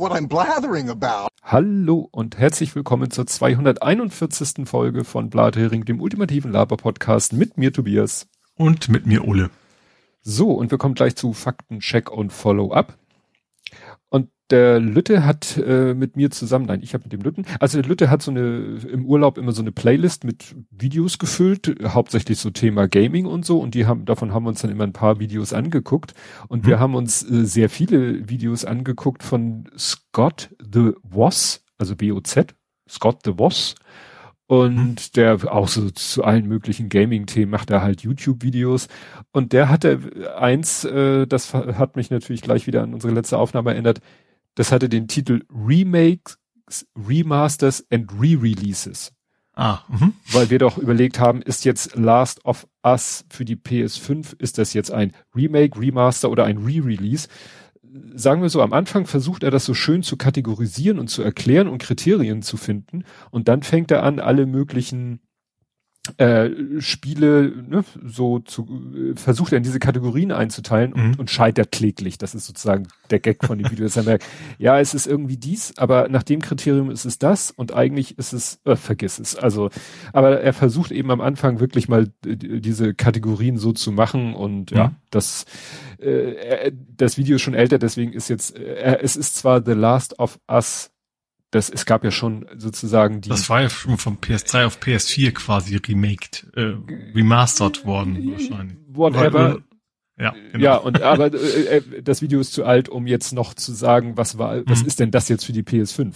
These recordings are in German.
what I'm blathering about. Hallo und herzlich willkommen zur 241. Folge von Blathering, dem ultimativen Laber-Podcast mit mir Tobias. Und mit mir Ole. So, und wir kommen gleich zu Fakten, Check und Follow-up der Lütte hat äh, mit mir zusammen, nein, ich habe mit dem Lütten, also der Lütte hat so eine im Urlaub immer so eine Playlist mit Videos gefüllt, hauptsächlich so Thema Gaming und so und die haben davon haben wir uns dann immer ein paar Videos angeguckt und mhm. wir haben uns äh, sehr viele Videos angeguckt von Scott the Woss, also B O Z, Scott the Woss und mhm. der auch so zu allen möglichen Gaming-Themen macht er halt YouTube-Videos. Und der hatte eins, äh, das hat mich natürlich gleich wieder an unsere letzte Aufnahme erinnert. Das hatte den Titel Remakes, Remasters and Re-Releases. Ah, mh. Weil wir doch überlegt haben, ist jetzt Last of Us für die PS5, ist das jetzt ein Remake, Remaster oder ein Re-Release? Sagen wir so, am Anfang versucht er das so schön zu kategorisieren und zu erklären und Kriterien zu finden. Und dann fängt er an, alle möglichen äh, Spiele ne, so zu äh, versucht er in diese Kategorien einzuteilen und, mhm. und scheitert kläglich. Das ist sozusagen der Gag von dem Video, dass er merkt, ja, es ist irgendwie dies, aber nach dem Kriterium ist es das und eigentlich ist es, äh, vergiss es. Also, aber er versucht eben am Anfang wirklich mal diese Kategorien so zu machen und mhm. ja, das äh, das Video ist schon älter, deswegen ist jetzt, äh, es ist zwar The Last of Us das, es gab ja schon sozusagen die. Das war ja schon vom PS3 auf PS4 quasi remaked, äh, remastered worden wahrscheinlich. Whatever. Ja, genau. ja, und aber äh, äh, das Video ist zu alt, um jetzt noch zu sagen, was war, was mhm. ist denn das jetzt für die PS5?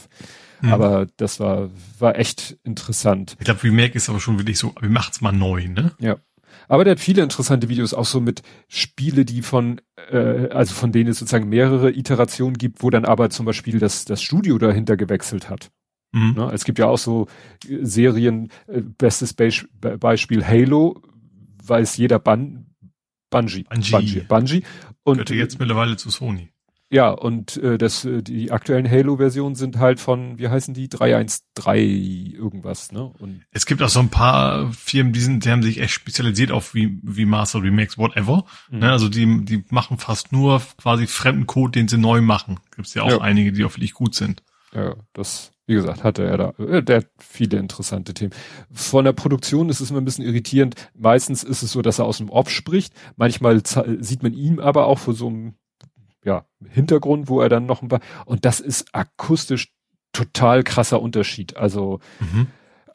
Mhm. Aber das war war echt interessant. Ich glaube, Remake ist aber schon wirklich so, wir macht's mal neu, ne? Ja. Aber der hat viele interessante Videos, auch so mit Spiele, die von, äh, also von denen es sozusagen mehrere Iterationen gibt, wo dann aber zum Beispiel das, das Studio dahinter gewechselt hat. Mhm. Ne? Es gibt ja auch so äh, Serien, äh, bestes Be Beispiel Halo, weiß jeder Ban Bungie. Bungie. Bungie. Bungie. Und Gehörte jetzt mittlerweile zu Sony. Ja, und äh, das, äh, die aktuellen Halo-Versionen sind halt von, wie heißen die? 313 irgendwas, ne? Und es gibt auch so ein paar Firmen, die sind, die haben sich echt spezialisiert auf wie, wie Master Remakes, whatever. Mhm. Ne? Also die, die machen fast nur quasi fremden Code, den sie neu machen. Gibt es ja auch ja. einige, die auch wirklich gut sind. Ja, das, wie gesagt, hatte er da, äh, der hat viele interessante Themen. Von der Produktion ist es immer ein bisschen irritierend. Meistens ist es so, dass er aus dem Off spricht. Manchmal sieht man ihm aber auch vor so einem ja, Hintergrund, wo er dann noch ein paar, und das ist akustisch total krasser Unterschied. Also, mhm.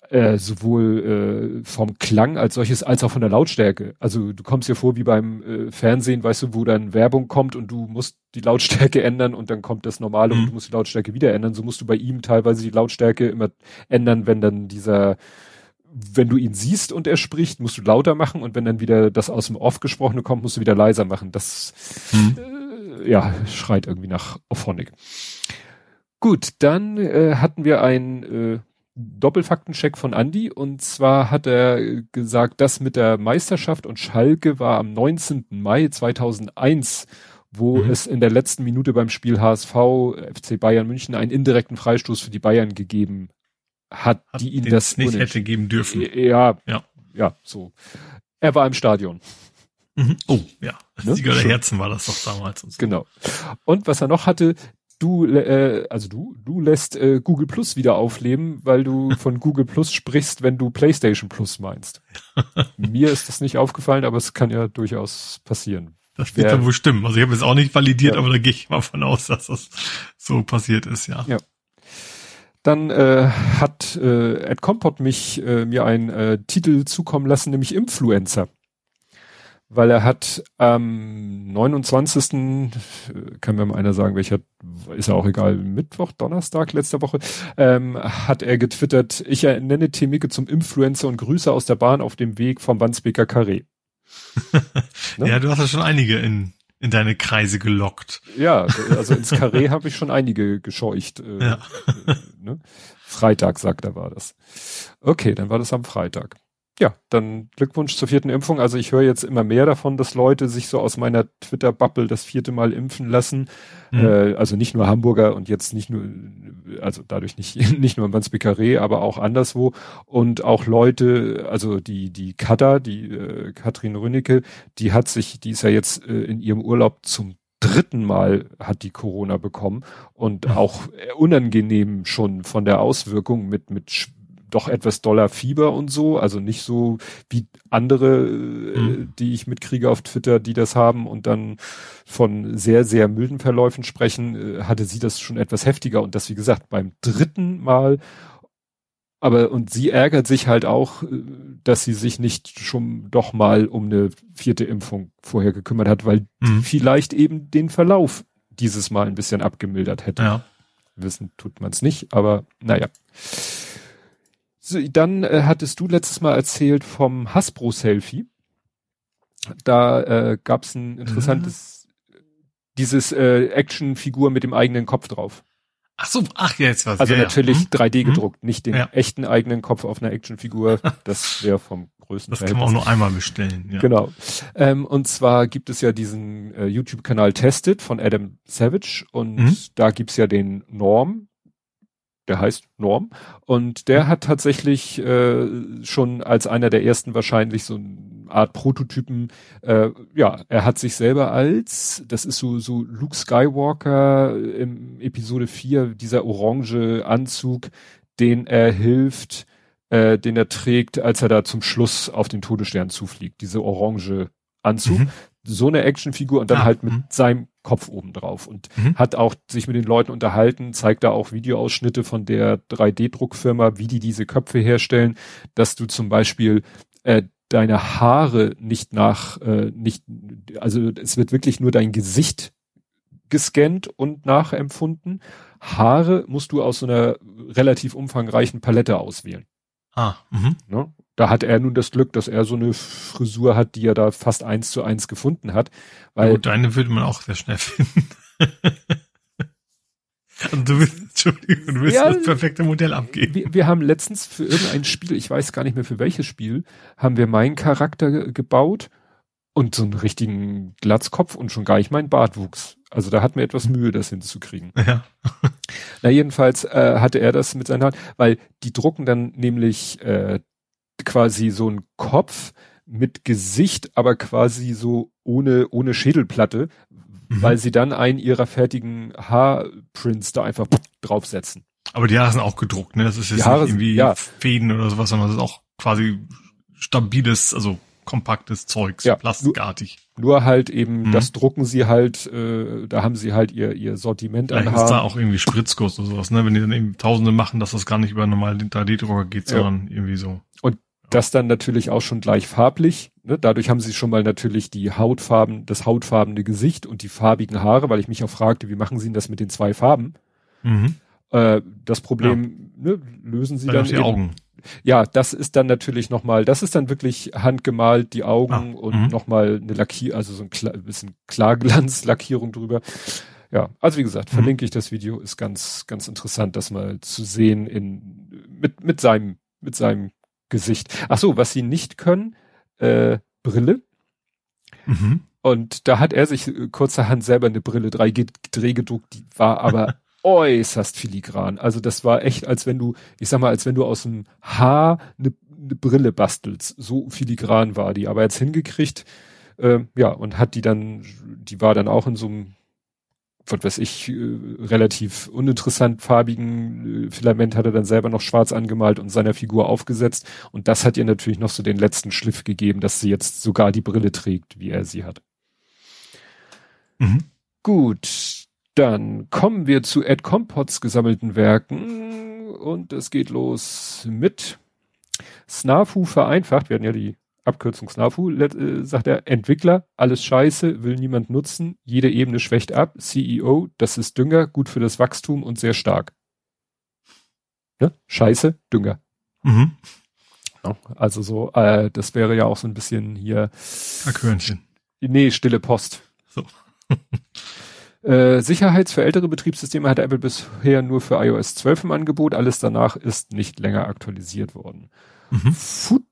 äh, sowohl äh, vom Klang als solches, als auch von der Lautstärke. Also du kommst dir vor wie beim äh, Fernsehen, weißt du, wo dann Werbung kommt und du musst die Lautstärke ändern und dann kommt das Normale mhm. und du musst die Lautstärke wieder ändern. So musst du bei ihm teilweise die Lautstärke immer ändern, wenn dann dieser wenn du ihn siehst und er spricht, musst du lauter machen und wenn dann wieder das aus dem Off gesprochene kommt, musst du wieder leiser machen. Das mhm. Ja, schreit irgendwie nach Ophonic. Gut, dann äh, hatten wir einen äh, Doppelfaktencheck von Andy und zwar hat er gesagt, das mit der Meisterschaft und Schalke war am 19. Mai 2001, wo mhm. es in der letzten Minute beim Spiel HSV FC Bayern München einen indirekten Freistoß für die Bayern gegeben hat, hat die ihn das nicht hätte geben dürfen. Ja, ja, ja, so. Er war im Stadion. Mhm. Oh, ja. Ne? Sieger der Herzen war das doch damals. Und so. Genau. Und was er noch hatte, du, äh, also du, du lässt äh, Google Plus wieder aufleben, weil du von Google Plus sprichst, wenn du PlayStation Plus meinst. Mir ist das nicht aufgefallen, aber es kann ja durchaus passieren. Das wird dann wohl stimmen. Also ich habe es auch nicht validiert, ja. aber da gehe ich mal von aus, dass das so passiert ist, ja. Ja. Dann äh, hat äh, Ed Compot mich äh, mir einen äh, Titel zukommen lassen, nämlich Influencer weil er hat am 29. Äh, kann mir mal einer sagen, welcher, ist ja auch egal, Mittwoch, Donnerstag, letzter Woche, ähm, hat er getwittert, ich nenne Temike zum Influencer und Grüße aus der Bahn auf dem Weg vom Wandsbeker Carré. ne? Ja, du hast ja schon einige in, in deine Kreise gelockt. Ja, also ins Carré habe ich schon einige gescheucht. Äh, ja. äh, ne? Freitag, sagt er, war das. Okay, dann war das am Freitag ja, dann Glückwunsch zur vierten Impfung. Also ich höre jetzt immer mehr davon, dass Leute sich so aus meiner Twitter-Bubble das vierte Mal impfen lassen. Mhm. Äh, also nicht nur Hamburger und jetzt nicht nur, also dadurch nicht, nicht nur im Wandsbekeré, aber auch anderswo. Und auch Leute, also die, die Kada, die äh, Katrin Rünnecke, die hat sich, die ist ja jetzt äh, in ihrem Urlaub zum dritten Mal hat die Corona bekommen und auch unangenehm schon von der Auswirkung mit, mit doch etwas doller Fieber und so, also nicht so wie andere, äh, mhm. die ich mitkriege auf Twitter, die das haben und dann von sehr, sehr milden Verläufen sprechen, äh, hatte sie das schon etwas heftiger und das, wie gesagt, beim dritten Mal aber und sie ärgert sich halt auch, äh, dass sie sich nicht schon doch mal um eine vierte Impfung vorher gekümmert hat, weil mhm. vielleicht eben den Verlauf dieses Mal ein bisschen abgemildert hätte. Ja. Wissen tut man es nicht, aber naja. Dann äh, hattest du letztes Mal erzählt vom Hasbro-Selfie. Da äh, gab es ein interessantes, mhm. dieses äh, Actionfigur mit dem eigenen Kopf drauf. Ach so, ach jetzt was. Also ja, natürlich ja. 3D hm? gedruckt, nicht den ja. echten eigenen Kopf auf einer Actionfigur. Das wäre vom größten Das kann man auch nur einmal bestellen. Ja. Genau. Ähm, und zwar gibt es ja diesen äh, YouTube-Kanal Tested von Adam Savage und mhm. da gibt's ja den Norm, der heißt Norm. Und der hat tatsächlich äh, schon als einer der ersten wahrscheinlich so eine Art Prototypen, äh, ja, er hat sich selber als, das ist so, so Luke Skywalker im Episode 4, dieser orange Anzug, den er hilft, äh, den er trägt, als er da zum Schluss auf den Todesstern zufliegt, diese orange Anzug. Mhm so eine Actionfigur und dann ah, halt mit mh. seinem Kopf oben drauf und mhm. hat auch sich mit den Leuten unterhalten, zeigt da auch Videoausschnitte von der 3D-Druckfirma, wie die diese Köpfe herstellen, dass du zum Beispiel äh, deine Haare nicht nach, äh, nicht, also es wird wirklich nur dein Gesicht gescannt und nachempfunden. Haare musst du aus so einer relativ umfangreichen Palette auswählen. Ah, mhm. Ne? Da hat er nun das Glück, dass er so eine Frisur hat, die er da fast eins zu eins gefunden hat. Weil oh, deine würde man auch sehr schnell finden. Also du willst, Entschuldigung, du willst ja, das perfekte Modell abgeben. Wir, wir, haben letztens für irgendein Spiel, ich weiß gar nicht mehr für welches Spiel, haben wir meinen Charakter gebaut und so einen richtigen Glatzkopf und schon gar nicht mein Bartwuchs. Also da hat mir etwas Mühe, das hinzukriegen. Ja. Na jedenfalls äh, hatte er das mit seiner Hand, weil die drucken dann nämlich äh, quasi so ein Kopf mit Gesicht, aber quasi so ohne, ohne Schädelplatte, mhm. weil sie dann einen ihrer fertigen Haarprints da einfach draufsetzen. Aber die Haare sind auch gedruckt, ne? Das ist jetzt Haare, nicht irgendwie ja. Fäden oder sowas, sondern das ist auch quasi stabiles, also kompaktes Zeugs, ja, plastikartig. Nur, nur halt eben, mhm. das drucken sie halt, äh, da haben sie halt ihr, ihr Sortiment Vielleicht an Haaren. ist da auch irgendwie Spritzguss oder sowas, ne? Wenn die dann eben Tausende machen, dass das gar nicht über normalen 3D-Drucker geht, sondern ja. irgendwie so. Und das dann natürlich auch schon gleich farblich. Ne? Dadurch haben sie schon mal natürlich die Hautfarben, das hautfarbene Gesicht und die farbigen Haare, weil ich mich auch fragte, wie machen sie denn das mit den zwei Farben? Mhm. Äh, das Problem ja. ne, lösen sie dann. dann die eben, Augen. Ja, das ist dann natürlich nochmal, das ist dann wirklich handgemalt, die Augen ah, und mhm. nochmal eine Lackier, also so ein klar, bisschen Klarglanzlackierung drüber. Ja, also wie gesagt, mhm. verlinke ich das Video, ist ganz, ganz interessant, das mal zu sehen in, mit, mit seinem, mit seinem Gesicht. Ach so, was sie nicht können, äh, Brille. Mhm. Und da hat er sich äh, kurzerhand selber eine Brille 3D gedruckt, die war aber äußerst filigran. Also das war echt, als wenn du, ich sag mal, als wenn du aus dem Haar eine, eine Brille bastelst. So filigran war die. Aber jetzt hingekriegt, äh, ja, und hat die dann, die war dann auch in so einem was weiß ich, äh, relativ uninteressant farbigen äh, Filament hat er dann selber noch schwarz angemalt und seiner Figur aufgesetzt. Und das hat ihr natürlich noch so den letzten Schliff gegeben, dass sie jetzt sogar die Brille trägt, wie er sie hat. Mhm. Gut, dann kommen wir zu Ed Compots gesammelten Werken und es geht los mit Snafu vereinfacht. Wir hatten ja die Abkürzung SNAFU, äh, sagt er, Entwickler, alles scheiße, will niemand nutzen, jede Ebene schwächt ab, CEO, das ist Dünger, gut für das Wachstum und sehr stark. Ne? Scheiße, Dünger. Mhm. Also so, äh, das wäre ja auch so ein bisschen hier. Erkörnchen. Nee, stille Post. So. äh, Sicherheits für ältere Betriebssysteme hat Apple bisher nur für iOS 12 im Angebot. Alles danach ist nicht länger aktualisiert worden. Mhm. Food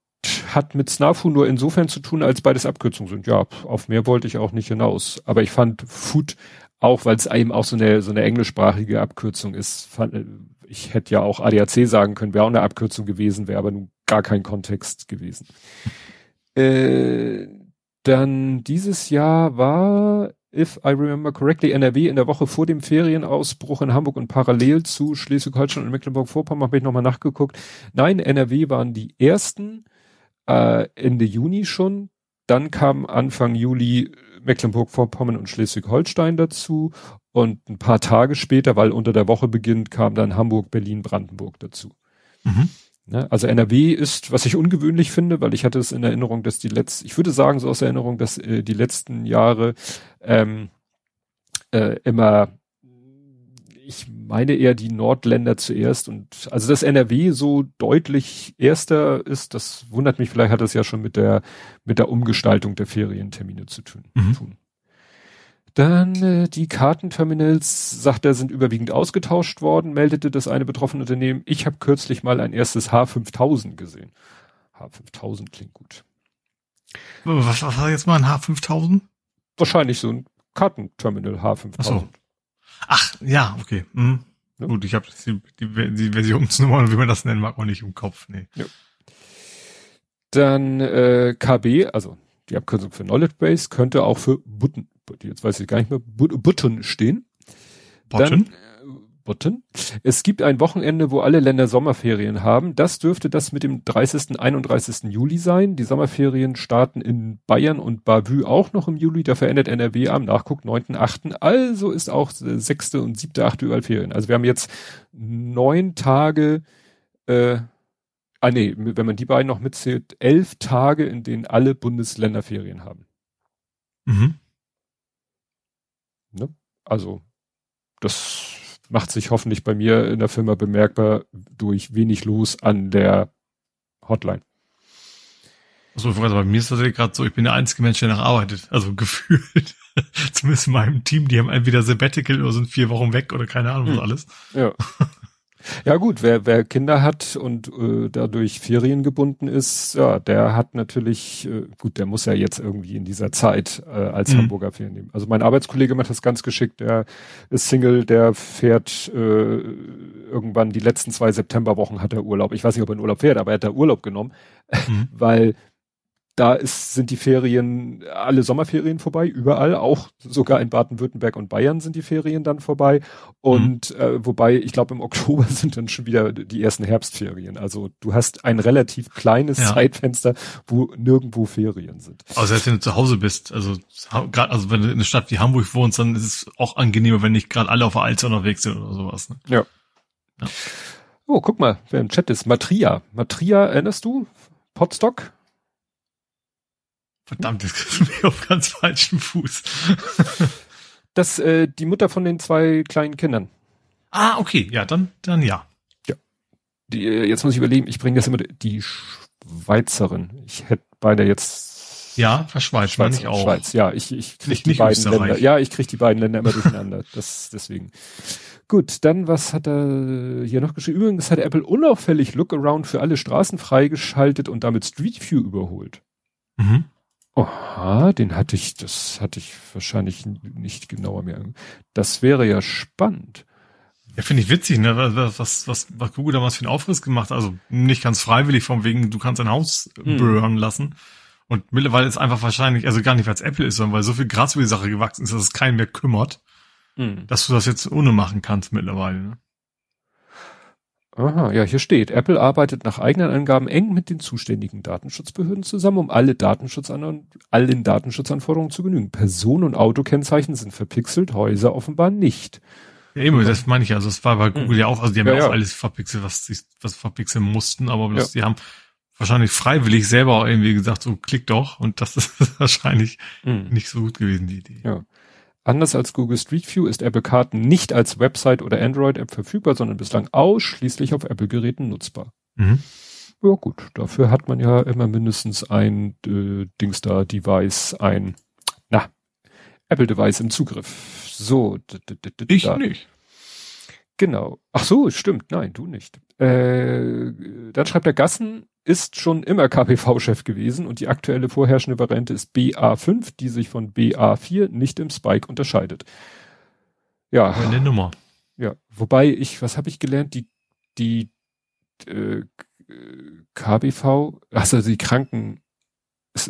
hat mit Snafu nur insofern zu tun, als beides Abkürzungen sind. Ja, auf mehr wollte ich auch nicht hinaus. Aber ich fand Food auch, weil es eben auch so eine, so eine englischsprachige Abkürzung ist, fand, äh, ich hätte ja auch ADAC sagen können, wäre auch eine Abkürzung gewesen, wäre aber nun gar kein Kontext gewesen. äh, dann dieses Jahr war if I remember correctly, NRW in der Woche vor dem Ferienausbruch in Hamburg und parallel zu Schleswig-Holstein und Mecklenburg-Vorpommern habe ich nochmal nachgeguckt. Nein, NRW waren die ersten äh, Ende Juni schon. Dann kam Anfang Juli Mecklenburg-Vorpommern und Schleswig-Holstein dazu und ein paar Tage später, weil unter der Woche beginnt, kam dann Hamburg, Berlin, Brandenburg dazu. Mhm. Ne? Also NRW ist, was ich ungewöhnlich finde, weil ich hatte es in Erinnerung, dass die letzten, ich würde sagen so aus Erinnerung, dass äh, die letzten Jahre ähm, äh, immer, ich meine eher die Nordländer zuerst und also dass NRW so deutlich erster ist, das wundert mich, vielleicht hat das ja schon mit der mit der Umgestaltung der Ferientermine zu tun. Mhm. Dann äh, die Kartenterminals, sagt er, sind überwiegend ausgetauscht worden, meldete das eine betroffene Unternehmen. Ich habe kürzlich mal ein erstes H5000 gesehen. H5000 klingt gut. Was, was war jetzt mal ein H5000? Wahrscheinlich so ein Kartenterminal H5000. Ach, so. Ach ja, okay. Mhm. Ja. Gut, ich habe die, die, die Versionsnummer, wie man das nennen mag, auch nicht im Kopf. Nee. Ja. Dann äh, KB, also die Abkürzung für Knowledge Base, könnte auch für Button, jetzt weiß ich gar nicht mehr, Button stehen. Button? Dann, Button. Es gibt ein Wochenende, wo alle Länder Sommerferien haben. Das dürfte das mit dem 30. 31. Juli sein. Die Sommerferien starten in Bayern und Bavü auch noch im Juli. Da verändert NRW am Nachguck 9. 8. Also ist auch 6. und 7. 8. überall Ferien. Also wir haben jetzt neun Tage, äh, ah nee, wenn man die beiden noch mitzählt, elf Tage, in denen alle Bundesländer Ferien haben. Mhm. Ne? Also, das macht sich hoffentlich bei mir in der Firma bemerkbar durch wenig los an der Hotline. Also bei mir ist das gerade so, ich bin der einzige Mensch, der noch arbeitet. Also gefühlt. Zumindest in meinem Team, die haben entweder Sabbatical oder sind vier Wochen weg oder keine Ahnung was hm. alles. Ja. Ja gut, wer, wer Kinder hat und äh, dadurch Ferien gebunden ist, ja, der hat natürlich, äh, gut, der muss ja jetzt irgendwie in dieser Zeit äh, als mhm. Hamburger Ferien nehmen. Also mein Arbeitskollege macht das ganz geschickt, der ist Single, der fährt äh, irgendwann die letzten zwei Septemberwochen hat er Urlaub. Ich weiß nicht, ob er in Urlaub fährt, aber er hat da Urlaub genommen, mhm. weil da ist, sind die Ferien, alle Sommerferien vorbei, überall, auch sogar in Baden-Württemberg und Bayern sind die Ferien dann vorbei. Und mhm. äh, wobei, ich glaube, im Oktober sind dann schon wieder die ersten Herbstferien. Also du hast ein relativ kleines ja. Zeitfenster, wo nirgendwo Ferien sind. Also selbst wenn du zu Hause bist, also gerade, also wenn du in einer Stadt wie Hamburg wohnst, dann ist es auch angenehmer, wenn nicht gerade alle auf der Alster unterwegs sind oder sowas. Ne? Ja. ja. Oh, guck mal, wer im Chat ist. Matria. Matria, erinnerst du? Potstock? Verdammt, das kriegst du mich auf ganz falschem Fuß. das, äh, die Mutter von den zwei kleinen Kindern. Ah, okay, ja, dann, dann ja. Ja. Die, äh, jetzt muss ich überlegen, ich bringe das immer, die Schweizerin. Ich hätte beide jetzt. Ja, Verschweiz, Schweiz, meine ich auch. Schweiz, ja, ich, ich krieg nicht, die beiden Länder. Ja, ich krieg die beiden Länder immer durcheinander. Das, deswegen. Gut, dann was hat er hier noch geschrieben? Übrigens hat Apple unauffällig Lookaround für alle Straßen freigeschaltet und damit Street View überholt. Mhm. Oha, den hatte ich, das hatte ich wahrscheinlich nicht genauer mehr. Das wäre ja spannend. Ja, finde ich witzig, ne? Was, was, was, was Google damals für einen Aufriss gemacht Also nicht ganz freiwillig, von wegen, du kannst ein Haus hm. burnen lassen. Und mittlerweile ist einfach wahrscheinlich, also gar nicht, weil es Apple ist, sondern weil so viel Gras über die Sache gewachsen ist, dass es keinen mehr kümmert, hm. dass du das jetzt ohne machen kannst mittlerweile. Ne? Aha, ja, hier steht, Apple arbeitet nach eigenen Angaben eng mit den zuständigen Datenschutzbehörden zusammen, um alle Datenschutzan allen Datenschutzanforderungen zu genügen. Personen- und Autokennzeichen sind verpixelt, Häuser offenbar nicht. Ja, eben, das meine ich, also es war bei Google hm. ja auch, also die haben ja, ja auch alles verpixelt, was sie was verpixeln mussten, aber bloß, ja. die haben wahrscheinlich freiwillig selber auch irgendwie gesagt, so klick doch und das ist wahrscheinlich hm. nicht so gut gewesen, die Idee. Ja. Anders als Google Street View ist Apple Karten nicht als Website oder Android-App verfügbar, sondern bislang ausschließlich auf Apple-Geräten nutzbar. Mhm. Ja gut, dafür hat man ja immer mindestens ein äh, Dings da Device, ein na Apple-Device im Zugriff. So, ich nicht. Genau. Ach so, stimmt. Nein, du nicht. Äh, dann schreibt der Gassen, ist schon immer KPV-Chef gewesen und die aktuelle vorherrschende Variante ist BA5, die sich von BA4 nicht im Spike unterscheidet. Ja. Eine Nummer. Ja, wobei ich, was habe ich gelernt? Die, die äh, KBV, also die Kranken,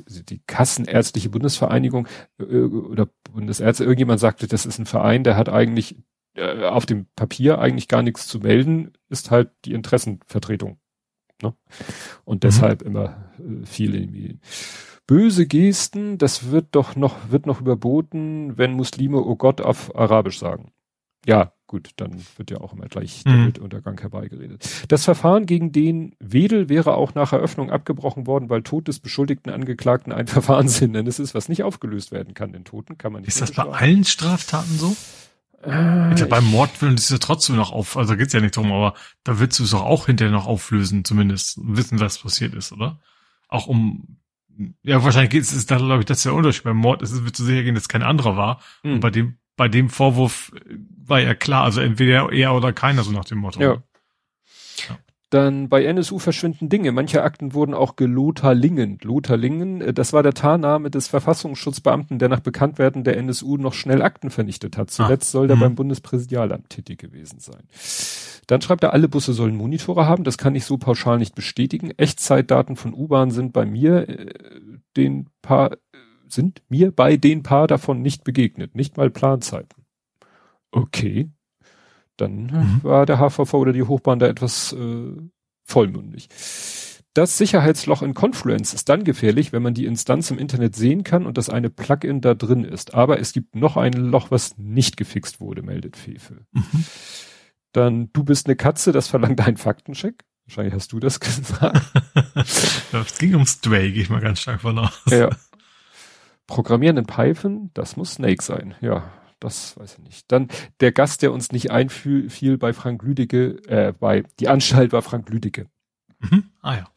die Kassenärztliche Bundesvereinigung äh, oder Bundesärzte. Irgendjemand sagte, das ist ein Verein, der hat eigentlich äh, auf dem Papier eigentlich gar nichts zu melden, ist halt die Interessenvertretung. Ne? Und mhm. deshalb immer äh, viel in den Medien. Böse Gesten, das wird doch noch, wird noch überboten, wenn Muslime Oh Gott auf Arabisch sagen. Ja, gut, dann wird ja auch immer gleich der mhm. Weltuntergang herbeigeredet. Das Verfahren gegen den Wedel wäre auch nach Eröffnung abgebrochen worden, weil Tod des beschuldigten Angeklagten ein Verfahrenshindernis ist, was nicht aufgelöst werden kann. Den Toten kann man nicht. Ist das bei allen Straftaten so? Äh, ich glaube, beim Mord will es ja trotzdem noch auf, also geht's ja nicht drum, aber da willst du es doch auch hinterher noch auflösen, zumindest wissen, was passiert ist, oder? Auch um, ja, wahrscheinlich geht es, da glaube ich, das ist der Unterschied. Beim Mord ist es, wird zu sicher gehen, dass kein anderer war. Mhm. Und bei dem, bei dem Vorwurf war ja klar, also entweder er oder keiner, so nach dem Motto. Ja. Dann bei NSU verschwinden Dinge. Manche Akten wurden auch gelotharlingen. Lotharlingen, äh, das war der Tarnname des Verfassungsschutzbeamten, der nach Bekanntwerden der NSU noch schnell Akten vernichtet hat. Zuletzt ah. soll der mhm. beim Bundespräsidialamt tätig gewesen sein. Dann schreibt er, alle Busse sollen Monitore haben. Das kann ich so pauschal nicht bestätigen. Echtzeitdaten von U-Bahn sind bei mir äh, den paar sind mir bei den paar davon nicht begegnet. Nicht mal Planzeiten. Okay. Dann mhm. war der HVV oder die Hochbahn da etwas äh, vollmündig. Das Sicherheitsloch in Confluence ist dann gefährlich, wenn man die Instanz im Internet sehen kann und das eine Plugin da drin ist. Aber es gibt noch ein Loch, was nicht gefixt wurde, meldet Fefe. Mhm. Dann, du bist eine Katze, das verlangt einen Faktencheck. Wahrscheinlich hast du das gesagt. es ging um Stray, gehe ich mal ganz stark von aus. Ja. Programmieren in Python, das muss Snake sein. Ja, das weiß ich nicht. Dann der Gast, der uns nicht einfiel bei Frank Lüdecke, äh, bei die Anstalt war Frank Lüdecke. Mhm. Ah ja.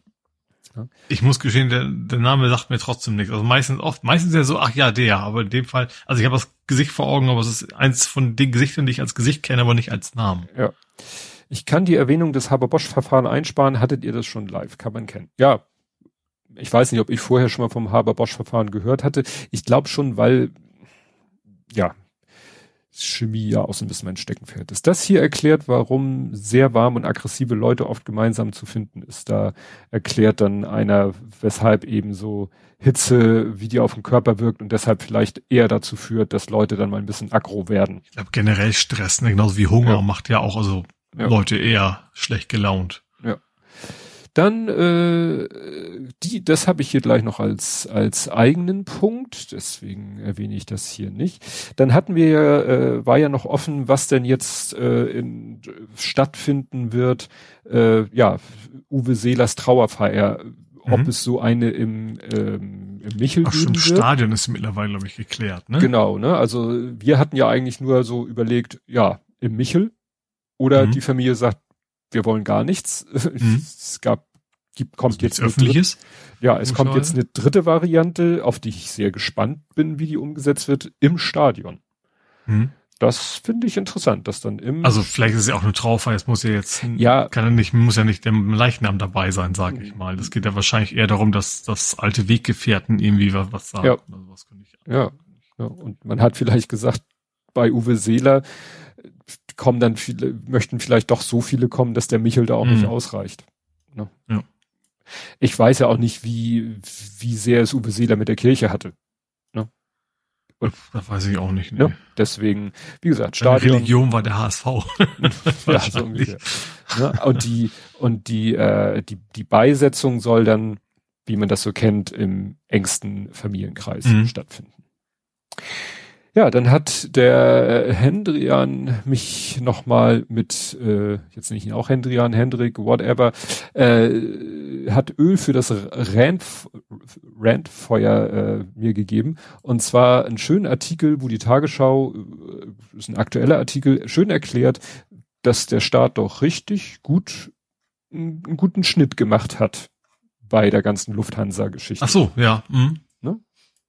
ja. Ich muss gestehen, der, der Name sagt mir trotzdem nichts. Also meistens oft, meistens ja so, ach ja, der, aber in dem Fall, also ich habe das Gesicht vor Augen, aber es ist eins von den Gesichtern, die ich als Gesicht kenne, aber nicht als Namen. Ja. Ich kann die Erwähnung des Haber-Bosch-Verfahren einsparen. Hattet ihr das schon live? Kann man kennen. Ja. Ich weiß nicht, ob ich vorher schon mal vom Haber-Bosch-Verfahren gehört hatte. Ich glaube schon, weil, ja, Chemie ja auch so ein bisschen mein Steckenpferd ist. Das hier erklärt, warum sehr warm und aggressive Leute oft gemeinsam zu finden ist. Da erklärt dann einer, weshalb eben so Hitze, wie die auf den Körper wirkt und deshalb vielleicht eher dazu führt, dass Leute dann mal ein bisschen aggro werden. Ich glaube generell Stress, ne? genauso wie Hunger ja. macht ja auch also ja. Leute eher schlecht gelaunt. Dann äh, die, das habe ich hier gleich noch als als eigenen Punkt, deswegen erwähne ich das hier nicht. Dann hatten wir ja, äh, war ja noch offen, was denn jetzt äh, in, stattfinden wird. Äh, ja, Uwe Seelers Trauerfeier, ob mhm. es so eine im ähm, im Michel Ach, wird. Stadion ist mittlerweile glaube ich geklärt, ne? Genau, ne? Also wir hatten ja eigentlich nur so überlegt, ja im Michel oder mhm. die Familie sagt wir wollen gar nichts. Mhm. Es gab, gibt, kommt jetzt öffentliches. ja, es kommt jetzt eine dritte Variante, auf die ich sehr gespannt bin, wie die umgesetzt wird, im Stadion. Mhm. Das finde ich interessant, dass dann im. Also vielleicht ist es ja auch eine Trauerfeier, es muss ja jetzt, ja, kann ja nicht, muss ja nicht der Leichnam dabei sein, sage ich mal. Das geht ja wahrscheinlich eher darum, dass das alte Weggefährten irgendwie was, was sagen. Ja. Also ja. ja. Und man hat vielleicht gesagt, bei Uwe Seeler, kommen dann viele, möchten vielleicht doch so viele kommen, dass der Michel da auch mhm. nicht ausreicht. Ne? Ja. Ich weiß ja auch nicht, wie, wie sehr es Uwe Seeler mit der Kirche hatte. Ne? Und, das weiß ich auch nicht. Ne? Ne? Deswegen, wie gesagt, Stadion. Religion war der HSV. ja, so ungefähr. Ne? Und die, und die, äh, die, die Beisetzung soll dann, wie man das so kennt, im engsten Familienkreis mhm. stattfinden. Ja, dann hat der äh, Hendrian mich nochmal mit, äh, jetzt nicht ihn auch Hendrian, Hendrik, whatever, äh, hat Öl für das Randf Randfeuer äh, mir gegeben. Und zwar einen schönen Artikel, wo die Tagesschau, äh, ist ein aktueller Artikel, schön erklärt, dass der Staat doch richtig gut einen guten Schnitt gemacht hat bei der ganzen Lufthansa-Geschichte. Ach so, ja. Mhm.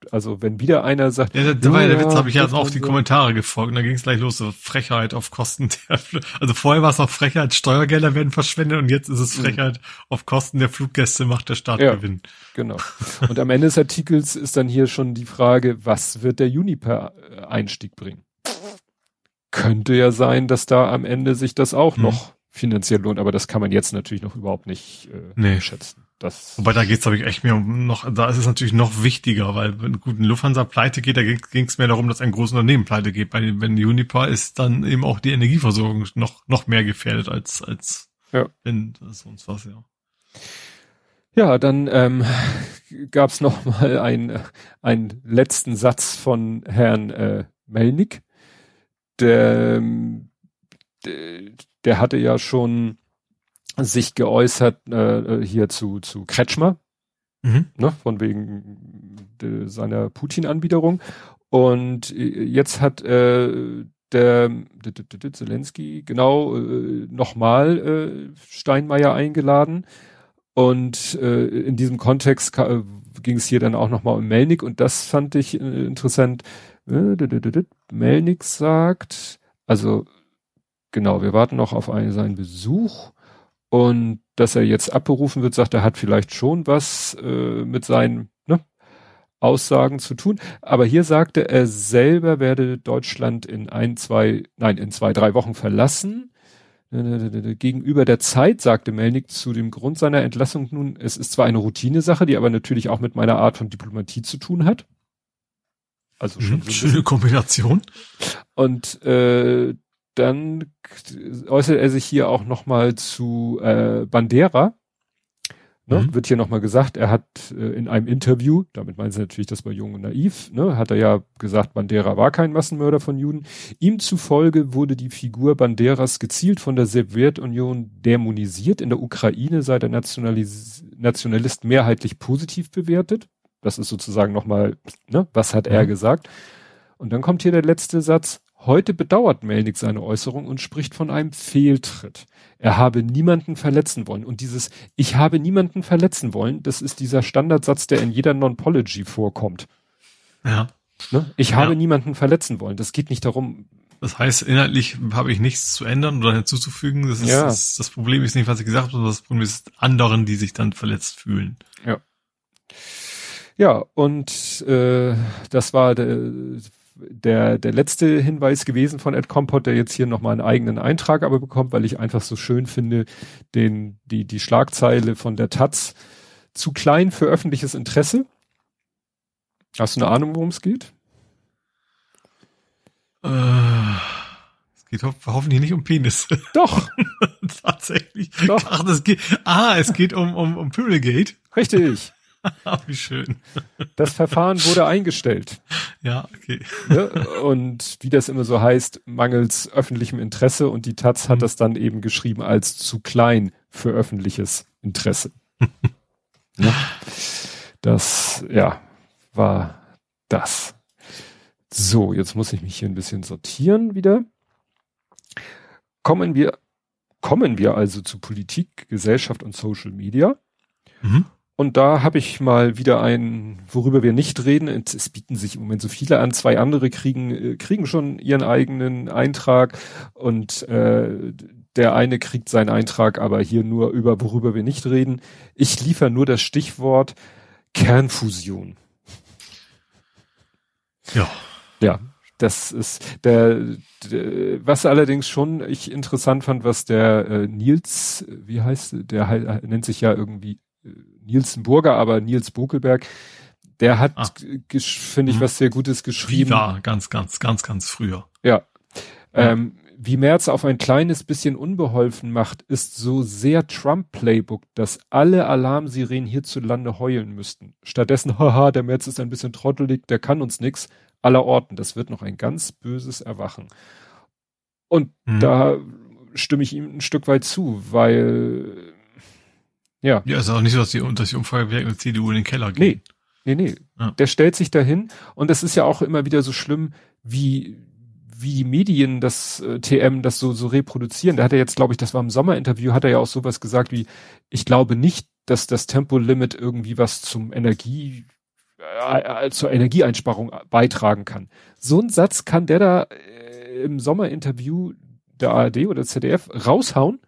Also wenn wieder einer sagt, ja, da war ja der Witz, habe ich ja auch die. Kommentare gefolgt und dann ging es gleich los, so Frechheit auf Kosten der, also vorher war es auch Frechheit, Steuergelder werden verschwendet und jetzt ist es mhm. Frechheit mhm. auf Kosten der Fluggäste macht der Staat ja, Gewinn. Genau. Und am Ende des Artikels ist dann hier schon die Frage, was wird der Juniper-Einstieg bringen? Könnte ja sein, dass da am Ende sich das auch mhm. noch finanziell lohnt, aber das kann man jetzt natürlich noch überhaupt nicht äh, nee. schätzen. Das Wobei da geht's glaube ich echt mehr um noch, da ist es natürlich noch wichtiger, weil wenn gut ein Lufthansa pleite geht, da ging es mehr darum, dass ein großes Unternehmen pleite geht. Bei, wenn Unipa ist dann eben auch die Energieversorgung noch noch mehr gefährdet als als ja. wenn sonst was ja. Ja, dann ähm, gab es noch mal einen, einen letzten Satz von Herrn äh, Melnick. Der, der, der hatte ja schon sich geäußert äh, hier zu, zu Kretschmer, mhm. ne, von wegen de, seiner Putin-Anbiederung. Und äh, jetzt hat äh, der, der, der, der Zelensky genau äh, nochmal äh, Steinmeier eingeladen. Und äh, in diesem Kontext äh, ging es hier dann auch nochmal um Melnik und das fand ich äh, interessant. Äh, Melnik sagt, also genau, wir warten noch auf einen, seinen Besuch und dass er jetzt abberufen wird, sagt er, hat vielleicht schon was äh, mit seinen ne, Aussagen zu tun. Aber hier sagte er selber werde Deutschland in ein, zwei, nein, in zwei, drei Wochen verlassen. Gegenüber der Zeit sagte Melnick zu dem Grund seiner Entlassung nun, es ist zwar eine Routinesache, die aber natürlich auch mit meiner Art von Diplomatie zu tun hat. Also schon so schöne Kombination. Und äh, dann äußert er sich hier auch nochmal zu äh, Bandera. Ne, mhm. Wird hier nochmal gesagt, er hat äh, in einem Interview, damit meinen sie natürlich, das war jung und naiv, ne, hat er ja gesagt, Bandera war kein Massenmörder von Juden. Ihm zufolge wurde die Figur Banderas gezielt von der Sowjetunion dämonisiert. In der Ukraine sei der Nationalis Nationalist mehrheitlich positiv bewertet. Das ist sozusagen nochmal, ne, was hat mhm. er gesagt? Und dann kommt hier der letzte Satz. Heute bedauert Melnick seine Äußerung und spricht von einem Fehltritt. Er habe niemanden verletzen wollen. Und dieses Ich habe niemanden verletzen wollen, das ist dieser Standardsatz, der in jeder Non-Pology vorkommt. Ja. Ne? Ich habe ja. niemanden verletzen wollen. Das geht nicht darum. Das heißt, inhaltlich habe ich nichts zu ändern oder hinzuzufügen. Das, ist, ja. das, das Problem ist nicht, was ich gesagt habe, sondern das Problem ist anderen, die sich dann verletzt fühlen. Ja. Ja, und äh, das war der der, der letzte Hinweis gewesen von Ed Compot, der jetzt hier nochmal einen eigenen Eintrag aber bekommt, weil ich einfach so schön finde, den, die, die Schlagzeile von der Taz zu klein für öffentliches Interesse. Hast du eine Ahnung, worum es geht? Äh, es geht ho hoffentlich nicht um Penis. Doch. Tatsächlich. Doch. Ach, das geht, ah, es geht um, um, um Pyrrhagate. Richtig. Wie schön. Das Verfahren wurde eingestellt. Ja, okay. Ne? Und wie das immer so heißt, mangels öffentlichem Interesse und die Taz hat mhm. das dann eben geschrieben als zu klein für öffentliches Interesse. ne? Das, ja, war das. So, jetzt muss ich mich hier ein bisschen sortieren wieder. Kommen wir, kommen wir also zu Politik, Gesellschaft und Social Media. Mhm. Und da habe ich mal wieder ein, worüber wir nicht reden. Es bieten sich im Moment so viele an. Zwei andere kriegen, äh, kriegen schon ihren eigenen Eintrag und äh, der eine kriegt seinen Eintrag, aber hier nur über, worüber wir nicht reden. Ich liefere nur das Stichwort Kernfusion. Ja. Ja, das ist der, der, was allerdings schon ich interessant fand, was der äh, Nils, wie heißt der, nennt sich ja irgendwie Nielsen Burger, aber Nils Bokelberg, der hat, ah. finde ich, mhm. was sehr Gutes geschrieben. Ja, ganz, ganz, ganz, ganz früher. Ja. ja. Ähm, wie Merz auf ein kleines bisschen unbeholfen macht, ist so sehr Trump-Playbook, dass alle Alarmsirenen hierzulande heulen müssten. Stattdessen, haha, der Merz ist ein bisschen trottelig, der kann uns nix. Aller Orten, das wird noch ein ganz böses Erwachen. Und mhm. da stimme ich ihm ein Stück weit zu, weil ja. Ja, ist auch nicht so, dass die, dass die Umfrage der CDU in den Keller geht. Nee, nee, nee. Ja. Der stellt sich dahin und das ist ja auch immer wieder so schlimm, wie, wie die Medien das äh, TM das so, so reproduzieren. Da hat er jetzt, glaube ich, das war im Sommerinterview, hat er ja auch sowas gesagt wie, ich glaube nicht, dass das Tempolimit irgendwie was zum Energie, äh zur Energieeinsparung beitragen kann. So ein Satz kann der da äh, im Sommerinterview der ARD oder ZDF raushauen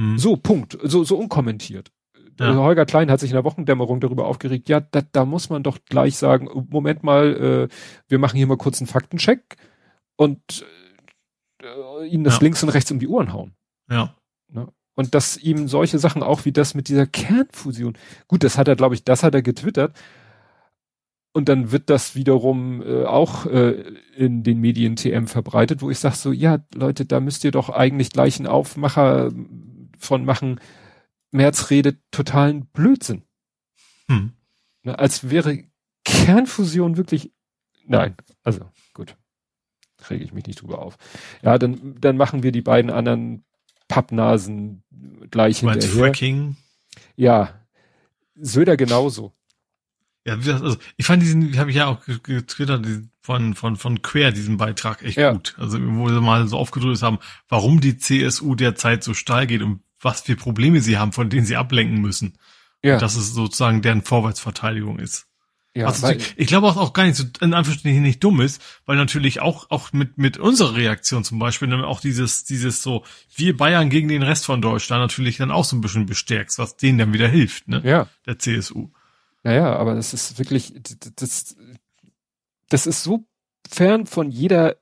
hm. So, Punkt. So, so unkommentiert. Ja. Also Holger Klein hat sich in der Wochendämmerung darüber aufgeregt, ja, da, da muss man doch gleich sagen, Moment mal, äh, wir machen hier mal kurz einen Faktencheck und äh, ihnen das ja. links und rechts um die Ohren hauen. Ja. Ne? Und dass ihm solche Sachen auch wie das mit dieser Kernfusion, gut, das hat er, glaube ich, das hat er getwittert. Und dann wird das wiederum äh, auch äh, in den Medien TM verbreitet, wo ich sage so, ja, Leute, da müsst ihr doch eigentlich gleich einen Aufmacher von machen. Merz redet totalen Blödsinn. Hm. Ne, als wäre Kernfusion wirklich, nein, also gut, rege ich mich nicht drüber auf. Ja, dann, dann machen wir die beiden anderen Pappnasen gleich hinterher. Fracking? Ja, Söder genauso. Ja, also ich fand diesen, habe ich ja auch getwittert, von, von, von Quer, diesen Beitrag echt ja. gut. Also wo sie mal so aufgedrückt haben, warum die CSU derzeit so steil geht und was für Probleme sie haben, von denen sie ablenken müssen. Ja. Und dass es sozusagen deren Vorwärtsverteidigung ist. Ja, also ich glaube auch, auch gar nicht so, in Anführungsstrichen nicht dumm ist, weil natürlich auch, auch mit, mit unserer Reaktion zum Beispiel, dann auch dieses, dieses so, wir Bayern gegen den Rest von Deutschland natürlich dann auch so ein bisschen bestärkt, was denen dann wieder hilft, ne? Ja. Der CSU. Naja, aber das ist wirklich, das, das ist so fern von jeder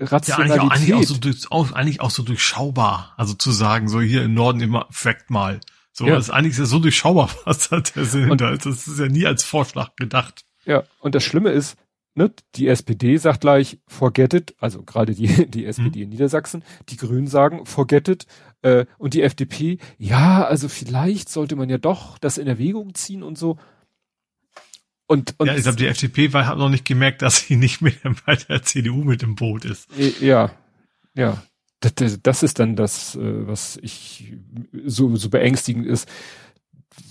Rationalität. Ja, eigentlich auch, eigentlich auch so durch, auch, eigentlich auch so durchschaubar. Also zu sagen, so hier im Norden immer Fact mal. So, ja. das ist eigentlich so durchschaubar, was hat der Sinn und, Das ist ja nie als Vorschlag gedacht. Ja, und das Schlimme ist, ne, die SPD sagt gleich, forget it, also gerade die, die SPD hm. in Niedersachsen, die Grünen sagen, forget it, äh, und die FDP, ja, also vielleicht sollte man ja doch das in Erwägung ziehen und so. Und, und ja, ich glaube, die FDP war, hat noch nicht gemerkt, dass sie nicht mehr bei der CDU mit im Boot ist. Ja, ja das, das ist dann das, äh, was ich so, so beängstigend ist.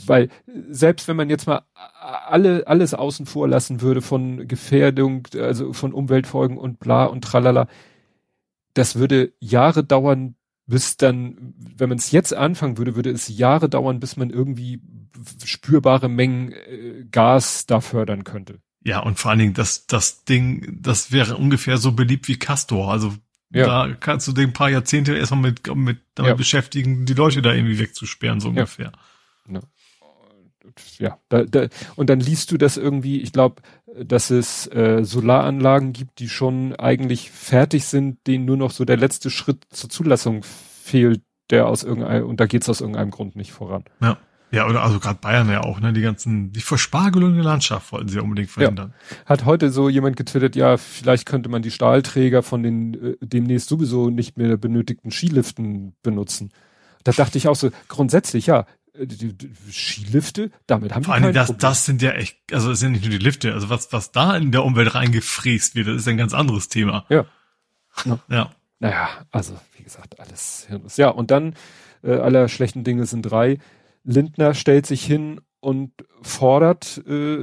Weil selbst wenn man jetzt mal alle, alles außen vor lassen würde von Gefährdung, also von Umweltfolgen und bla und tralala, das würde Jahre dauern, bis dann, wenn man es jetzt anfangen würde, würde es Jahre dauern, bis man irgendwie spürbare Mengen äh, Gas da fördern könnte. Ja, und vor allen Dingen, das, das Ding, das wäre ungefähr so beliebt wie Castor. Also ja. Da kannst du den paar Jahrzehnte erstmal mit, mit damit ja. beschäftigen, die Leute da irgendwie wegzusperren, so ungefähr. Ja, ja da, da, und dann liest du das irgendwie, ich glaube, dass es äh, Solaranlagen gibt, die schon eigentlich fertig sind, denen nur noch so der letzte Schritt zur Zulassung fehlt, der aus irgendeinem, und da geht's aus irgendeinem Grund nicht voran. Ja. Ja, oder also gerade Bayern ja auch, ne? Die ganzen, die verspargelung Landschaft wollten sie ja unbedingt verhindern. Ja. Hat heute so jemand getwittert, ja, vielleicht könnte man die Stahlträger von den äh, demnächst sowieso nicht mehr benötigten Skiliften benutzen. Da dachte ich auch so, grundsätzlich, ja, die, die Skilifte, damit haben Vor wir allem das, Problem. das sind ja echt, also das sind nicht nur die Lifte, also was, was da in der Umwelt reingefräst wird, das ist ein ganz anderes Thema. Ja. Ja. ja. Naja, also wie gesagt, alles Hirnriss. Ja, und dann äh, aller schlechten Dinge sind drei Lindner stellt sich hin und fordert, äh,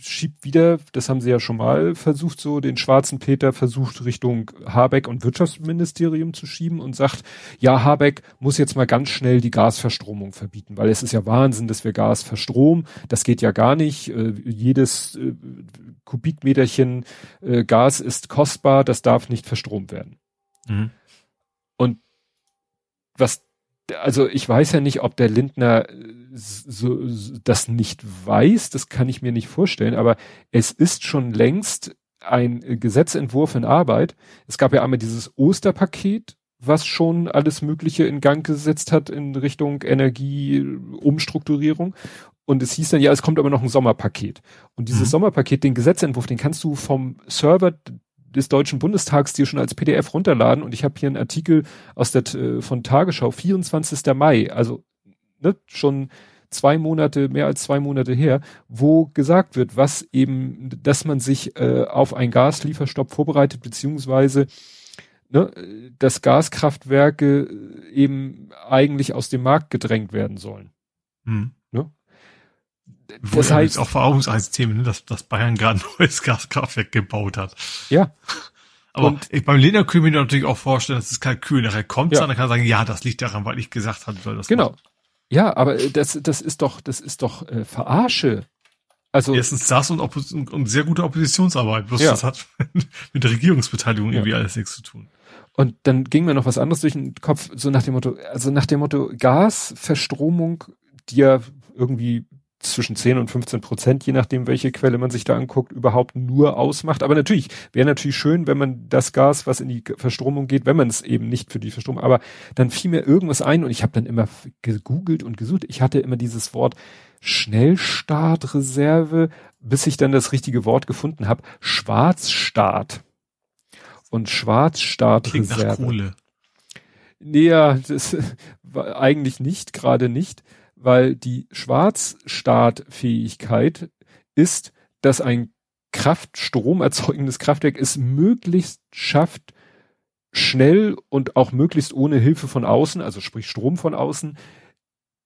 schiebt wieder, das haben sie ja schon mal versucht, so den schwarzen Peter versucht Richtung Habeck und Wirtschaftsministerium zu schieben und sagt, ja, Habeck muss jetzt mal ganz schnell die Gasverstromung verbieten, weil es ist ja Wahnsinn, dass wir Gas verstromen, das geht ja gar nicht, äh, jedes äh, Kubikmeterchen äh, Gas ist kostbar, das darf nicht verstromt werden. Mhm. Und was also ich weiß ja nicht, ob der Lindner äh, so, das nicht weiß, das kann ich mir nicht vorstellen, aber es ist schon längst ein Gesetzentwurf in Arbeit. Es gab ja einmal dieses Osterpaket, was schon alles Mögliche in Gang gesetzt hat in Richtung Energieumstrukturierung. Und es hieß dann, ja, es kommt aber noch ein Sommerpaket. Und dieses mhm. Sommerpaket, den Gesetzentwurf, den kannst du vom Server des Deutschen Bundestags dir schon als PDF runterladen und ich habe hier einen Artikel aus der äh, von Tagesschau 24. Mai, also ne, schon zwei Monate, mehr als zwei Monate her, wo gesagt wird, was eben, dass man sich äh, auf einen Gaslieferstopp vorbereitet, beziehungsweise ne, dass Gaskraftwerke eben eigentlich aus dem Markt gedrängt werden sollen. Hm. Ne? Das heißt auch Verarbeitungsthemen, ne, dass, dass Bayern gerade ein neues Gaskraftwerk gebaut hat. Ja. Aber und, ich, beim Lehner können wir mir natürlich auch vorstellen, dass das Kalkül nachher kommt, ja. dann kann er sagen, ja, das liegt daran, weil ich gesagt habe, soll das Genau. Machen. Ja, aber das, das ist doch, das ist doch äh, Verarsche. Also erstens das und, Oppos und sehr gute Oppositionsarbeit. Bloß ja. das hat mit der Regierungsbeteiligung ja. irgendwie alles nichts zu tun. Und dann ging mir noch was anderes durch den Kopf, so nach dem Motto, also nach dem Motto Gasverstromung, die ja irgendwie zwischen 10 und 15 Prozent, je nachdem, welche Quelle man sich da anguckt, überhaupt nur ausmacht. Aber natürlich, wäre natürlich schön, wenn man das Gas, was in die Verstromung geht, wenn man es eben nicht für die Verstromung, aber dann fiel mir irgendwas ein und ich habe dann immer gegoogelt und gesucht. Ich hatte immer dieses Wort Schnellstartreserve, bis ich dann das richtige Wort gefunden habe. Schwarzstart. Und Schwarzstartreserve. Nee, ja, das war eigentlich nicht, gerade nicht weil die Schwarzstartfähigkeit ist, dass ein Kraftstrom erzeugendes Kraftwerk es möglichst schafft, schnell und auch möglichst ohne Hilfe von außen, also sprich Strom von außen,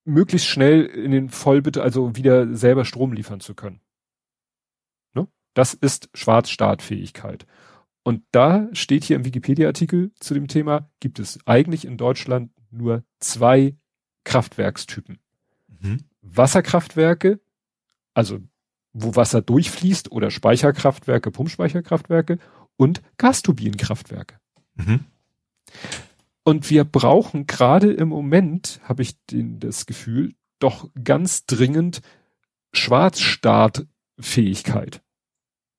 möglichst schnell in den Vollbitte, also wieder selber Strom liefern zu können. Ne? Das ist Schwarzstartfähigkeit. Und da steht hier im Wikipedia-Artikel zu dem Thema, gibt es eigentlich in Deutschland nur zwei Kraftwerkstypen. Mhm. Wasserkraftwerke, also wo Wasser durchfließt oder Speicherkraftwerke, Pumpspeicherkraftwerke und Gasturbinenkraftwerke. Mhm. Und wir brauchen gerade im Moment, habe ich den, das Gefühl, doch ganz dringend Schwarzstartfähigkeit.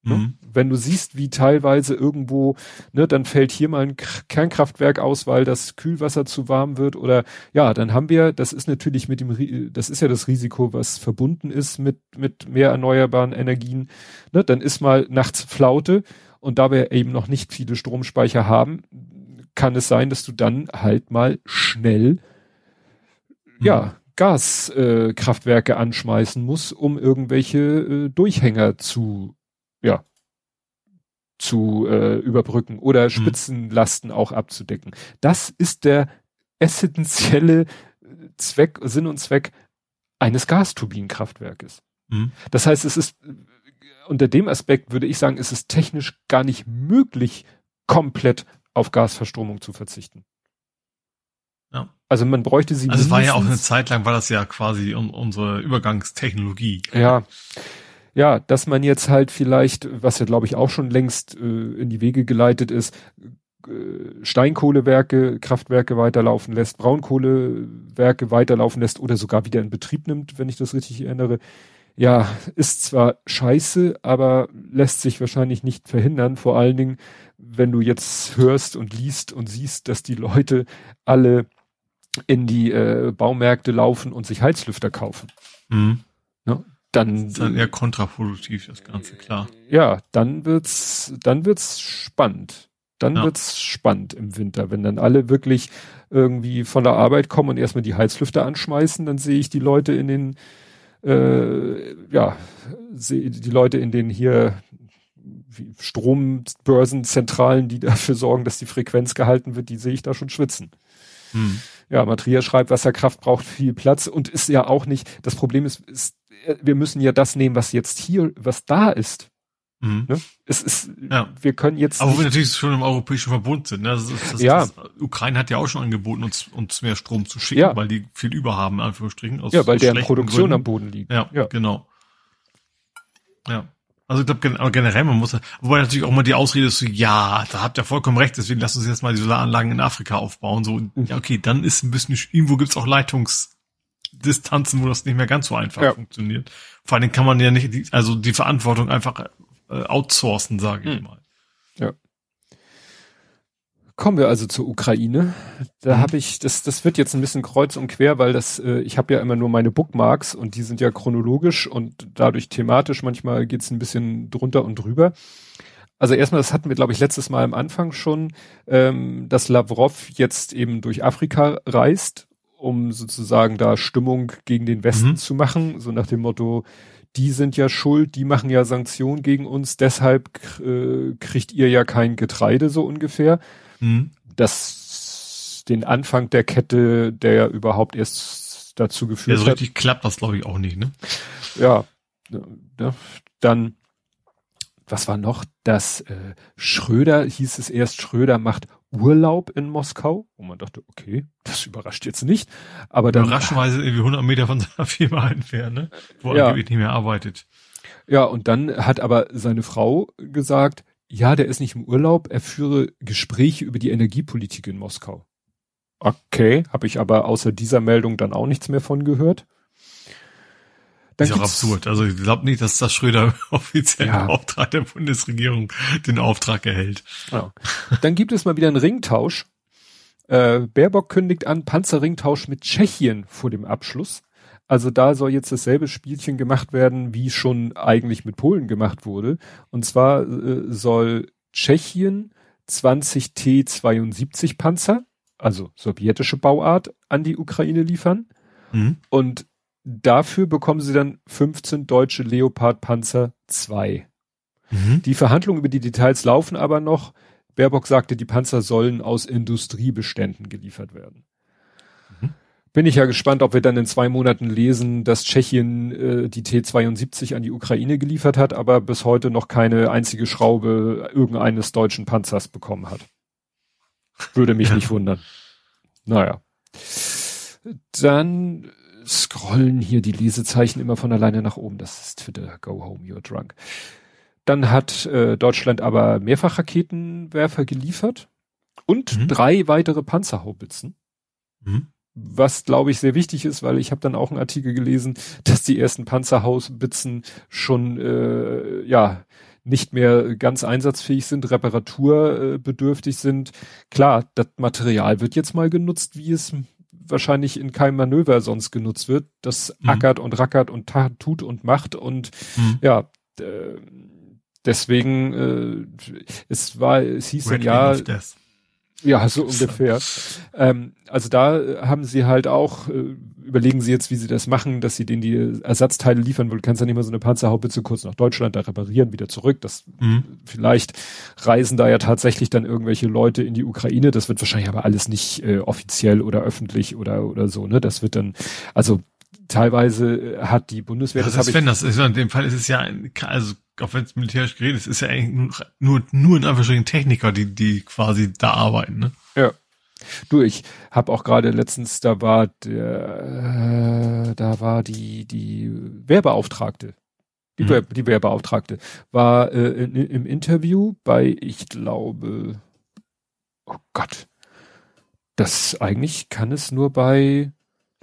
Ne? Mhm. Wenn du siehst, wie teilweise irgendwo, ne, dann fällt hier mal ein Kernkraftwerk aus, weil das Kühlwasser zu warm wird oder ja, dann haben wir, das ist natürlich mit dem, das ist ja das Risiko, was verbunden ist mit, mit mehr erneuerbaren Energien, ne, dann ist mal nachts Flaute und da wir eben noch nicht viele Stromspeicher haben, kann es sein, dass du dann halt mal schnell, mhm. ja, Gaskraftwerke äh, anschmeißen musst, um irgendwelche äh, Durchhänger zu ja, zu äh, überbrücken oder mhm. Spitzenlasten auch abzudecken. Das ist der essentielle äh, Zweck, Sinn und Zweck eines Gasturbinenkraftwerkes. Mhm. Das heißt, es ist äh, unter dem Aspekt würde ich sagen, ist es technisch gar nicht möglich, komplett auf Gasverstromung zu verzichten. Ja. Also man bräuchte sie. Also es war ja auch eine Zeit lang, war das ja quasi un unsere Übergangstechnologie. Ja ja, dass man jetzt halt vielleicht, was ja glaube ich auch schon längst äh, in die Wege geleitet ist, äh, Steinkohlewerke, Kraftwerke weiterlaufen lässt, Braunkohlewerke weiterlaufen lässt oder sogar wieder in Betrieb nimmt, wenn ich das richtig erinnere. Ja, ist zwar scheiße, aber lässt sich wahrscheinlich nicht verhindern. Vor allen Dingen, wenn du jetzt hörst und liest und siehst, dass die Leute alle in die äh, Baumärkte laufen und sich Heizlüfter kaufen. Mhm. Dann, das ist dann eher kontraproduktiv, das Ganze, klar. Ja, dann wird's, dann wird's spannend. Dann ja. wird's spannend im Winter, wenn dann alle wirklich irgendwie von der Arbeit kommen und erstmal die Heizlüfter anschmeißen, dann sehe ich die Leute in den, äh, ja, sehe die Leute in den hier Strombörsenzentralen, die dafür sorgen, dass die Frequenz gehalten wird, die sehe ich da schon schwitzen. Hm. Ja, Matthias schreibt, Wasserkraft braucht viel Platz und ist ja auch nicht, das Problem ist, ist wir müssen ja das nehmen, was jetzt hier, was da ist. Mhm. Ne? Es ist, ja. wir können jetzt. Aber wo wir natürlich schon im europäischen Verbund sind. Ne? Das, das, ja. Das, Ukraine hat ja auch schon angeboten, uns, uns mehr Strom zu schicken, ja. weil die viel überhaben, in Anführungsstrichen. Aus, ja, weil deren Produktion Gründen. am Boden liegt. Ja, ja, genau. Ja. Also ich glaube, aber generell, man muss, wobei natürlich auch mal die Ausrede ist so, ja, da habt ihr vollkommen recht, deswegen lasst uns jetzt mal die Solaranlagen in Afrika aufbauen. So, mhm. ja, okay, dann ist ein bisschen, irgendwo gibt's auch Leitungs, Distanzen, wo das nicht mehr ganz so einfach ja. funktioniert. Vor allem kann man ja nicht, die, also die Verantwortung einfach äh, outsourcen, sage ich hm. mal. Ja. Kommen wir also zur Ukraine. Da mhm. habe ich, das, das wird jetzt ein bisschen kreuz und quer, weil das, äh, ich habe ja immer nur meine Bookmarks und die sind ja chronologisch und dadurch thematisch. Manchmal geht's ein bisschen drunter und drüber. Also erstmal, das hatten wir, glaube ich, letztes Mal am Anfang schon, ähm, dass Lavrov jetzt eben durch Afrika reist um sozusagen da Stimmung gegen den Westen mhm. zu machen, so nach dem Motto, die sind ja schuld, die machen ja Sanktionen gegen uns, deshalb äh, kriegt ihr ja kein Getreide so ungefähr. Mhm. Das den Anfang der Kette, der ja überhaupt erst dazu geführt ja, so hat. richtig klappt das glaube ich auch nicht, ne? Ja, ja dann was war noch? Das äh, Schröder hieß es erst, Schröder macht Urlaub in Moskau, wo man dachte, okay, das überrascht jetzt nicht. Aber dann überraschenweise irgendwie 100 Meter von seiner Firma entfernt, ne? wo er ja. nicht mehr arbeitet. Ja, und dann hat aber seine Frau gesagt, ja, der ist nicht im Urlaub, er führe Gespräche über die Energiepolitik in Moskau. Okay, habe ich aber außer dieser Meldung dann auch nichts mehr von gehört. Dann ist auch absurd. Also ich glaube nicht, dass das Schröder offiziell ja. Auftrag der Bundesregierung den Auftrag erhält. Ja. Dann gibt es mal wieder einen Ringtausch. Äh, Baerbock kündigt an Panzerringtausch mit Tschechien vor dem Abschluss. Also da soll jetzt dasselbe Spielchen gemacht werden, wie schon eigentlich mit Polen gemacht wurde. Und zwar äh, soll Tschechien 20 T-72 Panzer, also sowjetische Bauart, an die Ukraine liefern. Mhm. Und dafür bekommen sie dann 15 deutsche Leopard Panzer 2. Mhm. Die Verhandlungen über die Details laufen aber noch. Baerbock sagte, die Panzer sollen aus Industriebeständen geliefert werden. Mhm. Bin ich ja gespannt, ob wir dann in zwei Monaten lesen, dass Tschechien äh, die T-72 an die Ukraine geliefert hat, aber bis heute noch keine einzige Schraube irgendeines deutschen Panzers bekommen hat. Würde mich nicht wundern. Naja. Dann scrollen hier die Lesezeichen immer von alleine nach oben. Das ist Twitter. Go home, you're drunk. Dann hat äh, Deutschland aber Mehrfachraketenwerfer geliefert und mhm. drei weitere Panzerhaubitzen. Mhm. Was, glaube ich, sehr wichtig ist, weil ich habe dann auch einen Artikel gelesen, dass die ersten Panzerhausbitzen schon äh, ja nicht mehr ganz einsatzfähig sind, reparaturbedürftig sind. Klar, das Material wird jetzt mal genutzt, wie es wahrscheinlich in keinem Manöver sonst genutzt wird. Das mhm. ackert und rackert und tut und macht und mhm. ja, äh, deswegen äh, es war es hieß Red ja ja so ungefähr. Ähm, also da äh, haben sie halt auch äh, überlegen sie jetzt wie sie das machen dass sie denen die Ersatzteile liefern weil du kannst ja nicht mal so eine Panzerhaubitze kurz nach Deutschland da reparieren wieder zurück. Das mhm. vielleicht reisen da ja tatsächlich dann irgendwelche Leute in die Ukraine. Das wird wahrscheinlich aber alles nicht äh, offiziell oder öffentlich oder oder so ne? Das wird dann also teilweise hat die Bundeswehr das, das ist, wenn das ist? In dem Fall ist es ja also auch wenn es militärisch geredet ist, ist ja eigentlich nur, nur in Anführungsstrichen Techniker, die, die quasi da arbeiten, ne? Ja. Du, ich habe auch gerade letztens, da war der, äh, da war die, die Wehrbeauftragte, die, mhm. Die Wehrbeauftragte, war äh, in, im Interview bei, ich glaube, oh Gott, das eigentlich kann es nur bei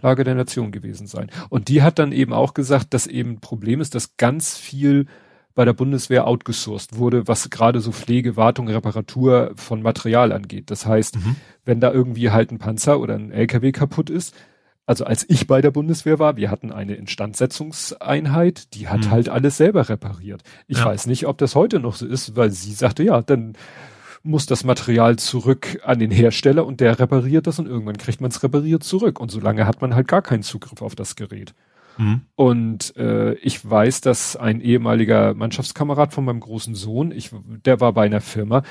Lage der Nation gewesen sein. Und die hat dann eben auch gesagt, dass eben ein Problem ist, dass ganz viel bei der Bundeswehr outgesourced wurde, was gerade so Pflege, Wartung, Reparatur von Material angeht. Das heißt, mhm. wenn da irgendwie halt ein Panzer oder ein LKW kaputt ist, also als ich bei der Bundeswehr war, wir hatten eine Instandsetzungseinheit, die hat mhm. halt alles selber repariert. Ich ja. weiß nicht, ob das heute noch so ist, weil sie sagte, ja, dann muss das Material zurück an den Hersteller und der repariert das und irgendwann kriegt man es repariert zurück. Und solange hat man halt gar keinen Zugriff auf das Gerät. Mhm. Und äh, ich weiß, dass ein ehemaliger Mannschaftskamerad von meinem großen Sohn, ich, der war bei einer Firma,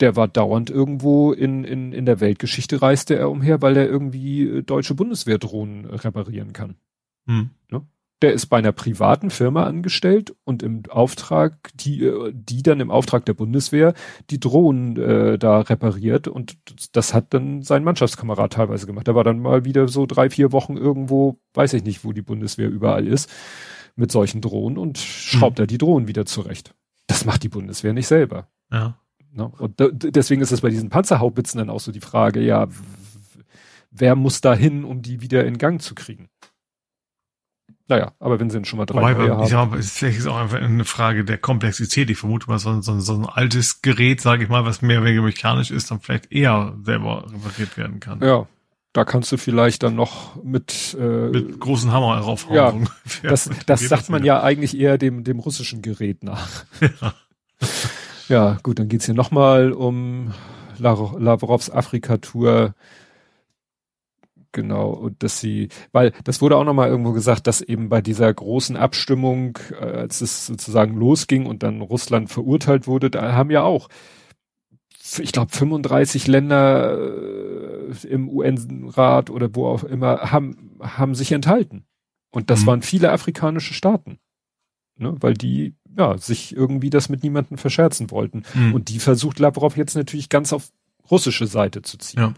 der war dauernd irgendwo in, in, in der Weltgeschichte reiste er umher, weil er irgendwie äh, deutsche Bundeswehrdrohnen reparieren kann. Mhm. Ne? Der ist bei einer privaten Firma angestellt und im Auftrag, die, äh, die dann im Auftrag der Bundeswehr die Drohnen äh, da repariert und das hat dann sein Mannschaftskamerad teilweise gemacht. Der war dann mal wieder so drei, vier Wochen irgendwo, weiß ich nicht, wo die Bundeswehr überall ist, mit solchen Drohnen und schraubt mhm. er die Drohnen wieder zurecht. Das macht die Bundeswehr nicht selber. Ja. Ne? Und deswegen ist es bei diesen Panzerhaubitzen dann auch so die Frage, ja, wer muss da hin, um die wieder in Gang zu kriegen? Naja, aber wenn sie schon mal drei Wobei, haben. Ich sag mal, ist vielleicht auch einfach eine Frage der Komplexität. Ich vermute mal, so, so, so ein altes Gerät, sage ich mal, was mehr oder weniger mechanisch ist, dann vielleicht eher selber repariert werden kann. Ja, da kannst du vielleicht dann noch mit äh, mit großen Hammer raufhauen. Ja, das, das sagt man ja eigentlich eher dem dem russischen Gerät nach. Ja, ja gut, dann geht's hier nochmal um Lavrovs Afrika-Tour genau, und dass sie, weil das wurde auch nochmal irgendwo gesagt, dass eben bei dieser großen Abstimmung, äh, als es sozusagen losging und dann Russland verurteilt wurde, da haben ja auch, ich glaube, 35 Länder äh, im UN-Rat oder wo auch immer, haben, haben sich enthalten. Und das mhm. waren viele afrikanische Staaten. Ne, weil die ja sich irgendwie das mit niemandem verscherzen wollten. Mhm. Und die versucht Lavrov jetzt natürlich ganz auf russische Seite zu ziehen. Ja.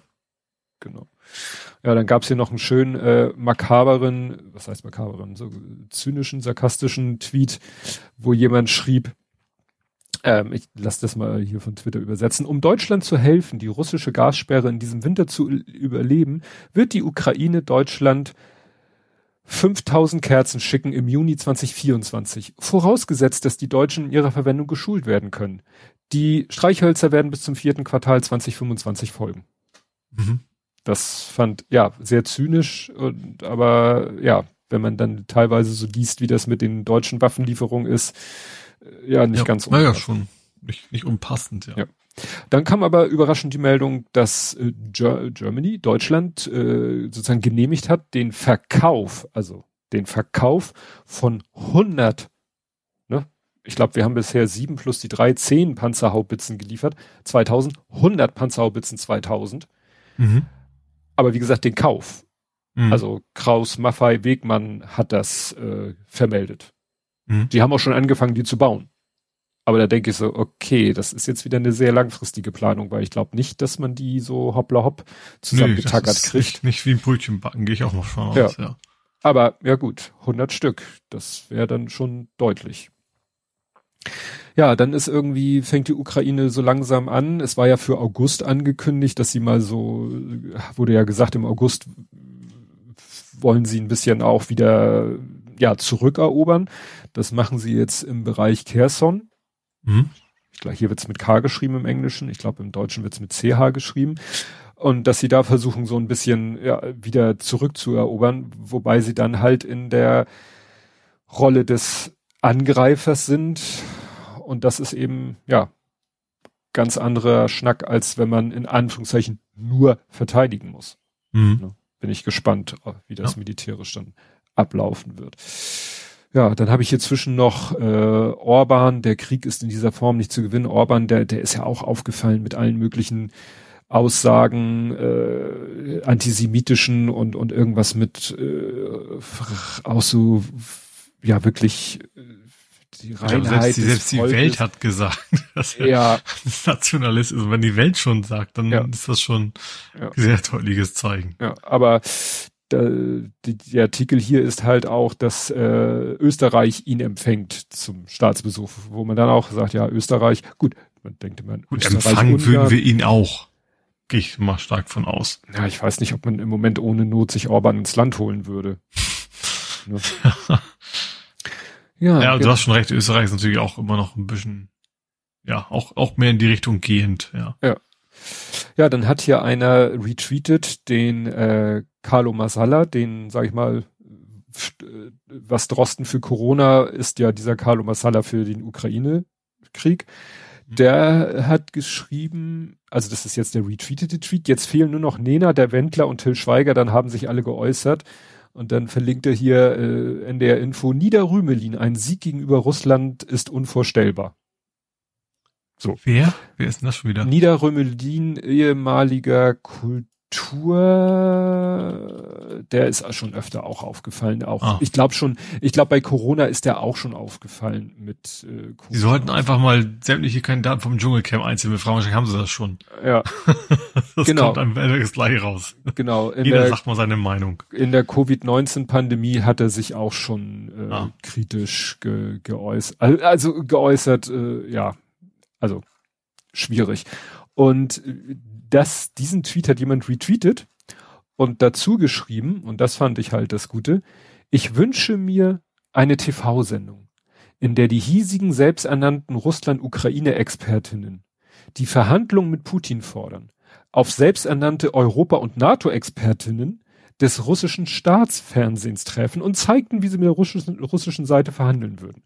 Genau. Ja, dann gab's hier noch einen schönen äh, makaberen, was heißt makaberen, so zynischen, sarkastischen Tweet, wo jemand schrieb, ähm, ich lasse das mal hier von Twitter übersetzen. Um Deutschland zu helfen, die russische Gassperre in diesem Winter zu überleben, wird die Ukraine Deutschland 5000 Kerzen schicken im Juni 2024, vorausgesetzt, dass die Deutschen in ihrer Verwendung geschult werden können. Die Streichhölzer werden bis zum vierten Quartal 2025 folgen. Mhm. Das fand, ja, sehr zynisch und, aber ja, wenn man dann teilweise so liest, wie das mit den deutschen Waffenlieferungen ist, äh, ja, nicht ja, ganz Naja, schon. Nicht, nicht unpassend, ja. ja. Dann kam aber überraschend die Meldung, dass äh, Germany, Deutschland, äh, sozusagen genehmigt hat, den Verkauf, also den Verkauf von 100, ne? Ich glaube, wir haben bisher sieben plus die drei, zehn Panzerhaubitzen geliefert. 2000, 100 Panzerhaubitzen 2000. Mhm. Aber wie gesagt, den Kauf. Mhm. Also Kraus, Maffei, Wegmann hat das äh, vermeldet. Mhm. Die haben auch schon angefangen, die zu bauen. Aber da denke ich so, okay, das ist jetzt wieder eine sehr langfristige Planung, weil ich glaube nicht, dass man die so hoppla hopp zusammengetackert nee, kriegt. Nicht, nicht wie ein Brötchen backen, gehe ich auch noch von aus, ja. ja. Aber ja gut, 100 Stück, das wäre dann schon deutlich. Ja, dann ist irgendwie, fängt die Ukraine so langsam an. Es war ja für August angekündigt, dass sie mal so, wurde ja gesagt, im August wollen sie ein bisschen auch wieder, ja, zurückerobern. Das machen sie jetzt im Bereich Kherson. Mhm. Ich glaube, hier wird's mit K geschrieben im Englischen. Ich glaube, im Deutschen wird's mit CH geschrieben. Und dass sie da versuchen, so ein bisschen ja, wieder zurückzuerobern, wobei sie dann halt in der Rolle des Angreifers sind. Und das ist eben, ja, ganz anderer Schnack, als wenn man in Anführungszeichen nur verteidigen muss. Mhm. Bin ich gespannt, wie das ja. militärisch dann ablaufen wird. Ja, dann habe ich hier zwischen noch äh, Orban, der Krieg ist in dieser Form nicht zu gewinnen. Orban, der, der ist ja auch aufgefallen mit allen möglichen Aussagen, äh, antisemitischen und, und irgendwas mit äh, auch so, ja, wirklich äh, die Reinheit. Selbst, die, selbst die Welt hat gesagt, dass er ja. Nationalist ist. Und wenn die Welt schon sagt, dann ja. ist das schon ja. sehr deutliches Zeichen. Ja, aber da, die, der Artikel hier ist halt auch, dass äh, Österreich ihn empfängt zum Staatsbesuch, wo man dann auch sagt, ja, Österreich, gut, man denkt immer, gut, empfangen Ungarn, würden wir ihn auch. Gehe ich mal stark von aus. Ja, ich weiß nicht, ob man im Moment ohne Not sich Orban ins Land holen würde. ne? ja, ja, du hast schon recht, Österreich ist natürlich auch immer noch ein bisschen, ja, auch, auch mehr in die Richtung gehend, ja. Ja. Ja, dann hat hier einer retweetet den äh, Carlo Masala, den, sag ich mal, was Drosten für Corona ist ja dieser Carlo Masala für den Ukraine-Krieg. Mhm. Der hat geschrieben, also das ist jetzt der retweetete Tweet, jetzt fehlen nur noch Nena, der Wendler und Till Schweiger, dann haben sich alle geäußert. Und dann verlinkt er hier äh, in der Info, Niederrümelin, ein Sieg gegenüber Russland ist unvorstellbar. So. Wer? Wer ist denn das schon wieder? Niederrömelin, ehemaliger Kultur, der ist schon öfter auch aufgefallen. Auch ah. ich glaube schon, ich glaube bei Corona ist der auch schon aufgefallen mit äh, Corona. Sie sollten einfach mal sämtliche Kandidaten vom Dschungelcamp einzeln befragen, wahrscheinlich haben sie das schon. Ja. das genau. kommt am Ende das gleiche raus. Genau. In Jeder der, sagt mal seine Meinung. In der Covid-19-Pandemie hat er sich auch schon äh, ah. kritisch ge geäußert. Also geäußert, äh, ja also schwierig. Und das, diesen Tweet hat jemand retweetet und dazu geschrieben, und das fand ich halt das Gute, ich wünsche mir eine TV-Sendung, in der die hiesigen selbsternannten Russland-Ukraine-Expertinnen die Verhandlungen mit Putin fordern, auf selbsternannte Europa- und NATO-Expertinnen des russischen Staatsfernsehens treffen und zeigten, wie sie mit der russischen, russischen Seite verhandeln würden.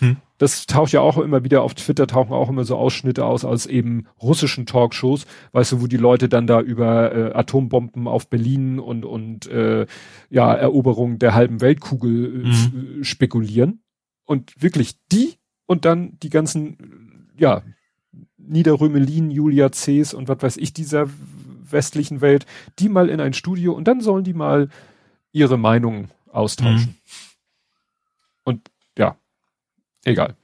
Hm. Das taucht ja auch immer wieder auf Twitter, tauchen auch immer so Ausschnitte aus aus eben russischen Talkshows, weißt du, wo die Leute dann da über äh, Atombomben auf Berlin und, und äh, ja, Eroberung der halben Weltkugel äh, mhm. spekulieren. Und wirklich die und dann die ganzen, ja, Niederrömelin, Julia Cs und was weiß ich dieser westlichen Welt, die mal in ein Studio und dann sollen die mal ihre Meinung austauschen. Mhm. Egal.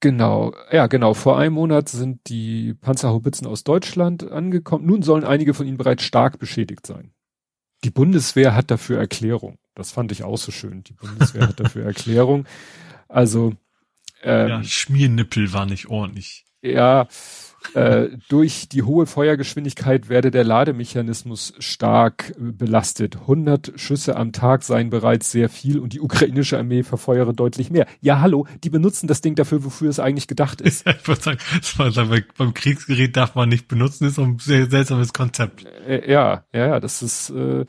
Genau, ja genau. Vor einem Monat sind die Panzerhaubitzen aus Deutschland angekommen. Nun sollen einige von ihnen bereits stark beschädigt sein. Die Bundeswehr hat dafür Erklärung. Das fand ich auch so schön. Die Bundeswehr hat dafür Erklärung. Also ähm, ja, Schmiernippel war nicht ordentlich. Ja, äh, durch die hohe Feuergeschwindigkeit werde der Lademechanismus stark äh, belastet. 100 Schüsse am Tag seien bereits sehr viel und die ukrainische Armee verfeuere deutlich mehr. Ja, hallo, die benutzen das Ding dafür, wofür es eigentlich gedacht ist. ich würde sagen, sagen beim Kriegsgerät darf man nicht benutzen, ist ein sehr seltsames Konzept. Äh, ja, ja, das ist äh,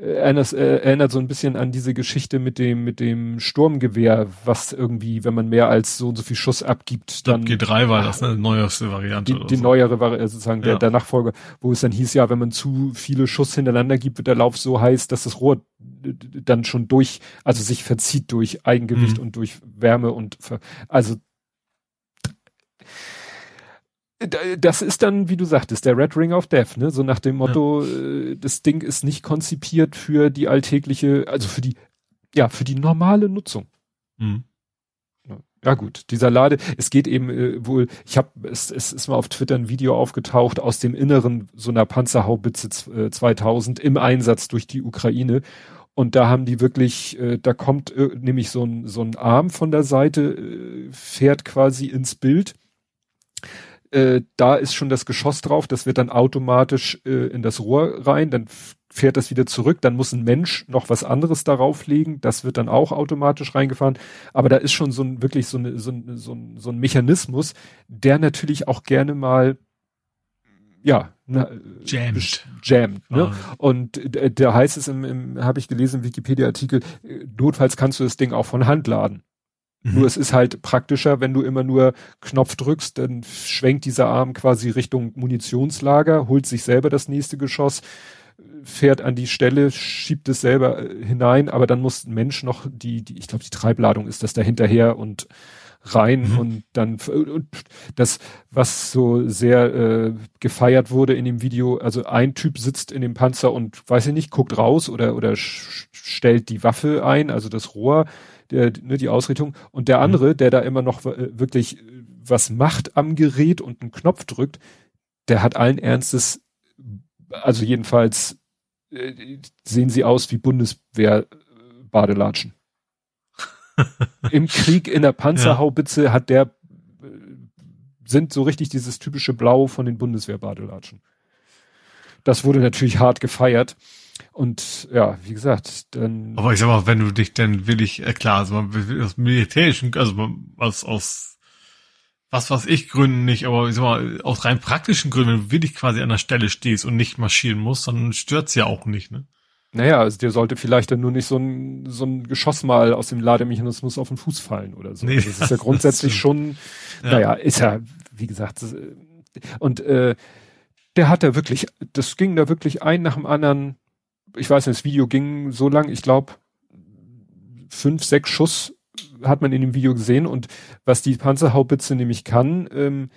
erinnert, äh, erinnert so ein bisschen an diese Geschichte mit dem mit dem Sturmgewehr, was irgendwie, wenn man mehr als so und so viel Schuss abgibt, dann G3 war das eine neueste Variante. Die, die so. neuere war sozusagen ja. der, der Nachfolger, wo es dann hieß, ja, wenn man zu viele Schuss hintereinander gibt, wird der Lauf so heiß, dass das Rohr dann schon durch, also sich verzieht durch Eigengewicht mhm. und durch Wärme und also das ist dann, wie du sagtest, der Red Ring of Death, ne? So nach dem Motto, ja. äh, das Ding ist nicht konzipiert für die alltägliche, also für die, ja, für die normale Nutzung. Mhm. Ja gut, dieser Lade, es geht eben äh, wohl, ich habe, es, es ist mal auf Twitter ein Video aufgetaucht aus dem Inneren so einer Panzerhaubitze äh, 2000 im Einsatz durch die Ukraine und da haben die wirklich, äh, da kommt äh, nämlich so ein, so ein Arm von der Seite, äh, fährt quasi ins Bild äh, da ist schon das Geschoss drauf, das wird dann automatisch äh, in das Rohr rein, dann fährt das wieder zurück, dann muss ein Mensch noch was anderes darauf legen, das wird dann auch automatisch reingefahren, aber da ist schon so ein wirklich so, eine, so, ein, so, ein, so ein Mechanismus, der natürlich auch gerne mal ja, na, jammed. jammed ne? Oh. Und da heißt es im, im habe ich gelesen im Wikipedia-Artikel, äh, notfalls kannst du das Ding auch von Hand laden. Mhm. Nur es ist halt praktischer, wenn du immer nur Knopf drückst, dann schwenkt dieser Arm quasi Richtung Munitionslager, holt sich selber das nächste Geschoss, fährt an die Stelle, schiebt es selber äh, hinein, aber dann muss ein Mensch noch die, die ich glaube, die Treibladung ist das da hinterher und rein mhm. und dann und das, was so sehr äh, gefeiert wurde in dem Video, also ein Typ sitzt in dem Panzer und weiß ich nicht, guckt raus oder oder stellt die Waffe ein, also das Rohr der, ne, die Ausrichtung. Und der mhm. andere, der da immer noch äh, wirklich äh, was macht am Gerät und einen Knopf drückt, der hat allen Ernstes, also jedenfalls äh, sehen sie aus wie Bundeswehr-Badelatschen. Im Krieg in der Panzerhaubitze ja. hat der, sind so richtig dieses typische Blau von den Bundeswehr-Badelatschen. Das wurde natürlich hart gefeiert. Und ja, wie gesagt, dann. Aber ich sag mal, wenn du dich dann willig, äh, klar, also aus militärischen, also aus, aus was was ich Gründen nicht, aber ich sag mal, aus rein praktischen Gründen, wenn du wirklich quasi an der Stelle stehst und nicht marschieren musst, dann stört's ja auch nicht, ne? Naja, also dir sollte vielleicht dann nur nicht so ein, so ein Geschoss mal aus dem Lademechanismus auf den Fuß fallen oder so. Nee, also das ist ja grundsätzlich schon, ja. naja, ist ja, wie gesagt, und äh, der hat da wirklich, das ging da wirklich ein nach dem anderen ich weiß nicht, das Video ging so lang, ich glaube, fünf, sechs Schuss hat man in dem Video gesehen und was die Panzerhaubitze nämlich kann, ähm,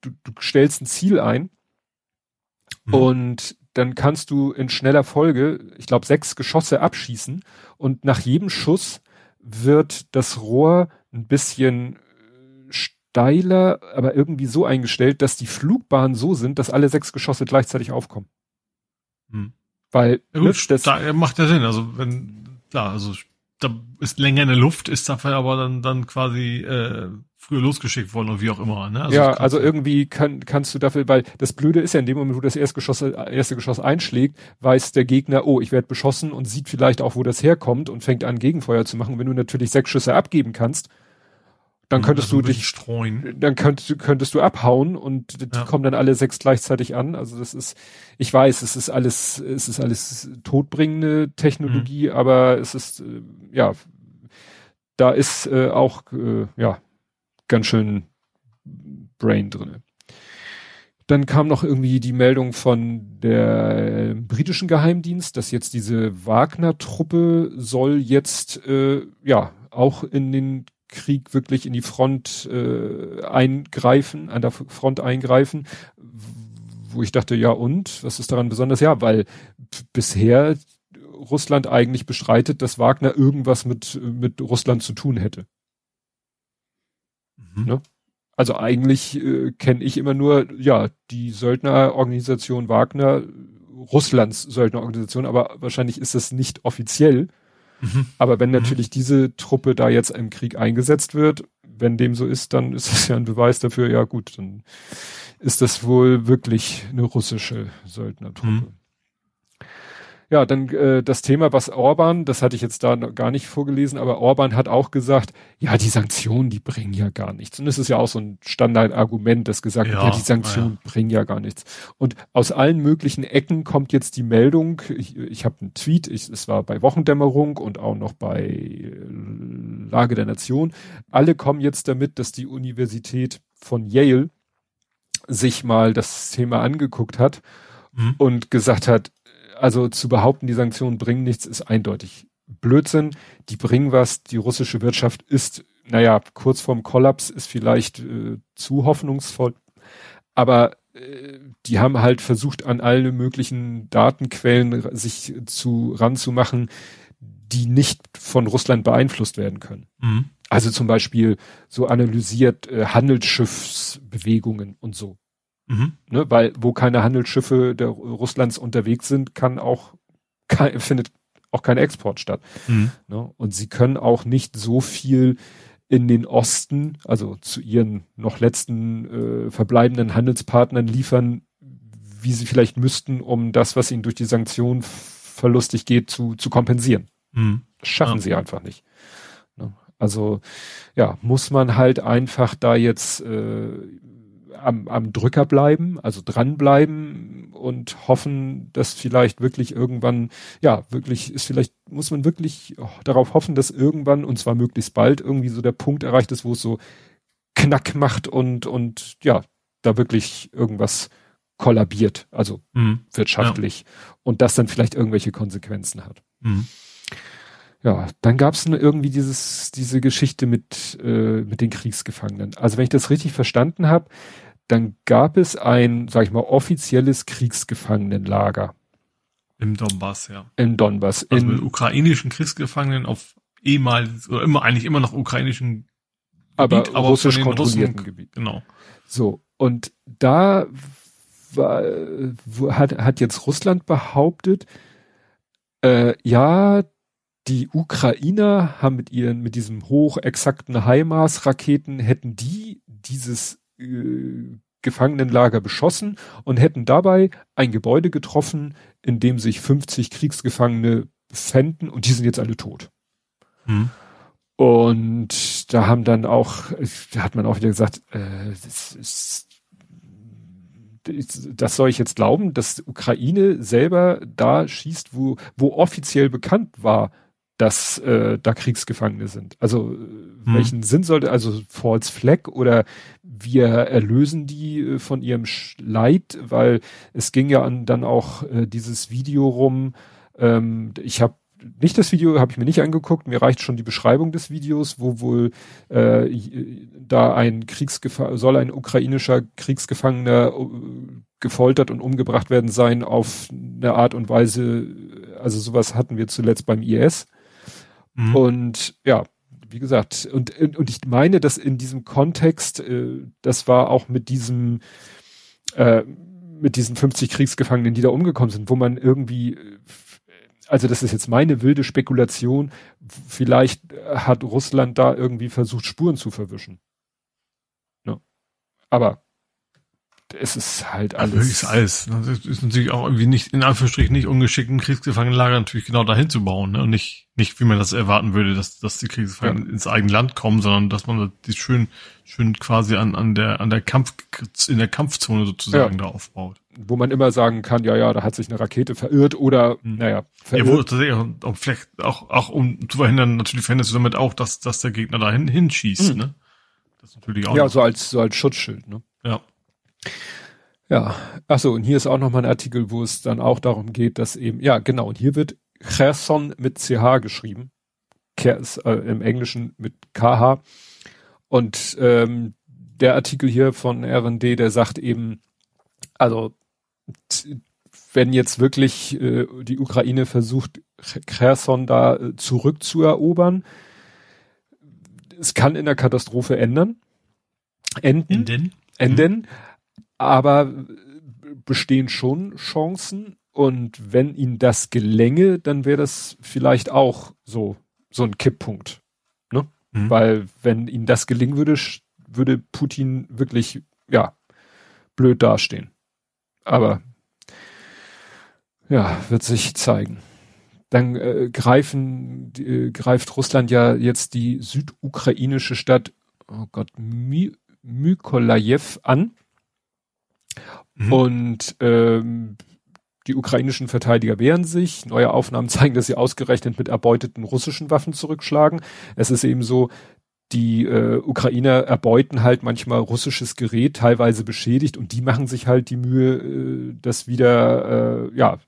du, du stellst ein Ziel ein mhm. und dann kannst du in schneller Folge, ich glaube, sechs Geschosse abschießen und nach jedem Schuss wird das Rohr ein bisschen steiler, aber irgendwie so eingestellt, dass die Flugbahnen so sind, dass alle sechs Geschosse gleichzeitig aufkommen. Mhm. Weil ja, gut, das da macht ja Sinn. Also wenn klar, also da ist länger in der Luft, ist dafür aber dann dann quasi äh, früher losgeschickt worden oder wie auch immer. Ne? Also ja, also irgendwie kann, kannst du dafür, weil das Blöde ist ja in dem Moment, wo das erste Geschoss, erste Geschoss einschlägt, weiß der Gegner, oh, ich werde beschossen und sieht vielleicht auch, wo das herkommt und fängt an, Gegenfeuer zu machen. Wenn du natürlich sechs Schüsse abgeben kannst, dann könntest also du dich streuen. Dann könntest, könntest du abhauen und die ja. kommen dann alle sechs gleichzeitig an. Also das ist, ich weiß, es ist alles, es ist alles todbringende Technologie, mhm. aber es ist, äh, ja, da ist äh, auch, äh, ja, ganz schön Brain drinne. Dann kam noch irgendwie die Meldung von der britischen Geheimdienst, dass jetzt diese Wagner-Truppe soll jetzt äh, ja auch in den Krieg wirklich in die Front äh, eingreifen, an der Front eingreifen, wo ich dachte, ja und, was ist daran besonders? Ja, weil bisher Russland eigentlich bestreitet, dass Wagner irgendwas mit, mit Russland zu tun hätte. Mhm. Ne? Also eigentlich äh, kenne ich immer nur, ja, die Söldnerorganisation Wagner, Russlands Söldnerorganisation, aber wahrscheinlich ist das nicht offiziell. Mhm. Aber wenn mhm. natürlich diese Truppe da jetzt im Krieg eingesetzt wird, wenn dem so ist, dann ist das ja ein Beweis dafür, ja gut, dann ist das wohl wirklich eine russische Söldnertruppe. Mhm. Ja, dann äh, das Thema, was Orban, das hatte ich jetzt da noch gar nicht vorgelesen, aber Orban hat auch gesagt, ja, die Sanktionen, die bringen ja gar nichts. Und es ist ja auch so ein Standardargument, das gesagt wird, ja, die Sanktionen ja. bringen ja gar nichts. Und aus allen möglichen Ecken kommt jetzt die Meldung, ich, ich habe einen Tweet, ich, es war bei Wochendämmerung und auch noch bei Lage der Nation. Alle kommen jetzt damit, dass die Universität von Yale sich mal das Thema angeguckt hat mhm. und gesagt hat, also zu behaupten, die Sanktionen bringen nichts, ist eindeutig Blödsinn. Die bringen was. Die russische Wirtschaft ist, naja, kurz vorm Kollaps ist vielleicht äh, zu hoffnungsvoll. Aber äh, die haben halt versucht, an alle möglichen Datenquellen sich zu ranzumachen, die nicht von Russland beeinflusst werden können. Mhm. Also zum Beispiel so analysiert äh, Handelsschiffsbewegungen und so. Mhm. Ne, weil wo keine Handelsschiffe der Russlands unterwegs sind, kann auch kein, findet auch kein Export statt. Mhm. Ne, und sie können auch nicht so viel in den Osten, also zu ihren noch letzten äh, verbleibenden Handelspartnern liefern, wie sie vielleicht müssten, um das, was ihnen durch die Sanktionen verlustig geht, zu, zu kompensieren. Mhm. Das schaffen ja. sie einfach nicht. Ne? Also ja, muss man halt einfach da jetzt äh, am, am Drücker bleiben, also dranbleiben und hoffen, dass vielleicht wirklich irgendwann, ja, wirklich ist vielleicht, muss man wirklich darauf hoffen, dass irgendwann, und zwar möglichst bald, irgendwie so der Punkt erreicht ist, wo es so Knack macht und, und ja, da wirklich irgendwas kollabiert, also mhm. wirtschaftlich ja. und das dann vielleicht irgendwelche Konsequenzen hat. Mhm. Ja, dann gab es irgendwie dieses, diese Geschichte mit, äh, mit den Kriegsgefangenen. Also wenn ich das richtig verstanden habe, dann gab es ein, sag ich mal, offizielles Kriegsgefangenenlager. Im Donbass, ja. Im Donbass. Also in, mit ukrainischen Kriegsgefangenen auf ehemals, oder immer, eigentlich immer noch ukrainischen aber, Gebiet, aber russisch kontrollierten Russen, Gebiet. Genau. So. Und da war, hat, hat jetzt Russland behauptet, äh, ja, die Ukrainer haben mit ihren, mit diesem hochexakten HIMARS-Raketen, hätten die dieses äh, Gefangenenlager beschossen und hätten dabei ein Gebäude getroffen, in dem sich 50 Kriegsgefangene befänden und die sind jetzt alle tot. Hm. Und da haben dann auch, da hat man auch wieder gesagt, äh, das, ist, das soll ich jetzt glauben, dass Ukraine selber da schießt, wo, wo offiziell bekannt war, dass äh, da Kriegsgefangene sind. Also äh, hm. welchen Sinn sollte, also False Flag oder wir erlösen die äh, von ihrem Leid, weil es ging ja an, dann auch äh, dieses Video rum. Ähm, ich habe nicht das Video habe ich mir nicht angeguckt, mir reicht schon die Beschreibung des Videos, wo wohl äh, da ein Kriegsgefangener, soll ein ukrainischer Kriegsgefangener äh, gefoltert und umgebracht werden sein auf eine Art und Weise, also sowas hatten wir zuletzt beim IS. Mhm. Und ja, wie gesagt, und, und ich meine, dass in diesem Kontext, äh, das war auch mit diesem, äh, mit diesen 50 Kriegsgefangenen, die da umgekommen sind, wo man irgendwie, also das ist jetzt meine wilde Spekulation, vielleicht hat Russland da irgendwie versucht, Spuren zu verwischen. Ne? Aber es ist halt alles. Also ist alles. Das ist natürlich auch irgendwie nicht, in Anführungsstrichen nicht ungeschickt, ein Kriegsgefangenenlager natürlich genau dahin zu bauen, ne? Und nicht, nicht, wie man das erwarten würde, dass, dass die Kriegsgefangenen ja. ins eigene Land kommen, sondern dass man die schön, schön quasi an, an der, an der Kampf, in der Kampfzone sozusagen ja. da aufbaut. Wo man immer sagen kann, ja, ja, da hat sich eine Rakete verirrt oder, mhm. naja, verirrt. Ja, wo tatsächlich auch, vielleicht auch, auch um zu verhindern, natürlich verhinderst du damit auch, dass, dass der Gegner dahin hinschießt, mhm. ne? Das ist natürlich auch. Ja, so als, so als Schutzschild, ne? Ja. Ja, ach so, und hier ist auch nochmal ein Artikel, wo es dann auch darum geht, dass eben, ja, genau, und hier wird Cherson mit CH geschrieben, Kers, äh, im Englischen mit KH. Und ähm, der Artikel hier von RD, der sagt eben, also wenn jetzt wirklich äh, die Ukraine versucht, Cherson da äh, zurückzuerobern, es kann in der Katastrophe ändern. Enden. Enden. Enden. Mhm aber bestehen schon Chancen und wenn ihnen das gelänge, dann wäre das vielleicht auch so so ein Kipppunkt. Ne? Mhm. Weil wenn ihnen das gelingen würde, würde Putin wirklich, ja, blöd dastehen. Aber ja, wird sich zeigen. Dann äh, greifen, äh, greift Russland ja jetzt die südukrainische Stadt, oh Gott, My Mykolajew an. Mhm. Und ähm, die ukrainischen Verteidiger wehren sich. Neue Aufnahmen zeigen, dass sie ausgerechnet mit erbeuteten russischen Waffen zurückschlagen. Es ist eben so, die äh, Ukrainer erbeuten halt manchmal russisches Gerät, teilweise beschädigt, und die machen sich halt die Mühe, äh, das wieder äh, ja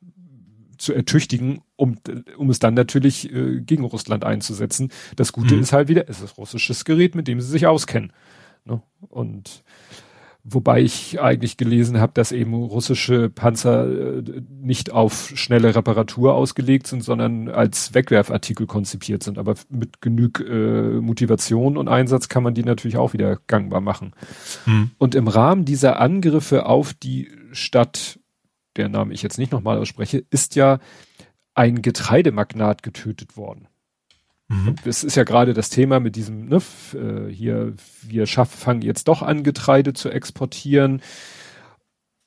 zu ertüchtigen, um, um es dann natürlich äh, gegen Russland einzusetzen. Das Gute mhm. ist halt wieder, es ist russisches Gerät, mit dem sie sich auskennen. Ne? Und Wobei ich eigentlich gelesen habe, dass eben russische Panzer äh, nicht auf schnelle Reparatur ausgelegt sind, sondern als Wegwerfartikel konzipiert sind. Aber mit genug äh, Motivation und Einsatz kann man die natürlich auch wieder gangbar machen. Hm. Und im Rahmen dieser Angriffe auf die Stadt, der Name ich jetzt nicht nochmal ausspreche, ist ja ein Getreidemagnat getötet worden. Mhm. Das ist ja gerade das Thema mit diesem, ne, äh, hier, wir schaffen, fangen jetzt doch an, Getreide zu exportieren.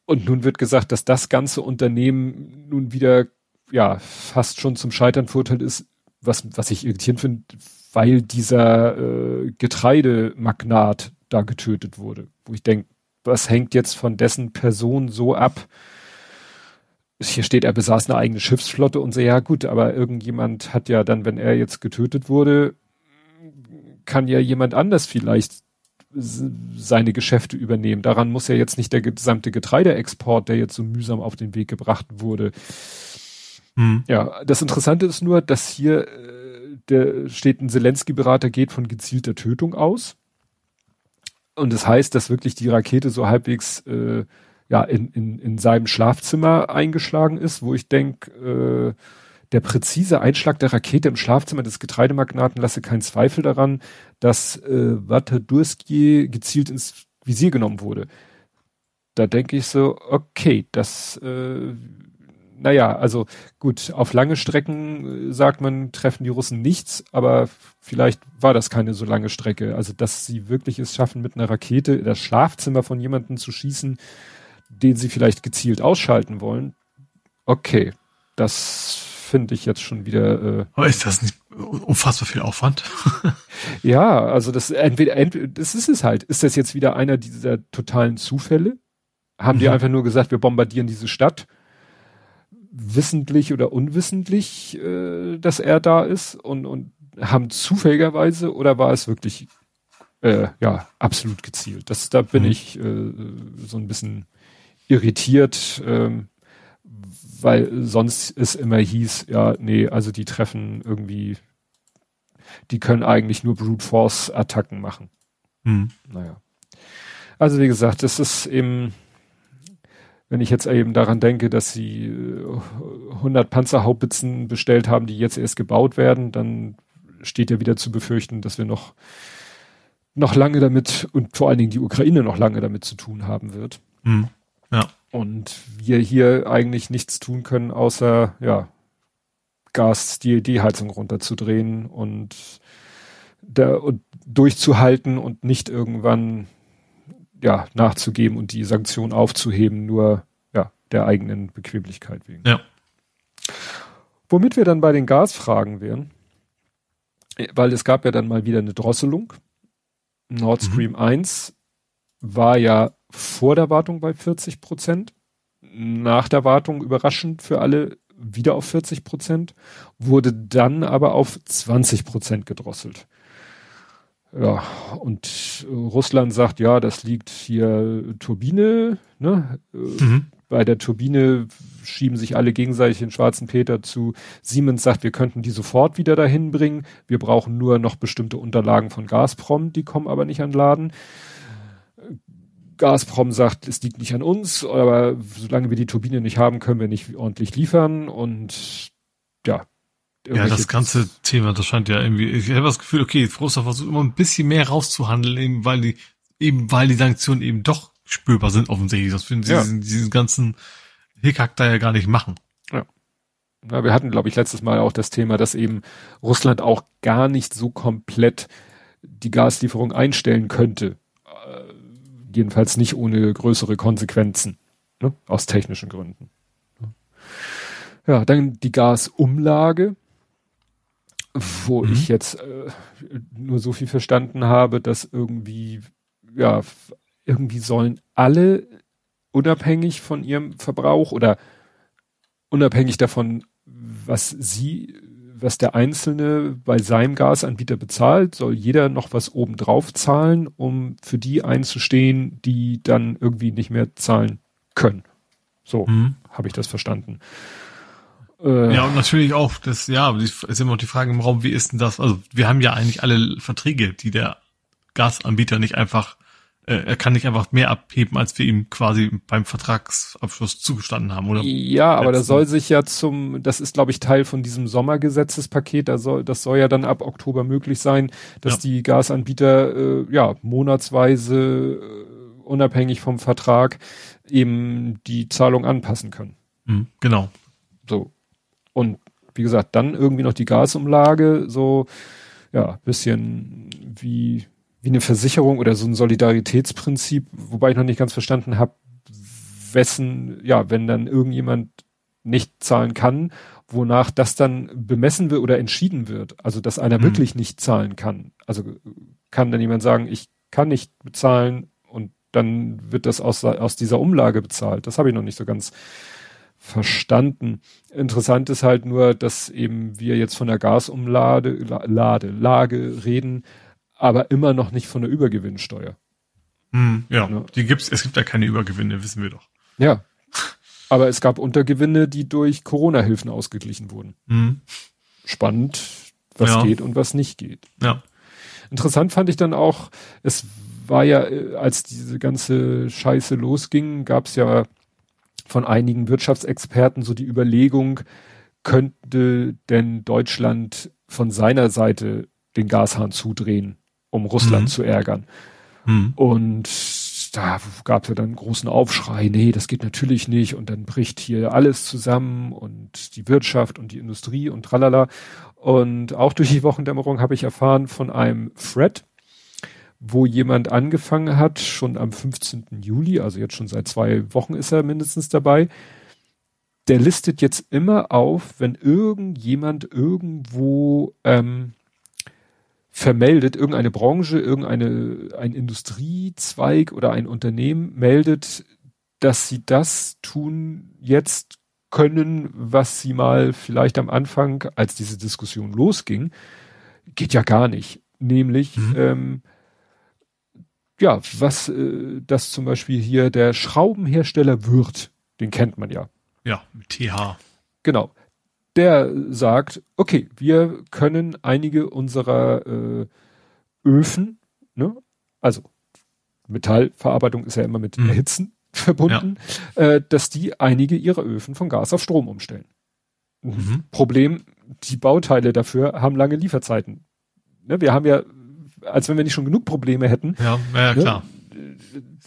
Und nun wird gesagt, dass das ganze Unternehmen nun wieder, ja, fast schon zum Scheitern verurteilt ist, was, was ich irritierend finde, weil dieser äh, Getreidemagnat da getötet wurde. Wo ich denke, was hängt jetzt von dessen Person so ab? Hier steht, er besaß eine eigene Schiffsflotte und so, ja gut, aber irgendjemand hat ja dann, wenn er jetzt getötet wurde, kann ja jemand anders vielleicht seine Geschäfte übernehmen. Daran muss ja jetzt nicht der gesamte Getreideexport, der jetzt so mühsam auf den Weg gebracht wurde. Hm. Ja, das Interessante ist nur, dass hier äh, der steht ein Zelensky-Berater geht von gezielter Tötung aus. Und das heißt, dass wirklich die Rakete so halbwegs äh, ja in, in, in seinem Schlafzimmer eingeschlagen ist, wo ich denke, äh, der präzise Einschlag der Rakete im Schlafzimmer des Getreidemagnaten lasse keinen Zweifel daran, dass äh, Watadurski gezielt ins Visier genommen wurde. Da denke ich so, okay, das, äh, naja, also gut, auf lange Strecken, äh, sagt man, treffen die Russen nichts, aber vielleicht war das keine so lange Strecke. Also, dass sie wirklich es schaffen, mit einer Rakete das Schlafzimmer von jemandem zu schießen, den sie vielleicht gezielt ausschalten wollen, okay, das finde ich jetzt schon wieder. Äh, ist das nicht unfassbar viel Aufwand? ja, also das entweder, entweder, das ist es halt. Ist das jetzt wieder einer dieser totalen Zufälle? Haben mhm. die einfach nur gesagt, wir bombardieren diese Stadt? Wissentlich oder unwissentlich, äh, dass er da ist und, und haben zufälligerweise oder war es wirklich äh, ja absolut gezielt? Das da bin mhm. ich äh, so ein bisschen irritiert, ähm, weil sonst es immer hieß, ja, nee, also die treffen irgendwie, die können eigentlich nur Brute Force Attacken machen. Hm. Naja. Also wie gesagt, das ist eben, wenn ich jetzt eben daran denke, dass sie 100 äh, Panzerhaubitzen bestellt haben, die jetzt erst gebaut werden, dann steht ja wieder zu befürchten, dass wir noch noch lange damit und vor allen Dingen die Ukraine noch lange damit zu tun haben wird. Hm. Ja. Und wir hier eigentlich nichts tun können, außer, ja, Gas, die, die Heizung runterzudrehen und, da, und durchzuhalten und nicht irgendwann, ja, nachzugeben und die Sanktion aufzuheben, nur, ja, der eigenen Bequemlichkeit wegen. Ja. Womit wir dann bei den Gasfragen wären, weil es gab ja dann mal wieder eine Drosselung. Nord Stream mhm. 1 war ja vor der Wartung bei 40 Prozent, nach der Wartung überraschend für alle wieder auf 40 Prozent, wurde dann aber auf 20 Prozent gedrosselt. Ja, und Russland sagt, ja, das liegt hier Turbine, ne? Mhm. Bei der Turbine schieben sich alle gegenseitig den schwarzen Peter zu. Siemens sagt, wir könnten die sofort wieder dahin bringen. Wir brauchen nur noch bestimmte Unterlagen von Gazprom, die kommen aber nicht an Laden. Gazprom sagt, es liegt nicht an uns, aber solange wir die Turbine nicht haben, können wir nicht ordentlich liefern und ja. Ja, das ganze Thema, das scheint ja irgendwie, ich habe das Gefühl, okay, Froster versucht immer ein bisschen mehr rauszuhandeln, eben weil die, eben weil die Sanktionen eben doch spürbar sind offensichtlich. Das finden sie ja. diesen, diesen ganzen Hickhack da ja gar nicht machen. Ja. ja wir hatten, glaube ich, letztes Mal auch das Thema, dass eben Russland auch gar nicht so komplett die Gaslieferung einstellen könnte. Jedenfalls nicht ohne größere Konsequenzen, ne? aus technischen Gründen. Ja, dann die Gasumlage, wo mhm. ich jetzt äh, nur so viel verstanden habe, dass irgendwie, ja, irgendwie sollen alle unabhängig von ihrem Verbrauch oder unabhängig davon, was sie, was der Einzelne bei seinem Gasanbieter bezahlt, soll jeder noch was obendrauf zahlen, um für die einzustehen, die dann irgendwie nicht mehr zahlen können. So mhm. habe ich das verstanden. Äh, ja, und natürlich auch, das, ja, ist immer noch die Frage im Raum, wie ist denn das? Also, wir haben ja eigentlich alle Verträge, die der Gasanbieter nicht einfach äh, er kann nicht einfach mehr abheben, als wir ihm quasi beim Vertragsabschluss zugestanden haben, oder? Ja, aber das soll sich ja zum, das ist glaube ich Teil von diesem Sommergesetzespaket, da soll, das soll ja dann ab Oktober möglich sein, dass ja. die Gasanbieter äh, ja monatsweise äh, unabhängig vom Vertrag eben die Zahlung anpassen können. Mhm, genau. So. Und wie gesagt, dann irgendwie noch die Gasumlage, so ja, bisschen wie wie eine Versicherung oder so ein Solidaritätsprinzip, wobei ich noch nicht ganz verstanden habe, wessen, ja, wenn dann irgendjemand nicht zahlen kann, wonach das dann bemessen wird oder entschieden wird. Also, dass einer mhm. wirklich nicht zahlen kann. Also kann dann jemand sagen, ich kann nicht bezahlen und dann wird das aus, aus dieser Umlage bezahlt. Das habe ich noch nicht so ganz verstanden. Interessant ist halt nur, dass eben wir jetzt von der Gasumlade, Lade, Lage reden, aber immer noch nicht von der Übergewinnsteuer. Hm, ja, ja, die gibt's, es gibt ja keine Übergewinne, wissen wir doch. Ja. Aber es gab Untergewinne, die durch Corona-Hilfen ausgeglichen wurden. Hm. Spannend, was ja. geht und was nicht geht. Ja. Interessant fand ich dann auch, es war ja, äh, als diese ganze Scheiße losging, gab es ja von einigen Wirtschaftsexperten so die Überlegung, könnte denn Deutschland von seiner Seite den Gashahn zudrehen? Um Russland mhm. zu ärgern. Mhm. Und da gab es ja dann einen großen Aufschrei, nee, das geht natürlich nicht und dann bricht hier alles zusammen und die Wirtschaft und die Industrie und tralala. Und auch durch die Wochendämmerung habe ich erfahren von einem Thread, wo jemand angefangen hat, schon am 15. Juli, also jetzt schon seit zwei Wochen ist er mindestens dabei, der listet jetzt immer auf, wenn irgendjemand irgendwo ähm, vermeldet, irgendeine Branche, irgendeine, ein Industriezweig oder ein Unternehmen meldet, dass sie das tun jetzt können, was sie mal vielleicht am Anfang, als diese Diskussion losging, geht ja gar nicht. Nämlich, mhm. ähm, ja, was äh, das zum Beispiel hier der Schraubenhersteller wird, den kennt man ja. Ja, mit TH. Genau der sagt, okay, wir können einige unserer äh, Öfen, ne, also Metallverarbeitung ist ja immer mit mhm. Erhitzen verbunden, ja. äh, dass die einige ihrer Öfen von Gas auf Strom umstellen. Mhm. Problem, die Bauteile dafür haben lange Lieferzeiten. Ne, wir haben ja, als wenn wir nicht schon genug Probleme hätten. Ja, ja ne, klar.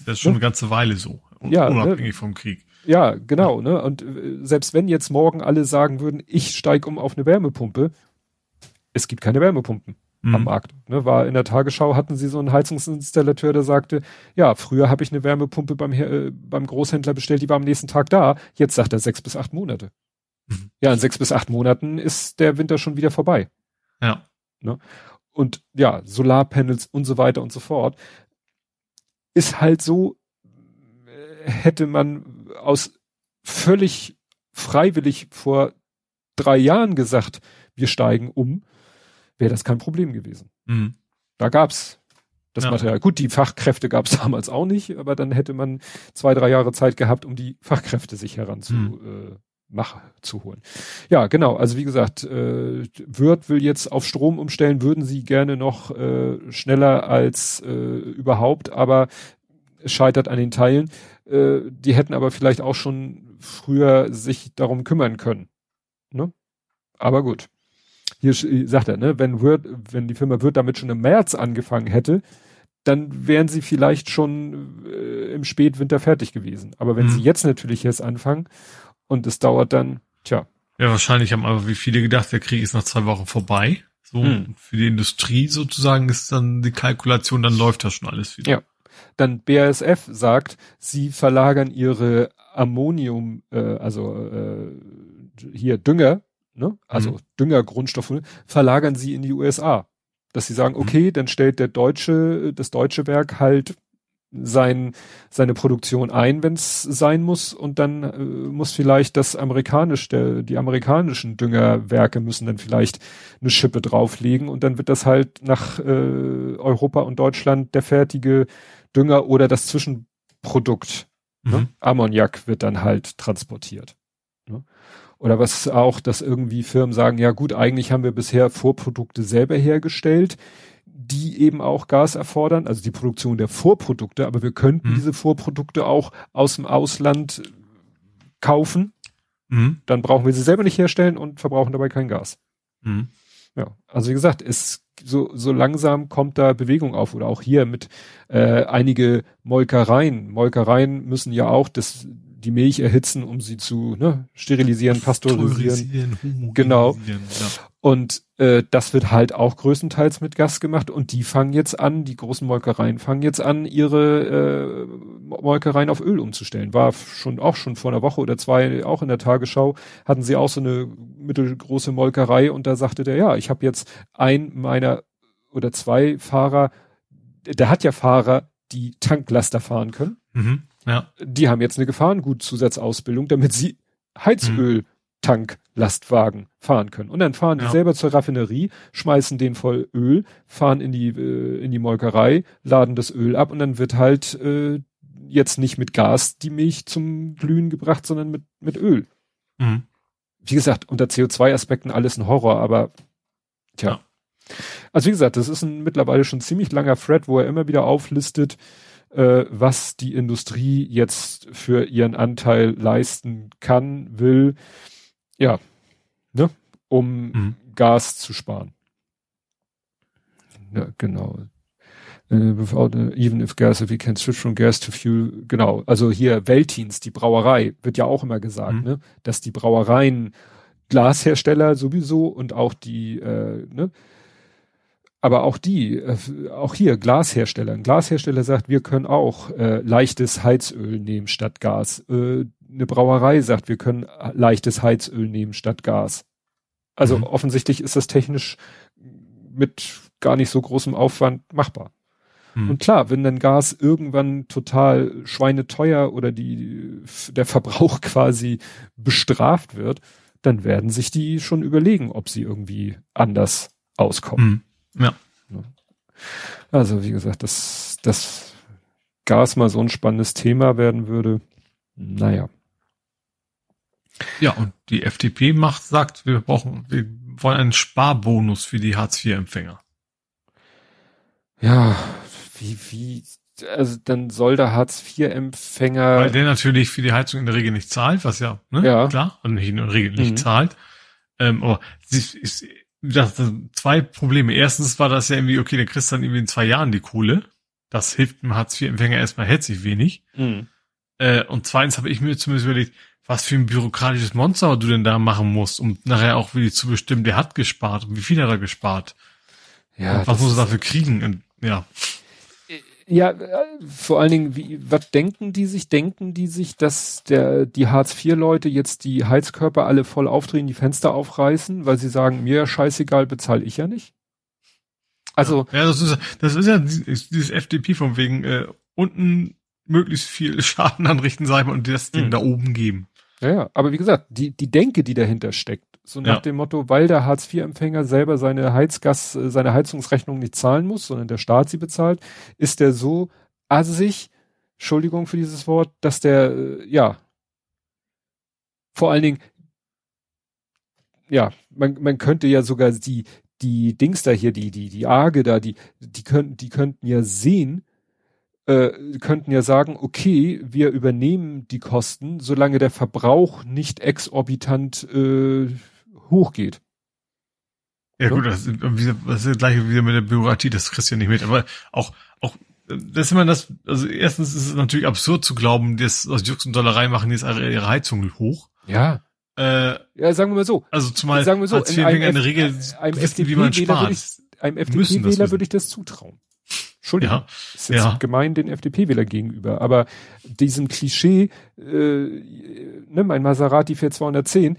Das ist schon ne? eine ganze Weile so. Ja, ne? unabhängig ne, vom Krieg. Ja, genau, ne? Und äh, selbst wenn jetzt morgen alle sagen würden, ich steige um auf eine Wärmepumpe, es gibt keine Wärmepumpen mhm. am Markt. Ne? War in der Tagesschau hatten sie so einen Heizungsinstallateur, der sagte, ja, früher habe ich eine Wärmepumpe beim, äh, beim Großhändler bestellt, die war am nächsten Tag da. Jetzt sagt er sechs bis acht Monate. Mhm. Ja, in sechs bis acht Monaten ist der Winter schon wieder vorbei. Ja. Ne? Und ja, Solarpanels und so weiter und so fort. Ist halt so, äh, hätte man aus völlig freiwillig vor drei Jahren gesagt, wir steigen um, wäre das kein Problem gewesen. Mhm. Da gab's das ja. Material. Gut, die Fachkräfte gab's damals auch nicht, aber dann hätte man zwei, drei Jahre Zeit gehabt, um die Fachkräfte sich heranzu mhm. äh, mach, zu holen. Ja, genau. Also wie gesagt, äh, Wirt will jetzt auf Strom umstellen, würden sie gerne noch äh, schneller als äh, überhaupt, aber es scheitert an den Teilen. Äh, die hätten aber vielleicht auch schon früher sich darum kümmern können. Ne? Aber gut. Hier sagt er, ne, wenn Word, wenn die Firma Word damit schon im März angefangen hätte, dann wären sie vielleicht schon äh, im Spätwinter fertig gewesen. Aber wenn mhm. sie jetzt natürlich erst anfangen und es dauert dann, tja. Ja, wahrscheinlich haben aber wie viele gedacht, der Krieg ist nach zwei Wochen vorbei. So hm. für die Industrie sozusagen ist dann die Kalkulation, dann läuft das schon alles wieder. Ja. Dann BASF sagt, sie verlagern ihre Ammonium, äh, also äh, hier Dünger, ne? also mhm. Düngergrundstoffe, verlagern sie in die USA. Dass sie sagen, mhm. okay, mhm. dann stellt der deutsche, das deutsche Werk halt sein, seine Produktion ein, wenn es sein muss, und dann äh, muss vielleicht das amerikanische, der, die amerikanischen Düngerwerke müssen dann vielleicht eine Schippe drauflegen und dann wird das halt nach äh, Europa und Deutschland der fertige Dünger oder das Zwischenprodukt, ne? mhm. ne? Ammoniak wird dann halt transportiert. Ne? Oder was auch, dass irgendwie Firmen sagen, ja gut, eigentlich haben wir bisher Vorprodukte selber hergestellt, die eben auch Gas erfordern, also die Produktion der Vorprodukte, aber wir könnten mhm. diese Vorprodukte auch aus dem Ausland kaufen. Mhm. Dann brauchen wir sie selber nicht herstellen und verbrauchen dabei kein Gas. Mhm. Ja, also wie gesagt, es so, so langsam kommt da Bewegung auf oder auch hier mit äh, einige Molkereien. Molkereien müssen ja auch das die Milch erhitzen, um sie zu ne, sterilisieren, pasteurisieren. Genau. Ja. Und äh, das wird halt auch größtenteils mit Gas gemacht und die fangen jetzt an, die großen Molkereien fangen jetzt an, ihre äh, Molkereien auf Öl umzustellen. War schon auch schon vor einer Woche oder zwei auch in der Tagesschau hatten sie auch so eine mittelgroße Molkerei und da sagte der, ja, ich habe jetzt ein meiner oder zwei Fahrer, der hat ja Fahrer, die Tanklaster fahren können. Mhm. Ja. Die haben jetzt eine Gefahrengutzusatzausbildung, damit sie Heizöl Tanklastwagen fahren können. Und dann fahren ja. die selber zur Raffinerie, schmeißen den voll Öl, fahren in die, äh, in die Molkerei, laden das Öl ab und dann wird halt äh, jetzt nicht mit Gas die Milch zum Glühen gebracht, sondern mit, mit Öl. Mhm. Wie gesagt, unter CO2-Aspekten alles ein Horror, aber tja. Ja. Also wie gesagt, das ist ein mittlerweile schon ziemlich langer Thread, wo er immer wieder auflistet, äh, was die Industrie jetzt für ihren Anteil leisten kann, will, ja, ne, um mhm. Gas zu sparen. Ja, genau. Uh, without, uh, even if gas, if we can switch from gas to fuel, genau. Also hier Weltins, die Brauerei, wird ja auch immer gesagt, mhm. ne, dass die Brauereien Glashersteller sowieso und auch die, äh, ne, aber auch die, äh, auch hier Glashersteller. Ein Glashersteller sagt, wir können auch äh, leichtes Heizöl nehmen statt Gas. Äh, eine Brauerei sagt, wir können leichtes Heizöl nehmen statt Gas. Also mhm. offensichtlich ist das technisch mit gar nicht so großem Aufwand machbar. Mhm. Und klar, wenn dann Gas irgendwann total schweineteuer oder die, der Verbrauch quasi bestraft wird, dann werden sich die schon überlegen, ob sie irgendwie anders auskommen. Mhm. Ja. Also wie gesagt, dass das Gas mal so ein spannendes Thema werden würde, naja. Ja, und die FDP macht, sagt, wir brauchen, wir wollen einen Sparbonus für die Hartz-IV-Empfänger. Ja, wie, wie, also dann soll der Hartz-IV-Empfänger. Weil der natürlich für die Heizung in der Regel nicht zahlt, was ja, ne, ja. klar, und nicht in der Regel nicht mhm. zahlt. Ähm, aber sie ist, das, das, zwei Probleme. Erstens war das ja irgendwie, okay, dann kriegst dann irgendwie in zwei Jahren die Kohle. Das hilft dem Hartz-IV-Empfänger erstmal herzlich wenig. Mhm. Äh, und zweitens habe ich mir zumindest überlegt, was für ein bürokratisches Monster du denn da machen musst, um nachher auch wirklich zu bestimmen, der hat gespart und wie viel hat er gespart. Ja. Und was muss er dafür kriegen? Und, ja. Ja, äh, vor allen Dingen, wie, was denken die sich? Denken die sich, dass der, die Hartz-IV-Leute jetzt die Heizkörper alle voll aufdrehen, die Fenster aufreißen, weil sie sagen, mir scheißegal, bezahle ich ja nicht? Also. Ja, das ist, das ist ja dieses FDP von wegen, äh, unten möglichst viel Schaden anrichten, sagen wir, und das Ding mhm. da oben geben. Ja, ja, aber wie gesagt, die, die Denke, die dahinter steckt, so nach ja. dem Motto, weil der Hartz-IV-Empfänger selber seine Heizgas, äh, seine Heizungsrechnung nicht zahlen muss, sondern der Staat sie bezahlt, ist der so assig, Entschuldigung für dieses Wort, dass der, äh, ja, vor allen Dingen, ja, man, man könnte ja sogar die, die Dings da hier, die, die, die Arge da, die, die könnten, die könnten ja sehen, äh, könnten ja sagen, okay, wir übernehmen die Kosten, solange der Verbrauch nicht exorbitant äh, hochgeht. Ja so? gut, das, das ist das gleiche wieder mit der Bürokratie, das kriegst du ja nicht mit, aber auch, auch, das ist immer das, also erstens ist es natürlich absurd zu glauben, dass aus Jux und Dollerei machen die jetzt ihre Heizung hoch. Ja. Äh, ja, sagen wir mal so. Also zumal sagen wir so, IV-Empfänger in der Regel einem wissen, wie man würde spart. ich, einem FDP-Wähler würde ich das zutrauen. Entschuldigung. Ja, ist jetzt ja. gemein den FDP-Wähler gegenüber, aber diesem Klischee, äh, ne, mein Maserati fährt 210,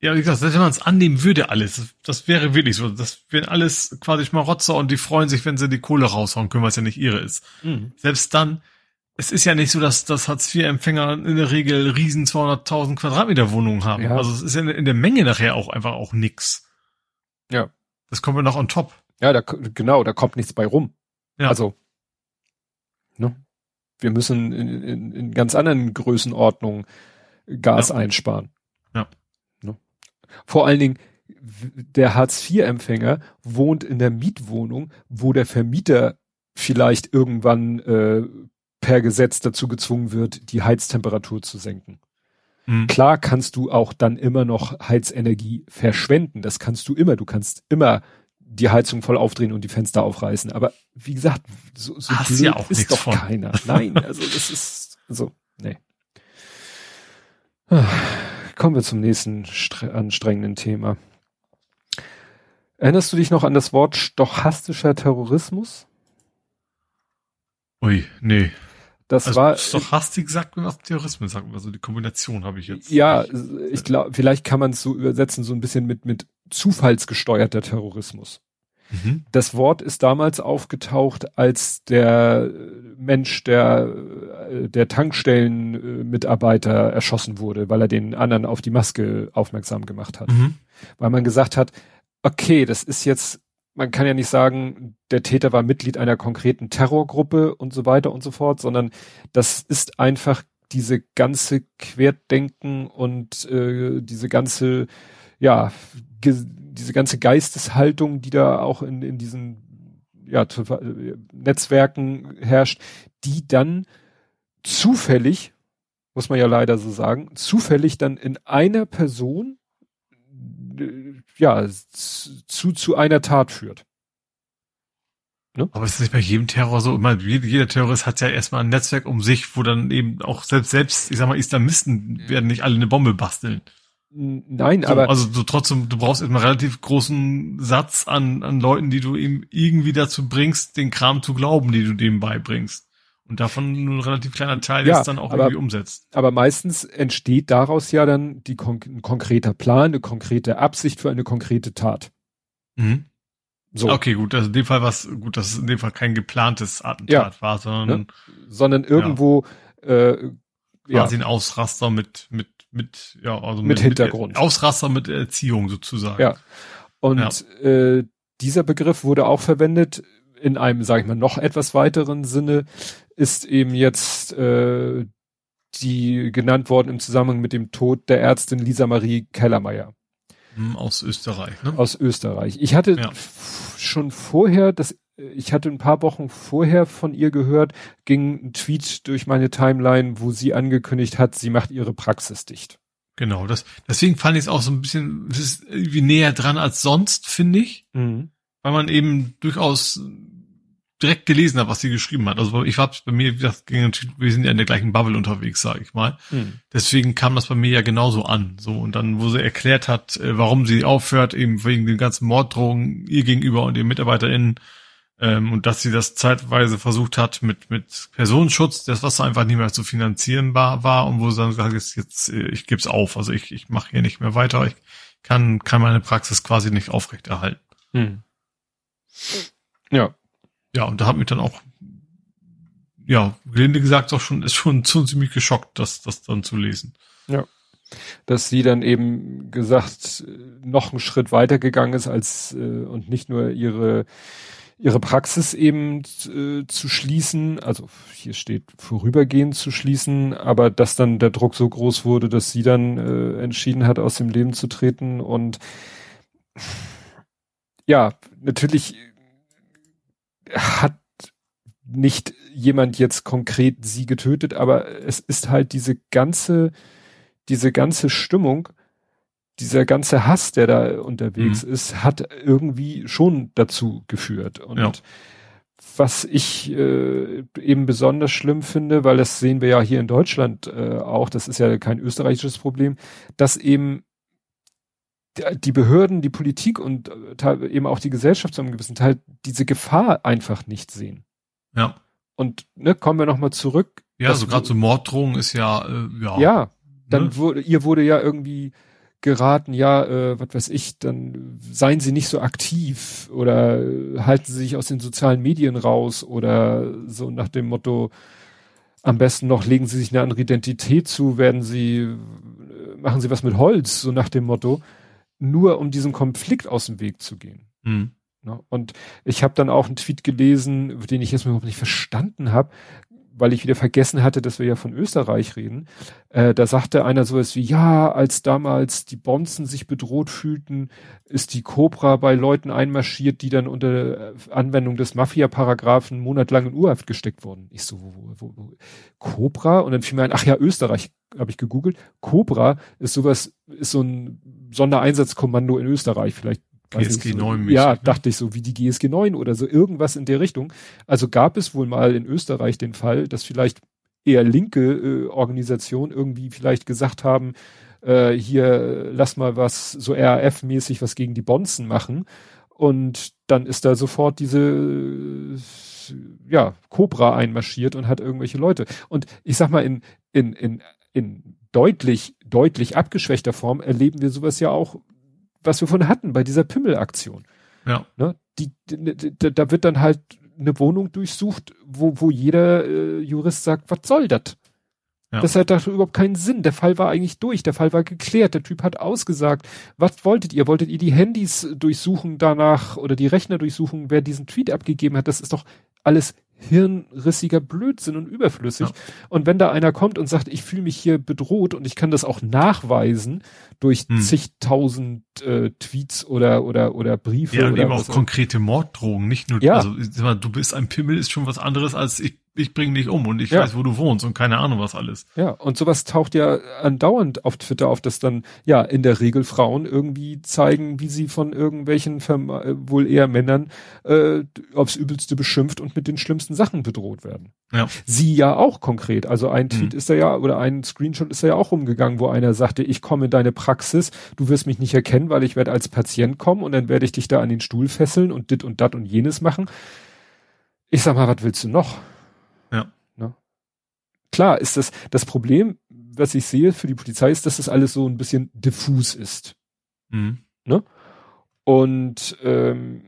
Ja, wie gesagt, selbst wenn man es annehmen würde, alles, das, wäre wirklich so. Das wären alles quasi Schmarotzer und die freuen sich, wenn sie die Kohle raushauen können, was ja nicht ihre ist. Selbst dann, es ist ja nicht so, dass, dass Hartz-IV-Empfänger in der Regel riesen 200.000 Quadratmeter Wohnungen haben. Ja. Also es ist in, in der Menge nachher auch einfach auch nix. Ja. Das kommt ja noch on top. Ja, da, genau, da kommt nichts bei rum. Ja. Also, ne, wir müssen in, in, in ganz anderen Größenordnungen Gas Ja. einsparen. Ja. Ne? Vor allen Dingen, der Hartz-IV-Empfänger wohnt in der Mietwohnung, wo der Vermieter vielleicht irgendwann äh, per Gesetz dazu gezwungen wird, die Heiztemperatur zu senken. Mhm. Klar kannst du auch dann immer noch Heizenergie verschwenden. Das kannst du immer. Du kannst immer die Heizung voll aufdrehen und die Fenster aufreißen. Aber wie gesagt, so, so Hast blöd ja auch ist doch von. keiner. Nein, also das ist so, nee. Ah, Kommen wir zum nächsten stre- anstrengenden Thema. Erinnerst du dich noch an das Wort stochastischer Terrorismus? Ui, nee. Das Also war Stochastik sagt mir was, Terrorismus sagt was. Also die Kombination habe ich jetzt. Ja, nicht. ich glaube, vielleicht kann man es so übersetzen, so ein bisschen mit, mit zufallsgesteuerter Terrorismus. Mhm. Das Wort ist damals aufgetaucht, als der Mensch, der, äh, der Tankstellenmitarbeiter erschossen wurde, weil er den anderen auf die Maske aufmerksam gemacht hat. Mhm. Weil man gesagt hat, okay, das ist jetzt, man kann ja nicht sagen, der Täter war Mitglied einer konkreten Terrorgruppe und so weiter und so fort, sondern das ist einfach diese ganze Querdenken und äh, diese ganze, ja, ge diese ganze Geisteshaltung, die da auch in, in diesen ja, zu, äh, Netzwerken herrscht, die dann zufällig, muss man ja leider so sagen, zufällig dann in einer Person äh, ja zu, zu einer Tat führt. Aber ist das nicht bei jedem Terror so? Jeder jeder Terrorist hat ja erstmal ein Netzwerk um sich, wo dann eben auch selbst, selbst, ich sag mal, Islamisten werden nicht alle eine Bombe basteln. Nein, So, aber also du trotzdem, du brauchst erstmal einen relativ großen Satz an, an Leuten, die du ihm irgendwie dazu bringst, den Kram zu glauben, die du dem beibringst. Und davon nur ein relativ kleiner Teil, Ja, dann auch aber- irgendwie umsetzt. aber meistens entsteht daraus ja dann die kon ein konkreter Plan, eine konkrete Absicht für eine konkrete Tat. Mhm. So, Okay, gut, also in dem Fall was, gut, dass es in dem Fall kein geplantes Attentat war, sondern sondern irgendwo äh, ja, quasi ein Ausraster mit, mit, mit, ja, also Mit Hintergrund. Ausraster mit Erziehung sozusagen. Ja. Und äh, dieser Begriff wurde auch verwendet in einem, sage ich mal, noch etwas weiteren Sinne, ist eben jetzt äh, die genannt worden im Zusammenhang mit dem Tod der Ärztin Lisa Marie Kellermeier Hm, Aus Österreich, ne? aus Österreich. Ich hatte Ja. schon vorher, das, ich hatte ein paar Wochen vorher von ihr gehört, ging ein Tweet durch meine Timeline, wo sie angekündigt hat, sie macht ihre Praxis dicht. Genau, das, deswegen fand ich es auch so ein bisschen, es ist irgendwie näher dran als sonst, finde ich, weil man eben durchaus direkt gelesen hat, was sie geschrieben hat. Also ich war bei mir, wie gesagt, ging- wir sind ja in der gleichen Bubble unterwegs, sage ich mal. Deswegen kam das bei mir ja genauso an. So und dann, wo sie erklärt hat, äh, warum sie aufhört, eben wegen den ganzen Morddrohungen ihr gegenüber und ihren MitarbeiterInnen ähm, und dass sie das zeitweise versucht hat mit mit Personenschutz, das was einfach nicht mehr zu finanzieren war, war und wo sie dann gesagt hat, jetzt, äh, ich gebe es auf, also ich ich mache hier nicht mehr weiter, ich kann kann meine Praxis quasi nicht aufrechterhalten. Ja. Ja, und da hat mich dann auch ja, gelinde gesagt, auch schon ist schon, schon ziemlich geschockt, das das dann zu lesen. dass sie dann eben gesagt äh, noch einen Schritt weiter gegangen ist als äh, und nicht nur ihre ihre Praxis eben äh, zu schließen, also hier steht vorübergehend zu schließen, aber dass dann der Druck so groß wurde, dass sie dann äh, entschieden hat, aus dem Leben zu treten und ja, natürlich hat nicht jemand jetzt konkret sie getötet, aber es ist halt diese ganze diese ganze Stimmung, dieser ganze Hass, der da unterwegs ist, hat irgendwie schon dazu geführt. Und Ja. was ich äh, eben besonders schlimm finde, weil das sehen wir ja hier in Deutschland äh, auch, das ist ja kein österreichisches Problem, dass eben die Behörden, die Politik und äh, eben auch die Gesellschaft zu einem gewissen Teil diese Gefahr einfach nicht sehen. Ja. Und ne, kommen wir nochmal zurück. Ja, so gerade so Morddrohungen ist ja, äh, ja. Ja, dann ne? wurde, ihr wurde ja irgendwie geraten, ja, äh, was weiß ich, dann seien sie nicht so aktiv oder halten sie sich aus den sozialen Medien raus oder so nach dem Motto, am besten noch legen sie sich eine andere Identität zu, werden sie, äh, machen sie was mit Holz, so nach dem Motto, nur um diesen Konflikt aus dem Weg zu gehen. Mhm. Und ich habe dann auch einen Tweet gelesen, den ich jetzt überhaupt nicht verstanden habe, weil ich wieder vergessen hatte, dass wir ja von Österreich reden. Äh, da sagte einer sowas wie, ja, als damals die Bonzen sich bedroht fühlten, ist die Cobra bei Leuten einmarschiert, die dann unter Anwendung des Mafia-Paragraphen monatelang in Urhaft gesteckt wurden. Ich so, wo, wo, wo, wo? Cobra? Und dann fiel mir ein, ach ja, Österreich, habe ich gegoogelt. Cobra ist sowas, ist so ein Sondereinsatzkommando in Österreich. Vielleicht GSG 9 mäßig, Ja, ne? dachte ich so, wie die GSG 9 oder so, irgendwas in der Richtung. Also gab es wohl mal in Österreich den Fall, dass vielleicht eher linke äh, Organisationen irgendwie vielleicht gesagt haben, äh, hier lass mal was so RAF-mäßig was gegen die Bonzen machen. Und dann ist da sofort diese äh, ja, Cobra einmarschiert und hat irgendwelche Leute. Und ich sag mal, in, in, in, in deutlich, deutlich abgeschwächter Form erleben wir sowas ja auch was wir von hatten bei dieser Pimmelaktion. Ja. Ne? Die, die, die, da wird dann halt eine Wohnung durchsucht, wo, wo jeder äh, Jurist sagt, was soll das? Ja. Das hat doch überhaupt keinen Sinn. Der Fall war eigentlich durch. Der Fall war geklärt. Der Typ hat ausgesagt. Was wolltet ihr? Wolltet ihr die Handys durchsuchen danach oder die Rechner durchsuchen, wer diesen Tweet abgegeben hat? Das ist doch alles hirnrissiger Blödsinn und überflüssig. Ja. Und wenn da einer kommt und sagt, ich fühle mich hier bedroht und ich kann das auch nachweisen durch hm. zigtausend äh, Tweets oder oder oder Briefe. Ja, und oder eben auch konkrete Morddrohungen, nicht nur, ja. also du bist ein Pimmel ist schon was anderes als ich ich bringe dich um und ich ja. weiß, wo du wohnst und keine Ahnung was alles. Ja, und sowas taucht ja andauernd auf Twitter auf, dass dann ja in der Regel Frauen irgendwie zeigen, wie sie von irgendwelchen äh, wohl eher Männern äh, aufs Übelste beschimpft und mit den schlimmsten Sachen bedroht werden. Ja. Sie ja auch konkret. Also ein Tweet mhm. ist da ja oder ein Screenshot ist da ja auch rumgegangen, wo einer sagte, ich komme in deine Praxis, du wirst mich nicht erkennen, weil ich werde als Patient kommen und dann werde ich dich da an den Stuhl fesseln und dit und dat und jenes machen. Ich sag mal, was willst du noch? Ja. Ne? Klar ist das, das Problem, was ich sehe für die Polizei ist, dass das alles so ein bisschen diffus ist. Mhm. Ne? Und ähm,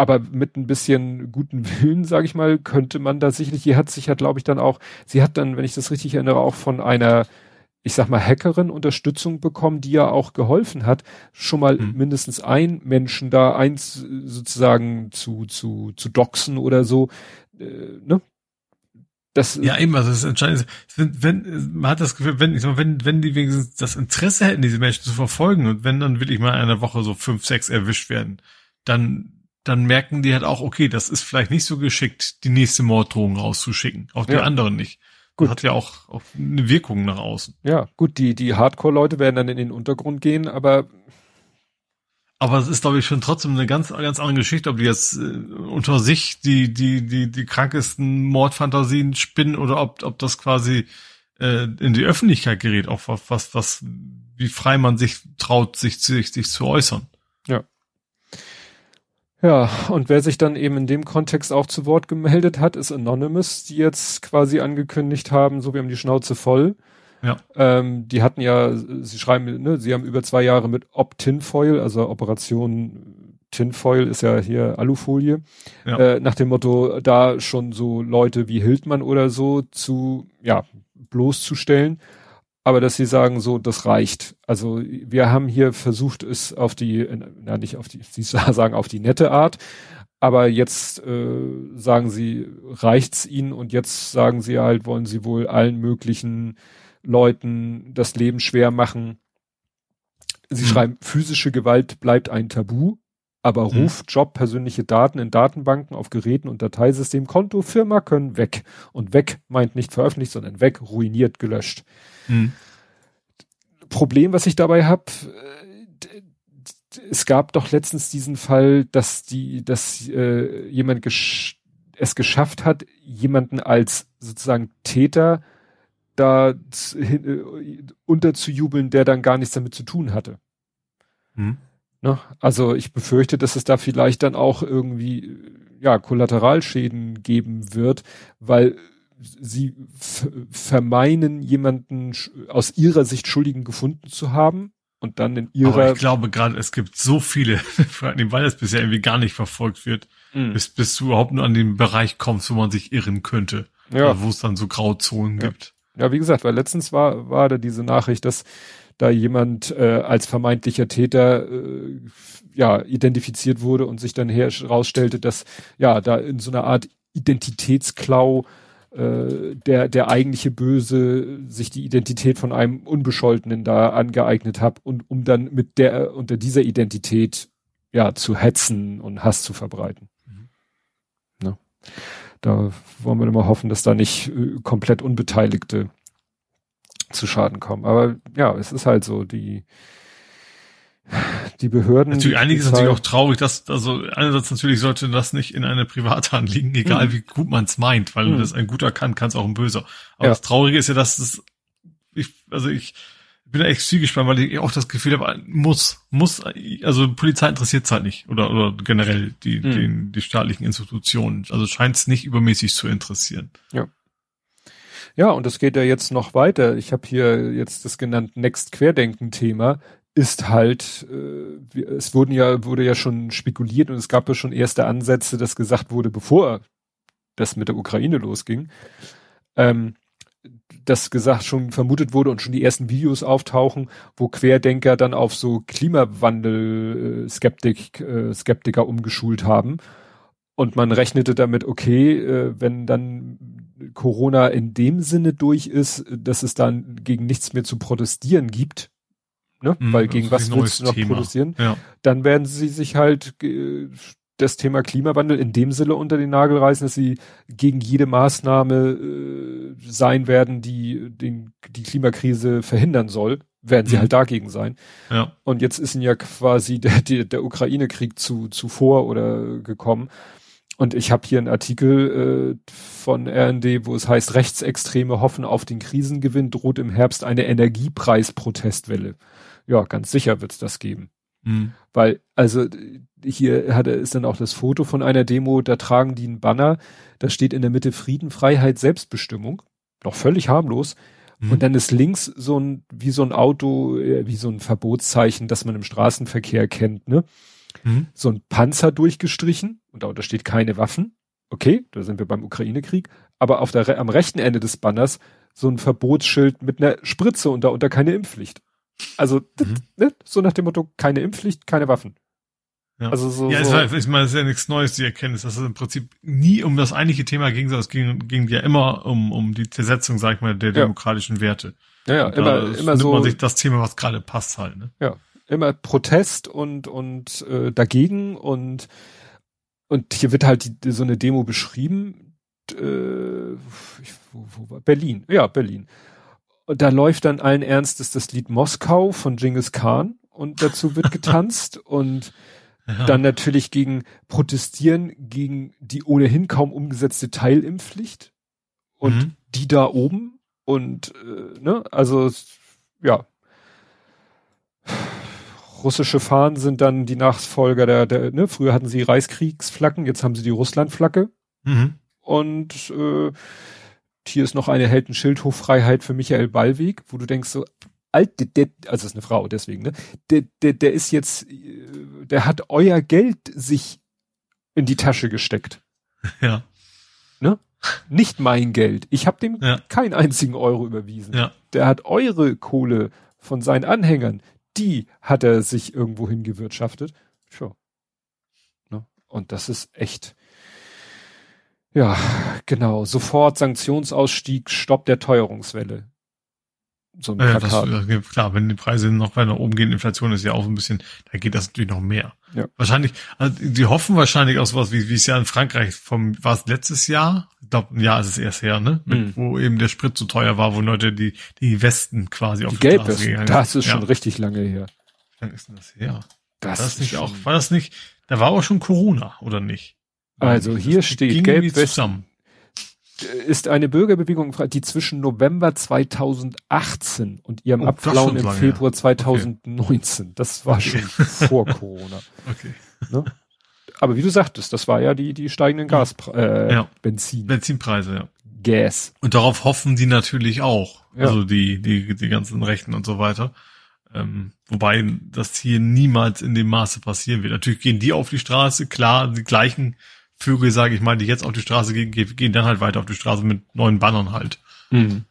aber mit ein bisschen guten Willen, sage ich mal, könnte man da sicherlich, hier hat sich ja, glaube ich, dann auch, sie hat dann, wenn ich das richtig erinnere, auch von einer, ich sag mal, Hackerin Unterstützung bekommen, die ja auch geholfen hat, schon mal mhm. mindestens ein Menschen da eins sozusagen zu, zu, zu doxen oder so, äh, ne? Das, ja, eben, also das Entscheidende ist, wenn, wenn, man hat das Gefühl, wenn, ich sag mal, wenn, wenn die wenigstens das Interesse hätten, diese Menschen zu verfolgen und wenn dann will ich mal in einer Woche so fünf, sechs erwischt werden, dann, dann merken die halt auch, okay, das ist vielleicht nicht so geschickt, die nächste Morddrohung rauszuschicken. Auch die ja. anderen nicht. Gut. Hat ja auch, auch eine Wirkung nach außen. Ja, gut, die, die Hardcore-Leute werden dann in den Untergrund gehen, aber aber es ist, glaube ich, schon trotzdem eine ganz, ganz andere Geschichte, ob die jetzt äh, unter sich die, die, die, die krankesten Mordfantasien spinnen oder ob, ob das quasi äh, in die Öffentlichkeit gerät, auch was, was, was, wie frei man sich traut, sich, sich, sich zu äußern. Ja. Und wer sich dann eben in dem Kontext auch zu Wort gemeldet hat, ist Anonymous, die jetzt quasi angekündigt haben, so wir haben die Schnauze voll. Ja. Ähm, die hatten ja, sie schreiben, ne, sie haben über zwei Jahre mit Op-Tinfoil, also Operation Tinfoil ist ja hier Alufolie, ja. äh, nach dem Motto, da schon so Leute wie Hildmann oder so zu, ja, bloßzustellen. Aber dass sie sagen, so, das reicht. Also wir haben hier versucht, es auf die, na nicht auf die, sie sagen auf die nette Art, aber jetzt äh, sagen sie, reicht's ihnen und jetzt sagen sie halt, wollen sie wohl allen möglichen Leuten das Leben schwer machen. Sie mhm. schreiben, physische Gewalt bleibt ein Tabu, aber mhm. Ruf, Job, persönliche Daten in Datenbanken auf Geräten und Dateisystem, Konto, Firma können weg. Und weg meint nicht veröffentlicht, sondern weg, ruiniert, gelöscht. Mhm. Problem, was ich dabei habe, es gab doch letztens diesen Fall, dass die, dass äh, jemand gesch es geschafft hat, jemanden als sozusagen Täter da äh, unterzujubeln, der dann gar nichts damit zu tun hatte. Hm. Ne? Also ich befürchte, dass es da vielleicht dann auch irgendwie ja Kollateralschäden geben wird, weil sie vermeinen, jemanden aus ihrer Sicht Schuldigen gefunden zu haben und dann in ihrer. Aber ich glaube gerade, es gibt so viele, weil das bisher irgendwie gar nicht verfolgt wird, mhm. bis, bis du überhaupt nur an den Bereich kommst, wo man sich irren könnte. Ja. Wo es dann so Grauzonen ja. gibt. Ja, wie gesagt, weil letztens war, war da diese Nachricht, dass da jemand äh, als vermeintlicher Täter äh, ja identifiziert wurde und sich dann herausstellte, dass ja da in so einer Art Identitätsklau äh, der, der eigentliche Böse sich die Identität von einem Unbescholtenen da angeeignet hat und um dann mit der, unter dieser Identität ja zu hetzen und Hass zu verbreiten. Mhm. Ne? Da wollen wir immer hoffen, dass da nicht äh, komplett Unbeteiligte zu Schaden kommen. Aber ja, es ist halt so, die, die Behörden. Natürlich, einiges ist natürlich auch traurig, dass, also einerseits natürlich sollte das nicht in eine Privathand liegen, egal mhm. wie gut man es meint, weil mhm. das ein guter kann, kann es auch ein böser. Aber ja. das Traurige ist ja, dass das, ich, also ich bin da echt viel gespannt, weil ich auch das Gefühl habe, muss, muss, also Polizei interessiert es halt nicht oder, oder generell die, mhm. den, die staatlichen Institutionen. Also scheint es nicht übermäßig zu interessieren. Ja. Ja, und es geht ja jetzt noch weiter. Ich habe hier jetzt das genannt Next Querdenken-Thema ist halt, äh, es wurden ja, wurde ja schon spekuliert und es gab ja schon erste Ansätze, dass gesagt wurde, bevor das mit der Ukraine losging, ähm, dass gesagt schon vermutet wurde und schon die ersten Videos auftauchen, wo Querdenker dann auf so Klimawandel äh, äh, umgeschult haben. Und man rechnete damit, okay, äh, wenn dann Corona in dem Sinne durch ist, dass es dann gegen nichts mehr zu protestieren gibt, ne? Mhm, weil gegen was willst du noch Thema. produzieren? Ja. Dann werden sie sich halt äh, das Thema Klimawandel in dem Sinne unter den Nagel reißen, dass sie gegen jede Maßnahme äh, sein werden, die den, die Klimakrise verhindern soll, werden sie mhm. halt dagegen sein. Ja. Und jetzt ist ihnen ja quasi der, der, der Ukraine-Krieg zu, zuvor oder gekommen. Und ich habe hier einen Artikel äh, von RND, wo es heißt, Rechtsextreme hoffen auf den Krisengewinn, droht im Herbst eine Energiepreisprotestwelle ja, ganz sicher wird's das geben. Mhm. Weil, also hier hat ist dann auch das Foto von einer Demo, da tragen die einen Banner, da steht in der Mitte Frieden, Freiheit, Selbstbestimmung. Noch völlig harmlos. Mhm. Und dann ist links so ein, wie so ein Auto, äh, wie so ein Verbotszeichen, das man im Straßenverkehr kennt, ne? Mhm. So ein Panzer durchgestrichen und da steht keine Waffen. Okay, da sind wir beim Ukraine-Krieg. Aber auf der, am rechten Ende des Banners so ein Verbotsschild mit einer Spritze und da unter keine Impfpflicht. Also, mhm. ne? so nach dem Motto, keine Impfpflicht, keine Waffen. Ja. Also so, ja, es war, ich meine, es ist ja nichts Neues, die Erkenntnis, dass es im Prinzip nie um das eigentliche Thema ging, sondern es ging, ging ja immer um, um die Zersetzung, sag ich mal, der ja. demokratischen Werte. Ja, ja, immer, immer nimmt so. man sich das Thema, was gerade passt halt, ne? Ja, immer Protest und, und äh, dagegen und, und hier wird halt die, so eine Demo beschrieben, äh, ich, wo, wo war Berlin, ja, Berlin. Und da läuft dann allen Ernstes das Lied Moskau von Genghis Khan und dazu wird getanzt und ja. dann natürlich gegen protestieren gegen die ohnehin kaum umgesetzte Teilimpfpflicht und mhm. die da oben und äh, ne, also ja. Russische Fahnen sind dann die Nachfolger der, der ne, früher hatten sie Reichskriegsflaggen, jetzt haben sie die Russlandflagge. Mhm. Und äh, hier ist noch eine Heldenschildhoffreiheit für Michael Ballweg, wo du denkst so, alt, der, der, also ist eine Frau, deswegen, ne? Der, der, der ist jetzt, der hat euer Geld sich in die Tasche gesteckt. Ja. Ne? Nicht mein Geld. Ich habe dem ja. keinen einzigen Euro überwiesen. Ja. Der hat eure Kohle von seinen Anhängern, die hat er sich irgendwo hingewirtschaftet. Sure. Ne? Und das ist echt, ja, genau. Sofort Sanktionsausstieg, Stopp der Teuerungswelle. So ein ja, das, klar, wenn die Preise noch weiter oben gehen, Inflation ist ja auch ein bisschen, da geht das natürlich noch mehr. Ja. Wahrscheinlich, also die hoffen wahrscheinlich auf sowas, wie, wie es ja in Frankreich vom, war es letztes Jahr? Ich glaube, ein Jahr ist es erst her, ne? Mit, mhm. Wo eben der Sprit zu teuer war, wo Leute die, die Westen quasi auf die, die Gelbwesten, das ist ja. schon richtig lange her. Dann ist denn das her? Das war das nicht auch, war das nicht, da war auch schon Corona, oder nicht? Also hier steht gelb zusammen ist eine Bürgerbewegung, die zwischen November 2018 und ihrem oh, Abflauen im Februar 2019, okay. das war okay. schon vor Corona. Okay. Ne? Aber wie du sagtest, das war ja die, die steigenden Gas, äh, ja. Benzin. Benzinpreise, ja. Gas. Und darauf hoffen die natürlich auch. Ja. Also die, die, die ganzen Rechten und so weiter. Ähm, wobei das hier niemals in dem Maße passieren wird. Natürlich gehen die auf die Straße, klar, die gleichen Vögel, sage ich mal, die jetzt auf die Straße gehen, gehen dann halt weiter auf die Straße mit neuen Bannern halt. Mhm.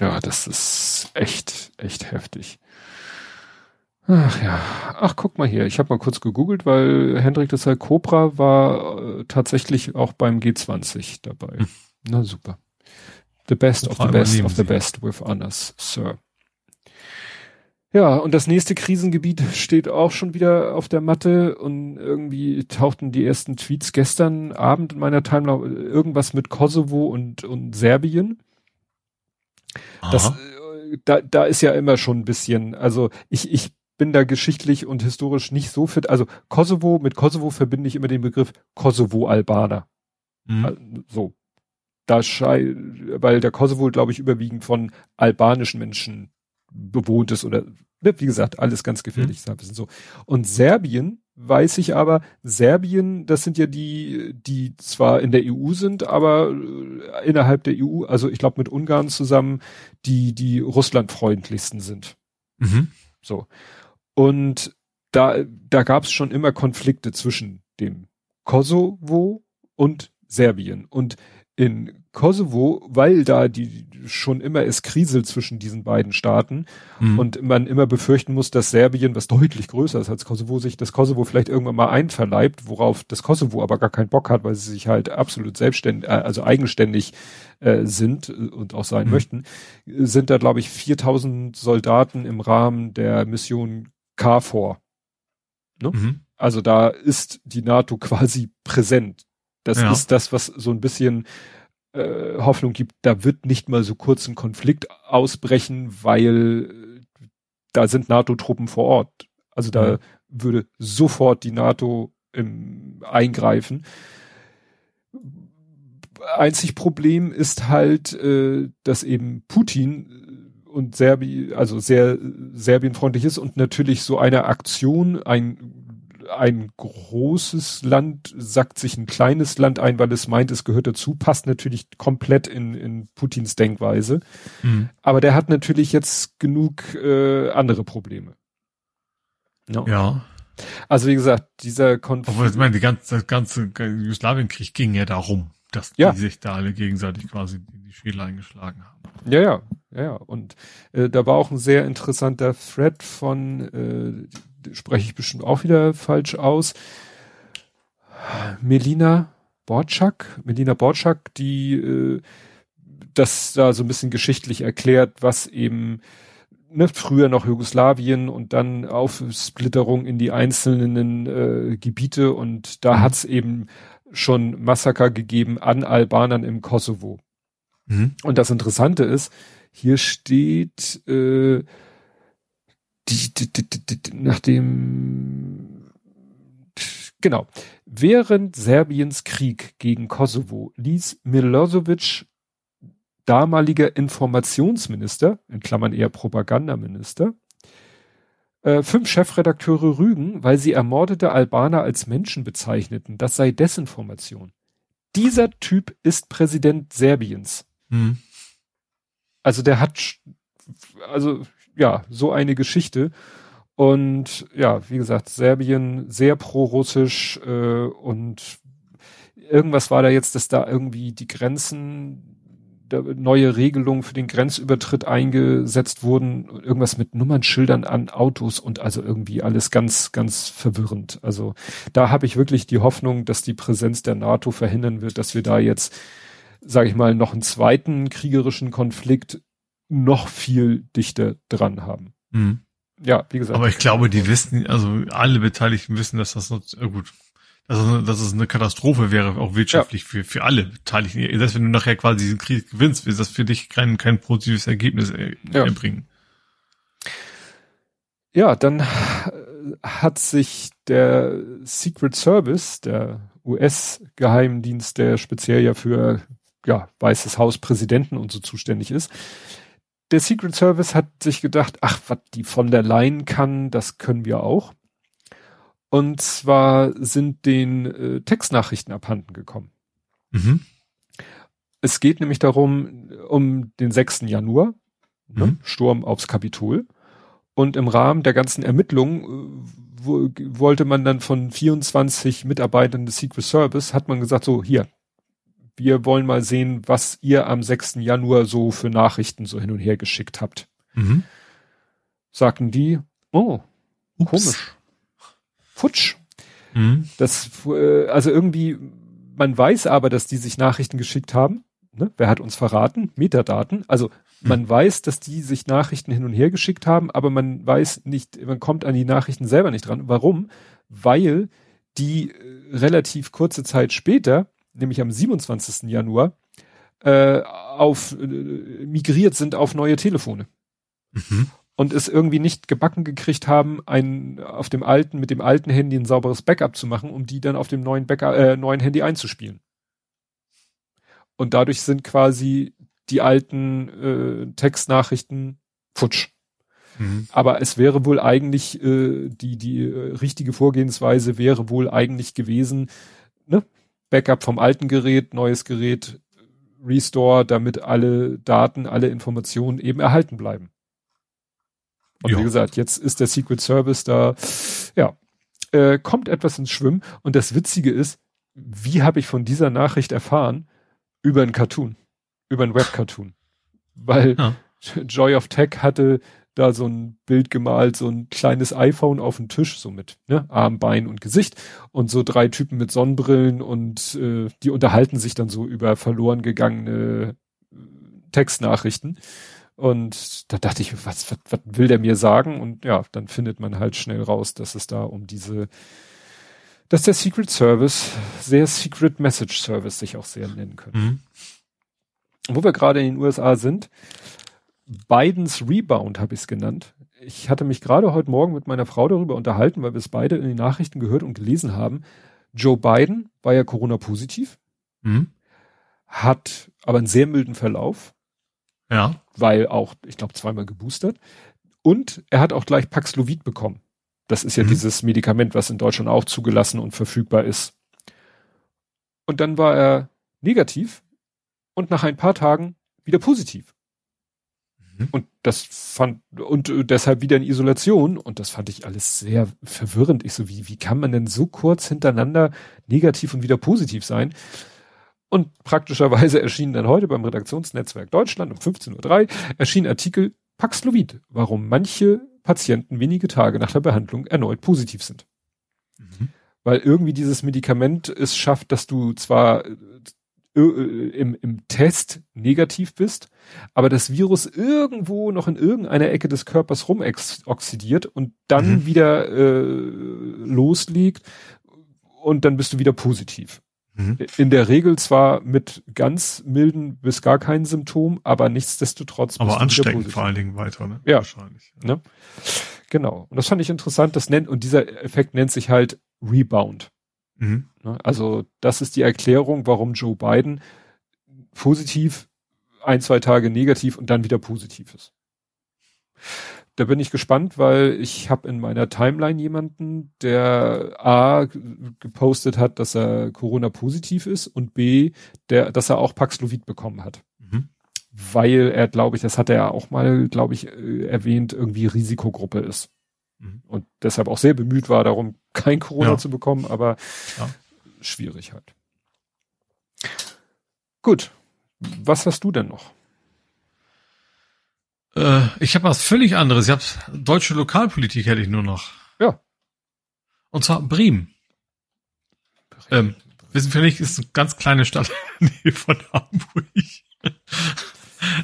Ja, das ist echt, echt heftig. Ach ja, ach guck mal hier, ich habe mal kurz gegoogelt, weil Hendrik de Sal Cobra war äh, tatsächlich auch beim G20 dabei. Hm. Na super. The best of the best of the best with honors, Sir. Ja, und das nächste Krisengebiet steht auch schon wieder auf der Matte und irgendwie tauchten die ersten Tweets gestern Abend in meiner Timeline irgendwas mit Kosovo und, und Serbien. Aha. Das, äh, da, da ist ja immer schon ein bisschen, also ich, ich bin da geschichtlich und historisch nicht so fit. Also Kosovo, mit Kosovo verbinde ich immer den Begriff Kosovo-Albaner. Mhm. Also, so. Da weil der Kosovo, glaube ich, überwiegend von albanischen Menschen bewohnt ist oder ne, wie gesagt, alles ganz gefährlich, mhm. so. Und Serbien weiß ich aber, Serbien, das sind ja die, die zwar in der EU sind, aber äh, innerhalb der EU, also ich glaube mit Ungarn zusammen, die, die russlandfreundlichsten sind. Mhm. So. Und da, da gab es schon immer Konflikte zwischen dem Kosovo und Serbien. Und in Kosovo, weil da die schon immer es kriselt zwischen diesen beiden Staaten mhm. und man immer befürchten muss, dass Serbien, was deutlich größer ist als Kosovo, sich das Kosovo vielleicht irgendwann mal einverleibt, worauf das Kosovo aber gar keinen Bock hat, weil sie sich halt absolut selbstständig, äh, also eigenständig äh, sind und auch sein mhm. möchten, sind da glaube ich 4000 Soldaten im Rahmen der Mission KFOR. Ne? Mhm. Also da ist die NATO quasi präsent. Das ja. ist das, was so ein bisschen äh, Hoffnung gibt, da wird nicht mal so kurz ein Konflikt ausbrechen, weil da sind NATO-Truppen vor Ort. Also da mhm. würde sofort die NATO im, eingreifen. Einzig Problem ist halt, äh, dass eben Putin und Serbi, also sehr serbienfreundlich ist und natürlich so eine Aktion, ein ein großes Land sackt sich ein kleines Land ein, weil es meint, es gehört dazu, passt natürlich komplett in, in Putins Denkweise. Mhm. Aber der hat natürlich jetzt genug äh, andere Probleme. No. Ja. Also wie gesagt, dieser Konflikt. Obwohl, ich meine, die ganze, das ganze Jugoslawienkrieg ging ja darum, dass ja. die sich da alle gegenseitig quasi die Schädel eingeschlagen haben. Ja, ja, ja, ja. Und äh, da war auch ein sehr interessanter Thread von äh, spreche ich bestimmt auch wieder falsch aus. Melina Borczak, Melina Borczak, die äh, das da so ein bisschen geschichtlich erklärt, was eben ne, früher noch Jugoslawien und dann Aufsplitterung in die einzelnen äh, Gebiete und da mhm. hat's eben schon Massaker gegeben an Albanern im Kosovo. Mhm. Und das Interessante ist, hier steht äh, die, die, die, nach dem genau während Serbiens Krieg gegen Kosovo ließ Milosevic damaliger Informationsminister in Klammern eher Propagandaminister äh, fünf Chefredakteure rügen, weil sie ermordete Albaner als Menschen bezeichneten. Das sei Desinformation. Dieser Typ ist Präsident Serbiens. Hm. Also der hat, also ja, so eine Geschichte. Und ja, wie gesagt, Serbien sehr pro-russisch äh, und irgendwas war da jetzt, dass da irgendwie die Grenzen, neue Regelungen für den Grenzübertritt eingesetzt wurden, irgendwas mit Nummernschildern an Autos und also irgendwie alles ganz, ganz verwirrend. Also da habe ich wirklich die Hoffnung, dass die Präsenz der NATO verhindern wird, dass wir da jetzt, sage ich mal, noch einen zweiten kriegerischen Konflikt noch viel dichter dran haben. Mhm. Ja, wie gesagt. Aber ich glaube, die wissen, also alle Beteiligten wissen, dass das noch, äh gut, dass es, dass es eine Katastrophe wäre, auch wirtschaftlich ja. für, für alle Beteiligten. Selbst wenn du nachher quasi diesen Krieg gewinnst, wird das für dich kein, kein positives Ergebnis äh, ja. erbringen. Ja, dann hat sich der Secret Service, der US-Geheimdienst, der speziell ja für ja, Weißes Haus Präsidenten und so zuständig ist, der Secret Service hat sich gedacht, ach, was die von der Leyen kann, das können wir auch. Und zwar sind den äh, Textnachrichten abhanden gekommen. Mhm. Es geht nämlich darum, um den 6. Januar, ne, mhm. Sturm aufs Kapitol. Und im Rahmen der ganzen Ermittlungen äh, wo, wollte man dann von 24 Mitarbeitern des Secret Service, hat man gesagt, so hier, wir wollen mal sehen, was ihr am 6. Januar so für Nachrichten so hin und her geschickt habt. Mhm. Sagten die, oh, Ups. komisch. Futsch. Mhm. Das, äh, also irgendwie, man weiß aber, dass die sich Nachrichten geschickt haben. Ne? Wer hat uns verraten? Metadaten. Also mhm. man weiß, dass die sich Nachrichten hin und her geschickt haben, aber man weiß nicht, man kommt an die Nachrichten selber nicht dran. Warum? Weil die äh, relativ kurze Zeit später nämlich am 27. Januar, äh, auf äh, migriert sind auf neue Telefone. Mhm. Und es irgendwie nicht gebacken gekriegt haben, ein auf dem alten, mit dem alten Handy ein sauberes Backup zu machen, um die dann auf dem neuen Backup, äh, neuen Handy einzuspielen. Und dadurch sind quasi die alten äh, Textnachrichten futsch. Mhm. Aber es wäre wohl eigentlich, äh, die, die äh, richtige Vorgehensweise wäre wohl eigentlich gewesen, ne? Backup vom alten Gerät, neues Gerät, Restore, damit alle Daten, alle Informationen eben erhalten bleiben. Und jo. wie gesagt, jetzt ist der Secret Service da, ja, äh, kommt etwas ins Schwimmen. Und das Witzige ist, wie habe ich von dieser Nachricht erfahren? Über ein Cartoon, über ein Web-Cartoon. Weil ja. Joy of Tech hatte da so ein Bild gemalt, so ein kleines iPhone auf dem Tisch, so mit ne, Arm, Bein und Gesicht und so drei Typen mit Sonnenbrillen und äh, die unterhalten sich dann so über verloren gegangene Textnachrichten. Und da dachte ich, was, was, was will der mir sagen? Und ja, dann findet man halt schnell raus, dass es da um diese, dass der Secret Service, sehr Secret Message Service sich auch sehr nennen können. Mhm. Wo wir gerade in den USA sind, Bidens Rebound habe ich es genannt. Ich hatte mich gerade heute Morgen mit meiner Frau darüber unterhalten, weil wir es beide in den Nachrichten gehört und gelesen haben. Joe Biden war ja Corona-positiv, mhm. hat aber einen sehr milden Verlauf. Ja. Weil auch, ich glaube, zweimal geboostert. Und er hat auch gleich Paxlovid bekommen. Das ist ja mhm. dieses Medikament, was in Deutschland auch zugelassen und verfügbar ist. Und dann war er negativ und nach ein paar Tagen wieder positiv. Mhm. Und das fand, und äh, deshalb wieder in Isolation. Und das fand ich alles sehr verwirrend. Ich so, wie, wie kann man denn so kurz hintereinander negativ und wieder positiv sein? Und praktischerweise erschien dann heute beim Redaktionsnetzwerk Deutschland um 15.03 Uhr erschien Artikel Paxlovid, warum manche Patienten wenige Tage nach der Behandlung erneut positiv sind. Mhm. Weil irgendwie dieses Medikament es schafft, dass du zwar äh, im, im Test negativ bist, aber das Virus irgendwo noch in irgendeiner Ecke des Körpers rumoxidiert und dann mhm. wieder äh, losliegt und dann bist du wieder positiv. Mhm. In der Regel zwar mit ganz milden bis gar keinen Symptom, aber nichtsdestotrotz. Aber ansteckend vor allen Dingen weiter, ne? Ja. Wahrscheinlich. Ja. Ne? Genau. Und das fand ich interessant. Das nennt, und dieser Effekt nennt sich halt Rebound. Mhm. Ne? Also das ist die Erklärung, warum Joe Biden positiv, ein, zwei Tage negativ und dann wieder positiv ist. Da bin ich gespannt, weil ich habe in meiner Timeline jemanden, der A gepostet hat, dass er Corona positiv ist und B, der, dass er auch Paxlovid bekommen hat. Mhm. Weil er, glaube ich, das hat er auch mal, glaube ich, äh, erwähnt, irgendwie Risikogruppe ist. Mhm. Und deshalb auch sehr bemüht war, darum kein Corona ja. zu bekommen, aber ja. schwierig halt. Gut. Was hast du denn noch? Äh, ich habe was völlig anderes. Ich habe deutsche Lokalpolitik hätte ich nur noch. Ja. Und zwar Bremen. Bremen. Ähm, wissen wir nicht, ist eine ganz kleine Stadt von Hamburg.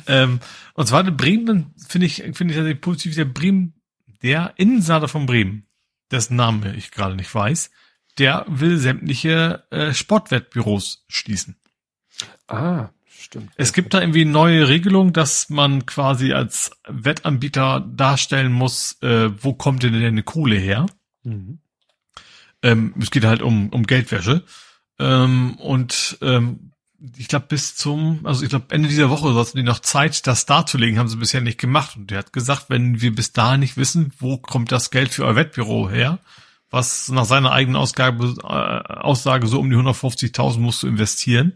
ähm, und zwar Bremen, finde ich, finde ich also positiv, der Bremen der Innenseiter von Bremen, dessen Name ich gerade nicht weiß, der will sämtliche äh, Sportwettbüros schließen. Ah, stimmt. Es gibt da irgendwie neue Regelung, dass man quasi als Wettanbieter darstellen muss, äh, wo kommt denn denn eine Kohle her? Mhm. Ähm, es geht halt um, um Geldwäsche. Ähm, und ähm, ich glaube, bis zum, also ich glaube, Ende dieser Woche sollten die noch Zeit, das darzulegen, haben sie bisher nicht gemacht. Und der hat gesagt, wenn wir bis dahin nicht wissen, wo kommt das Geld für euer Wettbüro her, was nach seiner eigenen Ausgabe, äh, Aussage so um die 150.000 musst du investieren,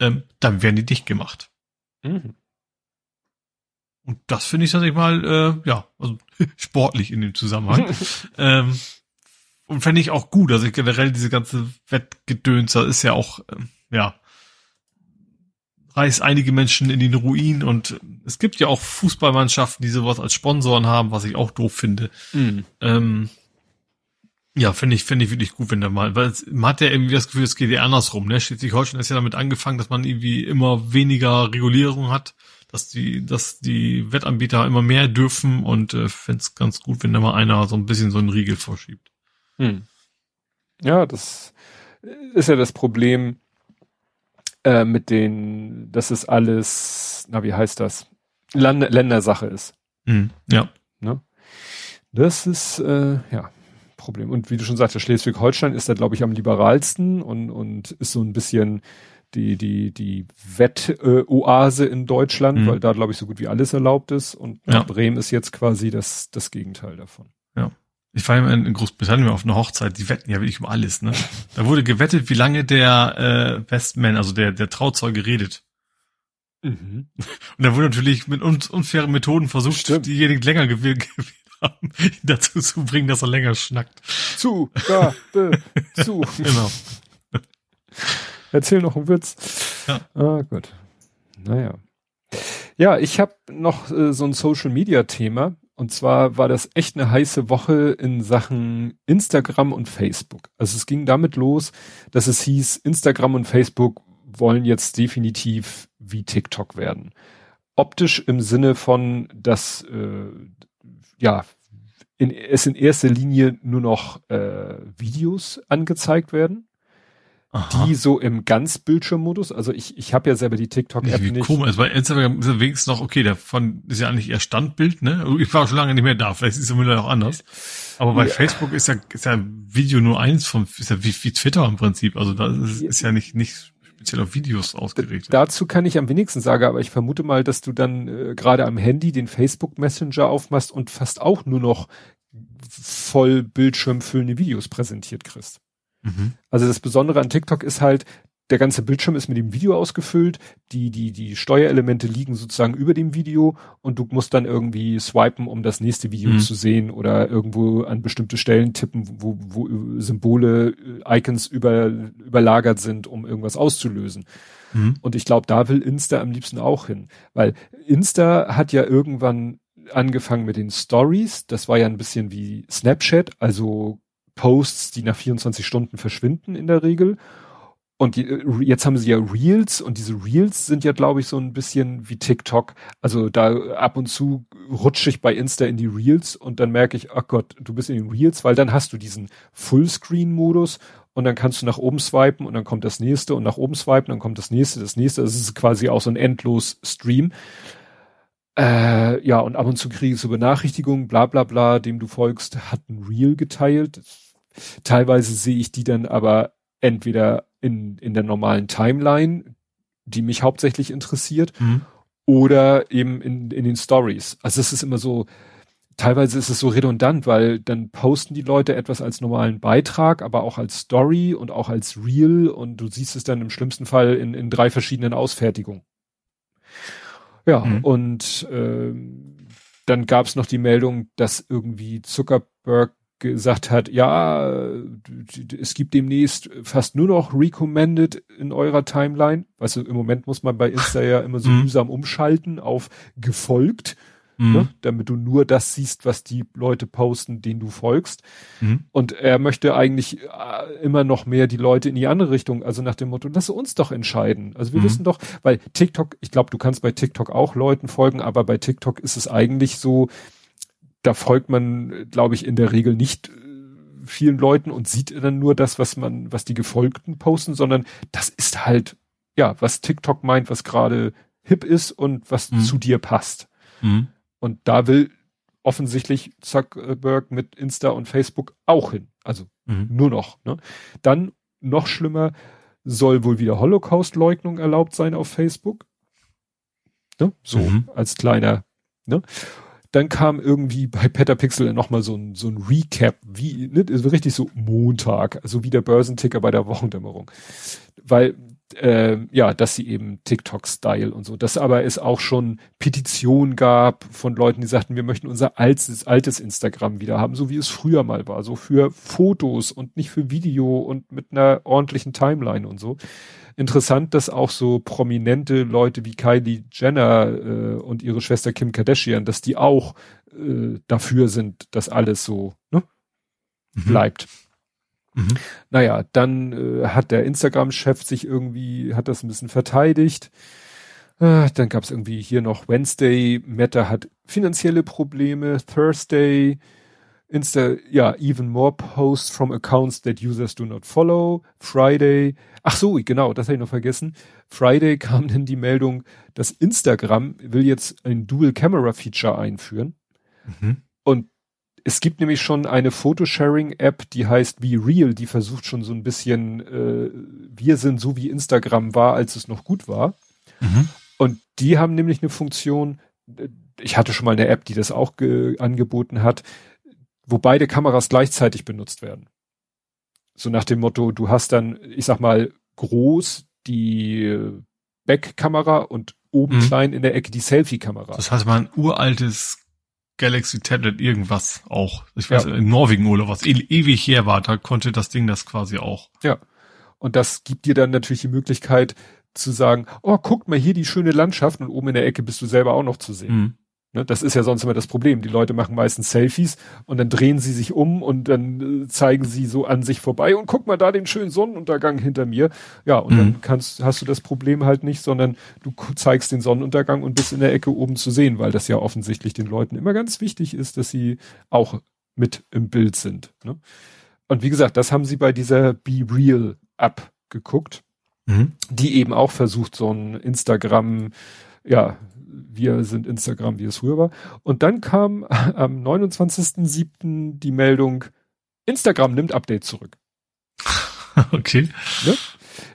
ähm, dann werden die dicht gemacht. Mhm. Und das finde ich tatsächlich mal, äh, ja, also sportlich in dem Zusammenhang. ähm, und fände ich auch gut. Also generell diese ganze Wettgedöns, da ist ja auch, ähm, ja, reißt einige Menschen in den Ruin und es gibt ja auch Fußballmannschaften, die sowas als Sponsoren haben, was ich auch doof finde. Mhm. Ähm, ja, finde ich, finde ich wirklich gut, wenn da mal, weil es, man hat ja irgendwie das Gefühl, es geht ja andersrum, ne? Schleswig-Holstein ist ja damit angefangen, dass man irgendwie immer weniger Regulierung hat, dass die, dass die Wettanbieter immer mehr dürfen und äh, finde es ganz gut, wenn da mal einer so ein bisschen so einen Riegel vorschiebt. Hm. Ja, das ist ja das Problem äh, mit den, dass es alles, na wie heißt das, Land Ländersache ist. Hm. Ja. Ne? Das ist, äh, ja, Problem. Und wie du schon sagtest, Schleswig-Holstein ist da, glaube ich, am liberalsten und, und ist so ein bisschen die, die, die Wettoase in Deutschland, mhm. weil da, glaube ich, so gut wie alles erlaubt ist. Und ja. Bremen ist jetzt quasi das, das Gegenteil davon. Ja. Ich war immer in Großbritannien auf einer Hochzeit, die wetten ja wirklich um alles, ne? Da wurde gewettet, wie lange der äh, Westman, also der, der Trauzeuge redet. Mhm. Und da wurde natürlich mit un unfairen Methoden versucht, Stimmt. diejenigen länger gewählt haben, dazu zu bringen, dass er länger schnackt. Zu, da, zu. genau. Erzähl noch einen Witz. Ja. Ah, gut. Naja. Ja, ich habe noch äh, so ein Social Media Thema. Und zwar war das echt eine heiße Woche in Sachen Instagram und Facebook. Also es ging damit los, dass es hieß, Instagram und Facebook wollen jetzt definitiv wie TikTok werden. Optisch im Sinne von, dass äh, ja in, es in erster Linie nur noch äh, Videos angezeigt werden Aha. die so im Ganzbildschirmmodus, also ich, ich habe ja selber die TikTok-App nicht. Komisch, bei Instagram ist ja wenigstens noch, okay, davon ist ja eigentlich eher Standbild, ne? Ich war schon lange nicht mehr da, vielleicht ist es immer noch anders. Aber bei ja. Facebook ist ja, ist ja Video nur eins vom, ist ja wie, wie Twitter im Prinzip, also da ist, ist ja nicht, nicht speziell auf Videos ausgerichtet. Dazu kann ich am wenigsten sagen, aber ich vermute mal, dass du dann äh, gerade am Handy den Facebook Messenger aufmachst und fast auch nur noch voll bildschirmfüllende Videos präsentiert kriegst. Mhm. Also das Besondere an TikTok ist halt, der ganze Bildschirm ist mit dem Video ausgefüllt, die, die, die Steuerelemente liegen sozusagen über dem Video und du musst dann irgendwie swipen, um das nächste Video mhm. zu sehen oder irgendwo an bestimmte Stellen tippen, wo, wo Symbole, äh, Icons über, überlagert sind, um irgendwas auszulösen. Mhm. Und ich glaube, da will Insta am liebsten auch hin, weil Insta hat ja irgendwann angefangen mit den Stories, das war ja ein bisschen wie Snapchat, also Posts, die nach 24 Stunden verschwinden in der Regel. Und äh, jetzt haben sie ja Reels und diese Reels sind ja, glaube ich, so ein bisschen wie TikTok. Also da ab und zu rutsche ich bei Insta in die Reels und dann merke ich, ach Gott, du bist in den Reels, weil dann hast du diesen Fullscreen-Modus und dann kannst du nach oben swipen und dann kommt das nächste und nach oben swipen, dann kommt das nächste, das nächste. Das ist quasi auch so ein endlos Stream. Äh, ja, und ab und zu kriegst du Benachrichtigungen, bla bla bla, dem du folgst, hat ein Reel geteilt. Teilweise sehe ich die dann aber entweder in, in der normalen Timeline, die mich hauptsächlich interessiert, mhm. oder eben in, in den Stories. Also es ist immer so, teilweise ist es so redundant, weil dann posten die Leute etwas als normalen Beitrag, aber auch als Story und auch als Reel und du siehst es dann im schlimmsten Fall in, in drei verschiedenen Ausfertigungen. Ja, mhm. und äh, dann gab es noch die Meldung, dass irgendwie Zuckerberg gesagt hat, ja, es gibt demnächst fast nur noch recommended in eurer Timeline. Weißt du, im Moment muss man bei Insta ja immer so mhm. mühsam umschalten auf gefolgt, mhm. ne, damit du nur das siehst, was die Leute posten, denen du folgst. Mhm. Und er möchte eigentlich äh, immer noch mehr die Leute in die andere Richtung, also nach dem Motto, lass uns doch entscheiden. Also wir mhm. wissen doch, weil TikTok, ich glaube, du kannst bei TikTok auch Leuten folgen, aber bei TikTok ist es eigentlich so, da folgt man, glaube ich, in der Regel nicht äh, vielen Leuten und sieht dann nur das, was man, was die Gefolgten posten, sondern das ist halt, ja, was TikTok meint, was gerade hip ist und was mhm. zu dir passt. Mhm. Und da will offensichtlich Zuckerberg mit Insta und Facebook auch hin. Also mhm. nur noch. Ne? Dann noch schlimmer, soll wohl wieder Holocaust-Leugnung erlaubt sein auf Facebook. Ne? So mhm. als kleiner. Ne? Dann kam irgendwie bei Petapixel nochmal so ein, so ein Recap, wie, ne, richtig so Montag, also wie der Börsenticker bei der Wochendämmerung. Weil äh, ja, dass sie eben TikTok-Style und so. Dass aber es auch schon Petitionen gab von Leuten, die sagten, wir möchten unser altes, altes Instagram wieder haben, so wie es früher mal war, so für Fotos und nicht für Video und mit einer ordentlichen Timeline und so. Interessant, dass auch so prominente Leute wie Kylie Jenner äh, und ihre Schwester Kim Kardashian, dass die auch äh, dafür sind, dass alles so ne, mhm. bleibt. Mhm. Naja, dann äh, hat der Instagram-Chef sich irgendwie, hat das ein bisschen verteidigt. Äh, dann gab es irgendwie hier noch Wednesday, Meta hat finanzielle Probleme, Thursday, Insta, ja, even more posts from accounts that users do not follow. Friday, ach so, genau, das habe ich noch vergessen. Friday kam dann die Meldung, dass Instagram will jetzt ein Dual Camera Feature einführen. Mhm. Und es gibt nämlich schon eine Photosharing-App, die heißt Be Real, die versucht schon so ein bisschen, äh, wir sind so wie Instagram war, als es noch gut war. Mhm. Und die haben nämlich eine Funktion, äh, ich hatte schon mal eine App, die das auch angeboten hat, wo beide Kameras gleichzeitig benutzt werden. So nach dem Motto, du hast dann, ich sag mal, groß die Backkamera und oben mhm. klein in der Ecke die Selfie-Kamera. Das heißt, mal ein uraltes Galaxy Tablet irgendwas auch. Ich weiß, ja. in Norwegen oder was e ewig her war, da konnte das Ding das quasi auch. Ja. Und das gibt dir dann natürlich die Möglichkeit zu sagen, oh, guck mal hier die schöne Landschaft und oben in der Ecke bist du selber auch noch zu sehen. Mhm. Ne, das ist ja sonst immer das Problem. Die Leute machen meistens Selfies und dann drehen sie sich um und dann äh, zeigen sie so an sich vorbei und guck mal da den schönen Sonnenuntergang hinter mir. Ja, und mhm. dann kannst, hast du das Problem halt nicht, sondern du zeigst den Sonnenuntergang und bist in der Ecke oben zu sehen, weil das ja offensichtlich den Leuten immer ganz wichtig ist, dass sie auch mit im Bild sind. Ne? Und wie gesagt, das haben sie bei dieser Be Real App geguckt, mhm. die eben auch versucht, so ein Instagram, ja, wir sind Instagram, wie es früher war. Und dann kam am 29.07. die Meldung, Instagram nimmt Update zurück. Okay. Ne?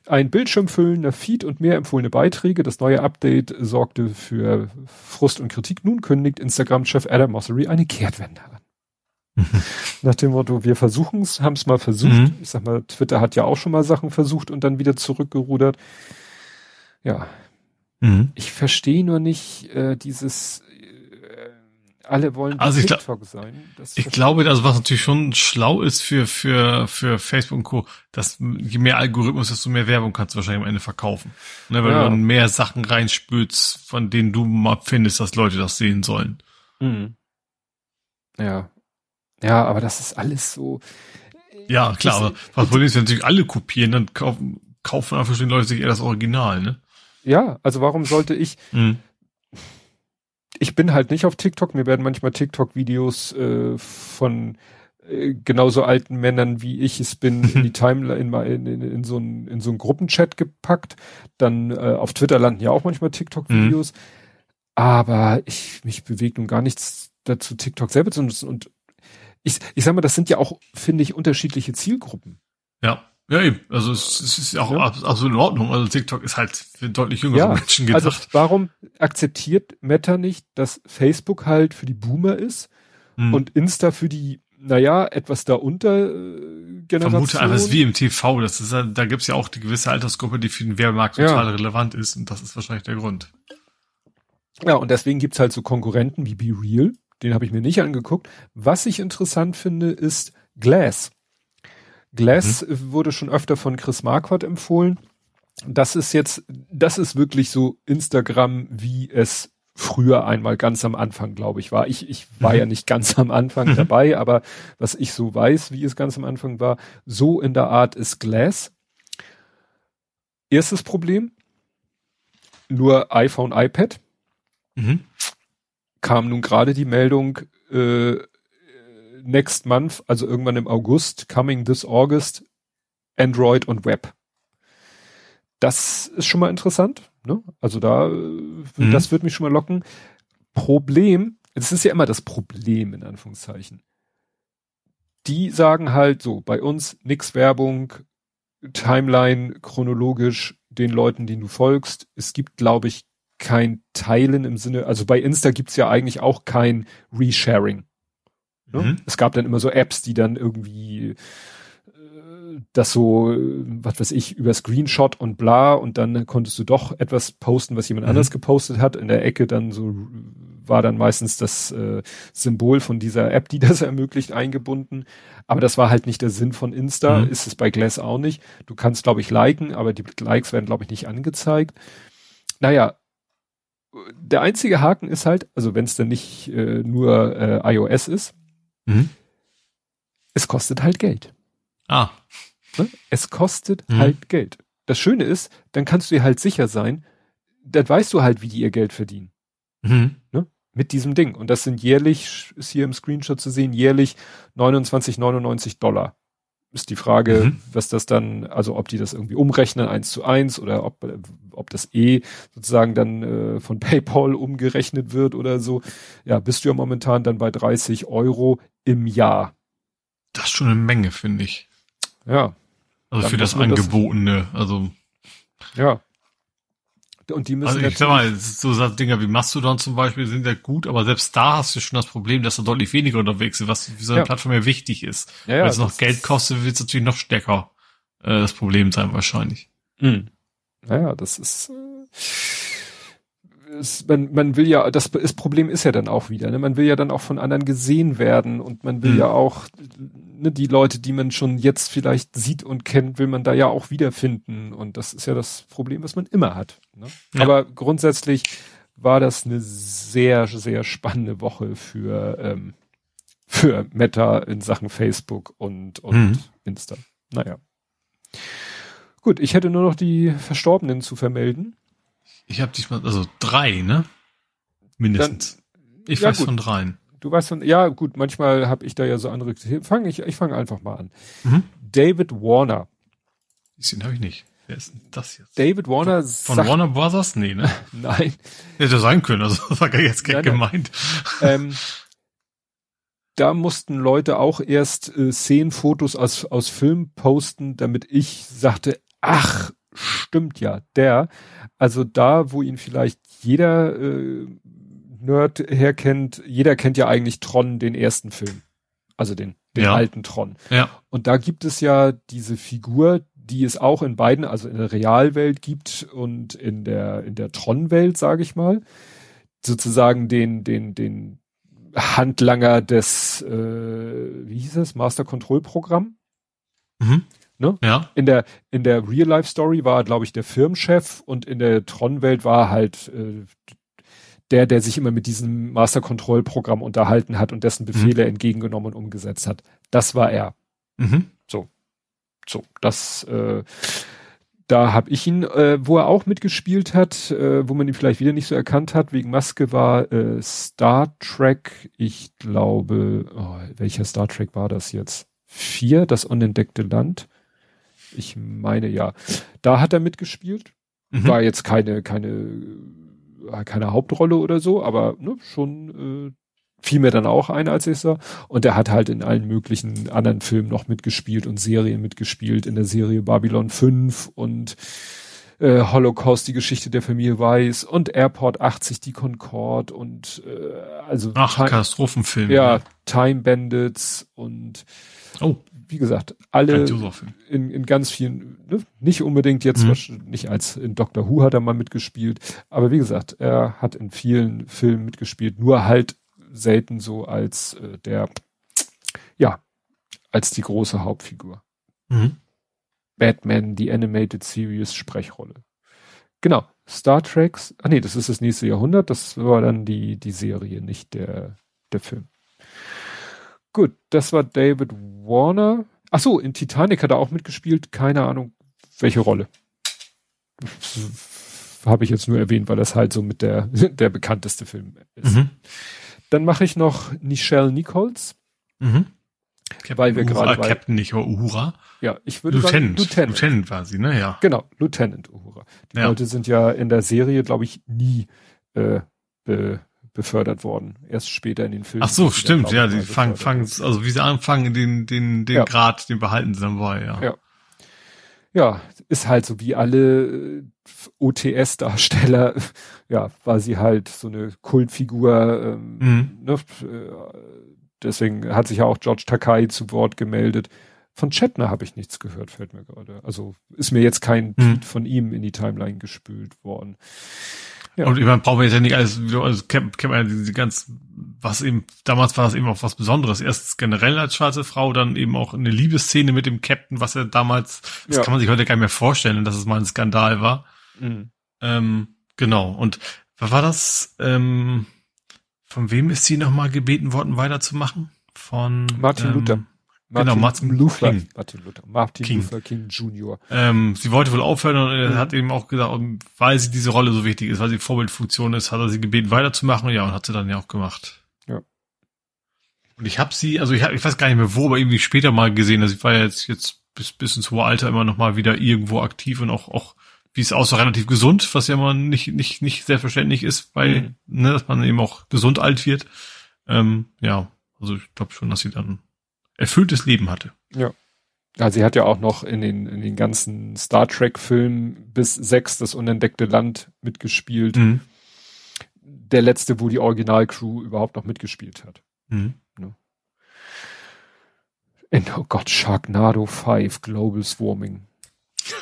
Ein bildschirmfüllender Feed und mehr empfohlene Beiträge. Das neue Update sorgte für Frust und Kritik. Nun kündigt Instagram-Chef Adam Mosseri eine Kehrtwende an. Nach dem Motto, wir versuchen es, haben es mal versucht. Mhm. Ich sag mal, Twitter hat ja auch schon mal Sachen versucht und dann wieder zurückgerudert. Ja, Mhm. Ich verstehe nur nicht äh, dieses äh, alle wollen also ich TikTok sein. Das ich glaube, also was natürlich schon schlau ist für für für Facebook und Co, dass je mehr Algorithmus, desto mehr Werbung kannst du wahrscheinlich am Ende verkaufen. Ne, weil ja. du dann mehr Sachen reinspülst, von denen du mal findest, dass Leute das sehen sollen. Mhm. Ja. Ja, aber das ist alles so. Ja, klar, aber was Problem ist, wenn natürlich alle kopieren, dann kaufen, kaufen einfach die Leute sich eher das Original, ne? Ja, also warum sollte ich. Mhm. Ich bin halt nicht auf TikTok. Mir werden manchmal TikTok-Videos äh, von äh, genauso alten Männern wie ich es bin in die Timeline in, in, in, so in so einen Gruppenchat gepackt. Dann äh, auf Twitter landen ja auch manchmal TikTok-Videos. Mhm. Aber ich mich bewegt nun gar nichts dazu, TikTok selber zu nutzen. Und ich, ich sag mal, das sind ja auch, finde ich, unterschiedliche Zielgruppen. Ja. Ja, eben. Also es, es ist auch ja. absolut in Ordnung. Also TikTok ist halt für deutlich jüngere ja, Menschen gedacht. Also warum akzeptiert Meta nicht, dass Facebook halt für die Boomer ist hm. und Insta für die, naja, etwas darunter äh, Generation? Vermute einfach, es ist wie im TV. Das ist, da gibt's ja auch die gewisse Altersgruppe, die für den Werbemarkt total ja. relevant ist und das ist wahrscheinlich der Grund. Ja, und deswegen gibt's halt so Konkurrenten wie Be Real. Den habe ich mir nicht angeguckt. Was ich interessant finde, ist Glass. Glass mhm. wurde schon öfter von Chris Marquardt empfohlen. Das ist jetzt, das ist wirklich so Instagram, wie es früher einmal ganz am Anfang, glaube ich, war. Ich, ich war mhm. ja nicht ganz am Anfang mhm. dabei, aber was ich so weiß, wie es ganz am Anfang war, so in der Art ist Glass. Erstes Problem, nur iPhone, iPad. Mhm. Kam nun gerade die Meldung, äh, next month, also irgendwann im August, coming this August, Android und Web. Das ist schon mal interessant. Ne? Also da, mhm. das wird mich schon mal locken. Problem, es ist ja immer das Problem, in Anführungszeichen. Die sagen halt so, bei uns nix Werbung, Timeline chronologisch den Leuten, denen du folgst. Es gibt, glaube ich, kein Teilen im Sinne, also bei Insta gibt's ja eigentlich auch kein Resharing. Ne? Mhm. Es gab dann immer so Apps, die dann irgendwie äh, das so, was weiß ich, über Screenshot und bla und dann konntest du doch etwas posten, was jemand mhm. anders gepostet hat. In der Ecke dann so war dann meistens das äh, Symbol von dieser App, die das ermöglicht, eingebunden. Aber das war halt nicht der Sinn von Insta, mhm. ist es bei Glass auch nicht. Du kannst, glaube ich, liken, aber die Likes werden, glaube ich, nicht angezeigt. Naja, der einzige Haken ist halt, also wenn es dann nicht äh, nur äh, iOS ist, mhm. es kostet halt Geld. Ah. Ne? Es kostet mhm. halt Geld. Das Schöne ist, dann kannst du dir halt sicher sein, dann weißt du halt, wie die ihr Geld verdienen. Mhm. Ne? Mit diesem Ding. Und das sind jährlich, ist hier im Screenshot zu sehen, jährlich 29,99 Dollar ist die Frage, mhm. was das dann, also ob die das irgendwie umrechnen, eins zu eins, oder ob, ob das eh sozusagen dann äh, von PayPal umgerechnet wird oder so. Ja, bist du ja momentan dann bei 30 Euro im Jahr. Das ist schon eine Menge, finde ich. Ja. Also für das Angebotene, das, also. Ja. Und die müssen also ich sag mal, so Dinger wie Mastodon zum Beispiel sind ja gut, aber selbst da hast du schon das Problem, dass da deutlich weniger unterwegs ist, was für so eine ja. Plattform ja wichtig ist. Ja, ja, Wenn es noch Geld kostet, wird es natürlich noch stärker äh, das Problem sein wahrscheinlich. Mhm. Naja, das ist, äh, ist man, man will ja, das, das Problem ist ja dann auch wieder, ne? man will ja dann auch von anderen gesehen werden und man will mhm. ja auch ne, die Leute, die man schon jetzt vielleicht sieht und kennt, will man da ja auch wiederfinden. Und das ist ja das Problem, was man immer hat. Ne? Ja. Aber grundsätzlich war das eine sehr, sehr spannende Woche für, ähm, für Meta in Sachen Facebook und, und mhm. Insta. Naja. Gut, ich hätte nur noch die Verstorbenen zu vermelden. Ich habe diesmal, also drei, ne? Mindestens. Dann, ich ja weiß gut. von dreien. Du weißt schon, ja gut, manchmal habe ich da ja so andere. Fang ich, ich fange einfach mal an. Mhm. David Warner. Den habe ich nicht. Wer ist denn das jetzt? David Warner von, von Warner Brothers? Nee, ne? nein. Hätte sein können, also das war gar jetzt nein, gemeint. Ähm, da mussten Leute auch erst äh, Szenenfotos aus, aus Film posten, damit ich sagte, ach, stimmt ja, der. Also da, wo ihn vielleicht jeder äh, Nerd herkennt, jeder kennt ja eigentlich Tron, den ersten Film. Also den, den ja. alten Tron. Ja. Und da gibt es ja diese Figur, die es auch in beiden, also in der Realwelt gibt und in der, in der Tron-Welt, sage ich mal. Sozusagen den, den, den Handlanger des, äh, wie hieß es, Master Control Programm. Mhm. Ne? Ja. In der, in der Real-Life-Story war, glaube ich, der Firmenchef und in der Tron-Welt war halt äh, der, der sich immer mit diesem Master Control Programm unterhalten hat und dessen Befehle mhm. entgegengenommen und umgesetzt hat. Das war er. Mhm. So. So, das, äh, da habe ich ihn, äh, wo er auch mitgespielt hat, äh, wo man ihn vielleicht wieder nicht so erkannt hat, wegen Maske war äh, Star Trek, ich glaube, oh, welcher Star Trek war das jetzt? Vier, das unentdeckte Land. Ich meine ja. Da hat er mitgespielt. Mhm. War jetzt keine, keine keine Hauptrolle oder so, aber ne, schon äh, fiel mir dann auch ein, als ich sah. Und er hat halt in allen möglichen anderen Filmen noch mitgespielt und Serien mitgespielt, in der Serie Babylon 5 und äh, Holocaust, die Geschichte der Familie Weiß und Airport 80, die Concorde und äh, also Ach, Katastrophenfilm. Ja, ja, Time Bandits und oh wie gesagt, alle in, in ganz vielen, ne, nicht unbedingt jetzt, mhm. nicht als in Doctor Who hat er mal mitgespielt, aber wie gesagt, er hat in vielen Filmen mitgespielt, nur halt selten so als äh, der, ja, als die große Hauptfigur. Mhm. Batman, die Animated Series Sprechrolle. Genau. Star Treks, ah nee, das ist das nächste Jahrhundert, das war dann die, die Serie, nicht der, der Film. Gut, das war David Warner. Ach so, in Titanic hat er auch mitgespielt. Keine Ahnung, welche Rolle. Habe ich jetzt nur erwähnt, weil das halt so mit der, der bekannteste Film ist. Mhm. Dann mache ich noch Nichelle Nichols. Mhm. weil wir gerade Captain nicht Uhura. Ja, ich würde Lieutenant, sagen Lieutenant. Lieutenant war sie, ne? Ja. Genau, Lieutenant Uhura. Die ja. Leute sind ja in der Serie, glaube ich, nie äh, be, befördert worden. Erst später in den Filmen. Ach so, stimmt, ja, die fangen, fangen, also wie sie anfangen, den, den, den ja. Grad, den behalten sie dann bei, ja. Ja. Ja, ist halt so wie alle äh, OTS-Darsteller, ja, war sie halt so eine Kultfigur, ähm, mhm. ne, äh, deswegen hat sich ja auch George Takai zu Wort gemeldet. Von Chetner habe ich nichts gehört, fällt mir gerade. Also ist mir jetzt kein mhm. Tweet von ihm in die Timeline gespült worden. Ja. Und ich meine, brauchen wir jetzt ja nicht alles, also kennt, kennt man ja diese ganz, was eben, damals war das eben auch was Besonderes. Erstens generell als schwarze Frau, dann eben auch eine Liebesszene mit dem Captain, was er damals, das ja. kann man sich heute gar nicht mehr vorstellen, dass es mal ein Skandal war. Mhm. Ähm, genau. Und was war das? Ähm, von wem ist sie nochmal gebeten worden, weiterzumachen? Von Martin ähm, Luther. Martin genau, Martin Luther King. Martin Luther, Martin King. Luther King Jr. Ähm, sie wollte wohl aufhören und er mhm. hat eben auch gesagt, weil sie diese Rolle so wichtig ist, weil sie Vorbildfunktion ist, hat er sie gebeten weiterzumachen ja, und hat sie dann ja auch gemacht. Ja. Und ich habe sie, also ich, hab, ich weiß gar nicht mehr wo, aber irgendwie später mal gesehen, also ich war ja jetzt, jetzt bis, bis ins hohe Alter immer noch mal wieder irgendwo aktiv und auch, auch wie es aussah, relativ gesund, was ja mal nicht, nicht, nicht selbstverständlich ist, weil, mhm. ne, dass man eben auch gesund alt wird. Ähm, ja, also ich glaube schon, dass sie dann erfülltes Leben hatte. Ja. Ja, sie hat ja auch noch in den, in den ganzen Star Trek-Filmen bis sechs das unentdeckte Land mitgespielt. Mhm. Der letzte, wo die Originalcrew überhaupt noch mitgespielt hat. Mhm. Ne? In, oh Gott, Sharknado 5, Global Swarming.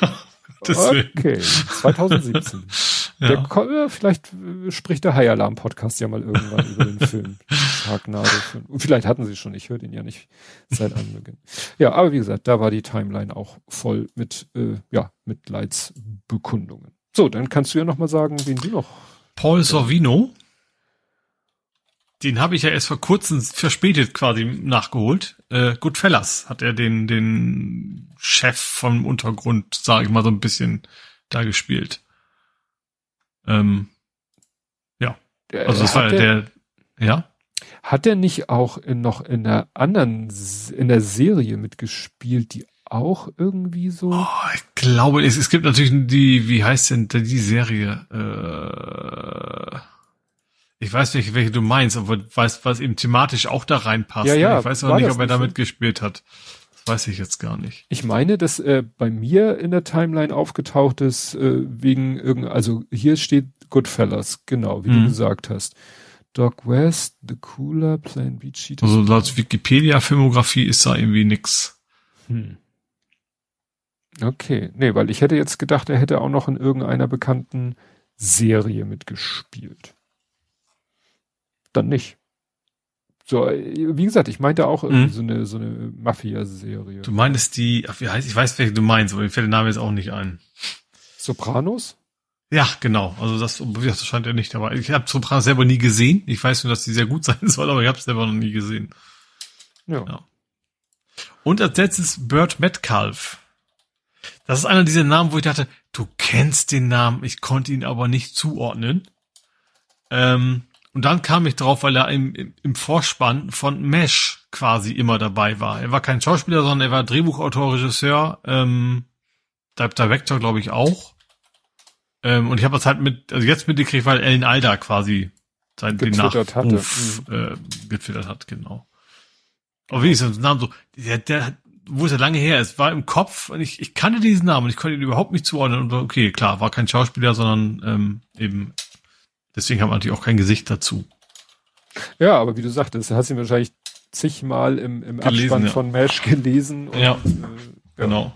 okay, 2017. Ja. Der, vielleicht äh, spricht der High Alarm Podcast ja mal irgendwann über den Film. Sharknado. Und vielleicht hatten sie schon, ich höre den ja nicht seit Anbeginn. Ja, aber wie gesagt, da war die Timeline auch voll mit, äh, ja, Mitleidsbekundungen. So, dann kannst du ja noch mal sagen, wen du noch. Paul Sorvino. Den habe ich ja erst vor kurzem verspätet quasi nachgeholt. Äh, Goodfellas hat er den, den Chef vom Untergrund, sage ich mal, so ein bisschen da gespielt. Ähm, ja. Also das war der, der, ja. Hat er nicht auch in, noch in der anderen, in der Serie mitgespielt, die auch irgendwie so? Oh, ich glaube, es, es gibt natürlich die, wie heißt denn die Serie? Äh, ich weiß nicht, welche du meinst, aber weißt, was eben thematisch auch da reinpasst. Ja, ja, ich weiß aber nicht, ob er damit so? gespielt hat. Weiß ich jetzt gar nicht. Ich meine, dass äh, bei mir in der Timeline aufgetaucht ist, äh, wegen irgend, also hier steht Goodfellas, genau, wie mhm. du gesagt hast. Doc West, The Cooler, Plain Beach Sheet. Also laut Wikipedia-Filmografie ist da irgendwie nix. Hm. Okay, nee, weil ich hätte jetzt gedacht, er hätte auch noch in irgendeiner bekannten Serie mitgespielt. Dann nicht. So, wie gesagt, ich meinte auch irgendwie mhm. so eine, so eine Mafia-Serie. Du meinst die, ach, wie heißt, ich weiß, welche du meinst, aber mir fällt der Name jetzt auch nicht ein. Sopranos? Ja, genau. Also das, das scheint ja nicht dabei. Ich habe Sopranos selber nie gesehen. Ich weiß nur, dass die sehr gut sein soll, aber ich habe es selber noch nie gesehen. Ja. ja. Und als letztes Burt Metcalf. Das ist einer dieser Namen, wo ich dachte, du kennst den Namen, ich konnte ihn aber nicht zuordnen. Ähm, und dann kam ich drauf, weil er im, im Vorspann von Mesh quasi immer dabei war. Er war kein Schauspieler, sondern er war Drehbuchautor, Regisseur, ähm, Director, glaube ich, auch. Ähm, und ich habe das halt mit, also jetzt mitgekriegt, weil Ellen Alda quasi sein den Nachruf hatte. Mhm. äh, getwittert hat, genau. Aber wie ist das Name so, der, der, wo ist er lange her? Es war im Kopf und ich, ich kannte diesen Namen und ich konnte ihn überhaupt nicht zuordnen. Und okay, klar, war kein Schauspieler, sondern ähm, eben Deswegen haben wir natürlich auch kein Gesicht dazu. Ja, aber wie du sagtest, hast du wahrscheinlich zigmal im, im gelesen, Abspann ja. von Mesh gelesen. Und, ja, äh, genau.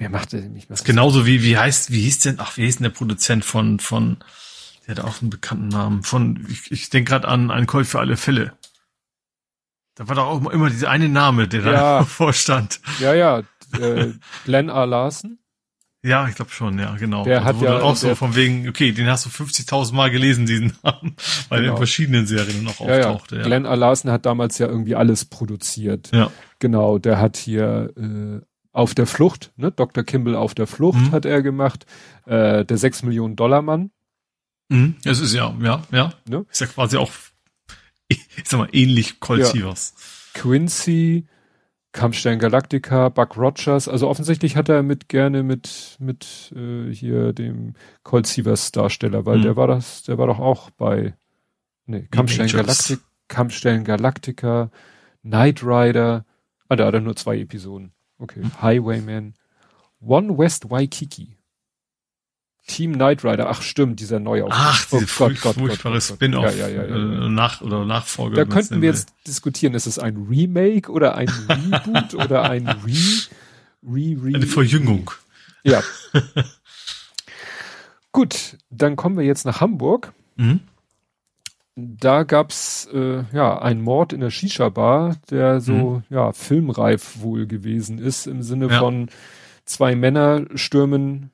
Mir macht mich was. Genauso wie, wie heißt, wie hieß denn, ach, wie hieß denn der Produzent von, von, der hat auch einen bekannten Namen, von, ich, ich denke gerade an einen Colt für alle Fälle. Da war doch auch immer dieser eine Name, der ja. da vorstand. Ja, ja, äh, Glenn A. Larson. Ja, ich glaube schon, ja, genau. Der also hat ja auch so von wegen, okay, den hast du 50.000 Mal gelesen, diesen Namen, weil genau. er in verschiedenen Serien noch ja, auftauchte. Ja. Glenn Larson hat damals ja irgendwie alles produziert. Ja. Genau, der hat hier äh, auf der Flucht, ne, Dr. Kimball auf der Flucht mhm. hat er gemacht, äh, der 6 Millionen Dollar Mann. Mhm. Es ist ja, ja, ja. Ne? Ist ja quasi auch, ich sag mal, ähnlich Colt ja. Quincy, Kampfstern Galactica, Buck Rogers, also offensichtlich hat er mit gerne mit mit äh, hier dem Colt Sievers Darsteller, weil mhm. der war das, der war doch auch bei nee, Kampfstern Galactica, Kampfstern Galactica, Knight Rider, ah, da hat er nur zwei Episoden. Okay. Highwayman, One West Waikiki. Team Knight Rider, ach stimmt, dieser neue Ach, diese oh, Gott, Gott, furchtbare Spin-off ja, ja, ja, äh, nach oder Nachfolge. Da könnten wir jetzt diskutieren, ist es ein Remake oder ein Reboot oder ein Re, Re, Re Eine Verjüngung. Ja. Gut, dann kommen wir jetzt nach Hamburg. Mhm. Da gab's äh, ja einen Mord in der Shisha-Bar, der so mhm. ja filmreif wohl gewesen ist im Sinne von zwei Männer stürmen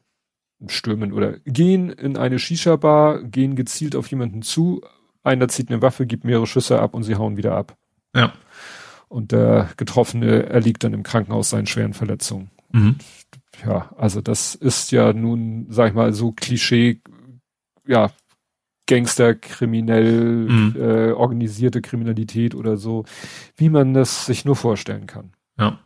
stürmen oder gehen in eine Shisha-Bar, gehen gezielt auf jemanden zu, einer zieht eine Waffe, gibt mehrere Schüsse ab und sie hauen wieder ab. Ja. Und der Getroffene erliegt dann im Krankenhaus seinen schweren Verletzungen. Mhm. Ja, also das ist ja nun, sag ich mal, so Klischee, ja, Gangster, kriminell, mhm. äh, organisierte Kriminalität oder so, wie man das sich nur vorstellen kann. Ja.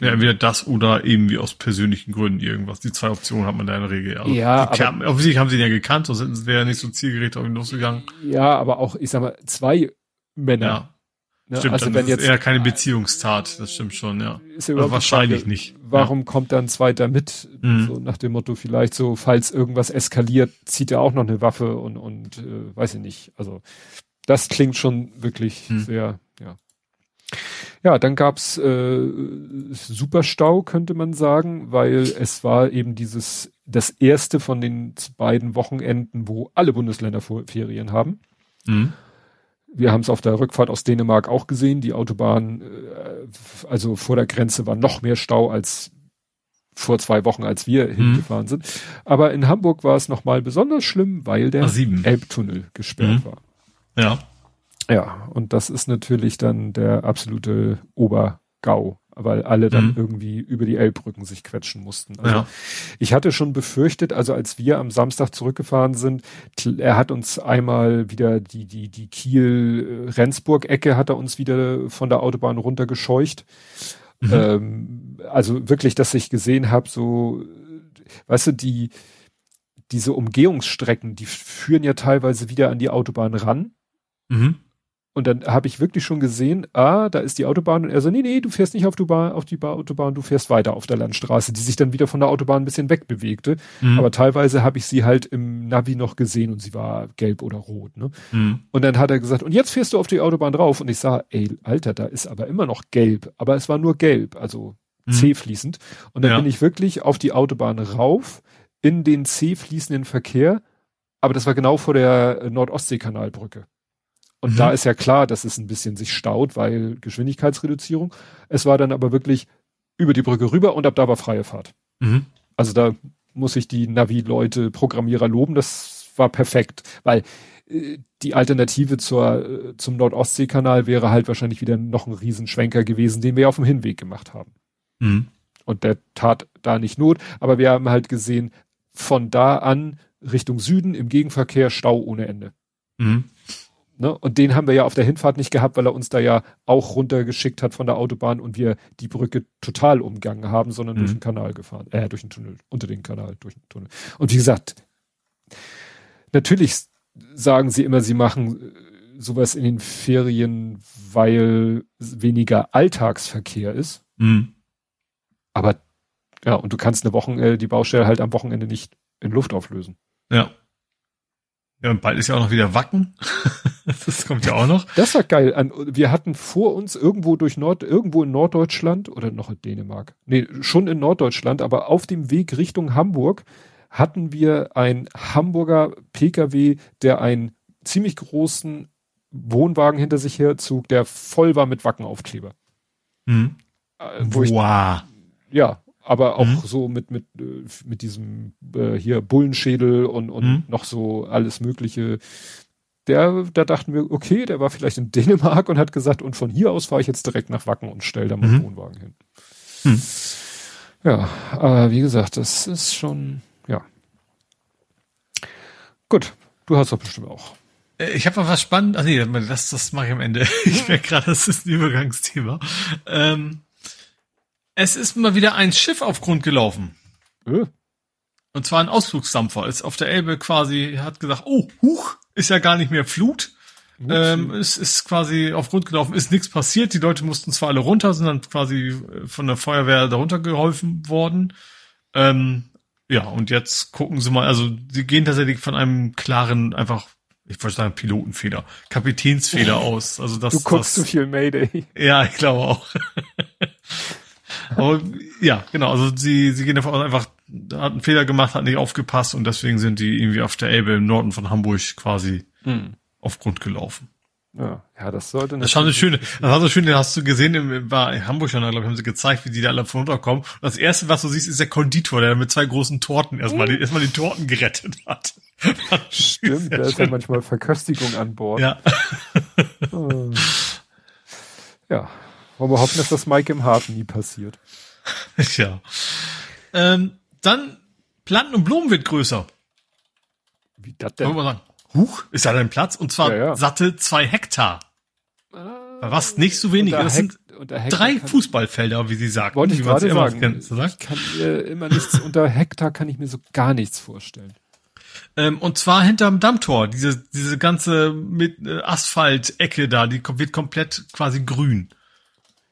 Ja, entweder das oder eben wie aus persönlichen Gründen irgendwas. Die zwei Optionen hat man da in der Regel. Also ja, aber, kam, offensichtlich haben sie ihn ja gekannt, sonst wäre er nicht so zielgerichtet auf ihn losgegangen. Ja, aber auch, ich sag mal, zwei Männer. Ja. Ne? Stimmt, also wenn jetzt eher keine Beziehungstat, das stimmt schon, ja. Ist ja wahrscheinlich Frage, nicht. Warum ja. kommt dann zweiter mit? Mhm. So nach dem Motto, vielleicht so, falls irgendwas eskaliert, zieht er auch noch eine Waffe und, und äh, weiß ich nicht. Also das klingt schon wirklich mhm. sehr, ja. Ja, dann gab's äh, Superstau, könnte man sagen, weil es war eben dieses das erste von den beiden Wochenenden, wo alle Bundesländer Ferien haben. Mhm. Wir haben es auf der Rückfahrt aus Dänemark auch gesehen. Die Autobahn, äh, also vor der Grenze war noch mehr Stau als vor zwei Wochen, als wir mhm. hingefahren sind. Aber in Hamburg war es nochmal besonders schlimm, weil der Elbtunnel gesperrt mhm. war. Ja. Ja, und das ist natürlich dann der absolute Obergau, weil alle dann mhm. irgendwie über die Elbbrücken sich quetschen mussten. Also ja. ich hatte schon befürchtet, also als wir am Samstag zurückgefahren sind, er hat uns einmal wieder die, die, die Kiel-Rendsburg-Ecke hat er uns wieder von der Autobahn runtergescheucht. Mhm. Ähm, also wirklich, dass ich gesehen habe, so, weißt du, die, diese Umgehungsstrecken, die führen ja teilweise wieder an die Autobahn ran. Mhm. Und dann habe ich wirklich schon gesehen, ah, da ist die Autobahn und er so, nee, nee, du fährst nicht auf, die, Bahn, auf die Autobahn, du fährst weiter auf der Landstraße, die sich dann wieder von der Autobahn ein bisschen wegbewegte. Mhm. Aber teilweise habe ich sie halt im Navi noch gesehen und sie war gelb oder rot. Ne? Mhm. Und dann hat er gesagt, und jetzt fährst du auf die Autobahn drauf. Und ich sah, ey, Alter, da ist aber immer noch gelb. Aber es war nur gelb, also mhm. C fließend. Und dann ja. bin ich wirklich auf die Autobahn rauf, in den C fließenden Verkehr. Aber das war genau vor der Nordostseekanalbrücke. Und mhm. da ist ja klar, dass es ein bisschen sich staut, weil Geschwindigkeitsreduzierung. Es war dann aber wirklich über die Brücke rüber und ab da war freie Fahrt. Mhm. Also da muss ich die Navi-Leute, Programmierer loben, das war perfekt, weil äh, die Alternative zur, äh, zum Nordostseekanal wäre halt wahrscheinlich wieder noch ein Riesenschwenker gewesen, den wir auf dem Hinweg gemacht haben. Mhm. Und der tat da nicht Not, aber wir haben halt gesehen, von da an Richtung Süden im Gegenverkehr Stau ohne Ende. Mhm. Ne? Und den haben wir ja auf der Hinfahrt nicht gehabt, weil er uns da ja auch runtergeschickt hat von der Autobahn und wir die Brücke total umgangen haben, sondern mhm. durch den Kanal gefahren, äh, durch den Tunnel, unter den Kanal, durch den Tunnel. Und wie gesagt, natürlich sagen sie immer, sie machen äh, sowas in den Ferien, weil weniger Alltagsverkehr ist. Mhm. Aber ja, und du kannst eine Wochen, äh, die Baustelle halt am Wochenende nicht in Luft auflösen. Ja. Ja, und bald ist ja auch noch wieder Wacken. das kommt ja auch noch. Das war geil. Wir hatten vor uns irgendwo durch Nord, irgendwo in Norddeutschland oder noch in Dänemark. Nee, schon in Norddeutschland, aber auf dem Weg Richtung Hamburg hatten wir ein Hamburger Pkw, der einen ziemlich großen Wohnwagen hinter sich herzog, der voll war mit Wackenaufkleber. Hm. Äh, wo wow. Ich, ja, aber auch mhm. so mit mit äh, mit diesem äh, hier Bullenschädel und und mhm. noch so alles mögliche. Der, da dachten wir, okay, der war vielleicht in Dänemark und hat gesagt, und von hier aus fahre ich jetzt direkt nach Wacken und stell da meinen mhm. Wohnwagen hin. Mhm. Ja, aber wie gesagt, das ist schon, ja. Gut, du hast doch bestimmt auch. Äh, ich habe noch was spannend. Ach nee, das, das mache ich am Ende. Ich merke gerade, das ist ein Übergangsthema. Ähm, Es ist mal wieder ein Schiff auf Grund gelaufen. Äh, Und zwar ein Ausflugsdampfer. Ist auf der Elbe quasi, hat gesagt, oh, huch, ist ja gar nicht mehr Flut. Ähm, es ist quasi auf Grund gelaufen, ist nichts passiert. Die Leute mussten zwar alle runter, sind dann quasi äh, von der Feuerwehr darunter geholfen worden. Ähm, ja, und jetzt gucken sie mal, also sie gehen tatsächlich von einem klaren, einfach, ich wollte sagen Pilotenfehler, Kapitänsfehler aus. Also das, du guckst das, zu viel Mayday. Ja, ich glaube auch. Aber ja, genau, also sie, sie gehen davon aus, einfach, hat einen Fehler gemacht, hat nicht aufgepasst und deswegen sind die irgendwie auf der Elbe im Norden von Hamburg quasi auf Grund gelaufen. Ja, ja, das sollte Das ist schon eine schöne, das war so schön, den hast du gesehen, im, war in Hamburg schon, glaube ich, haben sie gezeigt, wie die da alle von runterkommen. Und das erste, was du siehst, ist der Konditor, der mit zwei großen Torten erstmal, die, erstmal die Torten gerettet hat. Stimmt, da ist ja manchmal Verköstigung an Bord. Ja. Ja. Wollen wir hoffen, dass das Mike im Hafen nie passiert. ja. Ähm, dann, Planten und Blumen wird größer. Wie das Wollen denn? wir sagen, huch, ist da dein Platz? Und zwar Ja, ja. satte zwei Hektar. Was nicht so wenig. Das sind drei Fußballfelder, wie sie sagen. Wollte ich gerade sagen. kennt, so sagt. Ich kann mir immer nichts, unter Hektar kann ich mir so gar nichts vorstellen. Ähm, und zwar hinterm Dammtor, diese, diese ganze mit äh, Asphalt-Ecke da, die wird komplett quasi grün.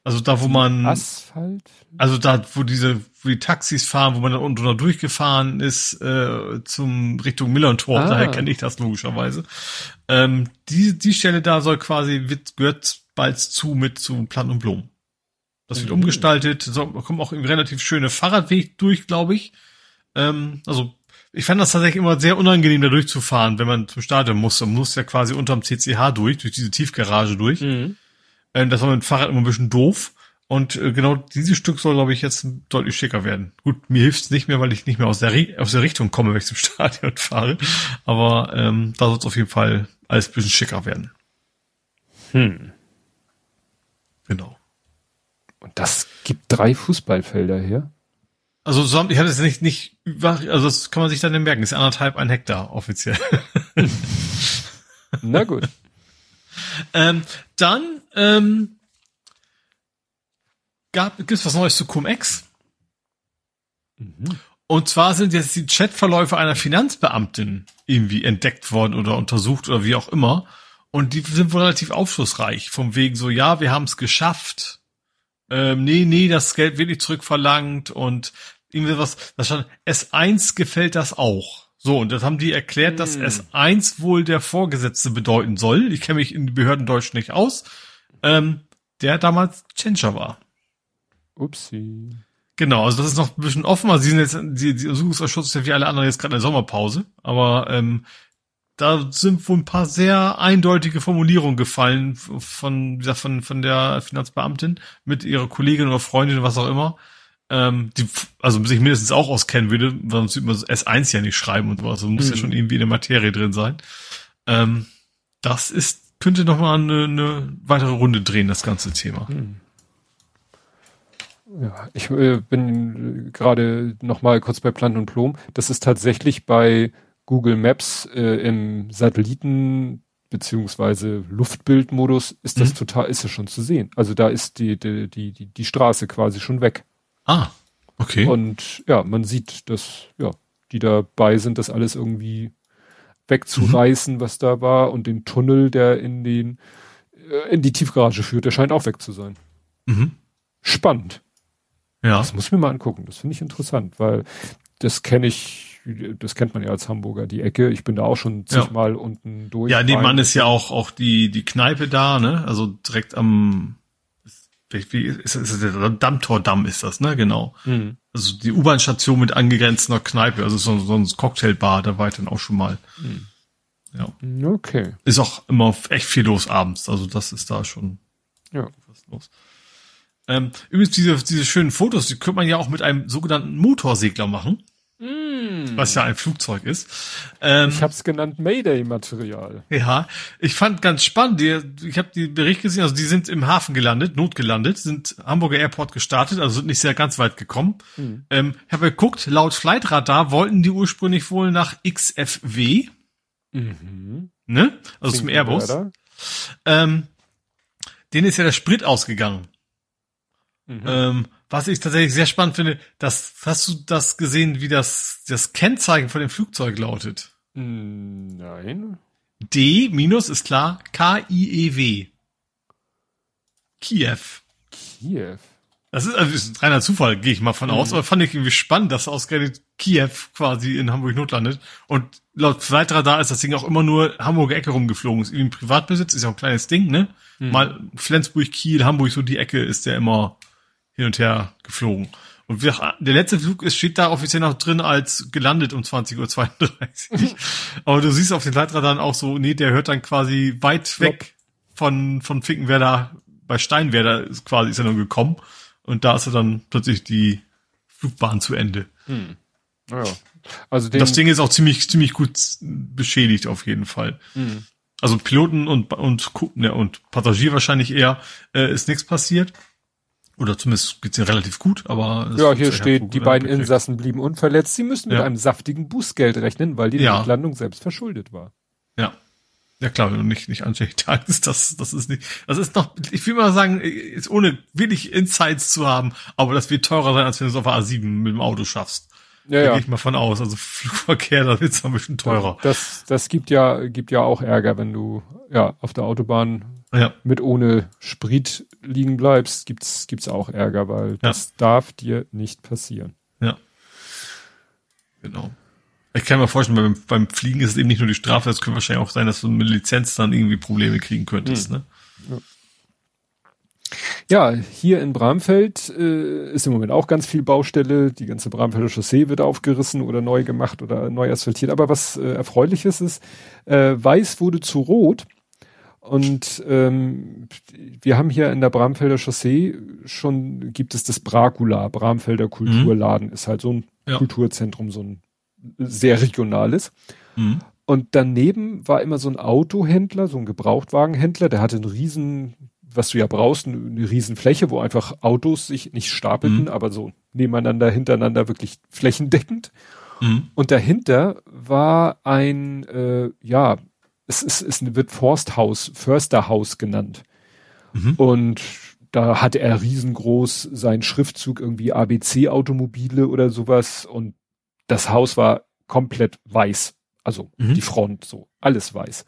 Also da, wo man, Asphalt? also da, wo diese, wo die Taxis fahren, wo man dann unten drunter durchgefahren ist, äh, zum Richtung Millern-Tor, Ah. daher kenne ich das logischerweise. Ähm, die, die Stelle da soll quasi, wird, gehört bald zu mit zu Planten und Blumen. Das wird Mhm. umgestaltet, so, da kommt auch relativ schöner Fahrradweg durch, glaube ich. Ähm, also ich fand das tatsächlich immer sehr unangenehm, da durchzufahren, wenn man zum Stadion musste. Man musste ja quasi unterm CCH durch, durch diese Tiefgarage durch. Mhm. Ähm, das war mit dem Fahrrad immer ein bisschen doof. Und äh, genau dieses Stück soll, glaube ich, jetzt deutlich schicker werden. Gut, mir hilft's nicht mehr, weil ich nicht mehr aus der, aus der Richtung komme, wenn ich zum Stadion fahre. Aber ähm, da soll es auf jeden Fall alles ein bisschen schicker werden. Hm. Genau. Und das gibt drei Fußballfelder her. Also so, ich hatte es nicht, nicht, also das kann man sich dann merken. Das ist anderthalb ein Hektar offiziell. Na gut. Ähm, dann ähm, gab gibt's was Neues zu Cum-Ex. Und zwar sind jetzt die Chatverläufe einer Finanzbeamtin irgendwie entdeckt worden oder untersucht oder wie auch immer. Und die sind wohl relativ aufschlussreich. Vom wegen so, ja, wir haben es geschafft. Ähm, nee, nee, das Geld wird nicht zurückverlangt und irgendwie was, das stand, S1 gefällt das auch. So, und das haben die erklärt, dass S1 wohl der Vorgesetzte bedeuten soll. Ich kenne mich in Behördendeutsch nicht aus. Ähm, der damals Tschentscher war. Upsi. Genau, also das ist noch ein bisschen offen. Also die sind jetzt, die, die Untersuchungsausschuss ist ja wie alle anderen jetzt gerade in der Sommerpause. Aber ähm, da sind wohl ein paar sehr eindeutige Formulierungen gefallen von, wie gesagt, von, von der Finanzbeamtin mit ihrer Kollegin oder Freundin, was auch immer. Ähm, die also sich mindestens auch auskennen würde, weil sonst würde man das S1 ja nicht schreiben und sowas. Also muss ja Mhm. schon irgendwie in der Materie drin sein. Ähm, das ist, könnte noch mal eine, eine weitere Runde drehen, das ganze Thema. Ja, ich äh, bin gerade noch mal kurz bei Planten und Blumen. Das ist tatsächlich bei Google Maps äh, im Satelliten beziehungsweise Luftbildmodus ist das Mhm. total, ist das schon zu sehen. Also da ist die, die, die, die, die Straße quasi schon weg. Ah, okay. Und ja, man sieht, dass, ja, die dabei sind, das alles irgendwie wegzureißen, was da war. Und den Tunnel, der in den, äh, in die Tiefgarage führt, der scheint auch weg zu sein. mhm. Spannend. Ja. Das muss ich mir mal angucken. Das finde ich interessant, weil das kenne ich, das kennt man ja als Hamburger, die Ecke. Ich bin da auch schon Ja. zigmal unten durch. Ja, nebenan ist ja auch, auch die, die Kneipe da, ne? Also direkt am, wie, wie ist, ist, ist der Dammtordamm ist das, ne? Genau. Mhm. Also die U-Bahn-Station mit angegrenzender Kneipe, also so, so ein Cocktailbar, da war ich dann auch schon mal. Ja. Okay. Ist auch immer echt viel los abends, also das ist da schon Ja. was los. Ähm, übrigens, diese, diese schönen Fotos, die könnte man ja auch mit einem sogenannten Motorsegler machen, was ja ein Flugzeug ist. Ähm, Ich habe es genannt Mayday-Material. Ja, ich fand ganz spannend, die, ich habe die Bericht gesehen, also die sind im Hafen gelandet, notgelandet, sind Hamburger Airport gestartet, also sind nicht sehr ganz weit gekommen. Ähm, ich habe geguckt, laut Flightradar wollten die ursprünglich wohl nach XFW, Mhm. ne? Also zum Airbus. Ähm, denen ist ja der Sprit ausgegangen. Mhm. Ähm, Was ich tatsächlich sehr spannend finde, das, hast du das gesehen, wie das, das Kennzeichen von dem Flugzeug lautet? Nein. D minus ist klar, K-I-E-W. Kiew. Kiew. Das ist, also ist ein reiner Zufall, gehe ich mal von mhm. aus, aber fand ich irgendwie spannend, dass ausgerechnet Kiew quasi in Hamburg Not landet. Und laut Flightradar ist das Ding auch immer nur Hamburger Ecke rumgeflogen. Ist irgendwie ein Privatbesitz, ist ja auch ein kleines Ding, ne? Mhm. Mal Flensburg, Kiel, Hamburg, so die Ecke ist der immer hin und her geflogen. Und wir, der letzte Flug ist, steht da offiziell noch drin als gelandet um 20.32 Uhr. Aber du siehst auf den Leitradaren auch so, nee, der hört dann quasi weit weg von, von Finkenwerder, bei Steinwerder ist quasi, ist er nur gekommen. Und da ist er dann plötzlich die Flugbahn zu Ende. Hm. Ja. Also das Ding ist auch ziemlich, ziemlich gut beschädigt auf jeden Fall. Hm. Also Piloten und, und, ja, und Passagier wahrscheinlich eher, äh, ist nichts passiert. Oder zumindest geht's ihnen relativ gut, aber. Ja, hier steht, die beiden Insassen blieben unverletzt. Sie müssen mit ja. einem saftigen Bußgeld rechnen, weil die ja. Landung selbst verschuldet war. Ja. Ja klar, nicht, nicht anständig ist das, das ist nicht, das ist noch, ich will mal sagen, ist ohne wirklich Insights zu haben, aber das wird teurer sein, als wenn du es auf A7 mit dem Auto schaffst. Ja, da ja. gehe ich mal von aus. Also Flugverkehr, da wird's noch ein bisschen teurer. Das, das gibt ja, gibt ja auch Ärger, wenn du, ja, auf der Autobahn ja. mit ohne Sprit liegen bleibst, gibt's, gibt's auch Ärger, weil ja. das darf dir nicht passieren. Ja. Genau. Ich kann mir vorstellen, beim, beim Fliegen ist es eben nicht nur die Strafe, es könnte wahrscheinlich auch sein, dass du mit Lizenz dann irgendwie Probleme kriegen könntest, hm. ne? Ja. Ja, hier in Bramfeld äh, ist im Moment auch ganz viel Baustelle. Die ganze Bramfelder Chaussee wird aufgerissen oder neu gemacht oder neu asphaltiert. Aber was äh, erfreuliches ist, äh, Weiß wurde zu Rot. Und ähm, wir haben hier in der Bramfelder Chaussee schon, gibt es das Bracula, Bramfelder Kulturladen, mhm. ist halt so ein ja. Kulturzentrum, so ein sehr regionales. Mhm. Und daneben war immer so ein Autohändler, so ein Gebrauchtwagenhändler, der hatte einen riesen, was du ja brauchst, eine, eine riesen Fläche, wo einfach Autos sich nicht stapelten, mhm. aber so nebeneinander, hintereinander wirklich flächendeckend. Mhm. Und dahinter war ein, äh, ja, es, ist, es wird Forsthaus, Försterhaus genannt. Mhm. Und da hatte er riesengroß seinen Schriftzug irgendwie ABC Automobile oder sowas und das Haus war komplett weiß. Also mhm. die Front so, alles weiß.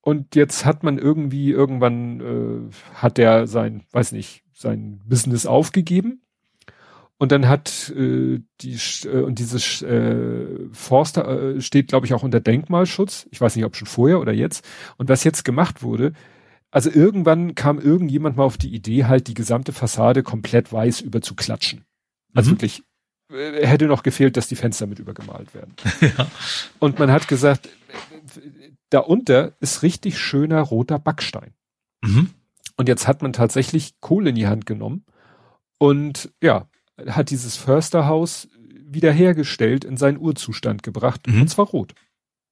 Und jetzt hat man irgendwie, irgendwann äh, hat er sein, weiß nicht, sein Business aufgegeben und dann hat äh, die äh, und dieses äh, Forster äh, steht, glaube ich, auch unter Denkmalschutz. Ich weiß nicht, ob schon vorher oder jetzt. Und was jetzt gemacht wurde, also irgendwann kam irgendjemand mal auf die Idee, halt die gesamte Fassade komplett weiß überzuklatschen. Also mhm. wirklich äh, hätte noch gefehlt, dass die Fenster mit übergemalt werden. ja. Und man hat gesagt, da unter ist richtig schöner roter Backstein. Mhm. Und jetzt hat man tatsächlich Kohle in die Hand genommen und ja, hat dieses Försterhaus wiederhergestellt, in seinen Urzustand gebracht, mhm. und zwar rot.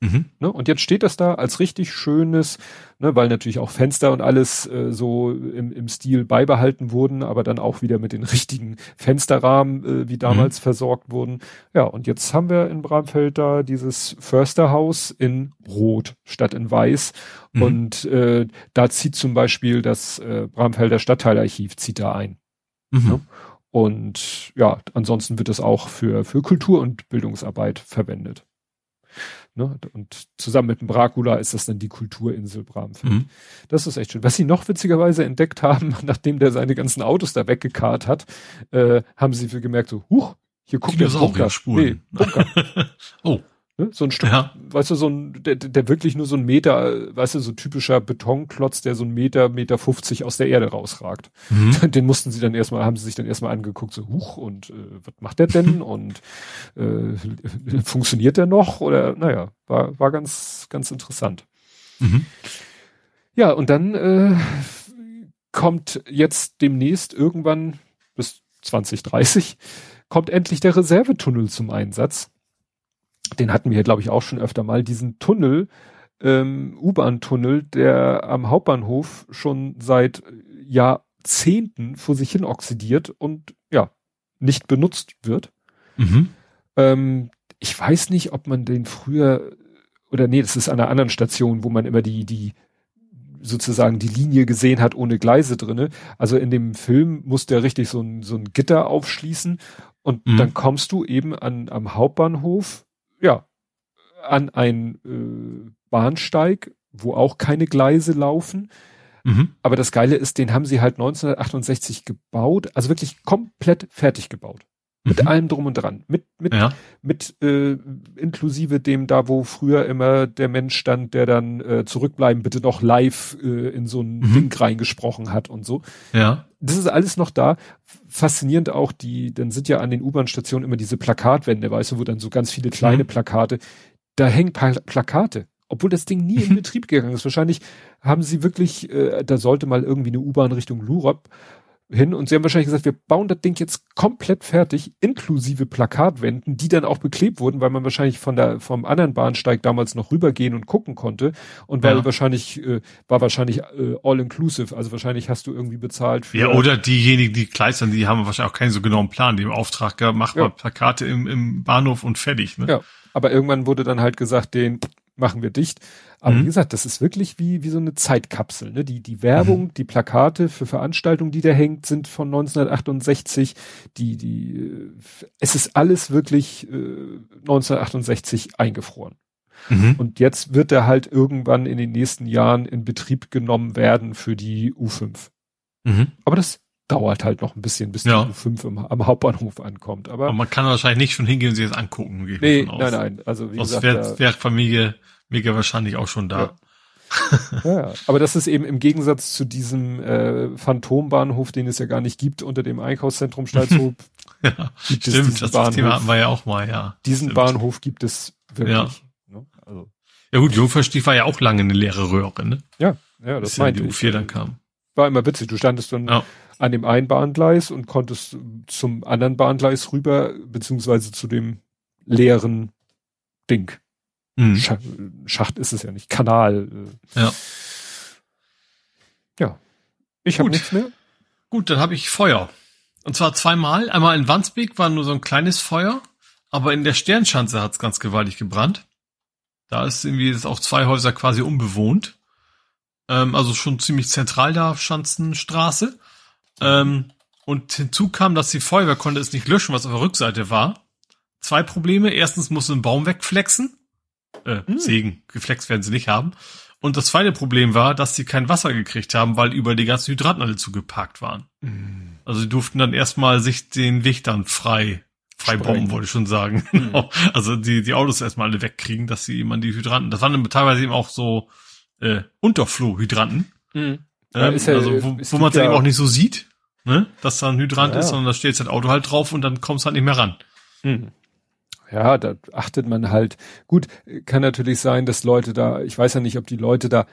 Mhm. Ne? Und jetzt steht das da als richtig schönes, ne, weil natürlich auch Fenster und alles äh, so im, im Stil beibehalten wurden, aber dann auch wieder mit den richtigen Fensterrahmen äh, wie damals mhm. versorgt wurden. Ja, und jetzt haben wir in Bramfeld da dieses Försterhaus in Rot statt in Weiß. Mhm. Und äh, da zieht zum Beispiel das äh, Bramfelder Stadtteilarchiv zieht da ein. Mhm. Ne? Und ja, ansonsten wird es auch für, für Kultur- und Bildungsarbeit verwendet. Ne? Und zusammen mit dem Bracula ist das dann die Kulturinsel Bramfeld. Mhm. Das ist echt schön. Was sie noch witzigerweise entdeckt haben, nachdem der seine ganzen Autos da weggekarrt hat, äh, haben sie gemerkt so, huch, hier guckt der Bunker. Nee, Bunker. oh. Ne? So ein Stück, ja. weißt du, so ein, der, der wirklich nur so ein Meter, weißt du, so typischer Betonklotz, der so ein Meter, Meter 50 aus der Erde rausragt. Mhm. Den mussten sie dann erstmal, haben sie sich dann erstmal angeguckt, so, huch, und äh, was macht der denn? und äh, funktioniert der noch? Oder naja, war, war ganz, ganz interessant. Mhm. Ja, und dann äh, kommt jetzt demnächst irgendwann bis 2030 kommt endlich der Reservetunnel zum Einsatz den hatten wir glaube ich, auch schon öfter mal, diesen Tunnel, ähm, U-Bahn-Tunnel, der am Hauptbahnhof schon seit Jahrzehnten vor sich hin oxidiert und ja, nicht benutzt wird. Mhm. Ähm, ich weiß nicht, ob man den früher oder nee, das ist an einer anderen Station, wo man immer die, die sozusagen die Linie gesehen hat ohne Gleise drinne. Also in dem Film musste er richtig so ein, so ein Gitter aufschließen und mhm. dann kommst du eben an, am Hauptbahnhof, ja, an ein äh, Bahnsteig, wo auch keine Gleise laufen. Mhm. Aber das Geile ist, den haben sie halt 1968 gebaut, also wirklich komplett fertig gebaut. Mit mhm. allem drum und dran. Mit, mit, ja. mit äh, inklusive dem da, wo früher immer der Mensch stand, der dann äh, zurückbleiben, bitte noch live äh, in so ein mhm. Ding reingesprochen hat und so. Ja. Das ist alles noch da. Faszinierend auch die, dann sind ja an den U-Bahn-Stationen immer diese Plakatwände, weißt du, wo dann so ganz viele kleine mhm. Plakate, da hängen Pla Plakate. Obwohl das Ding nie in Betrieb gegangen ist. Wahrscheinlich haben sie wirklich, äh, da sollte mal irgendwie eine U-Bahn Richtung Lurop hin und sie haben wahrscheinlich gesagt, wir bauen das Ding jetzt komplett fertig, inklusive Plakatwänden, die dann auch beklebt wurden, weil man wahrscheinlich von der vom anderen Bahnsteig damals noch rübergehen und gucken konnte und weil ja. wahrscheinlich äh, war wahrscheinlich äh, all inclusive, also wahrscheinlich hast du irgendwie bezahlt für Ja, oder diejenigen, die kleistern, die haben wahrscheinlich auch keinen so genauen Plan, die im Auftrag gemacht ja. mal Plakate im, im Bahnhof und fertig, ne? Ja, aber irgendwann wurde dann halt gesagt, den machen wir dicht. Aber mhm. wie gesagt, das ist wirklich wie, wie so eine Zeitkapsel. Ne? Die, die Werbung, mhm. die Plakate für Veranstaltungen, die da hängt, sind von 1968. Die, die, äh, es ist alles wirklich äh, 1968 eingefroren. Mhm. Und jetzt wird er halt irgendwann in den nächsten Jahren in Betrieb genommen werden für die U5. Mhm. Aber das dauert halt noch ein bisschen, bis ja. die U5 im, am Hauptbahnhof ankommt. Aber, Aber, man kann wahrscheinlich nicht schon hingehen und sich das angucken. Nee, nein, nein. Also wie Aus gesagt, wär, wär Familie Mega wahrscheinlich auch schon da. Ja. ja, aber das ist eben im Gegensatz zu diesem äh, Phantombahnhof, den es ja gar nicht gibt, unter dem Einkaufszentrum Stalzhof. ja, stimmt, das Bahnhof. Thema hatten wir ja auch mal, ja. Diesen stimmt. Bahnhof gibt es wirklich. Ja, ne? also. ja gut, Jungfernstieg war ja auch lange eine leere Röhre, ne? Ja, ja, das meinte ja die U4 dann kam. War immer witzig, du standest dann ja. An dem einen Bahngleis und konntest zum anderen Bahngleis rüber, beziehungsweise zu dem leeren Ding. Mhm. Schacht ist es ja nicht, Kanal. Äh. Ja. Ja. Ich habe nichts mehr. Gut, dann habe ich Feuer. Und zwar zweimal. Einmal in Wandsbek war nur so ein kleines Feuer, aber in der Sternschanze hat es ganz gewaltig gebrannt. Da ist irgendwie ist auch zwei Häuser quasi unbewohnt. Ähm, also schon ziemlich zentral da, Schanzenstraße. Ähm, und hinzu kam, dass die Feuerwehr konnte es nicht löschen, was auf der Rückseite war. Zwei Probleme. Erstens musste ein Baum wegflexen äh, hm. Segen, geflext werden sie nicht haben. Und das zweite Problem war, dass sie kein Wasser gekriegt haben, weil über die ganzen Hydranten alle zugeparkt waren. Mhm. Also sie durften dann erstmal sich den Weg dann frei, frei bomben, wollte ich schon sagen. Mhm. also die, die Autos erstmal alle wegkriegen, dass sie eben an die Hydranten, das waren dann teilweise eben auch so äh, Unterflow-Hydranten. Mhm. Ähm, ja, also wo, wo man es ja eben auch nicht so sieht, ne? dass da ein Hydrant ja, ist, sondern da steht jetzt das Auto halt drauf und dann kommst du halt nicht mehr ran. Mhm ja, da achtet man halt. Gut, kann natürlich sein, dass Leute da, ich weiß ja nicht, ob die Leute da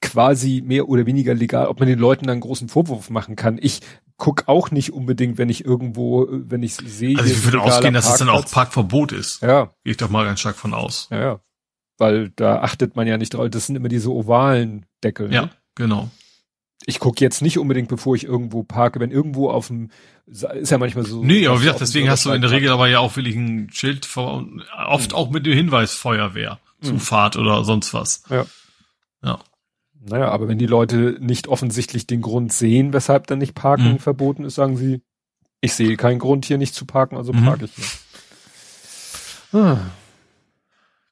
quasi mehr oder weniger legal, ob man den Leuten da einen großen Vorwurf machen kann. Ich guck auch nicht unbedingt, wenn ich irgendwo, wenn ich sehe. Also ich würde ausgehen, dass es dann auch Parkverbot ist. Ja. Gehe ich doch mal ganz stark von aus. Ja, ja. Weil da achtet man ja nicht drauf. Das sind immer diese ovalen Deckel. Ja, ne? genau ich gucke jetzt nicht unbedingt, bevor ich irgendwo parke, wenn irgendwo auf dem, ist ja manchmal so. Nee, aber wie gesagt, deswegen hast du in der Regel aber ja auch wirklich ein Schild, vor, oft auch mit dem Hinweis Feuerwehr, mhm. Zufahrt oder sonst was. Ja. Ja. Naja, aber wenn die Leute nicht offensichtlich den Grund sehen, weshalb dann nicht Parken mhm. verboten ist, sagen sie, ich sehe keinen Grund hier nicht zu parken, also mhm. parke ich hier. Ah.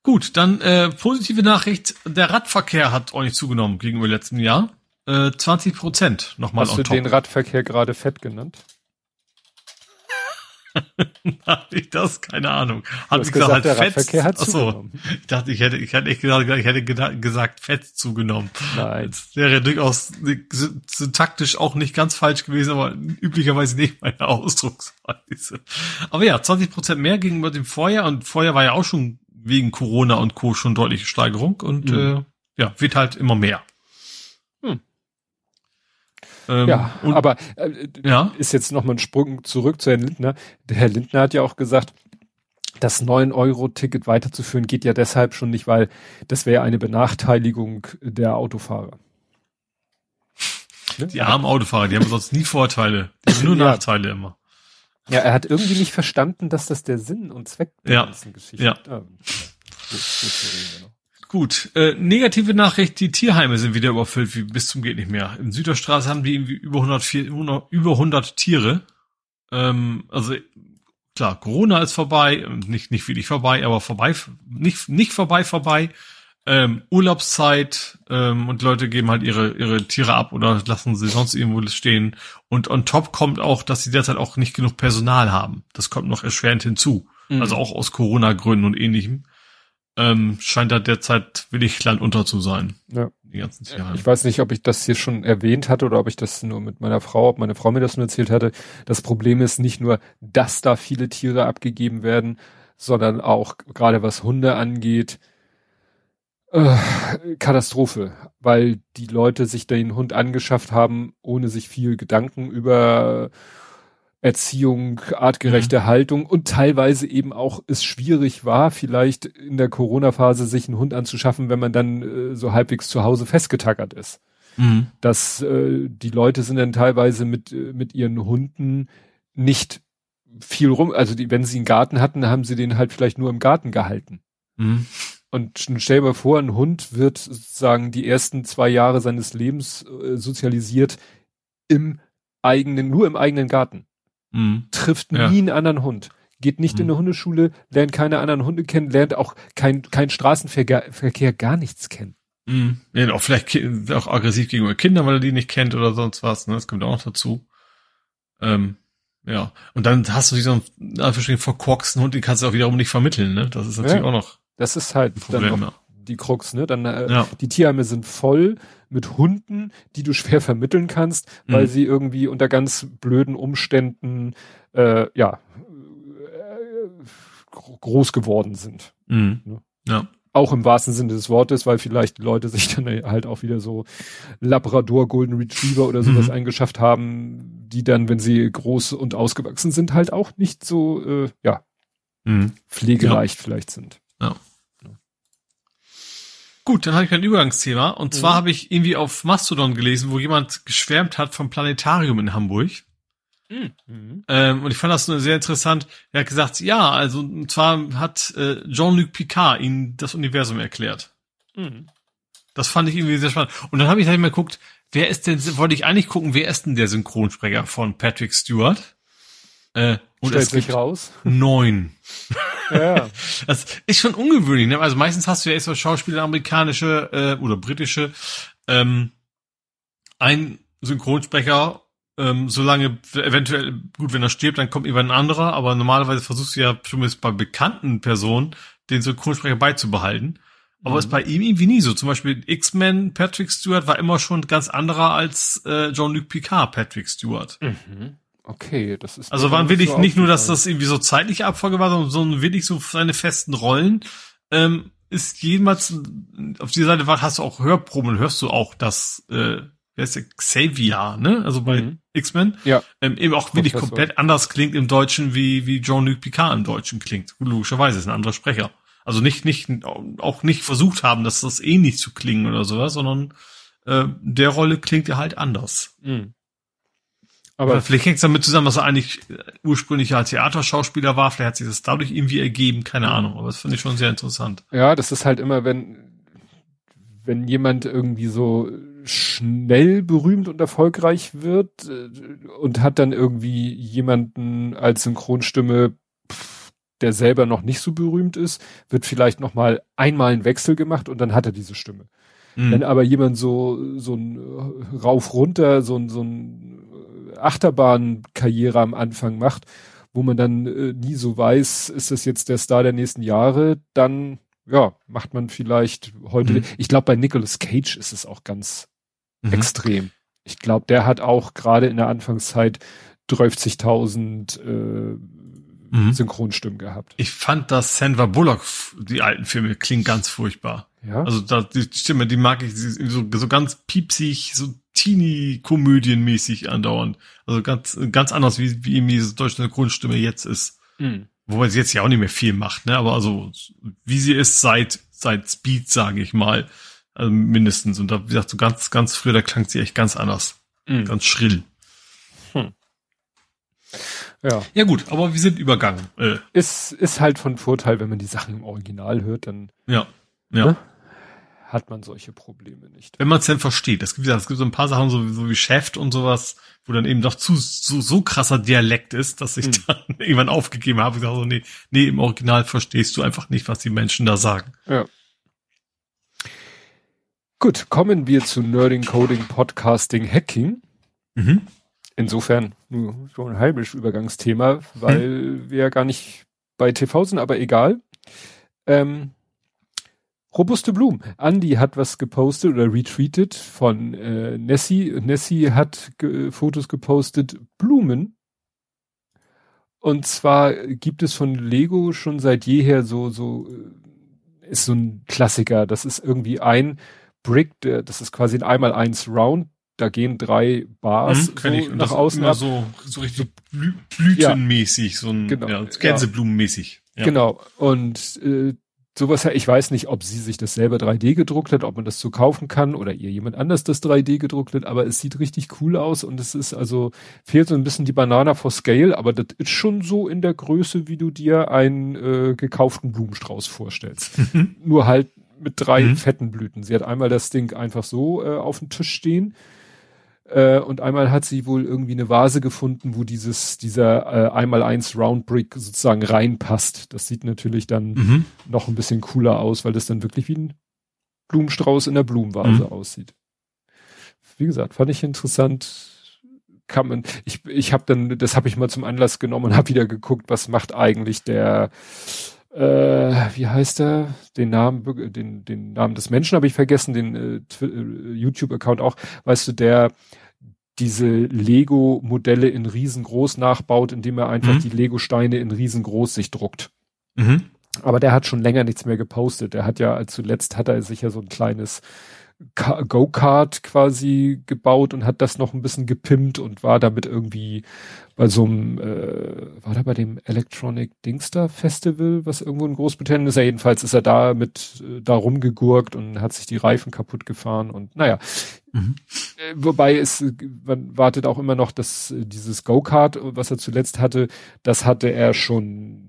Gut, dann äh, positive Nachricht, der Radverkehr hat ordentlich zugenommen gegenüber letztem Jahr. Äh, 20 Prozent nochmal Hast du top. den Radverkehr gerade fett genannt? Hatte ich das? Keine Ahnung. Hat ich gesagt, der Fett, Radverkehr hat achso, zugenommen. Ich dachte, ich hätte, ich hätte echt gesagt, ich hätte gesagt, Fett zugenommen. Nein. Das wäre durchaus taktisch auch nicht ganz falsch gewesen, aber üblicherweise nicht meine Ausdrucksweise. Aber ja, 20 Prozent mehr gegenüber dem Vorjahr und Vorjahr war ja auch schon wegen Corona und Co. schon deutliche Steigerung und mhm. äh, ja, wird halt immer mehr. Ähm, ja, und, aber äh, ja? ist jetzt noch mal ein Sprung zurück zu Herrn Lindner. Der Herr Lindner hat ja auch gesagt, das 9-Euro-Ticket weiterzuführen geht ja deshalb schon nicht, weil das wäre eine Benachteiligung der Autofahrer. Ne? Die armen Autofahrer, die haben sonst nie Vorteile, die haben nur ja. Nachteile immer. Ja, er hat irgendwie nicht verstanden, dass das der Sinn und Zweck der ja. ganzen Geschichte ja. ist. Gut, gut, gut, Gut, äh, negative Nachricht, die Tierheime sind wieder überfüllt, wie bis zum geht nicht mehr. In Süderstraße haben die irgendwie über 100, 100 über 100 Tiere. Ähm, also klar, Corona ist vorbei, nicht nicht wirklich vorbei, aber vorbei, nicht nicht vorbei vorbei. Ähm, Urlaubszeit ähm, und Leute geben halt ihre ihre Tiere ab oder lassen sie sonst irgendwo stehen. Und on top kommt auch, dass sie derzeit auch nicht genug Personal haben. Das kommt noch erschwerend hinzu. Mhm. Also auch aus Corona-Gründen und ähnlichem ähm, scheint da derzeit willig Land unter zu sein. Ja. Die ganzen. Ich weiß nicht, ob ich das hier schon erwähnt hatte oder ob ich das nur mit meiner Frau, ob meine Frau mir das nur erzählt hatte. Das Problem ist nicht nur, dass da viele Tiere abgegeben werden, sondern auch gerade was Hunde angeht, äh, Katastrophe, weil die Leute sich den Hund angeschafft haben, ohne sich viel Gedanken über Erziehung, artgerechte mhm. Haltung und teilweise eben auch es schwierig war, vielleicht in der Corona-Phase sich einen Hund anzuschaffen, wenn man dann äh, so halbwegs zu Hause festgetackert ist. Mhm. Dass äh, die Leute sind dann teilweise mit, äh, mit ihren Hunden nicht viel rum, also die, wenn sie einen Garten hatten, haben sie den halt vielleicht nur im Garten gehalten. Mhm. Und stell dir mal vor, ein Hund wird sozusagen die ersten zwei Jahre seines Lebens äh, sozialisiert im eigenen, nur im eigenen Garten mhm. trifft ja. nie einen anderen Hund, geht nicht mhm. in eine Hundeschule, lernt keine anderen Hunde kennen, lernt auch kein, kein Straßenverkehr Verkehr, gar nichts kennen. Mhm. Ja, auch vielleicht auch aggressiv gegenüber Kindern, weil er die nicht kennt oder sonst was, ne? Das kommt auch noch dazu. Ähm, ja. Und dann hast du diesen verschiedenen verkorksten Hund, den kannst du auch wiederum nicht vermitteln, ne? Das ist natürlich ja. auch noch. Das ist halt Problem, dann noch die Krux, ne? Dann äh, ja. die Tierheime sind voll mit Hunden, die du schwer vermitteln kannst, weil mhm. sie irgendwie unter ganz blöden Umständen äh, ja äh, groß geworden sind. Mhm. Ne? Ja. Auch im wahrsten Sinne des Wortes, weil vielleicht die Leute sich dann halt auch wieder so Labrador, Golden Retriever oder sowas mhm. eingeschafft haben, die dann, wenn sie groß und ausgewachsen sind, halt auch nicht so, äh, ja, mhm. pflegeleicht ja. vielleicht sind. Ja. Gut, dann habe ich ein Übergangsthema. Und zwar mhm. habe ich irgendwie auf Mastodon gelesen, wo jemand geschwärmt hat vom Planetarium in Hamburg. Mhm. Ähm, und ich fand das sehr interessant. Er hat gesagt, ja, also und zwar hat äh, Jean-Luc Picard ihnen das Universum erklärt. Mhm. Das fand ich irgendwie sehr spannend. Und dann habe ich halt mal geguckt, wer ist denn, wollte ich eigentlich gucken, wer ist denn der Synchronsprecher von Patrick Stewart? Äh, und Stellt es sich raus. Neun. Ja. Das ist schon ungewöhnlich. Ne? Also meistens hast du ja erst so Schauspieler, amerikanische äh, oder britische, ähm, ein Synchronsprecher, ähm, solange eventuell, gut, wenn er stirbt, dann kommt irgendwann ein anderer, aber normalerweise versuchst du ja zumindest bei bekannten Personen den Synchronsprecher beizubehalten. Aber mhm. ist bei ihm irgendwie nie so. Zum Beispiel X-Men Patrick Stewart war immer schon ganz anderer als äh, Jean-Luc Picard Patrick Stewart. Mhm. Okay, das ist. Also waren wirklich so nicht nur, dass das irgendwie so zeitliche Abfolge war, sondern so wirklich so seine festen Rollen. Ähm, ist jemals auf dieser Seite war, hast du auch Hörproben, hörst du auch das, äh, wer ist der Xavier, ne? Also bei mhm. X-Men. Ja. Ähm, eben auch wirklich Professor. komplett anders klingt im Deutschen, wie, wie Jean-Luc Picard im Deutschen klingt. Logischerweise ist ein anderer Sprecher. Also nicht, nicht, auch nicht versucht haben, dass das ähnlich eh zu klingen oder sowas, sondern äh, der Rolle klingt ja halt anders. Mhm. Aber Oder vielleicht hängt es damit zusammen, dass er eigentlich ursprünglich ja Theaterschauspieler war. Vielleicht hat sich das dadurch irgendwie ergeben. Keine Ahnung. Aber das finde ich schon sehr interessant. Ja, das ist halt immer, wenn, wenn jemand irgendwie so schnell berühmt und erfolgreich wird äh, und hat dann irgendwie jemanden als Synchronstimme, der selber noch nicht so berühmt ist, wird vielleicht noch mal einmal ein Wechsel gemacht und dann hat er diese Stimme. Mhm. Wenn aber jemand so, so ein rauf runter, so ein, so ein Achterbahnkarriere am Anfang macht, wo man dann äh, nie so weiß, ist das jetzt der Star der nächsten Jahre, dann ja, macht man vielleicht heute. Mhm. Ich glaube, bei Nicolas Cage ist es auch ganz mhm. extrem. Ich glaube, der hat auch gerade in der Anfangszeit 30.000 äh, mhm. Synchronstimmen gehabt. Ich fand, dass Sandra Bullock, die alten Filme, klingen ganz furchtbar. Ja. Also da, die Stimme, die mag ich so, so ganz piepsig, so Teenie-Komödienmäßig andauernd. Also ganz, ganz anders, wie, wie eben diese deutsche Grundstimme jetzt ist. Mhm. Wobei sie jetzt ja auch nicht mehr viel macht, ne? Aber also, wie sie ist seit, seit Speed, sage ich mal. Also mindestens. Und da, wie gesagt, so ganz, ganz früher, da klang sie echt ganz anders. Mhm. Ganz schrill. Hm. Ja. Ja gut, aber wir sind übergangen. Äh. Ist, ist halt von Vorteil, wenn man die Sachen im Original hört, dann. Ja. Ja. Ne? Hat man solche Probleme nicht. Wenn man es denn versteht. Es gibt es gibt so ein paar Sachen, so, so wie Chef und sowas, wo dann eben doch zu so, so krasser Dialekt ist, dass ich hm. dann irgendwann aufgegeben habe und gesagt so, nee, nee, im Original verstehst du einfach nicht, was die Menschen da sagen. Ja. Gut, kommen wir zu Nerding, Coding, Podcasting, Hacking. Mhm. Insofern nur so ein halbes Übergangsthema, weil hm. wir ja gar nicht bei TV sind, aber egal. Ähm, Robuste Blumen. Andy hat was gepostet oder retweetet von äh, Nessie. Nessie hat ge Fotos gepostet, Blumen. Und zwar gibt es von Lego schon seit jeher so, so, äh, ist so ein Klassiker. Das ist irgendwie ein Brick, der, das ist quasi ein einmal eins Round. Da gehen drei Bars mhm, so ich. nach außen. Immer so, so richtig blü blütenmäßig, ja, so ein genau, ja, Gänseblumenmäßig. Ja. Genau. Und äh, sowas, ich weiß nicht, ob sie sich das selber 3D gedruckt hat, ob man das so kaufen kann oder ihr jemand anders das 3D gedruckt hat, aber es sieht richtig cool aus und es ist also, fehlt so ein bisschen die Banana for Scale, aber das ist schon so in der Größe, wie du dir einen äh, gekauften Blumenstrauß vorstellst. Mhm. Nur halt mit drei mhm. fetten Blüten. Sie hat einmal das Ding einfach so äh, auf dem Tisch stehen äh, und einmal hat sie wohl irgendwie eine Vase gefunden, wo dieses, dieser äh, einmal eins Round Brick sozusagen reinpasst. Das sieht natürlich dann mhm. noch ein bisschen cooler aus, weil das dann wirklich wie ein Blumenstrauß in der Blumenvase mhm. aussieht. Wie gesagt, fand ich interessant. Kann man, ich, ich habe dann, das habe ich mal zum Anlass genommen und habe wieder geguckt, was macht eigentlich der äh, wie heißt er? Den Namen, den, den Namen des Menschen habe ich vergessen, den äh, äh, YouTube-Account auch. Weißt du, der diese Lego-Modelle in riesengroß nachbaut, indem er einfach mhm. die Lego-Steine in riesengroß sich druckt. Mhm. Aber der hat schon länger nichts mehr gepostet. Der hat ja, zuletzt hat er sich ja so ein kleines Go-Kart quasi gebaut und hat das noch ein bisschen gepimpt und war damit irgendwie bei so einem, äh, war da bei dem Electronic Dingster Festival, was irgendwo in Großbritannien ist. Ja, jedenfalls ist er da mit äh, da rumgegurkt und hat sich die Reifen kaputt gefahren und naja. Mhm. Äh, wobei es, man wartet auch immer noch, dass äh, dieses Go-Kart, was er zuletzt hatte, das hatte er schon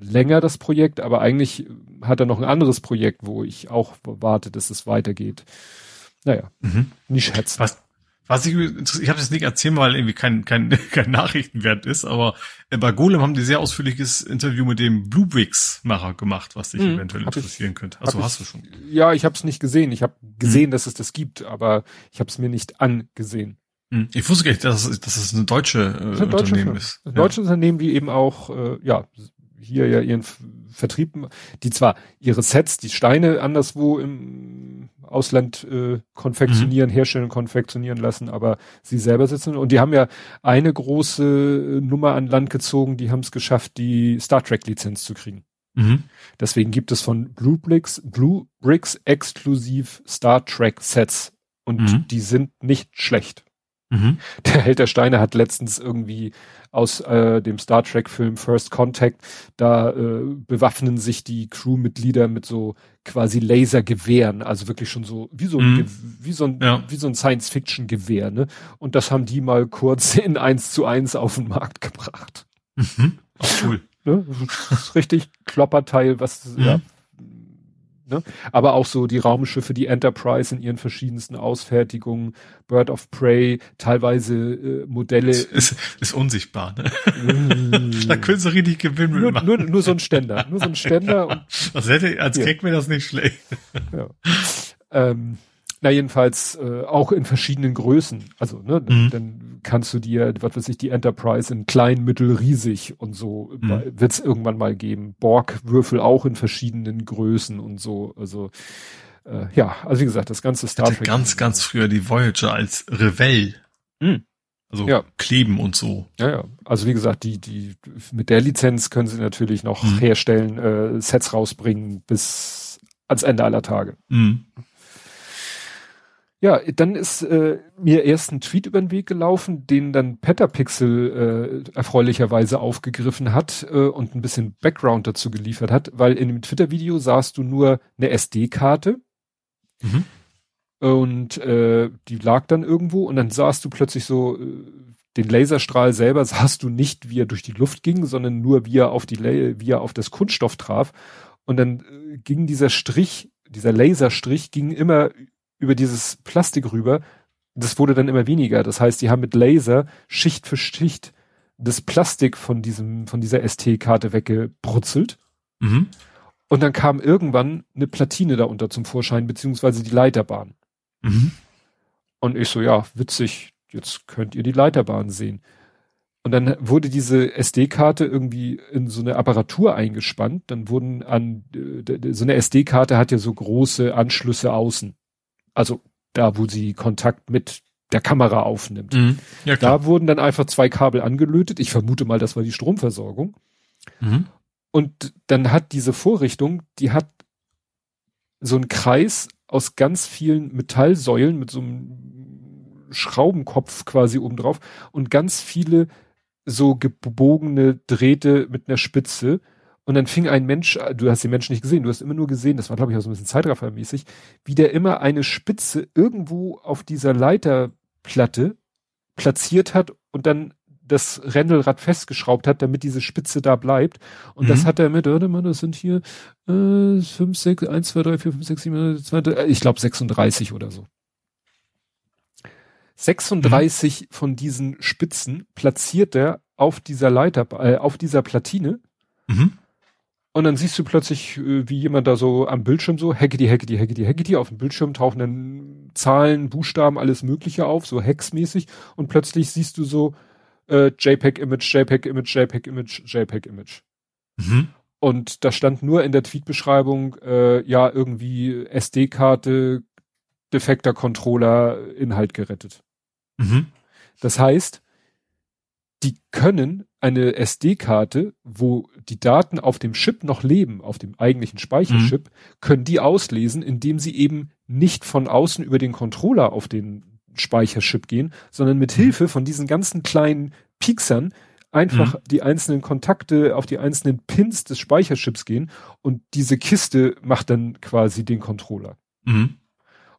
länger, das Projekt, aber eigentlich hat er noch ein anderes Projekt, wo ich auch warte, dass es weitergeht. Naja, mhm. nicht schätzen. Was, was ich, ich habe das nicht erzählt, weil irgendwie kein, kein, kein Nachrichtenwert ist, aber bei Golem haben die sehr ausführliches Interview mit dem Bluewix-Macher gemacht, was dich mhm, eventuell interessieren ich, könnte. Also hast ich, du schon. Ja, ich habe es nicht gesehen. Ich habe gesehen, mhm. dass es das gibt, aber ich habe es mir nicht angesehen. Mhm. Ich wusste gar nicht, dass, es, dass es eine deutsche äh, das ein Unternehmen ist. Ein deutsches ja. Unternehmen, die eben auch äh, ja hier ja ihren Vertrieb, die zwar ihre Sets, die Steine anderswo im Ausland äh, konfektionieren, mhm. herstellen, konfektionieren lassen, aber sie selber sitzen und die haben ja eine große Nummer an Land gezogen, die haben es geschafft, die Star Trek Lizenz zu kriegen. Mhm. Deswegen gibt es von Blue Bricks, Blue Bricks exklusiv Star Trek Sets und mhm. die sind nicht schlecht. Mhm. Der Held der Steine hat letztens irgendwie aus äh, dem Star Trek Film First Contact, da äh, bewaffnen sich die Crewmitglieder mit so quasi Lasergewehren, also wirklich schon so wie so ein, mhm. wie so ein, ja. wie so ein Science Fiction Gewehr, ne? Und das haben die mal kurz in eins zu eins auf den Markt gebracht. Mhm. Ach, cool. Ne? richtig Klopperteil, was mhm. ja Ne? Aber auch so die Raumschiffe, die Enterprise in ihren verschiedensten Ausfertigungen, Bird of Prey, teilweise äh, Modelle. Ist, ist unsichtbar, ne? da können sie richtig gewinnen nur, nur, nur so ein Ständer. Nur so ein Ständer. und, das hätte, als Gag wäre das nicht schlecht. ja. Ähm, na jedenfalls äh, auch in verschiedenen Größen. Also ne, mhm. dann kannst du dir, was weiß ich, die Enterprise in klein, mittel, riesig und so mhm. wird es irgendwann mal geben. Borg-Würfel auch in verschiedenen Größen und so. Also äh, ja, also wie gesagt, das ganze Star Trek. Ganz, ganz früher die Voyager als Revell. Mhm. Also ja. kleben und so. Ja, ja. Also wie gesagt, die, die mit der Lizenz können sie natürlich noch mhm. herstellen, äh, Sets rausbringen bis ans Ende aller Tage. Mhm. Ja, dann ist äh, mir erst ein Tweet über den Weg gelaufen, den dann Petapixel äh, erfreulicherweise aufgegriffen hat äh, und ein bisschen Background dazu geliefert hat, weil in dem Twitter-Video sahst du nur eine SD-Karte mhm. und äh, die lag dann irgendwo und dann sahst du plötzlich so äh, den Laserstrahl selber sahst du nicht, wie er durch die Luft ging, sondern nur wie er auf die wie er auf das Kunststoff traf und dann äh, ging dieser Strich dieser Laserstrich ging immer über dieses Plastik rüber. Das wurde dann immer weniger. Das heißt, die haben mit Laser Schicht für Schicht das Plastik von diesem, von dieser ST-Karte weggebrutzelt. Mhm. Und dann kam irgendwann eine Platine darunter zum Vorschein, beziehungsweise die Leiterbahn. Mhm. Und ich so, ja, witzig, jetzt könnt ihr die Leiterbahn sehen. Und dann wurde diese SD-Karte irgendwie in so eine Apparatur eingespannt. Dann wurden an, äh, so eine SD-Karte hat ja so große Anschlüsse außen. Also da, wo sie Kontakt mit der Kamera aufnimmt. Mhm. Ja, da wurden dann einfach zwei Kabel angelötet. Ich vermute mal, das war die Stromversorgung. Mhm. Und dann hat diese Vorrichtung, die hat so einen Kreis aus ganz vielen Metallsäulen mit so einem Schraubenkopf quasi oben drauf und ganz viele so gebogene Drähte mit einer Spitze. Und dann fing ein Mensch, du hast den Menschen nicht gesehen, du hast immer nur gesehen, das war glaube ich auch so ein bisschen Zeitraffermäßig, wie der immer eine Spitze irgendwo auf dieser Leiterplatte platziert hat und dann das Rändelrad festgeschraubt hat, damit diese Spitze da bleibt. Und mhm. das hat er mit, warte mal, das sind hier äh, 5, 6, 1, 2, 3, 4, 5, 6, 7, 2, 3, ich glaube 36 oder so. 36 mhm. von diesen Spitzen platziert er auf dieser Leiter, äh, auf dieser Platine. Mhm. Und dann siehst du plötzlich, äh, wie jemand da so am Bildschirm so, hackety, hackety, hackety, hackety, auf dem Bildschirm tauchen dann Zahlen, Buchstaben, alles Mögliche auf, so hexmäßig. Und plötzlich siehst du so, äh, JPEG-Image, JPEG-Image, JPEG-Image, JPEG-Image. Mhm. Und da stand nur in der Tweet-Beschreibung, äh, ja, irgendwie SD-Karte, defekter Controller, Inhalt gerettet. Mhm. Das heißt, die können eine SD-Karte, wo die Daten auf dem Chip noch leben, auf dem eigentlichen Speicherchip, mhm. können die auslesen, indem sie eben nicht von außen über den Controller auf den Speicherchip gehen, sondern mit mhm. Hilfe von diesen ganzen kleinen Pieksern einfach mhm. die einzelnen Kontakte auf die einzelnen Pins des Speicherchips gehen und diese Kiste macht dann quasi den Controller. Mhm.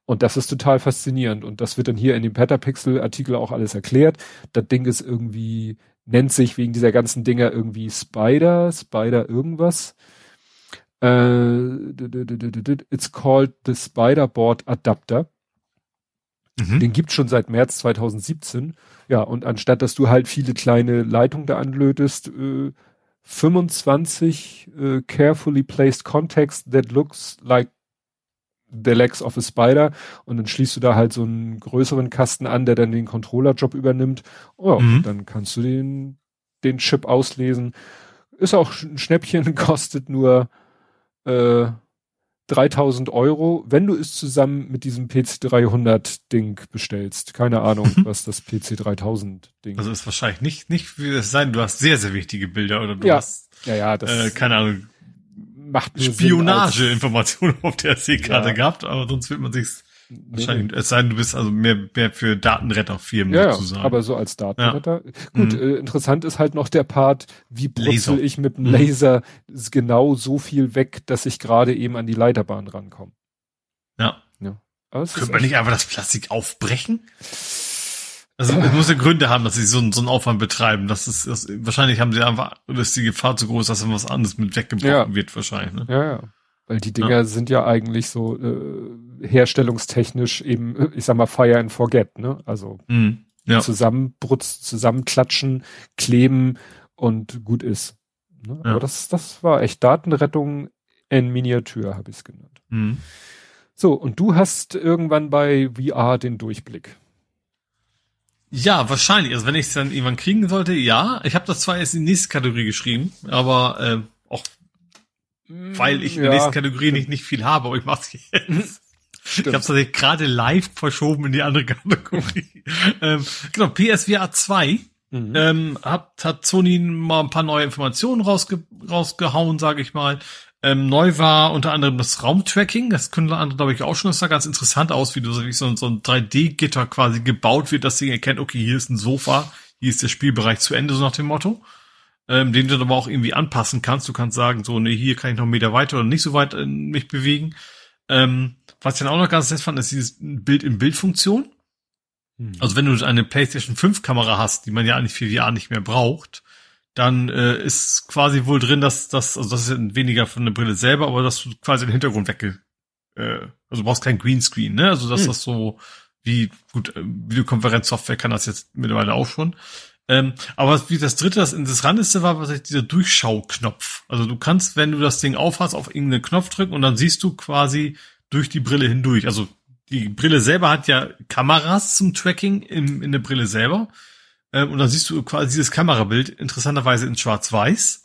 Und das ist total faszinierend. Und das wird dann hier in dem Petapixel-Artikel auch alles erklärt. Das Ding ist irgendwie, nennt sich wegen dieser ganzen Dinger irgendwie Spider, Spider irgendwas. Äh, it's called the Spider Board Adapter. Mhm. Den gibt's schon seit März 2017. Ja, und anstatt dass du halt viele kleine Leitungen da anlötest, äh, 25 äh, carefully placed contacts that looks like the legs of a spider und dann schließt du da halt so einen größeren Kasten an, der dann den Controller-Job übernimmt. Oh, mhm. dann kannst du den, den Chip auslesen. Ist auch ein Schnäppchen, kostet nur äh, 3000 Euro, wenn du es zusammen mit diesem PC 300 Ding bestellst. Keine Ahnung, was das PC 3000 Ding. Also ist wahrscheinlich nicht, nicht wie es sein, du hast sehr, sehr wichtige Bilder oder du ja. hast, ja, ja, das, äh, keine Ahnung, macht Spionage-Informationen auf der SC-Karte ja. gehabt, aber sonst wird man sich's wahrscheinlich, es sei denn, du bist also mehr, mehr für Datenretterfirmen ja, sozusagen. aber so als Datenretter. Ja. Gut, mhm. äh, interessant ist halt noch der Part, wie brutzel ich mit dem mhm. Laser mhm. genau so viel weg, dass ich gerade eben an die Leiterbahn rankomme. Ja. ja. Könnte man nicht einfach das Plastik aufbrechen? Also es muss ja Gründe haben, dass sie so, so einen Aufwand betreiben. Das ist, das, wahrscheinlich haben sie einfach, oder ist die Gefahr zu groß, dass dann was anderes mit weggebrochen ja. wird wahrscheinlich. Ne? Ja, ja. Weil die Dinger ja. sind ja eigentlich so äh, herstellungstechnisch eben, ich sag mal, Fire and Forget, ne? Also mhm. ja. zusammenbrutz, zusammenklatschen, kleben und gut ist. Ne? Ja. Aber das, das war echt Datenrettung in Miniatur, habe ich es genannt. Mhm. So, und du hast irgendwann bei VR den Durchblick. Ja, wahrscheinlich. Also wenn ich es dann irgendwann kriegen sollte, ja. Ich habe das zwar jetzt in die nächste Kategorie geschrieben, aber äh, auch weil ich in der nächsten Kategorie nicht, nicht viel habe, aber ich mach's jetzt. Stimmt. Ich habe es gerade live verschoben in die andere Kategorie. ähm, genau, PSVR 2 mhm. ähm, hat, hat Sony mal ein paar neue Informationen rausge rausgehauen, sage ich mal. Ähm, neu war unter anderem das Raumtracking. Das können andere, glaube ich, auch schon. Das sah ganz interessant aus, wie, du, wie so, so ein 3D-Gitter quasi gebaut wird, dass sie erkennt, okay, hier ist ein Sofa, hier ist der Spielbereich zu Ende, so nach dem Motto. Ähm, den du dann aber auch irgendwie anpassen kannst. Du kannst sagen, so, nee, hier kann ich noch einen Meter weiter oder nicht so weit äh, mich bewegen. Ähm, was ich dann auch noch ganz nett fand, ist dieses Bild-in-Bild-Funktion. Hm. Also wenn du eine PlayStation 5 Kamera hast, die man ja eigentlich für VR nicht mehr braucht, dann äh, ist quasi wohl drin, dass das, also das ist weniger von der Brille selber, aber dass du quasi den Hintergrund wegge äh, also du brauchst kein Greenscreen, ne? Also dass Hm. das so wie, gut, äh, Videokonferenzsoftware kann das jetzt mittlerweile auch schon. Ähm, aber wie das dritte, das interessanteste war, was dieser Durchschauknopf. Also du kannst, wenn du das Ding aufhast, auf irgendeinen Knopf drücken und dann siehst du quasi durch die Brille hindurch. Also die Brille selber hat ja Kameras zum Tracking in, in der Brille selber. Ähm, und dann siehst du quasi dieses Kamerabild interessanterweise in schwarz-weiß.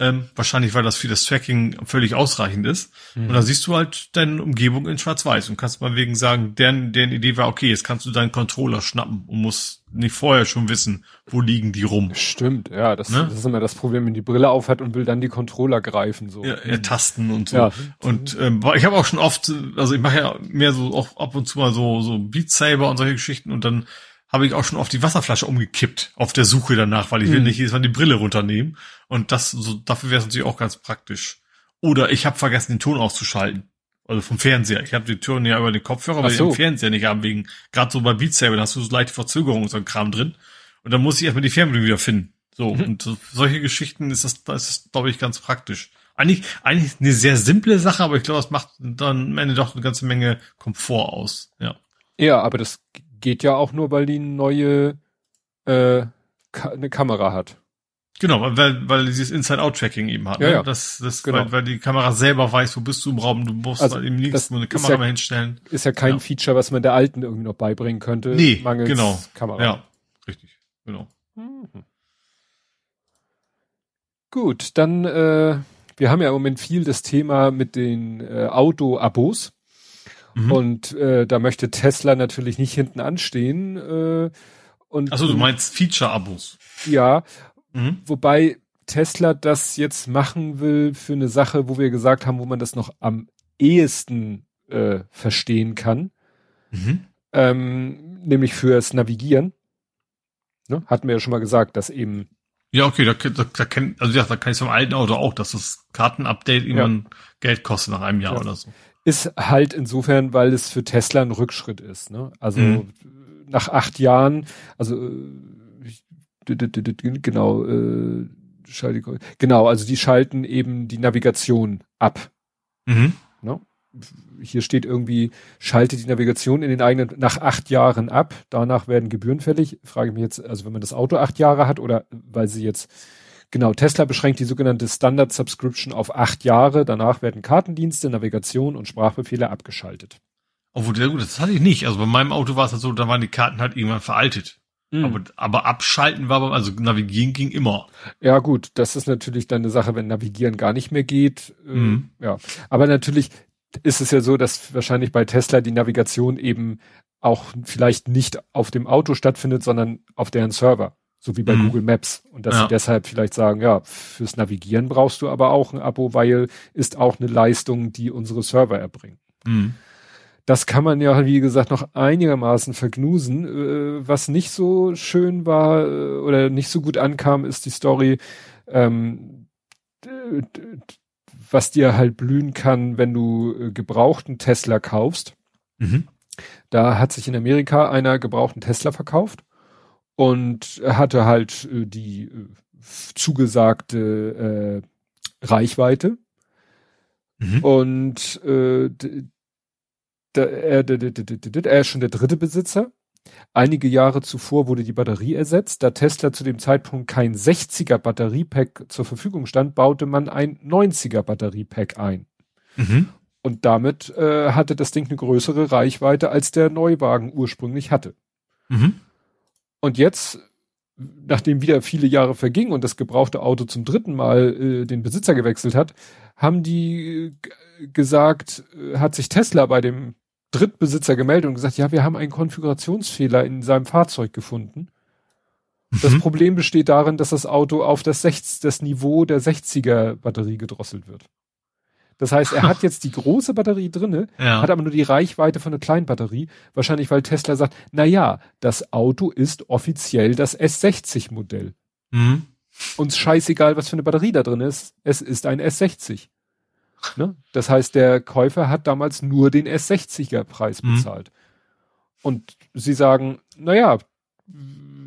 Ähm, wahrscheinlich, weil das für das Tracking völlig ausreichend ist. Mhm. Und dann siehst du halt deine Umgebung in schwarz-weiß und kannst mal wegen sagen, deren, deren Idee war, okay, jetzt kannst du deinen Controller schnappen und musst nicht vorher schon wissen, wo liegen die rum. Stimmt, ja, das, Ne? das ist immer das Problem, wenn die Brille aufhat und will dann die Controller greifen, so. Ja, ja, Tasten und so. Ja. Und ähm, ich habe auch schon oft, also ich mache ja mehr so auch ab und zu mal so so Beat Saber und solche Geschichten und dann habe ich auch schon oft die Wasserflasche umgekippt auf der Suche danach, weil ich will Mhm. nicht jedes Mal die Brille runternehmen. Und das so dafür wäre es natürlich auch ganz praktisch. Oder ich habe vergessen, den Ton auszuschalten. Also vom Fernseher. Ich habe den Ton ja über den Kopfhörer, weil ich so. den Fernseher nicht haben wegen, gerade so bei Beat Saber, da hast du so leichte Verzögerung und so ein Kram drin. Und dann muss ich erstmal die Fernbedienung wieder finden. So, Mhm. und so, solche Geschichten ist das, das ist, glaube ich, ganz praktisch. Eigentlich, eigentlich eine sehr simple Sache, aber ich glaube, das macht dann am Ende doch eine ganze Menge Komfort aus. Ja. Ja, aber das geht ja auch nur, weil die neue äh, Ka eine Kamera hat. Genau, weil- weil, dieses Inside-Out-Tracking eben hat. Ja, ne? ja. Das, das, Genau. weil, weil die Kamera selber weiß, wo bist du im Raum, du musst Also, eben nichts nur eine Kamera ja- mehr hinstellen. Ist ja kein Ja. Feature, was man der alten irgendwie noch beibringen könnte. Nee, mangels genau. Kamera. Ja, richtig, genau. Mhm. Gut, dann, äh, wir haben ja im Moment viel das Thema mit den äh, Auto-Abos. Mhm. Und äh, da möchte Tesla natürlich nicht hinten anstehen. Äh, und Achso, du meinst Feature-Abos. ja, Mhm. wobei Tesla das jetzt machen will für eine Sache, wo wir gesagt haben, wo man das noch am ehesten äh, verstehen kann, Mhm. ähm, nämlich fürs Navigieren. Ne? Hatten wir ja schon mal gesagt, dass eben Ja, okay, da, da, da kenn, also ja, da kann ich vom alten Auto auch, dass das Kartenupdate irgendwann Geld kostet nach einem Jahr Ja. oder so. Ist halt insofern, weil es für Tesla ein Rückschritt ist. Ne? Also Mhm. nach acht Jahren, also äh, genau, äh, genau, also die schalten eben die Navigation ab. Mhm. Ne? Hier steht irgendwie, schalte die Navigation in den eigenen nach acht Jahren ab. Danach werden Gebühren fällig. Frage ich mich jetzt, also wenn man das Auto acht Jahre hat oder weil sie jetzt Genau, Tesla beschränkt die sogenannte Standard Subscription auf acht Jahre. Danach werden Kartendienste, Navigation und Sprachbefehle abgeschaltet. Obwohl, sehr gut, das hatte ich nicht. Also bei meinem Auto war es halt so, da waren die Karten halt irgendwann veraltet. Mhm. Aber, aber abschalten war, also navigieren ging immer. Ja, gut, das ist natürlich dann eine Sache, wenn Navigieren gar nicht mehr geht. Äh, Mhm. Ja, aber natürlich ist es ja so, dass wahrscheinlich bei Tesla die Navigation eben auch vielleicht nicht auf dem Auto stattfindet, sondern auf deren Server. So wie bei Mhm. Google Maps. Und dass Ja. sie deshalb vielleicht sagen, ja, fürs Navigieren brauchst du aber auch ein Abo, weil ist auch eine Leistung, die unsere Server erbringen. Mhm. Das kann man ja, wie gesagt, noch einigermaßen vergnusen. Äh, was nicht so schön war äh, oder nicht so gut ankam, ist die Story, ähm, was dir halt blühen kann, wenn du äh, gebrauchten Tesla kaufst. Mhm. Da hat sich in Amerika einer gebrauchten Tesla verkauft und hatte halt äh, die äh, zugesagte äh, Reichweite Mhm. und äh, da, er, er ist schon der dritte Besitzer. Einige Jahre zuvor wurde die Batterie ersetzt. Da Tesla zu dem Zeitpunkt kein 60er Batteriepack zur Verfügung stand, baute man ein 90er Batteriepack ein. Mhm. Und damit äh, hatte das Ding eine größere Reichweite, als der Neuwagen ursprünglich hatte. Mhm. Und jetzt, nachdem wieder viele Jahre vergingen und das gebrauchte Auto zum dritten Mal äh, den Besitzer gewechselt hat, haben die äh, gesagt, äh, hat sich Tesla bei dem Drittbesitzer gemeldet und gesagt, ja, wir haben einen Konfigurationsfehler in seinem Fahrzeug gefunden. Das Mhm. Problem besteht darin, dass das Auto auf das, 60, das Niveau der 60er Batterie gedrosselt wird. Das heißt, er hat jetzt die große Batterie drinne, Ja. hat aber nur die Reichweite von einer kleinen Batterie. Wahrscheinlich, weil Tesla sagt, na ja, das Auto ist offiziell das S60 Modell. Mhm. Uns scheißegal, was für eine Batterie da drin ist. Es ist ein S60. Ne? Das heißt, der Käufer hat damals nur den S60er Preis Mhm. bezahlt. Und sie sagen, na ja,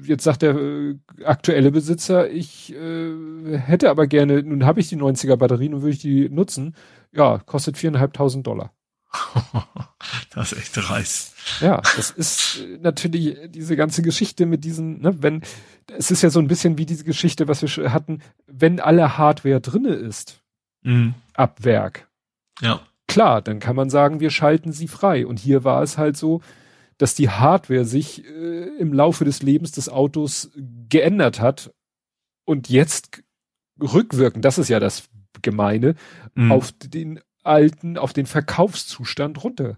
jetzt sagt der äh, aktuelle Besitzer, ich äh, hätte aber gerne, nun habe ich die 90er Batterie, nun würde ich die nutzen. Ja, kostet viereinhalbtausend Dollar. das ist echt reiß. Ja, das ist äh, natürlich diese ganze Geschichte mit diesen, ne, wenn, es ist ja so ein bisschen wie diese Geschichte, was wir hatten, wenn alle Hardware drinne ist, mhm. ab Werk. Ja. Klar, dann kann man sagen, wir schalten sie frei. Und hier war es halt so, dass die Hardware sich äh, im Laufe des Lebens des Autos geändert hat und jetzt rückwirkend, das ist ja das Gemeine, mhm. auf den alten, auf den Verkaufszustand runter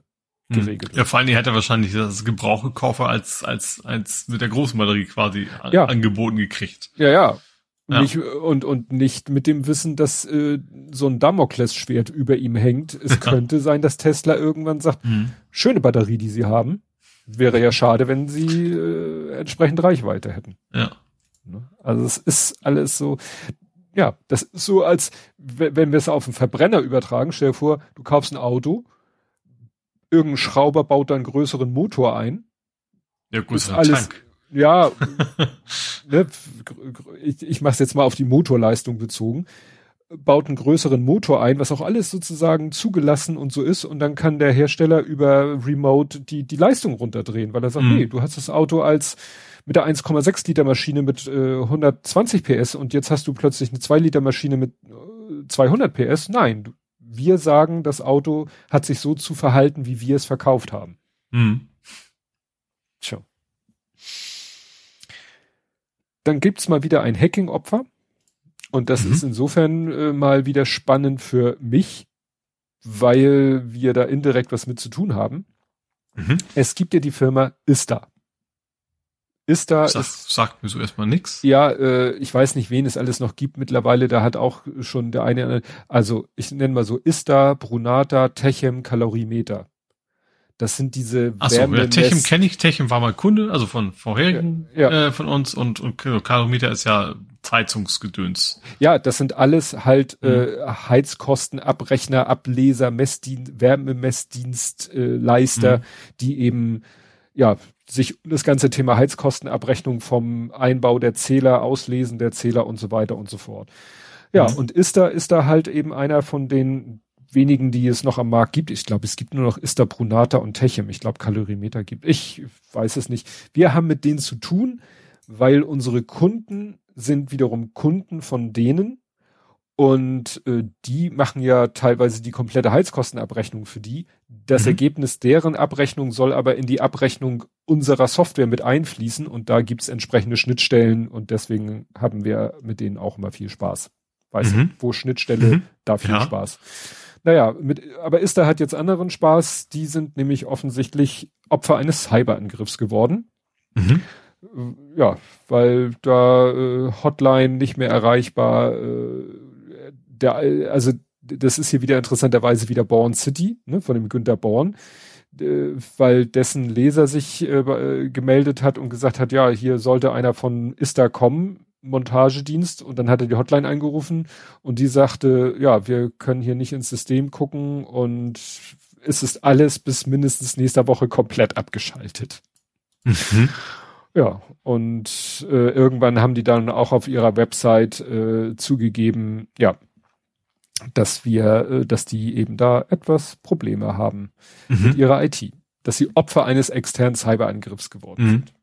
geregelt. Ja, vor allem hat er wahrscheinlich das Gebrauchekoffer als, als, als mit der großen Batterie quasi ja. angeboten gekriegt. Ja, ja. ja. Nicht, und, und nicht mit dem Wissen, dass äh, so ein Damoklesschwert über ihm hängt. Es könnte sein, dass Tesla irgendwann sagt, mhm. schöne Batterie, die sie haben. Wäre ja schade, wenn sie äh, entsprechend Reichweite hätten. Ja. Ne? Also es ist alles so, ja, das ist so, als wenn wir es auf einen Verbrenner übertragen. Stell dir vor, du kaufst ein Auto, irgendein Schrauber baut da einen größeren Motor ein. Ja, größeren alles, Tank. Ja, ne, ich, ich mache es jetzt mal auf die Motorleistung bezogen baut einen größeren Motor ein, was auch alles sozusagen zugelassen und so ist und dann kann der Hersteller über Remote die die Leistung runterdrehen, weil er sagt, mhm. nee, du hast das Auto als mit der 1,6 Liter Maschine mit äh, 120 PS und jetzt hast du plötzlich eine 2 Liter Maschine mit äh, 200 PS. Nein, wir sagen, das Auto hat sich so zu verhalten, wie wir es verkauft haben. Mhm. Tja. Dann gibt's mal wieder ein Hacking-Opfer. Und das mhm. ist insofern äh, mal wieder spannend für mich, weil wir da indirekt was mit zu tun haben. Mhm. Es gibt ja die Firma Ista. Ista Sag, ist, sagt mir so erstmal nix. Ja, äh, ich weiß nicht, wen es alles noch gibt mittlerweile. Da hat auch schon der eine, also ich nenne mal so Ista, Brunata, Techem, Kalorimeter. Das sind diese Ach so, ja, Techem kenne ich. Techem war mal Kunde, also von vorherigen ja, ja. Äh, von uns und, und Kalorimeter ist ja Heizungsgedöns. Ja, das sind alles halt mhm. äh, Heizkosten, Abrechner, Ableser, Messdienst, Wärmemessdienstleister, äh, mhm. die eben ja sich das ganze Thema Heizkostenabrechnung vom Einbau der Zähler, Auslesen der Zähler und so weiter und so fort. Ja, mhm. und ist da ist da halt eben einer von den wenigen, die es noch am Markt gibt. Ich glaube, es gibt nur noch Ista Brunata und Techem. Ich glaube, Kalorimeter gibt. Ich weiß es nicht. Wir haben mit denen zu tun, weil unsere Kunden sind wiederum Kunden von denen und äh, die machen ja teilweise die komplette Heizkostenabrechnung für die. Das mhm. Ergebnis deren Abrechnung soll aber in die Abrechnung unserer Software mit einfließen und da gibt's entsprechende Schnittstellen und deswegen haben wir mit denen auch immer viel Spaß. Weißt mhm. du, wo Schnittstelle, mhm. da viel ja. Spaß. Naja, mit, aber Ista hat jetzt anderen Spaß. Die sind nämlich offensichtlich Opfer eines Cyberangriffs geworden. Mhm. Ja, weil da äh, Hotline nicht mehr erreichbar. Äh, der, also das ist hier wieder interessanterweise wieder Born City, ne, von dem Günter Born, äh, weil dessen Leser sich äh, äh, gemeldet hat und gesagt hat, ja, hier sollte einer von Ista kommen Montagedienst und dann hat er die Hotline eingerufen und die sagte, ja, wir können hier nicht ins System gucken und es ist alles bis mindestens nächster Woche komplett abgeschaltet. Mhm. Ja, und äh, irgendwann haben die dann auch auf ihrer Website äh, zugegeben, ja, dass wir, äh, dass die eben da etwas Probleme haben mhm. mit ihrer IT, dass sie Opfer eines externen Cyberangriffs geworden mhm. sind.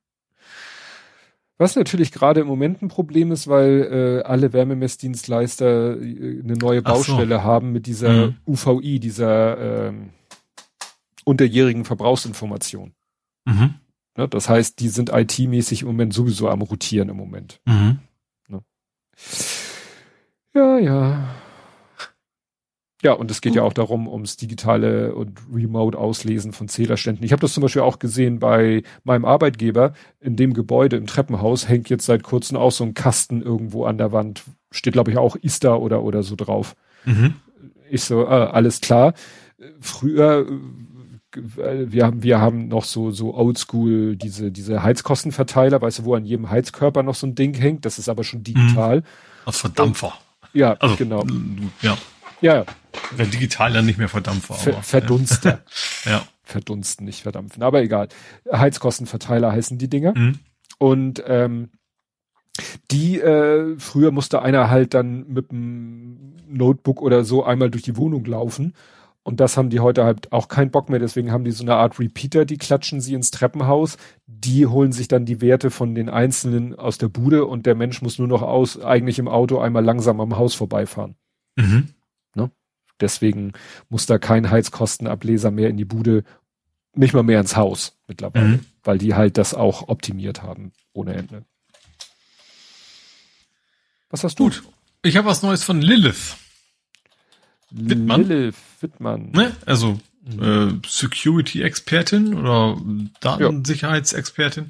Was natürlich gerade im Moment ein Problem ist, weil äh, alle Wärmemessdienstleister äh, eine neue Baustelle so. haben mit dieser mhm. UVI, dieser ähm, unterjährigen Verbrauchsinformation. Mhm. Ne, das heißt, die sind IT-mäßig im Moment sowieso am Rotieren im Moment. Mhm. Ne? Ja, ja. Ja, und es geht ja auch darum, ums digitale und Remote-Auslesen von Zählerständen. Ich habe das zum Beispiel auch gesehen bei meinem Arbeitgeber. In dem Gebäude im Treppenhaus hängt jetzt seit kurzem auch so ein Kasten irgendwo an der Wand. Steht, glaube ich, auch Easter oder, oder so drauf. Mhm. Ich so, äh, alles klar. Früher, wir haben, wir haben noch so, so oldschool diese, diese Heizkostenverteiler, weißt du, wo an jedem Heizkörper noch so ein Ding hängt. Das ist aber schon digital. Mhm. Aus Verdampfer. Und, ja, also, genau. Ja. Ja. Wenn digital dann nicht mehr Verdampfer. Ver Verdunster. ja. Verdunsten, nicht verdampfen. Aber egal. Heizkostenverteiler heißen die Dinger. Mhm. Und ähm, die, äh, früher musste einer halt dann mit dem Notebook oder so einmal durch die Wohnung laufen. Und das haben die heute halt auch keinen Bock mehr, deswegen haben die so eine Art Repeater, die klatschen sie ins Treppenhaus, die holen sich dann die Werte von den Einzelnen aus der Bude und der Mensch muss nur noch aus, eigentlich im Auto einmal langsam am Haus vorbeifahren. Mhm. Ne? Deswegen muss da kein Heizkostenableser mehr in die Bude, nicht mal mehr ins Haus mittlerweile, mhm. weil die halt das auch optimiert haben, ohne Ende. Was hast du? Gut. Ich habe was Neues von Lilith. Wittmann. Lilith Wittmann. Ne? Also mhm. äh, Security-Expertin oder Datensicherheitsexpertin.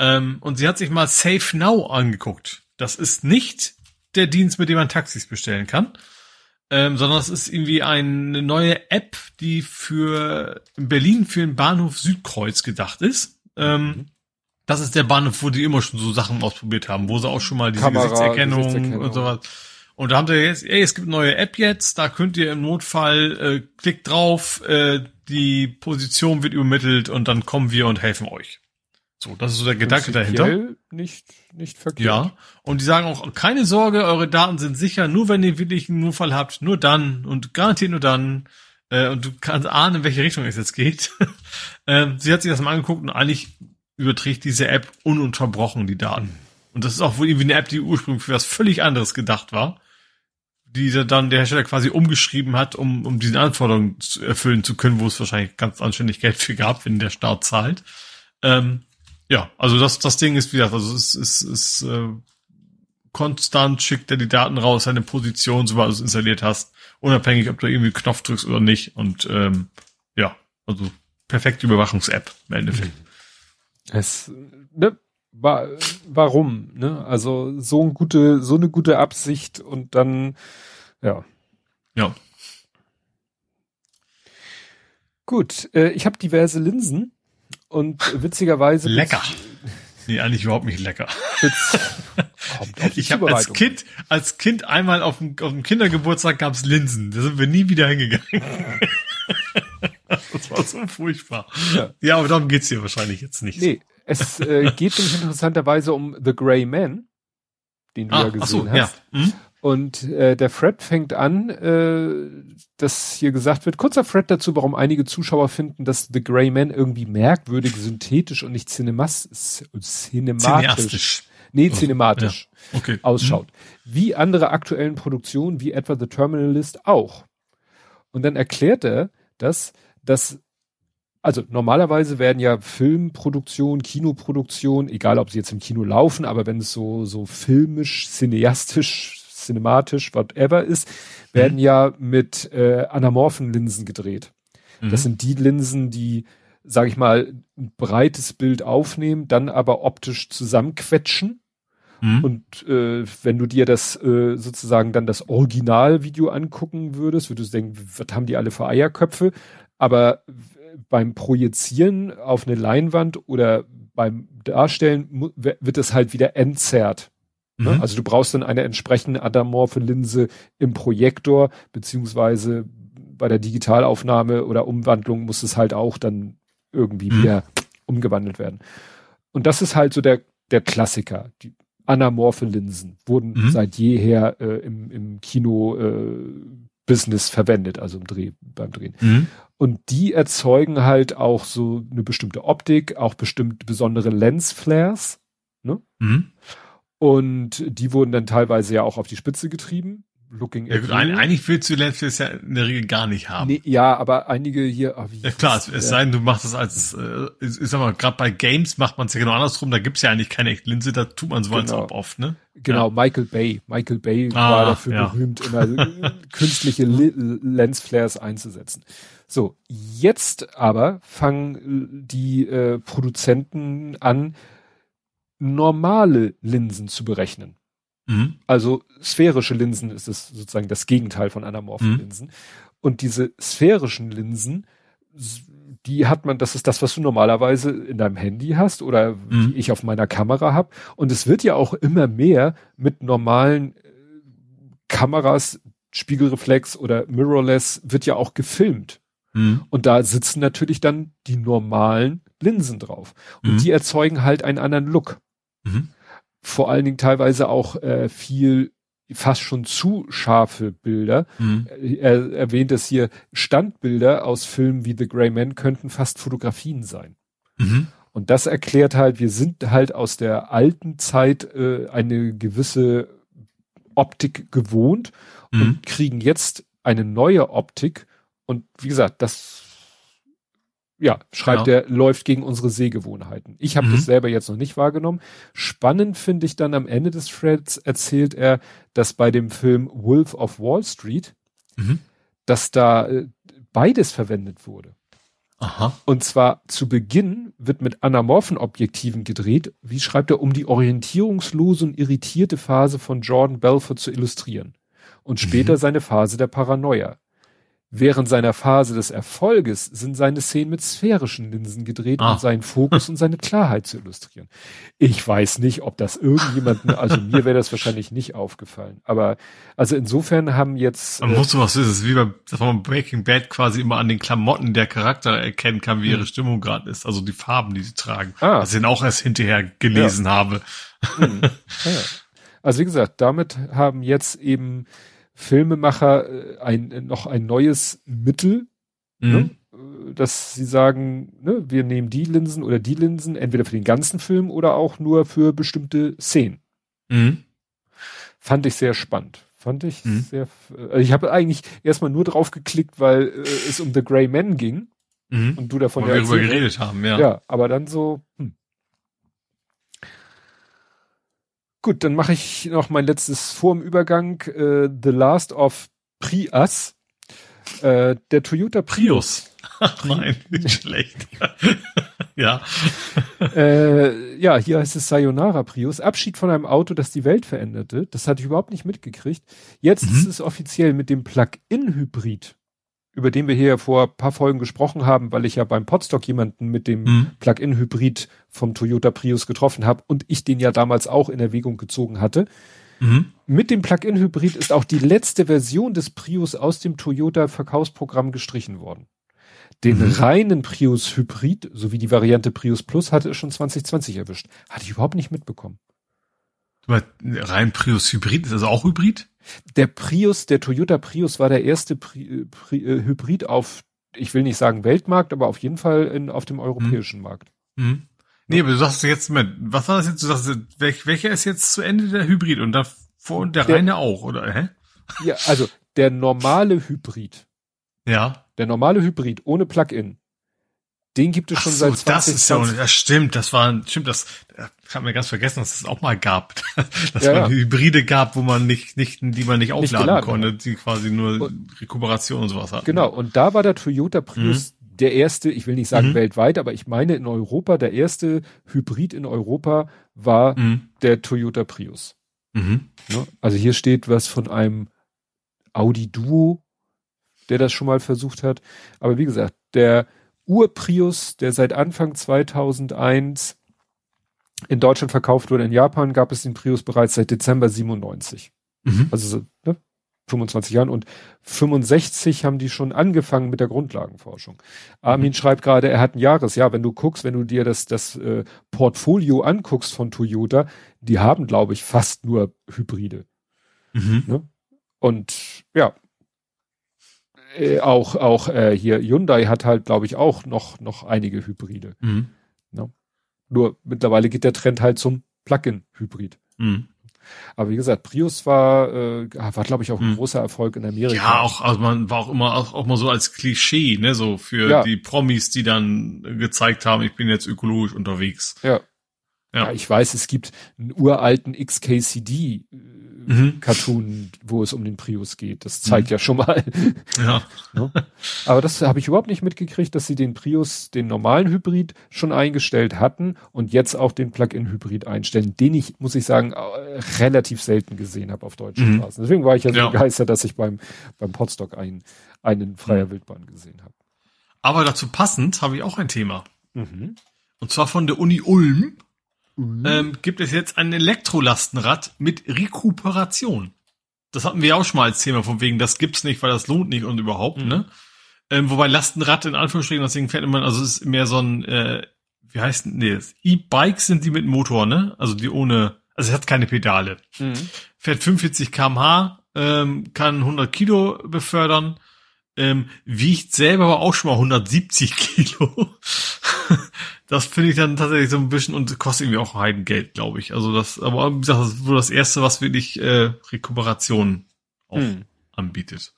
Ja. Ähm, und sie hat sich mal Safe Now angeguckt. Das ist nicht der Dienst, mit dem man Taxis bestellen kann, ähm, sondern es ist irgendwie eine neue App, die für Berlin für den Bahnhof Südkreuz gedacht ist. Ähm, mhm. Das ist der Bahnhof, wo die immer schon so Sachen ausprobiert haben, wo sie auch schon mal diese Kamera, Gesichtserkennung, Gesichtserkennung und sowas und da haben sie jetzt, ey, es gibt eine neue App jetzt, da könnt ihr im Notfall, äh, klickt drauf, äh, die Position wird übermittelt und dann kommen wir und helfen euch. So, das ist so der Gedanke dahinter. Nicht, nicht verkehrt. Ja. Und die sagen auch, keine Sorge, eure Daten sind sicher, nur wenn ihr wirklich einen Notfall habt, nur dann und garantiert nur dann. Äh, und du kannst ahnen, in welche Richtung es jetzt geht. ähm, sie hat sich das mal angeguckt und eigentlich überträgt diese App ununterbrochen die Daten. Und das ist auch wohl irgendwie eine App, die ursprünglich für was völlig anderes gedacht war die dann der Hersteller quasi umgeschrieben hat, um, um diese Anforderungen zu erfüllen zu können, wo es wahrscheinlich ganz anständig Geld für gab, wenn der Staat zahlt. Ähm, ja, also das, das Ding ist, wie gesagt, also es ist, ist äh, konstant schickt er die Daten raus, seine Position, sobald du es installiert hast, unabhängig, ob du irgendwie Knopf drückst oder nicht. Und ähm, ja, also perfekte Überwachungs-App im Endeffekt. Es, ne, wa warum? Ne? Also so eine gute, so eine gute Absicht und dann, ja. Ja. Gut, äh, ich habe diverse Linsen und witzigerweise. Lecker. Nee, eigentlich überhaupt nicht lecker. ich habe als Kind, als Kind einmal auf dem, auf dem Kindergeburtstag gab's Linsen. Da sind wir nie wieder hingegangen. das war so furchtbar. Ja, ja aber darum geht's hier wahrscheinlich jetzt nicht. Nee, so. Es äh, geht nämlich interessanterweise um The Grey Man, den du ah, ja gesehen so, hast. Ja. Hm? Und äh, der Fred fängt an, äh, dass hier gesagt wird, kurzer Fred dazu, warum einige Zuschauer finden, dass The Grey Man irgendwie merkwürdig, synthetisch und nicht cinemas cinematisch, nee, cinematisch ja. okay. ausschaut. Mhm. Wie andere aktuellen Produktionen, wie etwa The Terminalist auch. Und dann erklärt er, dass, dass also normalerweise werden ja Filmproduktion, Kinoproduktion, egal ob sie jetzt im Kino laufen, aber wenn es so, so filmisch, cineastisch, cinematisch, whatever ist, werden mhm. ja mit äh, anamorphen Linsen gedreht. Mhm. Das sind die Linsen, die, sag ich mal, ein breites Bild aufnehmen, dann aber optisch zusammenquetschen. Mhm. Und äh, wenn du dir das äh, sozusagen dann das Originalvideo angucken würdest, würdest du denken, was haben die alle für Eierköpfe? Aber beim Projizieren auf eine Leinwand oder beim Darstellen wird es halt wieder entzerrt. Ne? Mhm. Also du brauchst dann eine entsprechende adamorphe Linse im Projektor, beziehungsweise bei der Digitalaufnahme oder Umwandlung muss es halt auch dann irgendwie mhm. wieder umgewandelt werden. Und das ist halt so der, der Klassiker. Die anamorphe Linsen wurden mhm. seit jeher äh, im, im Kino äh, Business verwendet, also im Dreh, beim Drehen. Mhm. Und die erzeugen halt auch so eine bestimmte Optik, auch bestimmt besondere Lensflares. Ne? Mhm. Und die wurden dann teilweise ja auch auf die Spitze getrieben. Looking ja, gut, eigentlich willst du Lensflares ja in der Regel gar nicht haben. Nee, ja, aber einige hier. Oh, ja klar, es, es sei denn, du machst das als, äh, ich sag mal, gerade bei Games macht man es ja genau andersrum. Da gibt's ja eigentlich keine echte Linse, da tut man so genau. als ob oft, ne? Genau, ja. Michael Bay. Michael Bay ah, war dafür ja. berühmt, immer künstliche Lensflares einzusetzen. So, jetzt aber fangen die äh, Produzenten an, normale Linsen zu berechnen. Mhm. Also sphärische Linsen ist es sozusagen das Gegenteil von anamorphen mhm. Linsen. Und diese sphärischen Linsen, die hat man, das ist das, was du normalerweise in deinem Handy hast oder mhm. die ich auf meiner Kamera habe. Und es wird ja auch immer mehr mit normalen äh, Kameras, Spiegelreflex oder Mirrorless wird ja auch gefilmt. Mhm. Und da sitzen natürlich dann die normalen Linsen drauf. Und mhm. die erzeugen halt einen anderen Look. Mhm. Vor allen Dingen teilweise auch äh, viel fast schon zu scharfe Bilder. Mhm. Er erwähnt es hier, Standbilder aus Filmen wie The Grey Man könnten fast Fotografien sein. Mhm. Und das erklärt halt, wir sind halt aus der alten Zeit äh, eine gewisse Optik gewohnt mhm. und kriegen jetzt eine neue Optik. Und wie gesagt, das ja, schreibt ja. er, läuft gegen unsere Sehgewohnheiten. Ich habe mhm. das selber jetzt noch nicht wahrgenommen. Spannend finde ich dann am Ende des Threads erzählt er, dass bei dem Film Wolf of Wall Street, mhm. dass da äh, beides verwendet wurde. Aha. Und zwar zu Beginn wird mit anamorphen Objektiven gedreht, wie schreibt er, um die orientierungslose und irritierte Phase von Jordan Belfort zu illustrieren. Und später mhm. seine Phase der Paranoia. Während seiner Phase des Erfolges sind seine Szenen mit sphärischen Linsen gedreht, ah. um seinen Fokus und seine Klarheit zu illustrieren. Ich weiß nicht, ob das irgendjemanden, also mir wäre das wahrscheinlich nicht aufgefallen. Aber also insofern haben jetzt. Man äh, muss was ist es wie bei dass man Breaking Bad quasi immer an den Klamotten der Charakter erkennen kann, wie ihre hm. Stimmung gerade ist. Also die Farben, die sie tragen. Ah. Was ich auch erst hinterher gelesen ja. habe. Hm. Ja. Also wie gesagt, damit haben jetzt eben Filmemacher äh, ein, noch ein neues Mittel, mhm. ne? Äh, dass sie sagen, ne, wir nehmen die Linsen oder die Linsen, entweder für den ganzen Film oder auch nur für bestimmte Szenen. Mhm. Fand ich sehr spannend. Fand ich mhm. sehr. Also ich habe eigentlich erstmal nur drauf geklickt, weil äh, es um The Grey Man ging. Mhm. Und du davon Wo ja wir darüber geredet haben, ja. Ja, aber dann so, hm. Gut, dann mache ich noch mein letztes vor dem Übergang. Äh, The Last of Prius. Äh, der Toyota Prius. Ach nein, nicht schlecht. ja. äh, ja, hier heißt es Sayonara Prius. Abschied von einem Auto, das die Welt veränderte. Das hatte ich überhaupt nicht mitgekriegt. Jetzt mhm. ist es offiziell mit dem Plug-in-Hybrid über den wir hier vor paar Folgen gesprochen haben, weil ich ja beim Podstock jemanden mit dem mhm. Plug-in-Hybrid vom Toyota Prius getroffen habe und ich den ja damals auch in Erwägung gezogen hatte. Mhm. Mit dem Plug-in-Hybrid ist auch die letzte Version des Prius aus dem Toyota-Verkaufsprogramm gestrichen worden. Den mhm. reinen Prius Hybrid sowie die Variante Prius Plus hatte es schon 2020 erwischt. Hatte ich überhaupt nicht mitbekommen. Rein Prius Hybrid ist also auch Hybrid? Der Prius, der Toyota Prius war der erste Pri, Pri, äh, Hybrid auf, ich will nicht sagen Weltmarkt, aber auf jeden Fall in, auf dem europäischen hm. Markt. Hm. Nee, aber du sagst jetzt, was war das jetzt? Du sagst, welch, welcher ist jetzt zu Ende der Hybrid und davor und der, der reine auch, oder? Hä? Ja, also der normale Hybrid. Ja. Der normale Hybrid ohne Plug-in den gibt es schon so, seit 20 das ist ja, das stimmt, das war, stimmt, das, ich habe mir ganz vergessen, dass es auch mal gab, dass ja, man ja. Hybride gab, wo man nicht, nicht, die man nicht aufladen nicht konnte, die quasi nur und, Rekuperation und sowas hatten. Genau, und da war der Toyota Prius mhm. der erste, ich will nicht sagen mhm. weltweit, aber ich meine in Europa, der erste Hybrid in Europa war mhm. der Toyota Prius. Mhm. Ne? Also hier steht was von einem Audi Duo, der das schon mal versucht hat. Aber wie gesagt, der Ur-Prius, der seit Anfang 2001 in Deutschland verkauft wurde. In Japan gab es den Prius bereits seit Dezember 97. Mhm. Also so, ne, 25 Jahren und 65 haben die schon angefangen mit der Grundlagenforschung. Armin mhm. schreibt gerade, er hat ein Jahresjahr. Wenn du guckst, wenn du dir das, das äh, Portfolio anguckst von Toyota, die haben, glaube ich, fast nur Hybride. Mhm. Ne? Und ja, äh, auch auch äh, hier Hyundai hat halt, glaube ich, auch noch noch einige Hybride. Mhm. Ja. Nur mittlerweile geht der Trend halt zum Plug-in-Hybrid. Mhm. Aber wie gesagt, Prius war, äh, war glaube ich auch ein mhm. großer Erfolg in Amerika. Ja, auch, also man war auch immer auch, auch mal so als Klischee, ne, so für ja. die Promis, die dann gezeigt haben, ich bin jetzt ökologisch unterwegs. Ja. Ja. ja ich weiß, es gibt einen uralten XKCD mhm. Cartoon, wo es um den Prius geht. Das zeigt mhm. ja schon mal. Ja. Ne? Aber das habe ich überhaupt nicht mitgekriegt, dass sie den Prius, den normalen Hybrid schon eingestellt hatten und jetzt auch den Plug-in-Hybrid einstellen, den ich, muss ich sagen, relativ selten gesehen habe auf deutschen mhm. Straßen. Deswegen war ich ja so ja. begeistert, dass ich beim, beim Podstock einen, einen freier mhm. Wildbahn gesehen habe. Aber dazu passend habe ich auch ein Thema. Mhm. Und zwar von der Uni Ulm mhm. ähm, gibt es jetzt ein Elektrolastenrad mit Rekuperation. Das hatten wir ja auch schon mal als Thema, von wegen, das gibt's nicht, weil das lohnt nicht und überhaupt, mhm. ne? Ähm, wobei Lastenrad in Anführungsstrichen, deswegen fährt man, also es ist mehr so ein, äh, wie heißt denn, nee, E-Bikes sind die mit Motor, ne? Also die ohne, Also es hat keine Pedale. Mhm. Fährt 45 kmh, ähm, kann 100 Kilo befördern, ähm, wiegt selber aber auch schon mal 170 Kilo. das finde ich dann tatsächlich so ein bisschen und kostet irgendwie auch Heidengeld, glaube ich. Also das, aber wie gesagt, das ist wohl das erste, was wirklich äh, Rekuperation auch mhm. anbietet.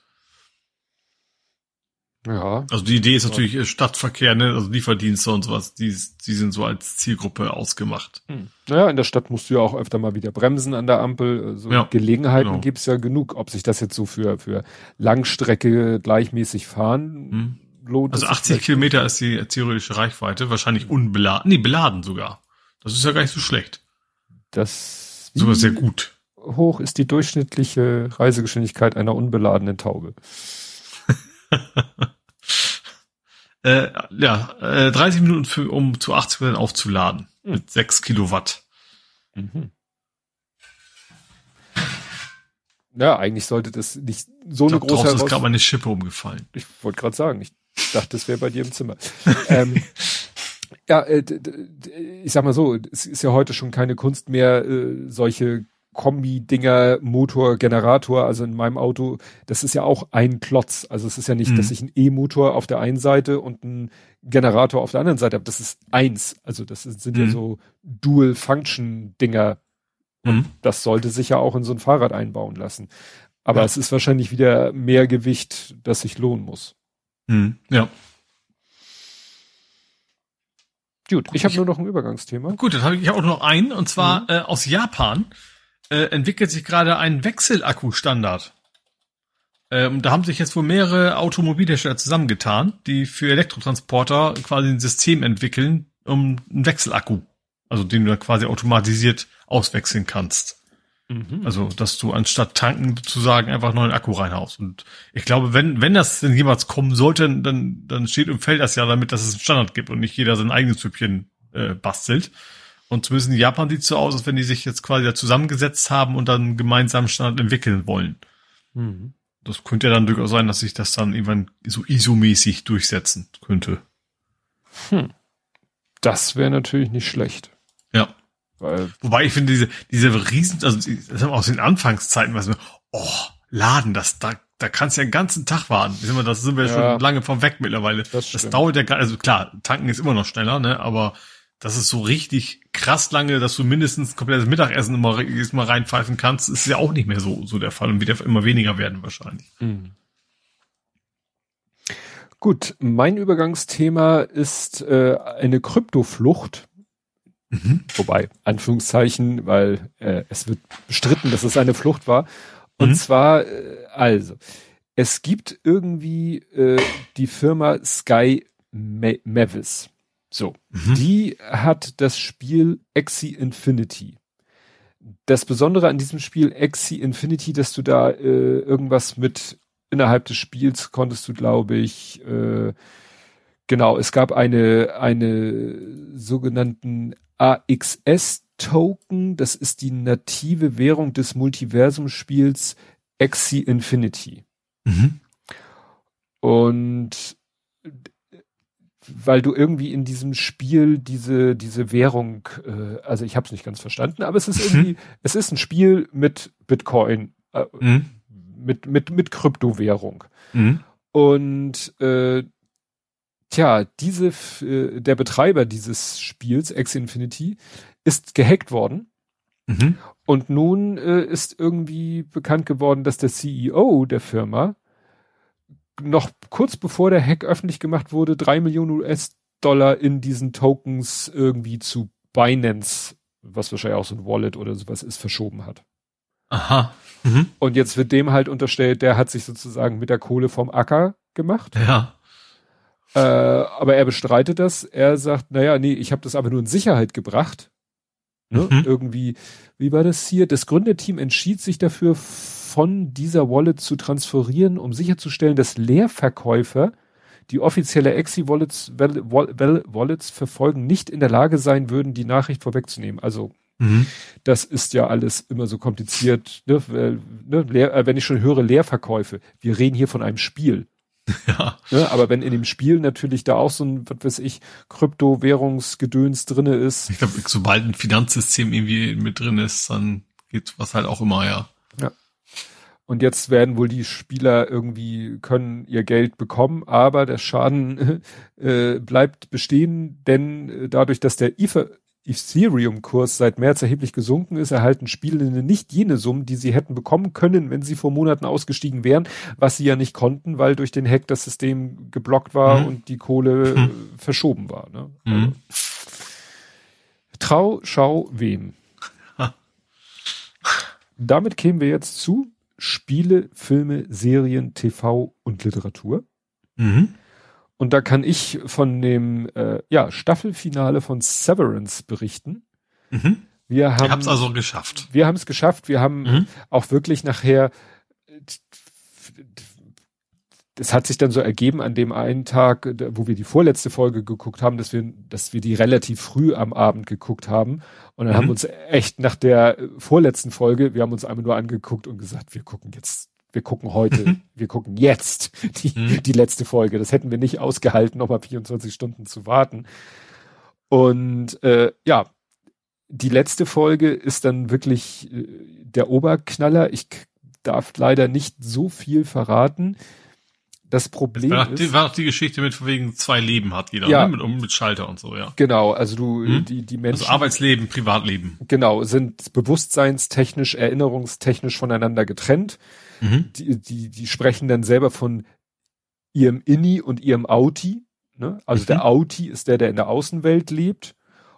Ja. Also die Idee ist natürlich ja. Stadtverkehr, ne? also Lieferdienste und sowas, die, die sind so als Zielgruppe ausgemacht. Hm. Naja, in der Stadt musst du ja auch öfter mal wieder bremsen an der Ampel. So ja, Gelegenheiten genau. gibt's ja genug. Ob sich das jetzt so für, für Langstrecke gleichmäßig fahren hm. lohnt. Also 80 Kilometer ist die theoretische Reichweite, wahrscheinlich unbeladen, nee, beladen sogar. Das ist ja gar nicht so schlecht. Das sogar sehr gut. Hoch ist die durchschnittliche Reisegeschwindigkeit einer unbeladenen Taube. äh, ja, äh, 30 Minuten für, um zu 80 Prozent aufzuladen. Mhm. Mit 6 Kilowatt. Mhm. Ja, eigentlich sollte das nicht so eine glaub, große Herausforderung. ist gerade meine Schippe umgefallen. Ich wollte gerade sagen, ich dachte, das wäre bei dir im Zimmer. ähm, ja, äh, ich sag mal so, es ist ja heute schon keine Kunst mehr, äh, solche Kombi-Dinger, Motor, Generator, also in meinem Auto, das ist ja auch ein Klotz. Also es ist ja nicht, mhm. dass ich einen E-Motor auf der einen Seite und einen Generator auf der anderen Seite habe. Das ist eins. Also das sind mhm. ja so Dual-Function-Dinger. Mhm. Das sollte sich ja auch in so ein Fahrrad einbauen lassen. Aber ja. es ist wahrscheinlich wieder mehr Gewicht, das sich lohnen muss. Mhm. Ja. Gut, ich habe nur noch ein Übergangsthema. Gut, dann habe ich auch noch einen, und zwar mhm. äh, aus Japan äh, entwickelt sich gerade ein Wechselakku-Standard. Ähm, da haben sich jetzt wohl mehrere Automobilhersteller zusammengetan, die für Elektrotransporter quasi ein System entwickeln, um einen Wechselakku, also den du quasi automatisiert auswechseln kannst. Mhm. Also, dass du anstatt tanken sozusagen einfach neuen Akku reinhaust. Und ich glaube, wenn, wenn das denn jemals kommen sollte, dann, dann steht und fällt das ja damit, dass es einen Standard gibt und nicht jeder sein eigenes Typchen äh, bastelt. Und zumindest in Japan sieht es so aus, als wenn die sich jetzt quasi da zusammengesetzt haben und dann gemeinsam Standard entwickeln wollen. Mhm. Das könnte ja dann durchaus sein, dass sich das dann irgendwann so ISO-mäßig durchsetzen könnte. Hm. Das wäre natürlich nicht schlecht. Ja. Weil Wobei ich finde, diese, diese riesen, also das haben wir aus den Anfangszeiten, was wir, oh, Laden, das, da, da kannst du ja den ganzen Tag warten. Das sind wir ja. schon lange vom Weg mittlerweile. Das, das dauert ja, also klar, tanken ist immer noch schneller, ne, aber das ist so richtig krass lange, dass du mindestens komplettes Mittagessen immer, immer reinpfeifen kannst, ist ja auch nicht mehr so, so der Fall und wird immer weniger werden wahrscheinlich. Mhm. Gut, mein Übergangsthema ist äh, eine Kryptoflucht. Mhm. Wobei, Anführungszeichen, weil äh, es wird bestritten, dass es eine Flucht war. Und mhm. zwar, äh, also, es gibt irgendwie äh, die Firma Sky Mavis. So, mhm. die hat das Spiel Exi Infinity. Das Besondere an diesem Spiel Exi Infinity, dass du da äh, irgendwas mit innerhalb des Spiels konntest du, glaube ich, äh, genau, es gab eine, eine sogenannten AXS-Token, das ist die native Währung des Multiversum-Spiels Exi Infinity. Mhm. Und weil du irgendwie in diesem Spiel diese diese Währung, äh, also ich habe es nicht ganz verstanden, aber es ist mhm. irgendwie, es ist ein Spiel mit Bitcoin, äh, mhm. mit mit mit Kryptowährung mhm. und äh, tja, diese äh, der Betreiber dieses Spiels X Infinity ist gehackt worden. Mhm. Und nun äh, ist irgendwie bekannt geworden, dass der CEO der Firma noch kurz bevor der Hack öffentlich gemacht wurde, drei Millionen US-Dollar in diesen Tokens irgendwie zu Binance, was wahrscheinlich auch so ein Wallet oder sowas ist, verschoben hat. Aha. Mhm. Und jetzt wird dem halt unterstellt, der hat sich sozusagen mit der Kohle vom Acker gemacht. Ja. Äh, aber er bestreitet das. Er sagt, naja, nee, ich habe das aber nur in Sicherheit gebracht. Ne? Mhm. Irgendwie, wie war das hier? Das Gründerteam entschied sich dafür, von dieser Wallet zu transferieren, um sicherzustellen, dass Leerverkäufer, die offizielle Exi-Wallets Wallets verfolgen, nicht in der Lage sein würden, die Nachricht vorwegzunehmen. Also mhm. das ist ja alles immer so kompliziert. Ne? Ne? Äh, wenn ich schon höre Leerverkäufe, wir reden hier von einem Spiel. Ja. ja. Aber wenn in dem Spiel natürlich da auch so ein, was weiß ich, Kryptowährungsgedöns drinne ist. Ich glaube, sobald ein Finanzsystem irgendwie mit drin ist, dann geht was halt auch immer, ja. Ja. Und jetzt werden wohl die Spieler irgendwie können ihr Geld bekommen, aber der Schaden äh, bleibt bestehen, denn äh, dadurch, dass der Ether Ethereum-Kurs seit März erheblich gesunken ist, erhalten Spielende nicht jene Summen, die sie hätten bekommen können, wenn sie vor Monaten ausgestiegen wären, was sie ja nicht konnten, weil durch den Hack das System geblockt war mhm. und die Kohle mhm. verschoben war. Ne? Mhm. Also, Trau, schau, wem. Damit kämen wir jetzt zu Spiele, Filme, Serien, TV und Literatur. Mhm. Und da kann ich von dem äh, ja, Staffelfinale von Severance berichten. Mhm. Wir haben, es also geschafft. Wir haben es geschafft. Wir haben mhm. auch wirklich nachher, es hat sich dann so ergeben an dem einen Tag, wo wir die vorletzte Folge geguckt haben, dass wir, dass wir die relativ früh am Abend geguckt haben. Und dann mhm. haben wir uns echt nach der vorletzten Folge, wir haben uns einmal nur angeguckt und gesagt, wir gucken jetzt wir gucken heute, mhm. wir gucken jetzt die, mhm. die letzte Folge. Das hätten wir nicht ausgehalten, nochmal 24 Stunden zu warten. Und äh, ja, die letzte Folge ist dann wirklich äh, der Oberknaller. Ich darf leider nicht so viel verraten. Das Problem war ist. Die, war doch die Geschichte mit wegen zwei Leben hat jeder, ja, ne? mit, mit Schalter und so, ja. Genau, also du, hm? die, die Menschen. Also Arbeitsleben, Privatleben. Genau, sind bewusstseinstechnisch, erinnerungstechnisch voneinander getrennt. Mhm. Die, die, die sprechen dann selber von ihrem Inni und ihrem Auti. Ne? Also mhm. der Auti ist der, der in der Außenwelt lebt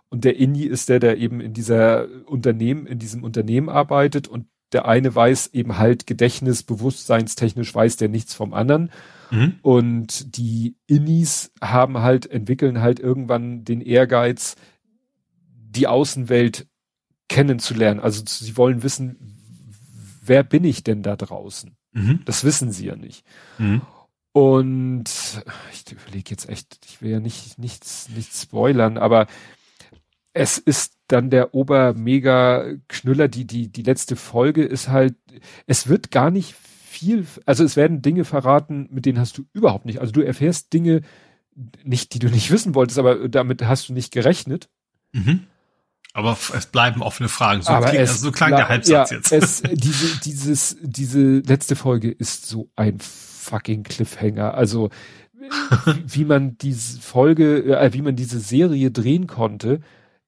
und der Inni ist der, der eben in dieser Unternehmen, in diesem Unternehmen arbeitet und der eine weiß eben halt Gedächtnis, bewusstseinstechnisch weiß der nichts vom anderen. Mhm. Und die Innis haben halt, entwickeln halt irgendwann den Ehrgeiz, die Außenwelt kennenzulernen. Also sie wollen wissen, wer bin ich denn da draußen? Mhm. Das wissen sie ja nicht. Mhm. Und ich überlege jetzt echt, ich will ja nicht nichts nichts spoilern, aber es ist dann der Ober-Mega-Knüller, die, die, die letzte Folge ist halt, es wird gar nicht viel, also es werden Dinge verraten, mit denen hast du überhaupt nicht, also du erfährst Dinge nicht, die du nicht wissen wolltest, aber damit hast du nicht gerechnet. Mhm. Aber es bleiben offene Fragen. So, aber klingt, es, also so klang der Halbsatz ja, jetzt. Es, diese, dieses, diese letzte Folge ist so ein fucking Cliffhanger. Also wie man diese Folge, äh, wie man diese Serie drehen konnte.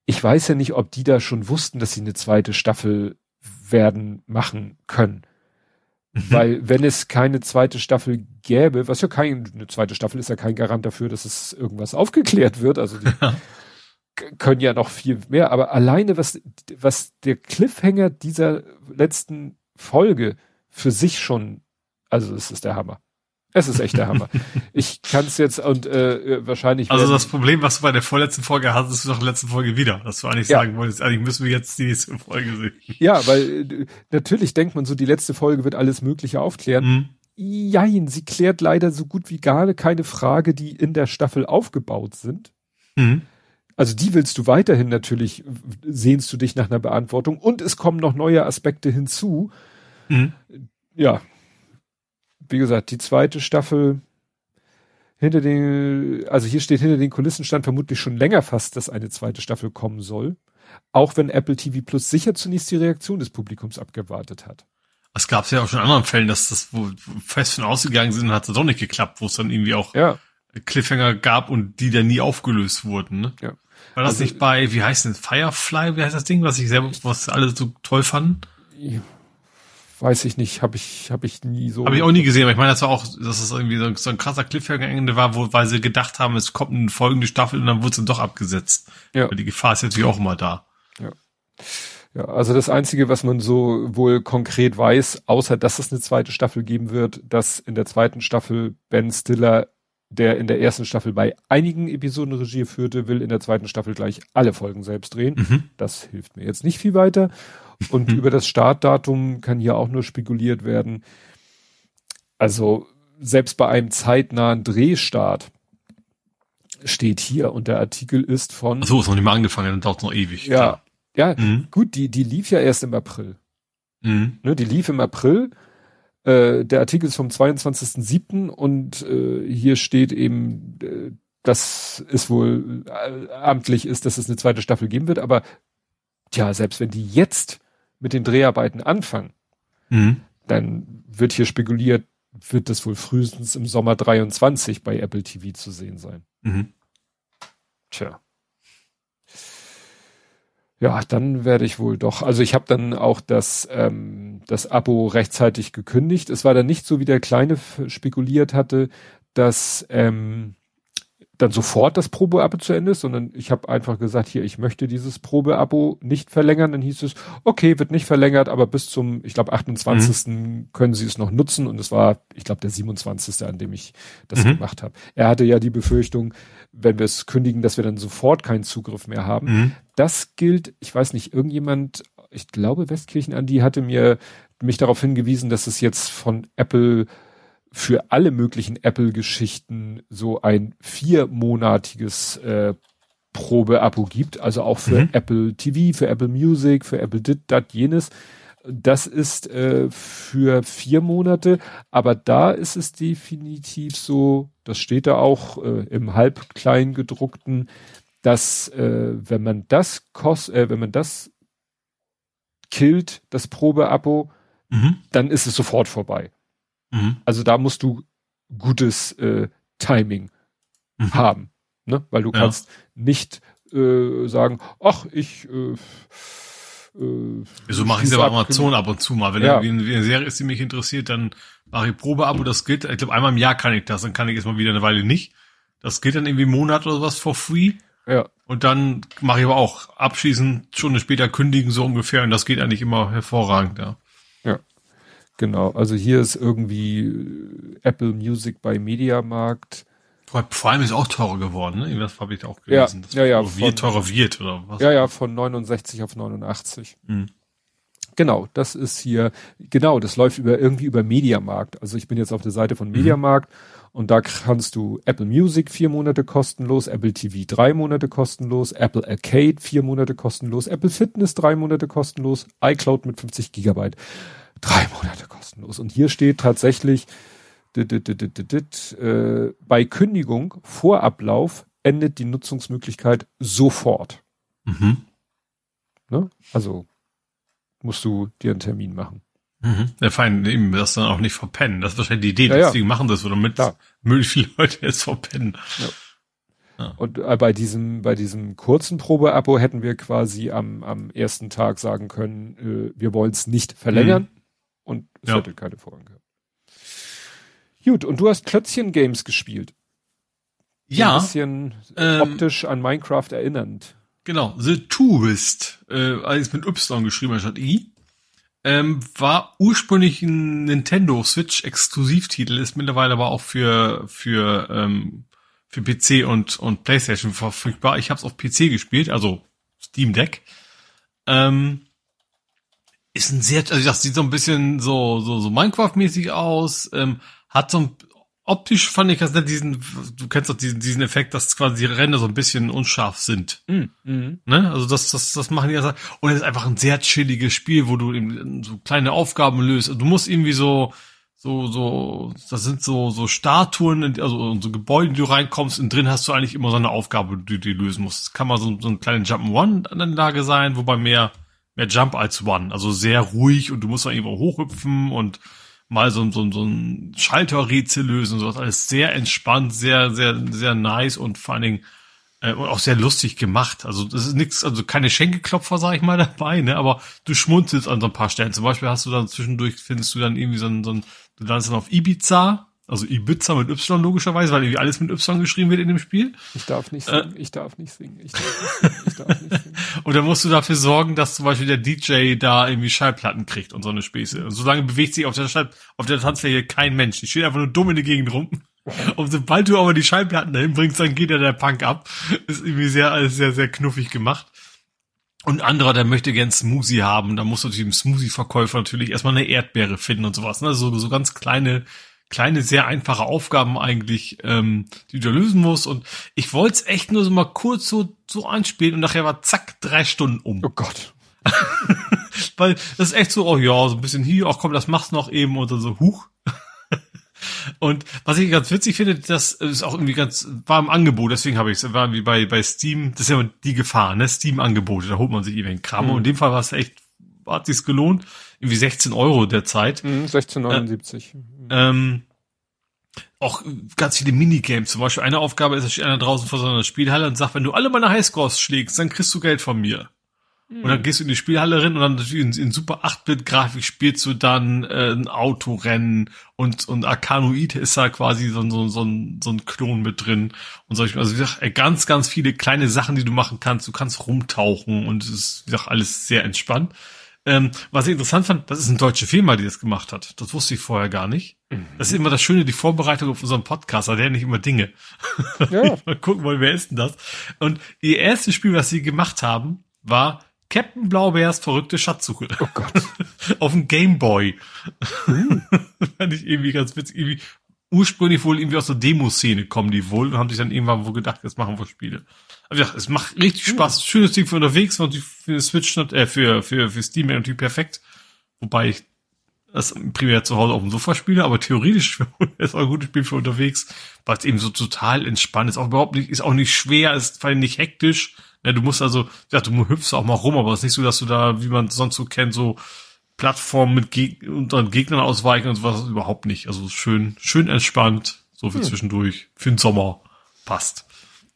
Ich weiß ja nicht, ob die da schon wussten, dass sie eine zweite Staffel werden machen können. Mhm. Weil wenn es keine zweite Staffel gäbe, was ja keine zweite Staffel ist ja kein Garant dafür, dass es irgendwas aufgeklärt wird. Also die, können ja noch viel mehr, aber alleine was, was der Cliffhanger dieser letzten Folge für sich schon, also es ist der Hammer. Es ist echt der Hammer. Ich kann es jetzt und äh, wahrscheinlich. Also das Problem, was du bei der vorletzten Folge hattest, ist doch in der letzten Folge wieder, dass du eigentlich ja. sagen wolltest, eigentlich müssen wir jetzt die nächste Folge sehen. Ja, weil äh, natürlich denkt man so, die letzte Folge wird alles Mögliche aufklären. Mhm. Jein, sie klärt leider so gut wie gar keine Frage, die in der Staffel aufgebaut sind. Mhm. Also die willst du weiterhin natürlich, sehnst du dich nach einer Beantwortung und es kommen noch neue Aspekte hinzu. Mhm. Ja, wie gesagt, die zweite Staffel hinter den, also hier steht hinter den Kulissen stand vermutlich schon länger fast, dass eine zweite Staffel kommen soll. Auch wenn Apple TV Plus sicher zunächst die Reaktion des Publikums abgewartet hat. Es gab ja auch schon in anderen Fällen, dass das wo fest von ausgegangen sind, hat es doch nicht geklappt, wo es dann irgendwie auch ja. Cliffhanger gab und die dann nie aufgelöst wurden. Ne? Ja. War das also, nicht bei, wie heißt denn, Firefly, wie heißt das Ding, was ich selber, was alle so toll fanden? Weiß ich nicht, habe ich, habe ich nie so. Habe ich auch nie gesehen, aber ich meine, das war auch, dass es irgendwie so, so ein krasser Cliffhanger-Ende war, wo, weil sie gedacht haben, es kommt eine folgende Staffel und dann wurde es dann doch abgesetzt. Ja. Weil die Gefahr ist natürlich auch immer da. Ja. Ja, also das Einzige, was man so wohl konkret weiß, außer dass es eine zweite Staffel geben wird, dass in der zweiten Staffel Ben Stiller der in der ersten Staffel bei einigen Episoden Regie führte, will in der zweiten Staffel gleich alle Folgen selbst drehen. Mhm. Das hilft mir jetzt nicht viel weiter. Und mhm. über das Startdatum kann hier auch nur spekuliert werden. Also selbst bei einem zeitnahen Drehstart steht hier und der Artikel ist von. Ach so, ist noch nicht mal angefangen, dann dauert es noch ewig. Ja, klar. ja, mhm. gut, die, die lief ja erst im April. Mhm. Ne, die lief im April Äh, der Artikel ist vom 22.07. und äh, hier steht eben, äh, dass es wohl äh, amtlich ist, dass es eine zweite Staffel geben wird, aber tja, selbst wenn die jetzt mit den Dreharbeiten anfangen, mhm. dann wird hier spekuliert, wird das wohl frühestens im Sommer 23 bei Apple TV zu sehen sein. Mhm. Tja. Ja, dann werde ich wohl doch. Also ich habe dann auch das, ähm, das Abo rechtzeitig gekündigt. Es war dann nicht so, wie der Kleine spekuliert hatte, dass ähm, dann sofort das Probeabo zu Ende ist, sondern ich habe einfach gesagt, hier, ich möchte dieses Probeabo nicht verlängern. Dann hieß es, okay, wird nicht verlängert, aber bis zum, ich glaube, 28. Mhm. können Sie es noch nutzen. Und es war, ich glaube, der 27. an dem ich das mhm. gemacht habe. Er hatte ja die Befürchtung, wenn wir es kündigen, dass wir dann sofort keinen Zugriff mehr haben. Mhm. Das gilt, ich weiß nicht, irgendjemand, ich glaube, Westkirchen Andi hatte mir mich darauf hingewiesen, dass es jetzt von Apple für alle möglichen Apple-Geschichten so ein viermonatiges äh, Probe-Abo gibt, also auch für mhm. Apple TV, für Apple Music, für Apple dit, dat, jenes. Das ist äh, für vier Monate, aber da ist es definitiv so, das steht da auch äh, im halbklein gedruckten, dass äh, wenn man das kost, äh, wenn man das killt, das Probeabo, mhm. dann ist es sofort vorbei. Mhm. Also da musst du gutes äh, Timing mhm. haben, ne? Weil du ja. kannst nicht äh, sagen, ach, ich äh, äh, so mache ich es aber Amazon ab und zu mal. Wenn ja. irgendwie eine Serie ist, die mich interessiert, dann mache ich Probeabo, das gilt, ich glaube einmal im Jahr kann ich das, dann kann ich jetzt mal wieder eine Weile nicht. Das gilt dann irgendwie einen Monat oder was for free. Ja. Und dann mache ich aber auch abschließend, Stunde später kündigen so ungefähr und das geht eigentlich immer hervorragend, ja. Genau, also hier ist irgendwie äh, Apple Music bei Mediamarkt. Vor allem ist auch teurer geworden, ne? Das habe ich auch gelesen. Ja, ja, ja. Wie teurer wird oder was? Ja, ja, von 69 auf 89. Mhm. Genau, das ist hier, genau, das läuft über irgendwie über Mediamarkt. Also ich bin jetzt auf der Seite von mhm. Mediamarkt mhm. Und da kannst du Apple Music vier Monate kostenlos, Apple TV drei Monate kostenlos, Apple Arcade vier Monate kostenlos, Apple Fitness drei Monate kostenlos, iCloud mit 50 Gigabyte drei Monate kostenlos. Und hier steht tatsächlich, dit, dit, dit, äh, bei Kündigung vor Ablauf endet die Nutzungsmöglichkeit sofort. Mhm. Ne? Also musst du dir einen Termin machen. Mhm. Ja, fein, eben das dann auch nicht verpennen. Das ist wahrscheinlich die Idee, ja, deswegen ja. machen das, damit Klar. möglichst viele Leute jetzt verpennen. Ja. Ja. Und äh, bei diesem, bei diesem kurzen Probeabo hätten wir quasi am, am ersten Tag sagen können, äh, wir wollen es nicht verlängern. Mhm und es ja. hätte keine Vorrang gehabt. Gut, und du hast Klötzchen-Games gespielt. Ja. Ein bisschen ähm, optisch an Minecraft erinnernd. Genau, The Tourist, äh, alles mit Y geschrieben anstatt I. Ähm, war ursprünglich ein Nintendo Switch Exklusivtitel, ist mittlerweile aber auch für für ähm, für PC und und PlayStation verfügbar. Ich habe es auf PC gespielt, also Steam Deck. Ähm, ist ein sehr, also das sieht so ein bisschen so, so, so Minecraft-mäßig aus, ähm, hat so ein, optisch fand ich das nicht diesen, du kennst doch diesen, diesen Effekt, dass quasi die Ränder so ein bisschen unscharf sind. Mm, mm. Ne? Also das, das, das machen die ja, und es ist einfach ein sehr chilliges Spiel, wo du eben so kleine Aufgaben löst. Du musst irgendwie so, so, so, das sind so, so Statuen, also so Gebäude, die du reinkommst, und drin hast du eigentlich immer so eine Aufgabe, die du lösen musst. Das kann mal so, so ein kleiner Jump'n'One-Anlage sein, wobei mehr mehr Jump als One. Also sehr ruhig und du musst dann irgendwo hochhüpfen und mal so, so, so ein Schalterrätsel lösen und sowas. Alles sehr entspannt, sehr, sehr, sehr nice und vor allen Dingen äh, auch sehr lustig gemacht. Also das ist nichts, also keine Schenkelklopfer, sag ich mal, dabei, ne? Aber du schmunzelst an so ein paar Stellen. Zum Beispiel hast du dann zwischendurch, findest du dann irgendwie so ein, so ein du landest dann auf Ibiza also Ibiza mit Y logischerweise, weil irgendwie alles mit Y geschrieben wird in dem Spiel. Ich darf nicht singen, äh, ich darf nicht singen, ich darf nicht singen, ich darf nicht singen. und dann musst du dafür sorgen, dass zum Beispiel der DJ da irgendwie Schallplatten kriegt und so eine Späße. Und solange bewegt sich auf der Schall, auf der Tanzfläche kein Mensch. Die steht einfach nur dumm in der Gegend rum. Und sobald du aber die Schallplatten dahin bringst, dann geht ja der Punk ab. Ist irgendwie sehr, alles sehr, sehr knuffig gemacht. Und anderer, der möchte gern Smoothie haben. Da musst du dem Smoothie-Verkäufer natürlich erstmal eine Erdbeere finden und sowas. Ne? So, so ganz kleine kleine, sehr einfache Aufgaben eigentlich, ähm, die du lösen musst. Und ich wollte es echt nur so mal kurz so, so anspielen und nachher war zack, drei Stunden um. Oh Gott. Weil das ist echt so, oh ja, so ein bisschen hier, ach komm, das machst noch eben und dann so, huch. Und was ich ganz witzig finde, das ist auch irgendwie ganz, war im Angebot, deswegen habe ich es, war wie bei, bei Steam, das ist ja die Gefahr, ne, Steam-Angebote, da holt man sich eben Kram. Mhm. Und in dem Fall war es echt, hat sich's gelohnt, irgendwie 16 Euro derzeit. Mhm, 16,79. Äh, ähm, auch ganz viele Minigames. Zum Beispiel eine Aufgabe ist, da steht einer draußen vor so einer Spielhalle und sagt, wenn du alle meine Highscores schlägst, dann kriegst du Geld von mir. Und dann gehst du in die Spielhalle rein und dann natürlich in, in super 8-Bit-Grafik spielst du dann äh, ein Autorennen und, und Arkanoid ist da quasi so, so, so, ein, so ein Klon mit drin und solche, also wie gesagt, ganz, ganz viele kleine Sachen, die du machen kannst. Du kannst rumtauchen und es ist, wie gesagt, alles sehr entspannt. Ähm, was ich interessant fand, das ist eine deutsche Firma, die das gemacht hat. Das wusste ich vorher gar nicht. Mhm. Das ist immer das Schöne, die Vorbereitung auf unseren Podcast, da lernen nicht immer Dinge. Ja. Mal gucken wollen, wer ist denn das? Und ihr erstes Spiel, was sie gemacht haben, war Captain Blaubeers verrückte Schatzsuche. Oh Gott. Auf dem Gameboy. Uh. Fand ich irgendwie ganz witzig. Irgendwie ursprünglich wohl irgendwie aus der Demo-Szene kommen die wohl und haben sich dann irgendwann wohl gedacht, jetzt machen wir Spiele. Ja, es macht richtig Spaß. Uh. Schönes Ding für unterwegs und für Switch, äh, für, für, für Steam natürlich perfekt. Wobei ich das primär zu Hause auf dem Sofa spiele, aber theoretisch ist auch ein gutes Spiel für unterwegs, weil es eben so total entspannt ist. Auch überhaupt nicht, ist auch nicht schwer, ist vor allem nicht hektisch. Ja, du musst also, ja, du hüpfst auch mal rum, aber es ist nicht so, dass du da, wie man sonst so kennt, so Plattformen mit Geg unter Gegnern ausweichen und sowas überhaupt nicht. Also schön, schön entspannt, so viel hm. zwischendurch. Für den Sommer passt.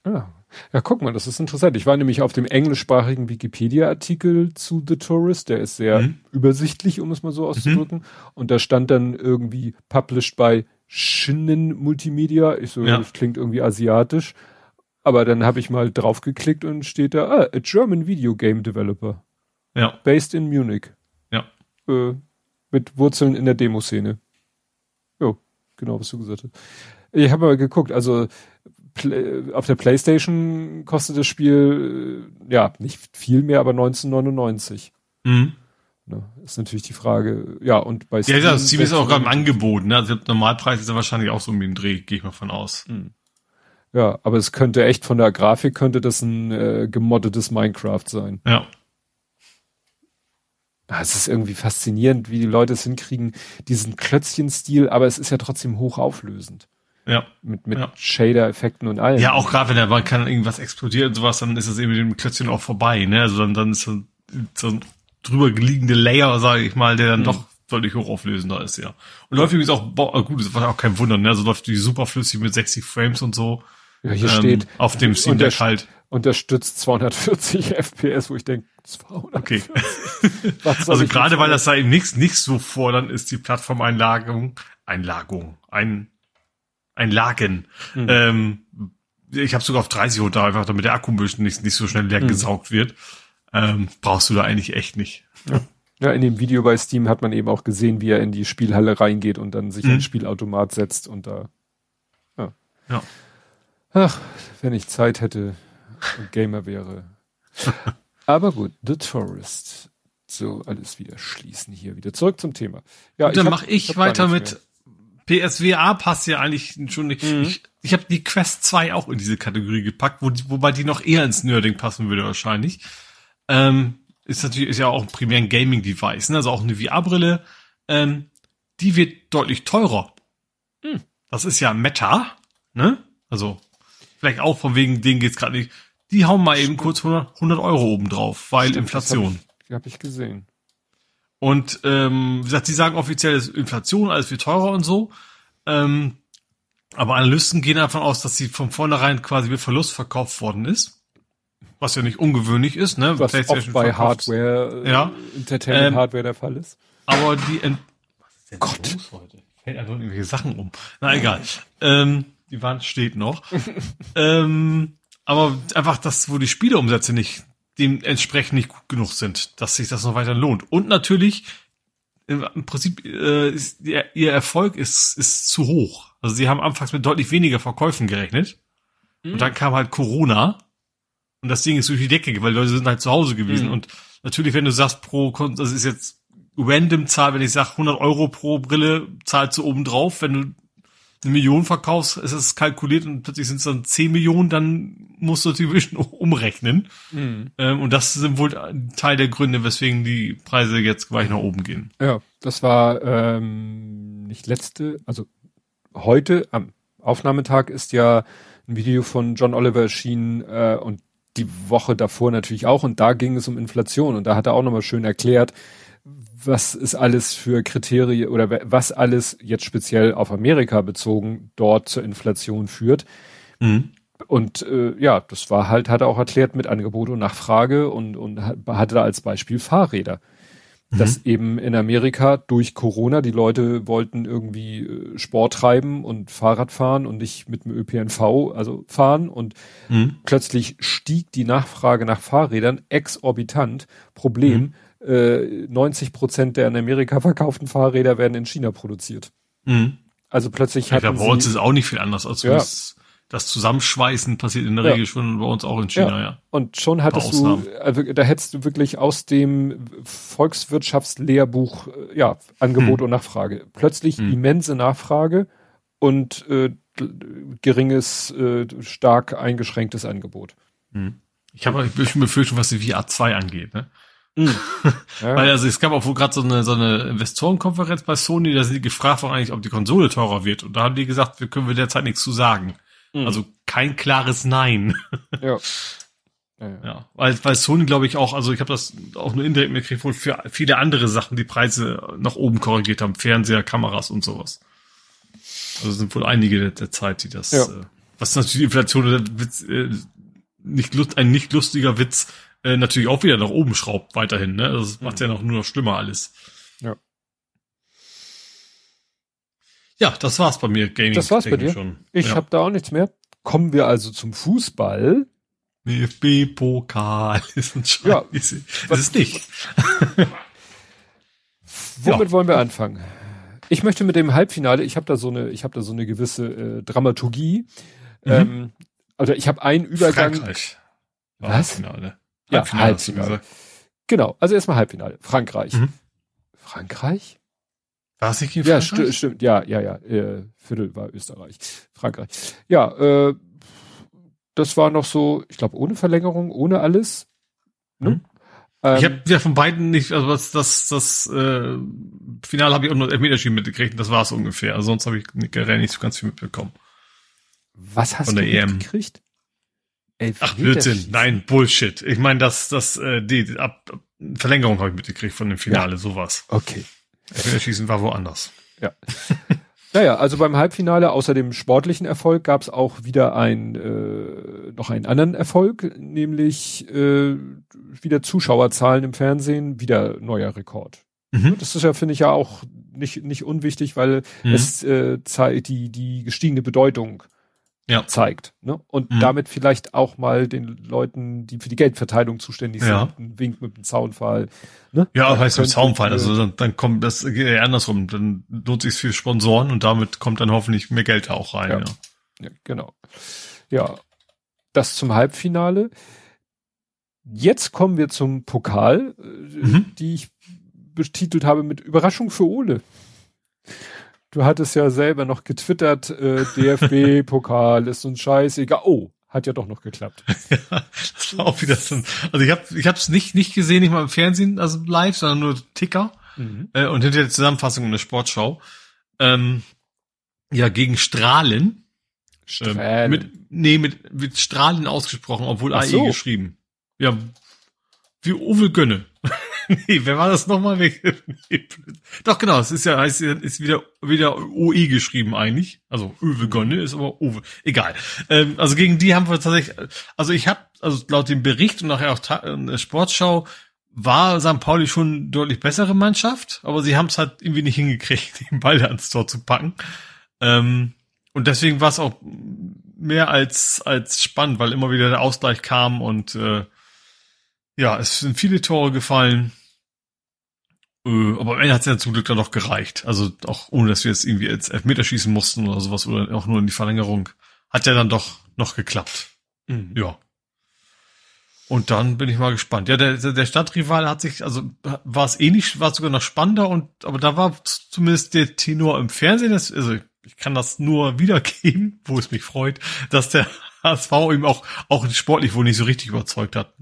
Ja. Ja, guck mal, das ist interessant. Ich war nämlich auf dem englischsprachigen Wikipedia-Artikel zu The Tourist. Der ist sehr mhm. übersichtlich, um es mal so auszudrücken. Mhm. Und da stand dann irgendwie published by Shinnen Multimedia. Ich so, ja. das klingt irgendwie asiatisch. Aber dann habe ich mal draufgeklickt und steht da, ah, a German Video Game Developer. Ja. Based in Munich. Ja. Äh, mit Wurzeln in der Demoszene. Jo, genau, was du gesagt hast. Ich habe mal geguckt, also auf der Playstation kostet das Spiel, äh, ja, nicht viel mehr, aber 1999. Mhm. Ne, ist natürlich die Frage, ja, und bei Steam. Ja, ja Steam ist auch gerade im Angebot, ne? Also Normalpreis ist ja wahrscheinlich auch so um den Dreh, gehe ich mal von aus. Mhm. Ja, aber es könnte echt von der Grafik könnte das ein äh, gemoddetes Minecraft sein. Ja. Ah, es ist irgendwie faszinierend, wie die Leute es hinkriegen, diesen Klötzchen-Stil, aber es ist ja trotzdem hochauflösend. Ja. Mit, mit ja. Shader-Effekten und allem. Ja, auch gerade wenn da kann irgendwas explodiert und sowas, dann ist es eben mit dem Klötzchen auch vorbei, ne? Also dann, dann ist so, so ein drüber liegende Layer, sage ich mal, der dann mhm. doch deutlich hochauflösender ist, ja. Und läuft übrigens auch, gut, das war auch kein Wunder, ne? Also läuft die super flüssig mit 60 Frames und so. Ja, hier ähm, steht. Auf dem Steam Deck halt. Unterstützt 240 FPS, wo ich denke, 240. Okay. also gerade weil das da eben nichts, nichts so fordernd ist, die Plattformeinlagung, Einlagung, ein, ein Lagen. Mhm. Ähm, ich habe sogar auf 30 runter, einfach damit der Akku nicht, nicht so schnell leer mhm. gesaugt wird. Ähm, brauchst du da eigentlich echt nicht. Ja. ja. in dem Video bei Steam hat man eben auch gesehen, wie er in die Spielhalle reingeht und dann sich mhm. ein Spielautomat setzt und da. Ja. ja. Ach, wenn ich Zeit hätte und Gamer wäre. Aber gut, The Tourist. So, alles wieder schließen hier. Wieder zurück zum Thema. Ja, dann mache ich, ich weiter mit PSVA passt ja eigentlich schon nicht. Mhm. Ich, ich habe die Quest 2 auch in diese Kategorie gepackt, wo, wobei die noch eher ins Nerding passen würde wahrscheinlich. Ähm, ist natürlich ist ja auch primär ein Gaming-Device, ne? also auch eine VR-Brille. Ähm, die wird deutlich teurer. Mhm. Das ist ja Meta, ne? Also vielleicht auch von wegen, denen geht's gerade nicht. Die hauen mal eben kurz 100, 100 Euro oben drauf, weil Stimmt, Inflation. Habe ich, hab ich gesehen. Und ähm, wie gesagt, die sagen offiziell, es ist Inflation, alles viel teurer und so. Ähm, aber Analysten gehen davon aus, dass sie von vornherein quasi mit Verlust verkauft worden ist. Was ja nicht ungewöhnlich ist, ne? Was oft bei Hardware, äh, ja. Entertainment ähm, Hardware der Fall ist. Aber die Ent Was ist denn Gott. los heute? Fällt einfach irgendwelche Sachen um. Na egal. Ähm, die Wand steht noch. ähm, aber einfach das, wo die Spieleumsätze nicht dementsprechend nicht gut genug sind, dass sich das noch weiter lohnt. Und natürlich, im Prinzip, äh, ist, ihr, ihr Erfolg ist, ist zu hoch. Also sie haben anfangs mit deutlich weniger Verkäufen gerechnet. Mhm. Und dann kam halt Corona. Und das Ding ist durch die Decke, weil Leute sind halt zu Hause gewesen. Mhm. Und natürlich, wenn du sagst, pro, das ist jetzt random Zahl, wenn ich sage 100 Euro pro Brille, zahlst du oben drauf. Wenn du eine Million verkaufst, ist es kalkuliert und plötzlich sind es dann 10 Millionen, dann musst du natürlich umrechnen. Mhm. Ähm, und das sind wohl Teil der Gründe, weswegen die Preise jetzt gleich nach oben gehen. Ja, das war ähm, nicht letzte, also heute am Aufnahmetag ist ja ein Video von John Oliver erschienen äh, und die Woche davor natürlich auch und da ging es um Inflation und da hat er auch nochmal schön erklärt, was ist alles für Kriterien oder was alles jetzt speziell auf Amerika bezogen dort zur Inflation führt. Mhm. Und äh, ja, das war halt, hat er auch erklärt mit Angebot und Nachfrage und, und hatte da als Beispiel Fahrräder. Mhm. Dass eben in Amerika durch Corona die Leute wollten irgendwie äh, Sport treiben und Fahrrad fahren und nicht mit dem ÖPNV, also fahren. Und mhm. plötzlich stieg die Nachfrage nach Fahrrädern exorbitant. Problem, mhm äh, 90 Prozent der in Amerika verkauften Fahrräder werden in China produziert. Mhm. Also plötzlich hat. Ja, bei uns ist auch nicht viel anders. Also ja. das, das Zusammenschweißen passiert in der ja. Regel schon bei uns auch in China, ja. ja. Und schon hattest du, also da hättest du wirklich aus dem Volkswirtschaftslehrbuch, äh, ja, Angebot mhm. und Nachfrage. Plötzlich mhm. immense Nachfrage und äh, geringes, äh, stark eingeschränktes Angebot. Mhm. Ich habe ein bisschen Befürchtung, was die VR2 angeht. Ne? Mhm. Ja. Weil also es gab auch wohl gerade so eine so eine Investorenkonferenz bei Sony, da sind die gefragt worden eigentlich, ob die Konsole teurer wird. Und da haben die gesagt, wir können wir derzeit nichts zu sagen. Mhm. Also kein klares Nein. Ja. Ja, ja. ja, weil, weil Sony glaube ich auch, also ich habe das auch nur indirekt mitgekriegt, wohl für viele andere Sachen die Preise nach oben korrigiert haben, Fernseher, Kameras und sowas. Also sind wohl einige der, der Zeit, die das, ja. äh, was natürlich die Inflation Witz, äh, nicht ein nicht lustiger Witz, äh, natürlich auch wieder nach oben schraubt weiterhin. Ne? Das macht mhm. ja noch nur noch schlimmer alles. Ja. Ja, das war's bei mir, Gaming. Das war's bei dir. Schon. Ich ja. habe da auch nichts mehr. Kommen wir also zum Fußball. DFB-Pokal ist ein Scheiß. Ja, das ist nicht. Womit ja. wollen wir anfangen? Ich möchte mit dem Halbfinale, ich habe da so eine, ich habe da so eine gewisse äh, Dramaturgie. Mhm. Ähm, also ich habe einen Übergang. Frankreich. Was? Halbfinale. Ja, Halbfinale. Genau, also erstmal Halbfinale. Frankreich. Mhm. Frankreich? War es nicht gegen ja, Frankreich? Ja, st stimmt. Ja, ja, ja. Äh, Viertel war Österreich. Frankreich. Ja, äh, das war noch so, ich glaube, ohne Verlängerung, ohne alles. Ne? Mhm. Ähm, ich habe ja von beiden nicht, also das, das, das äh, Finale habe ich auch nur Elfmeterschießen mitgekriegt das war es ungefähr. Also sonst habe ich generell nicht so ganz viel mitbekommen. Was hast von du mitgekriegt? Ach, Blödsinn. Nein, Bullshit. Ich meine, das, das, äh, die ab, Verlängerung habe ich mitgekriegt von dem Finale, ja. sowas. Okay. Elfmeterschießen war woanders. Ja. naja, also beim Halbfinale außer dem sportlichen Erfolg gab es auch wieder ein äh, noch einen anderen Erfolg, nämlich äh, wieder Zuschauerzahlen im Fernsehen, wieder neuer Rekord. Mhm. Das ist ja, finde ich, ja auch nicht, nicht unwichtig, weil mhm. es äh, zeigt die, die gestiegene Bedeutung ja. zeigt. Ne? Und mhm. damit vielleicht auch mal den Leuten, die für die Geldverteilung zuständig sind, ja. einen Wink mit dem Zaunfall. Ne? Ja, das heißt mit Zaunfall. Also dann, dann kommt das geht ja andersrum. Dann lohnt sich für Sponsoren und damit kommt dann hoffentlich mehr Geld auch rein. Ja, ja. ja genau. Ja, das zum Halbfinale. Jetzt kommen wir zum Pokal, äh, mhm. die ich betitelt habe mit Überraschung für Ole. Du hattest ja selber noch getwittert, äh, DFB-Pokal ist uns scheißegal. Oh, hat ja doch noch geklappt. ja, das war auch wieder so also ich habe ich hab's nicht nicht gesehen, nicht mal im Fernsehen, also live, sondern nur Ticker mhm. äh, und hinter der Zusammenfassung in der Sportschau. Ähm, ja, gegen Strahlen. Strahlen. Ähm, mit, nee, mit, mit Strahlen ausgesprochen, obwohl Ach AE so. geschrieben. Ja, wie Uwe Gönne. nee, wer war das nochmal? Doch, genau, es ist ja, heißt, ist wieder, wieder OE geschrieben eigentlich. Also Uwe Gonne ist aber Uwe. Egal. Ähm, also gegen die haben wir tatsächlich, also ich habe, also laut dem Bericht und nachher auch in der Sportschau, war St. Pauli schon deutlich bessere Mannschaft, aber sie haben es halt irgendwie nicht hingekriegt, den Ball ans Tor zu packen. Ähm, und deswegen war es auch mehr als, als spannend, weil immer wieder der Ausgleich kam und äh, ja, es sind viele Tore gefallen. Äh, aber am Ende hat es ja zum Glück dann noch gereicht. Also auch ohne, dass wir jetzt irgendwie jetzt Elfmeter schießen mussten oder sowas oder auch nur in die Verlängerung. Hat ja dann doch noch geklappt. Mhm. Ja. Und dann bin ich mal gespannt. Ja, der, der Stadtrival hat sich, also war es ähnlich, war sogar noch spannender und aber da war zumindest der Tenor im Fernsehen, das, also ich kann das nur wiedergeben, wo es mich freut, dass der HSV ihm auch, auch sportlich wohl nicht so richtig überzeugt hat.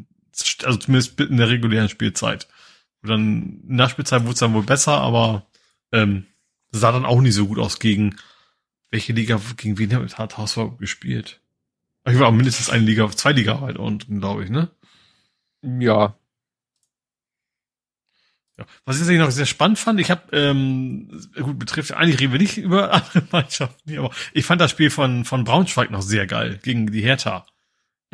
Also zumindest in der regulären Spielzeit. Und dann in der Spielzeit wurde es dann wohl besser, aber ähm, sah dann auch nicht so gut aus gegen welche Liga, gegen wen hat HSV gespielt? Ich war mindestens eine Liga, zwei Liga weit unten, glaube ich, ne? Ja, ja. Was ich noch sehr spannend fand, ich habe, ähm, gut, betrifft, eigentlich reden wir nicht über andere Mannschaften aber ich fand das Spiel von, von Braunschweig noch sehr geil, gegen die Hertha.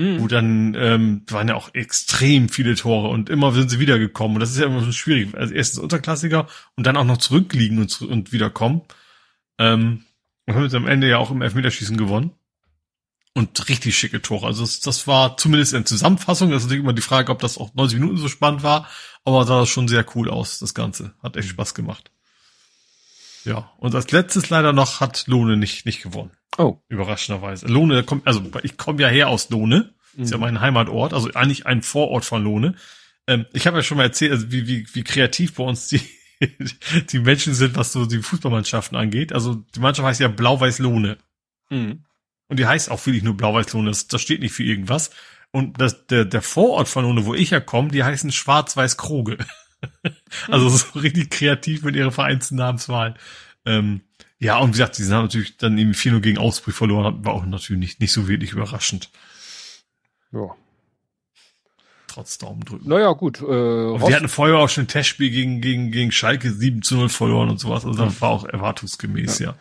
Mhm. Wo dann ähm, waren ja auch extrem viele Tore und immer sind sie wiedergekommen. Und das ist ja immer so schwierig. Also erstens Unterklassiker und dann auch noch zurückliegen und, und wiederkommen. Ähm, und haben jetzt am Ende ja auch im Elfmeterschießen gewonnen. Und richtig schicke Tore. Also das, das war zumindest in Zusammenfassung. Das ist natürlich immer die Frage, ob das auch 90 Minuten so spannend war. Aber sah das schon sehr cool aus, das Ganze. Hat echt Spaß gemacht. Ja. Und als letztes leider noch hat Lohne nicht, nicht gewonnen. Oh. Überraschenderweise. Lohne kommt, also ich komme ja her aus Lohne. Mhm. Ist ja mhm. mein Heimatort. Also eigentlich ein Vorort von Lohne. Ähm, ich habe ja schon mal erzählt, also wie, wie, wie kreativ bei uns die, die Menschen sind, was so die Fußballmannschaften angeht. Also die Mannschaft heißt ja Blau-Weiß-Lohne. Mhm. Und die heißt auch wirklich nur Blau-Weiß-Lohne. Das, das steht nicht für irgendwas. Und das, der, der Vorort von Lohne, wo ich ja komme, die heißen Schwarz-Weiß-Kroge. also so richtig kreativ mit ihrer Vereinsnamenswahl. Ähm, ja, und wie gesagt, sie haben natürlich dann eben 4-0 gegen Ausbrüch verloren, war auch natürlich nicht, nicht so wirklich überraschend. Ja. Trotz Daumen drücken. Naja, gut. Äh, wir hatten vorher auch schon ein Testspiel gegen, gegen, gegen Schalke 7 zu 0 verloren und sowas. Also das war auch erwartungsgemäß, ja. ja.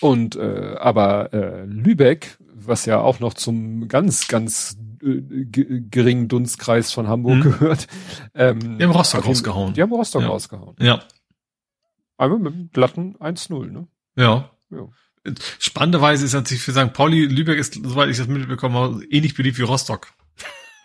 Und äh, aber äh, Lübeck, was ja auch noch zum ganz, ganz äh, geringen Dunstkreis von Hamburg mhm. gehört. Ähm, die haben Rostock rausgehauen. Die haben Rostock ja. rausgehauen. Ja. Aber mit einem glatten 1-0, ne? Ja. ja. Spannenderweise ist natürlich für St. Pauli, Lübeck ist, soweit ich das mitbekommen habe, ähnlich beliebt wie Rostock.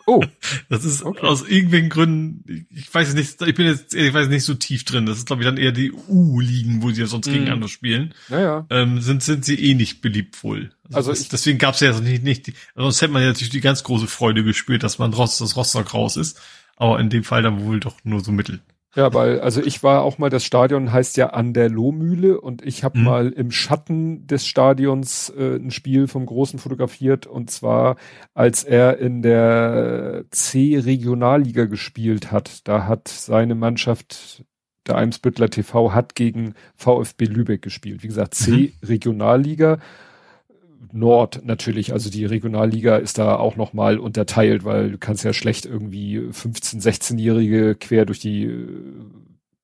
Oh. Das ist okay. aus irgendwelchen Gründen, ich weiß nicht, ich bin jetzt, ich weiß nicht so tief drin. Das ist, glaube ich, dann eher die U-Ligen, wo sie ja sonst mm. gegeneinander spielen. Naja. Ähm, sind, sind sie eh nicht beliebt wohl. Also, also das, deswegen gab es ja nicht, nicht, die, sonst hätte man ja natürlich die ganz große Freude gespürt, dass man Rost, das Rostock raus ist. Aber in dem Fall dann wohl doch nur so mittel. Ja, weil, also ich war auch mal, das Stadion heißt ja an der Lohmühle und ich habe mhm. mal im Schatten des Stadions äh, ein Spiel vom Großen fotografiert und zwar, als er in der C-Regionalliga gespielt hat. Da hat seine Mannschaft, der Eimsbüttler TV, hat gegen VfB Lübeck gespielt. Wie gesagt, C-Regionalliga. Mhm. Nord natürlich, also die Regionalliga ist da auch nochmal unterteilt, weil du kannst ja schlecht irgendwie 15-, 16-Jährige quer durch die äh,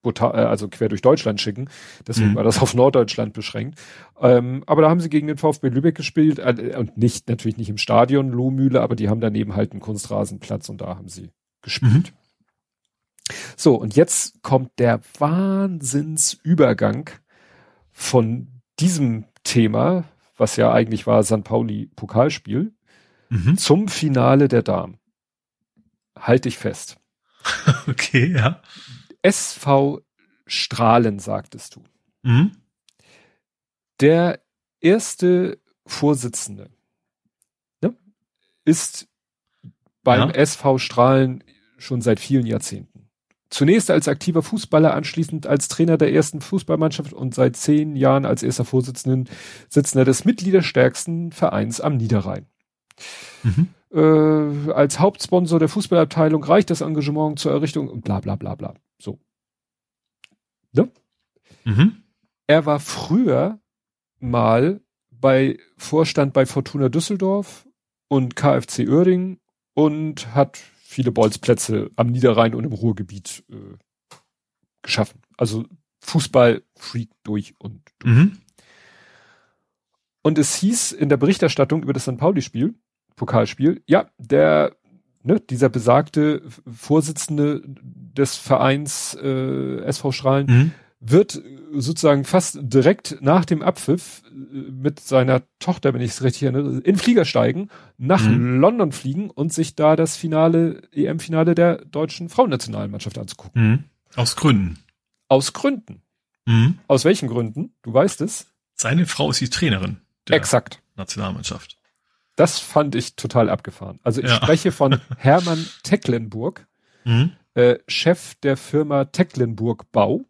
äh, also quer durch Deutschland schicken. Deswegen mhm. war das auf Norddeutschland beschränkt. Ähm, aber da haben sie gegen den VfB Lübeck gespielt äh, und nicht, natürlich nicht im Stadion Lohmühle, aber die haben daneben halt einen Kunstrasenplatz und da haben sie gespielt. Mhm. So, und jetzt kommt der Wahnsinnsübergang von diesem Thema, was ja eigentlich war San Pauli Pokalspiel, mhm. zum Finale der Damen. Halte ich fest. okay, ja. SV Strahlen, sagtest du. Mhm. Der erste Vorsitzende ne, ist beim ja. SV Strahlen schon seit vielen Jahrzehnten. Zunächst als aktiver Fußballer, anschließend als Trainer der ersten Fußballmannschaft und seit zehn Jahren als erster Vorsitzender Sitzender des mitgliederstärksten Vereins am Niederrhein. Mhm. Äh, als Hauptsponsor der Fußballabteilung reicht das Engagement zur Errichtung und bla bla bla bla. So. Ne? Mhm. Er war früher mal bei Vorstand bei Fortuna Düsseldorf und KfC Oerding und hat viele Bolzplätze am Niederrhein und im Ruhrgebiet äh, geschaffen. Also Fußball-Freak durch und durch. Mhm. Und es hieß in der Berichterstattung über das St. Pauli-Spiel, Pokalspiel, ja, der, ne, dieser besagte Vorsitzende des Vereins äh, SV Strahlen mhm wird sozusagen fast direkt nach dem Abpfiff äh, mit seiner Tochter, wenn ich es richtig erinnere, in Flieger steigen, nach mhm. London fliegen und sich da das Finale, EM-Finale der deutschen Frauennationalmannschaft anzugucken. Mhm. Aus Gründen. Aus Gründen. Mhm. Aus welchen Gründen? Du weißt es. Seine Frau ist die Trainerin der Exakt. Nationalmannschaft. Das fand ich total abgefahren. Also ich ja. spreche von Hermann Tecklenburg, mhm. äh, Chef der Firma Tecklenburg Bau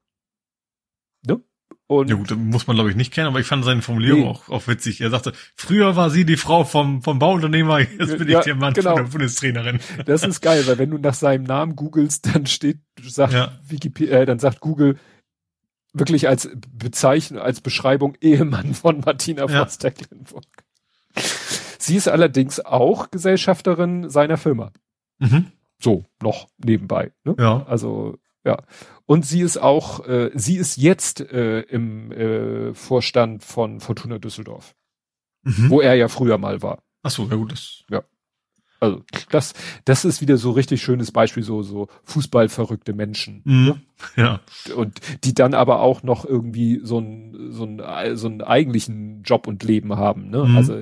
Und ja gut, muss man glaube ich nicht kennen, aber ich fand seine Formulierung nee. auch, auch witzig. Er sagte, früher war sie die Frau vom, vom Bauunternehmer, jetzt bin ja, ich der Mann genau. von der Bundestrainerin. Das ist geil, weil wenn du nach seinem Namen googelst, dann steht, sagt ja. Wikipedia, äh, dann sagt Google wirklich als Bezeichnung, als Beschreibung Ehemann von Martina ja. Voss-Tecklenburg. Sie ist allerdings auch Gesellschafterin seiner Firma. Mhm. So, noch nebenbei. Ne? Ja. Also ja. Und sie ist auch, äh, sie ist jetzt äh, im äh, Vorstand von Fortuna Düsseldorf, mhm. wo er ja früher mal war. Ach so, ja gut, das. Ja. Also das, das ist wieder so richtig schönes Beispiel, so so Fußballverrückte Menschen. Mhm. Ja. Und die dann aber auch noch irgendwie so ein so ein so einen eigentlichen Job und Leben haben. Ne? Mhm. Also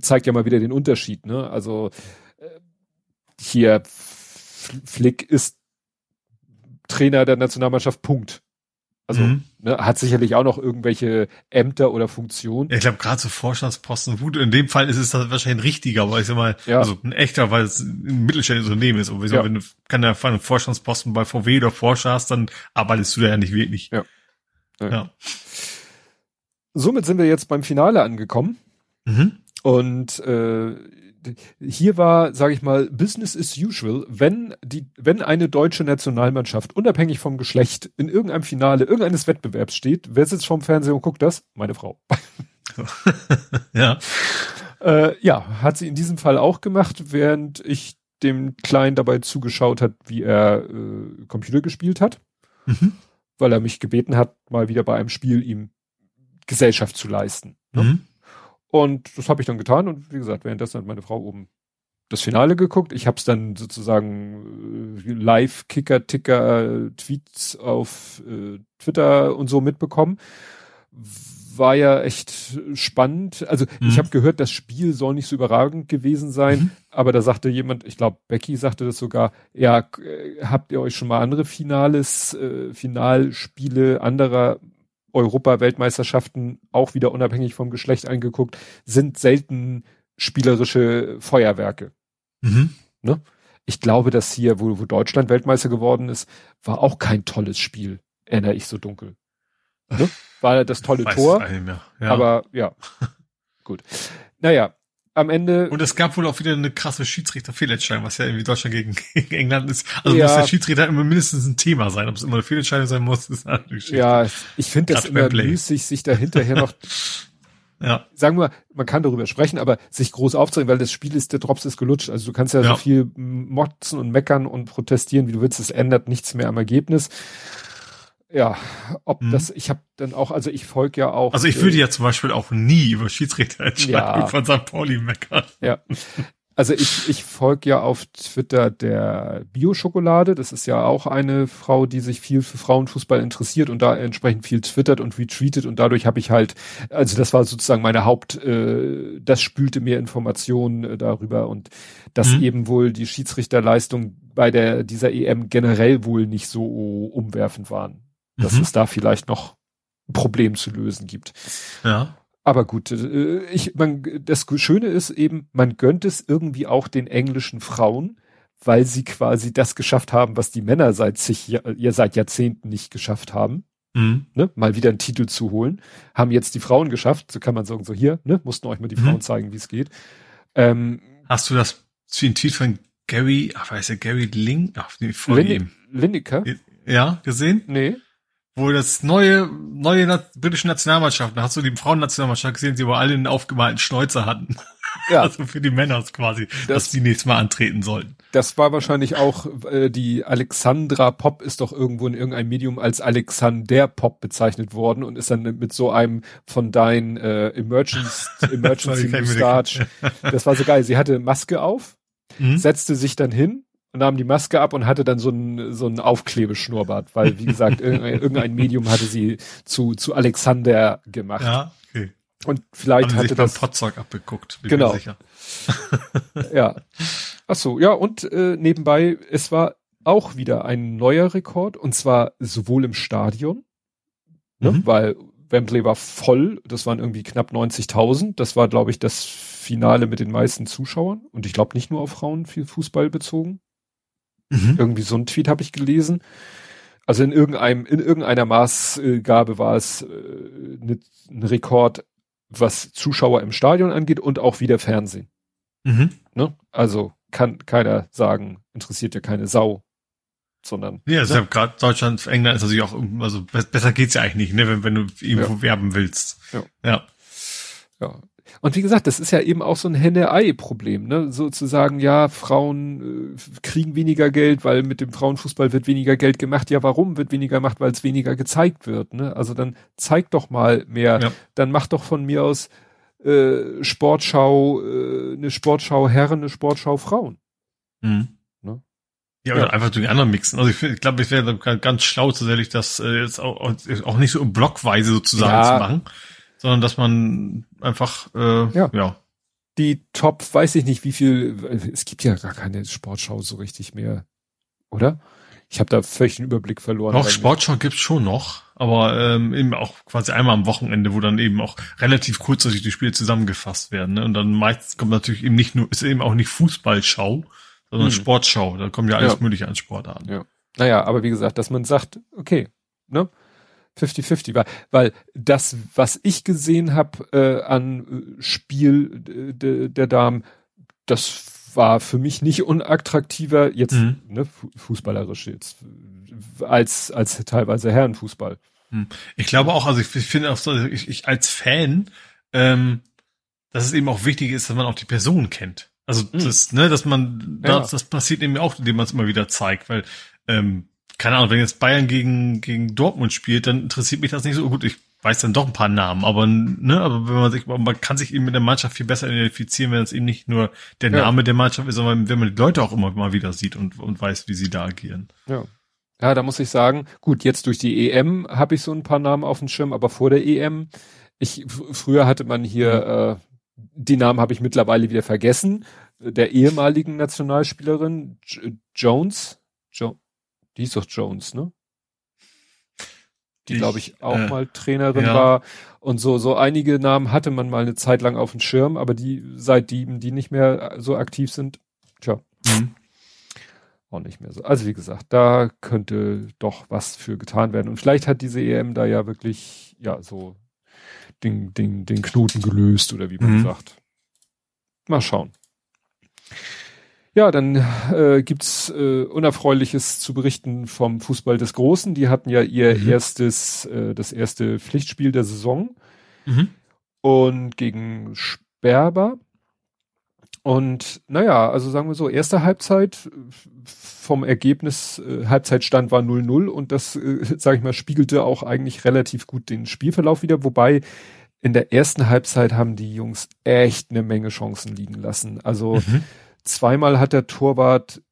zeigt ja mal wieder den Unterschied. Ne? Also äh, hier Flick ist Trainer der Nationalmannschaft, Punkt. Also mhm. ne, hat sicherlich auch noch irgendwelche Ämter oder Funktionen. Ja, ich glaube, gerade so Vorstandsposten, gut, in dem Fall ist es wahrscheinlich ein richtiger, weil ich sag mal, ja. also ein echter, weil es ein mittelständisches Unternehmen ist. Und ja. wenn du kann ja einen Vorstandsposten bei VW oder Porsche hast, dann arbeitest du da ja nicht wirklich. Ja. ja. ja. Somit sind wir jetzt beim Finale angekommen. Mhm. Und äh, hier war, sage ich mal, Business as usual, wenn die, wenn eine deutsche Nationalmannschaft unabhängig vom Geschlecht in irgendeinem Finale irgendeines Wettbewerbs steht, wer sitzt vorm Fernseher und guckt das? Meine Frau. ja. Äh, ja, hat sie in diesem Fall auch gemacht, während ich dem Kleinen dabei zugeschaut hat, wie er äh, Computer gespielt hat, mhm. weil er mich gebeten hat, mal wieder bei einem Spiel ihm Gesellschaft zu leisten. Ne? Mhm. Und das habe ich dann getan und wie gesagt, währenddessen hat meine Frau oben das Finale geguckt. Ich habe es dann sozusagen äh, live Kicker Ticker Tweets auf äh, Twitter und so mitbekommen. War ja echt spannend. Also mhm. ich habe gehört, das Spiel soll nicht so überragend gewesen sein, mhm. aber da sagte jemand, ich glaube Becky sagte das sogar, ja, äh, habt ihr euch schon mal andere Finales, äh, Finalspiele anderer Europa-Weltmeisterschaften auch wieder unabhängig vom Geschlecht angeguckt, sind selten spielerische Feuerwerke. Mhm. Ne? Ich glaube, dass hier, wo, wo Deutschland Weltmeister geworden ist, war auch kein tolles Spiel, erinnere ich so dunkel. Ne? War das tolle Tor, ja. aber ja, gut. Naja, am Ende. Und es gab wohl auch wieder eine krasse Schiedsrichterfehlentscheidung, was ja irgendwie Deutschland gegen, gegen England ist. Also ja. muss der Schiedsrichter immer mindestens ein Thema sein. Ob es immer eine Fehlentscheidung sein muss, ist eine andere Geschichte. Ja, ich finde das immer müßig, sich da hinterher noch, ja. sagen wir, man kann darüber sprechen, aber sich groß aufzuregen, weil das Spiel ist, der Drops ist gelutscht. Also du kannst ja, ja. so viel motzen und meckern und protestieren, wie du willst. Es ändert nichts mehr am Ergebnis ja, ob hm. das, ich habe dann auch, also ich folge ja auch. Also ich würde äh, ja zum Beispiel auch nie über Schiedsrichterentscheidungen ja, von St. Pauli meckern. Ja. Also ich, ich folge ja auf Twitter der Bio-Schokolade. Das ist ja auch eine Frau, die sich viel für Frauenfußball interessiert und da entsprechend viel twittert und retweetet und dadurch habe ich halt, also das war sozusagen meine Haupt, äh, das spülte mir Informationen äh, darüber und dass mhm. eben wohl die Schiedsrichterleistung bei der dieser EM generell wohl nicht so umwerfend waren dass mhm. es da vielleicht noch ein Problem zu lösen gibt. Ja. Aber gut, äh, ich, man, das Schöne ist eben, man gönnt es irgendwie auch den englischen Frauen, weil sie quasi das geschafft haben, was die Männer seit sich, ja, seit Jahrzehnten nicht geschafft haben. Mhm. Ne, mal wieder einen Titel zu holen. Haben jetzt die Frauen geschafft, so kann man sagen, so hier, ne, mussten euch mal die mhm. Frauen zeigen, wie es geht. Ähm, Hast du das Tweet von Gary, ach, weiß er, Gary Link, ach, nee, vor Lin ihm. Lineker? Ja, gesehen? Nee wo das neue, neue Na britische Nationalmannschaft, da hast du die Frauennationalmannschaft gesehen, die aber alle einen aufgemalten Schnäuzer hatten. Ja. Also für die Männer quasi, das, dass die nächstes Mal antreten sollten. Das war wahrscheinlich auch, äh, die Alexandra Pop ist doch irgendwo in irgendeinem Medium als Alexander Pop bezeichnet worden und ist dann mit so einem von deinen äh, Emergency, Emergency Moustache. Das war so geil. Sie hatte Maske auf, mhm. setzte sich dann hin nahm die Maske ab und hatte dann so ein so ein Aufklebeschnurrbart, weil wie gesagt irgendein, irgendein Medium hatte sie zu zu Alexander gemacht. Ja, okay. Und vielleicht hatte das Potzock abgeguckt. Bin genau. Sicher. ja. Ach so, ja und äh, nebenbei es war auch wieder ein neuer Rekord und zwar sowohl im Stadion, ne, mhm. weil Wembley war voll, das waren irgendwie knapp 90.000. Das war, glaube ich, das Finale mit den meisten Zuschauern. Und ich glaube nicht nur auf Frauen viel Fußball bezogen. Mhm. Irgendwie so ein Tweet habe ich gelesen. Also in irgendeinem, in irgendeiner Maßgabe war es äh, ne, ein Rekord, was Zuschauer im Stadion angeht und auch wieder Fernsehen. Mhm. Ne? Also kann keiner sagen, interessiert ja keine Sau, sondern. Ja, also ne? gerade Deutschland, England ist natürlich auch, also besser geht's ja eigentlich nicht, ne, wenn, wenn du irgendwo ja. werben willst. Ja. ja. Ja. Und wie gesagt, das ist ja eben auch so ein Henne-Ei-Problem, ne? Sozusagen, ja, Frauen äh, kriegen weniger Geld, weil mit dem Frauenfußball wird weniger Geld gemacht. Ja, warum wird weniger gemacht? Weil es weniger gezeigt wird, ne? Also dann zeig doch mal mehr. Ja. Dann mach doch von mir aus äh, Sportschau, äh, eine Sportschau Herren, eine Sportschau Frauen. Mhm. Ne? Ja, oder ja. einfach durch anderen mixen. Also ich, ich glaube, ich wäre ganz schlau tatsächlich, das äh, jetzt auch, auch nicht so blockweise sozusagen ja. zu machen sondern dass man einfach, äh, ja. ja. Die Top, weiß ich nicht, wie viel, es gibt ja gar keine Sportschau so richtig mehr, oder? Ich habe da völlig den Überblick verloren. Doch, Sportschau gibt's schon noch, aber ähm, eben auch quasi einmal am Wochenende, wo dann eben auch relativ kurzfristig die Spiele zusammengefasst werden. Ne? Und dann meistens kommt natürlich eben nicht nur, ist eben auch nicht Fußballschau, sondern hm. Sportschau. Da kommen ja alles ja. mögliche an Sport an. Ja. Naja, aber wie gesagt, dass man sagt, okay, ne? 50-50 war, weil das, was ich gesehen habe äh, an äh, Spiel äh, der Damen, das war für mich nicht unattraktiver jetzt mhm. ne, fußballerisch jetzt als als teilweise Herrenfußball. Mhm. Ich glaube auch, also ich, ich finde auch so, ich, ich als Fan, ähm, dass es eben auch wichtig ist, dass man auch die Person kennt. Also mhm. das, ne, dass man, ja. das, das passiert eben auch, indem man es immer wieder zeigt, weil ähm, keine Ahnung, wenn jetzt Bayern gegen, gegen Dortmund spielt, dann interessiert mich das nicht so gut. Ich weiß dann doch ein paar Namen, aber, ne, aber wenn man sich, man kann sich eben mit der Mannschaft viel besser identifizieren, wenn es eben nicht nur der ja. Name der Mannschaft ist, sondern wenn man die Leute auch immer mal wieder sieht und, und weiß, wie sie da agieren. Ja. Ja, da muss ich sagen, gut, jetzt durch die EM habe ich so ein paar Namen auf dem Schirm, aber vor der EM, ich, früher hatte man hier, äh, die Namen habe ich mittlerweile wieder vergessen, der ehemaligen Nationalspielerin J Jones, jo die ist doch Jones, ne? Die, glaube ich, auch äh, mal Trainerin ja. war. Und so, so einige Namen hatte man mal eine Zeit lang auf dem Schirm, aber die, seit die, die nicht mehr so aktiv sind, tja. Mhm. Auch nicht mehr so. Also wie gesagt, da könnte doch was für getan werden. Und vielleicht hat diese EM da ja wirklich, ja, so den, den, den Knoten gelöst oder wie man mhm. sagt. Mal schauen. Ja, dann äh, gibt's äh, Unerfreuliches zu berichten vom Fußball des Großen. Die hatten ja ihr mhm. erstes, äh, das erste Pflichtspiel der Saison mhm. und gegen Sperber. Und naja, also sagen wir so, erste Halbzeit vom Ergebnis, äh, Halbzeitstand war 0-0 und das, äh, sage ich mal, spiegelte auch eigentlich relativ gut den Spielverlauf wieder, wobei in der ersten Halbzeit haben die Jungs echt eine Menge Chancen liegen lassen. Also mhm Zweimal hat der Torwart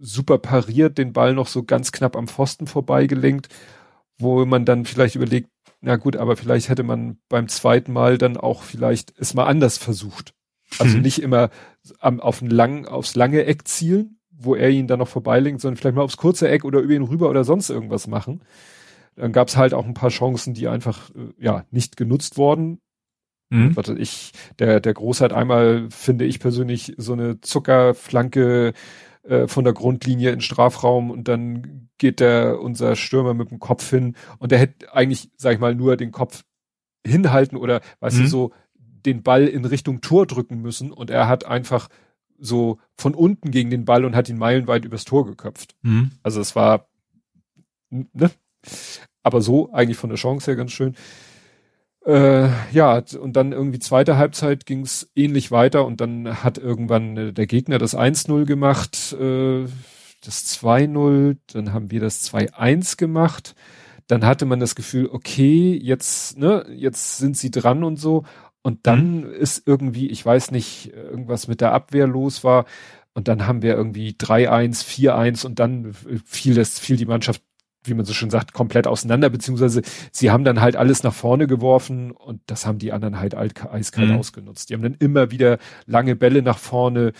super pariert, den Ball noch so ganz knapp am Pfosten vorbeigelenkt, wo man dann vielleicht überlegt, na gut, aber vielleicht hätte man beim zweiten Mal dann auch vielleicht es mal anders versucht. Also mhm. nicht immer am, auf ein lang, aufs lange Eck zielen, wo er ihn dann noch vorbeilenkt, sondern vielleicht mal aufs kurze Eck oder über ihn rüber oder sonst irgendwas machen. Dann gab es halt auch ein paar Chancen, die einfach äh, ja nicht genutzt worden Mhm. Warte, ich, der, der Groß hat einmal, finde ich persönlich, so eine Zuckerflanke äh, von der Grundlinie in Strafraum und dann geht der, unser Stürmer mit dem Kopf hin und der hätte eigentlich, sag ich mal, nur den Kopf hinhalten oder, weißt mhm. du, so den Ball in Richtung Tor drücken müssen und er hat einfach so von unten gegen den Ball und hat ihn meilenweit übers Tor geköpft. Mhm. Also es war, ne? Aber so eigentlich von der Chance her ganz schön. Äh, ja, und dann irgendwie zweite Halbzeit ging es ähnlich weiter und dann hat irgendwann äh, der Gegner das 1-0 gemacht, äh, das 2-0, dann haben wir das 2-1 gemacht. Dann hatte man das Gefühl, okay, jetzt, ne, jetzt sind sie dran und so. Und dann mhm. ist irgendwie, ich weiß nicht, irgendwas mit der Abwehr los war. Und dann haben wir irgendwie 3-1, 4-1 und dann fiel das, fiel die Mannschaft wie man so schön sagt, komplett auseinander, beziehungsweise sie haben dann halt alles nach vorne geworfen und das haben die anderen halt eiskalt mhm. ausgenutzt. Die haben dann immer wieder lange Bälle nach vorne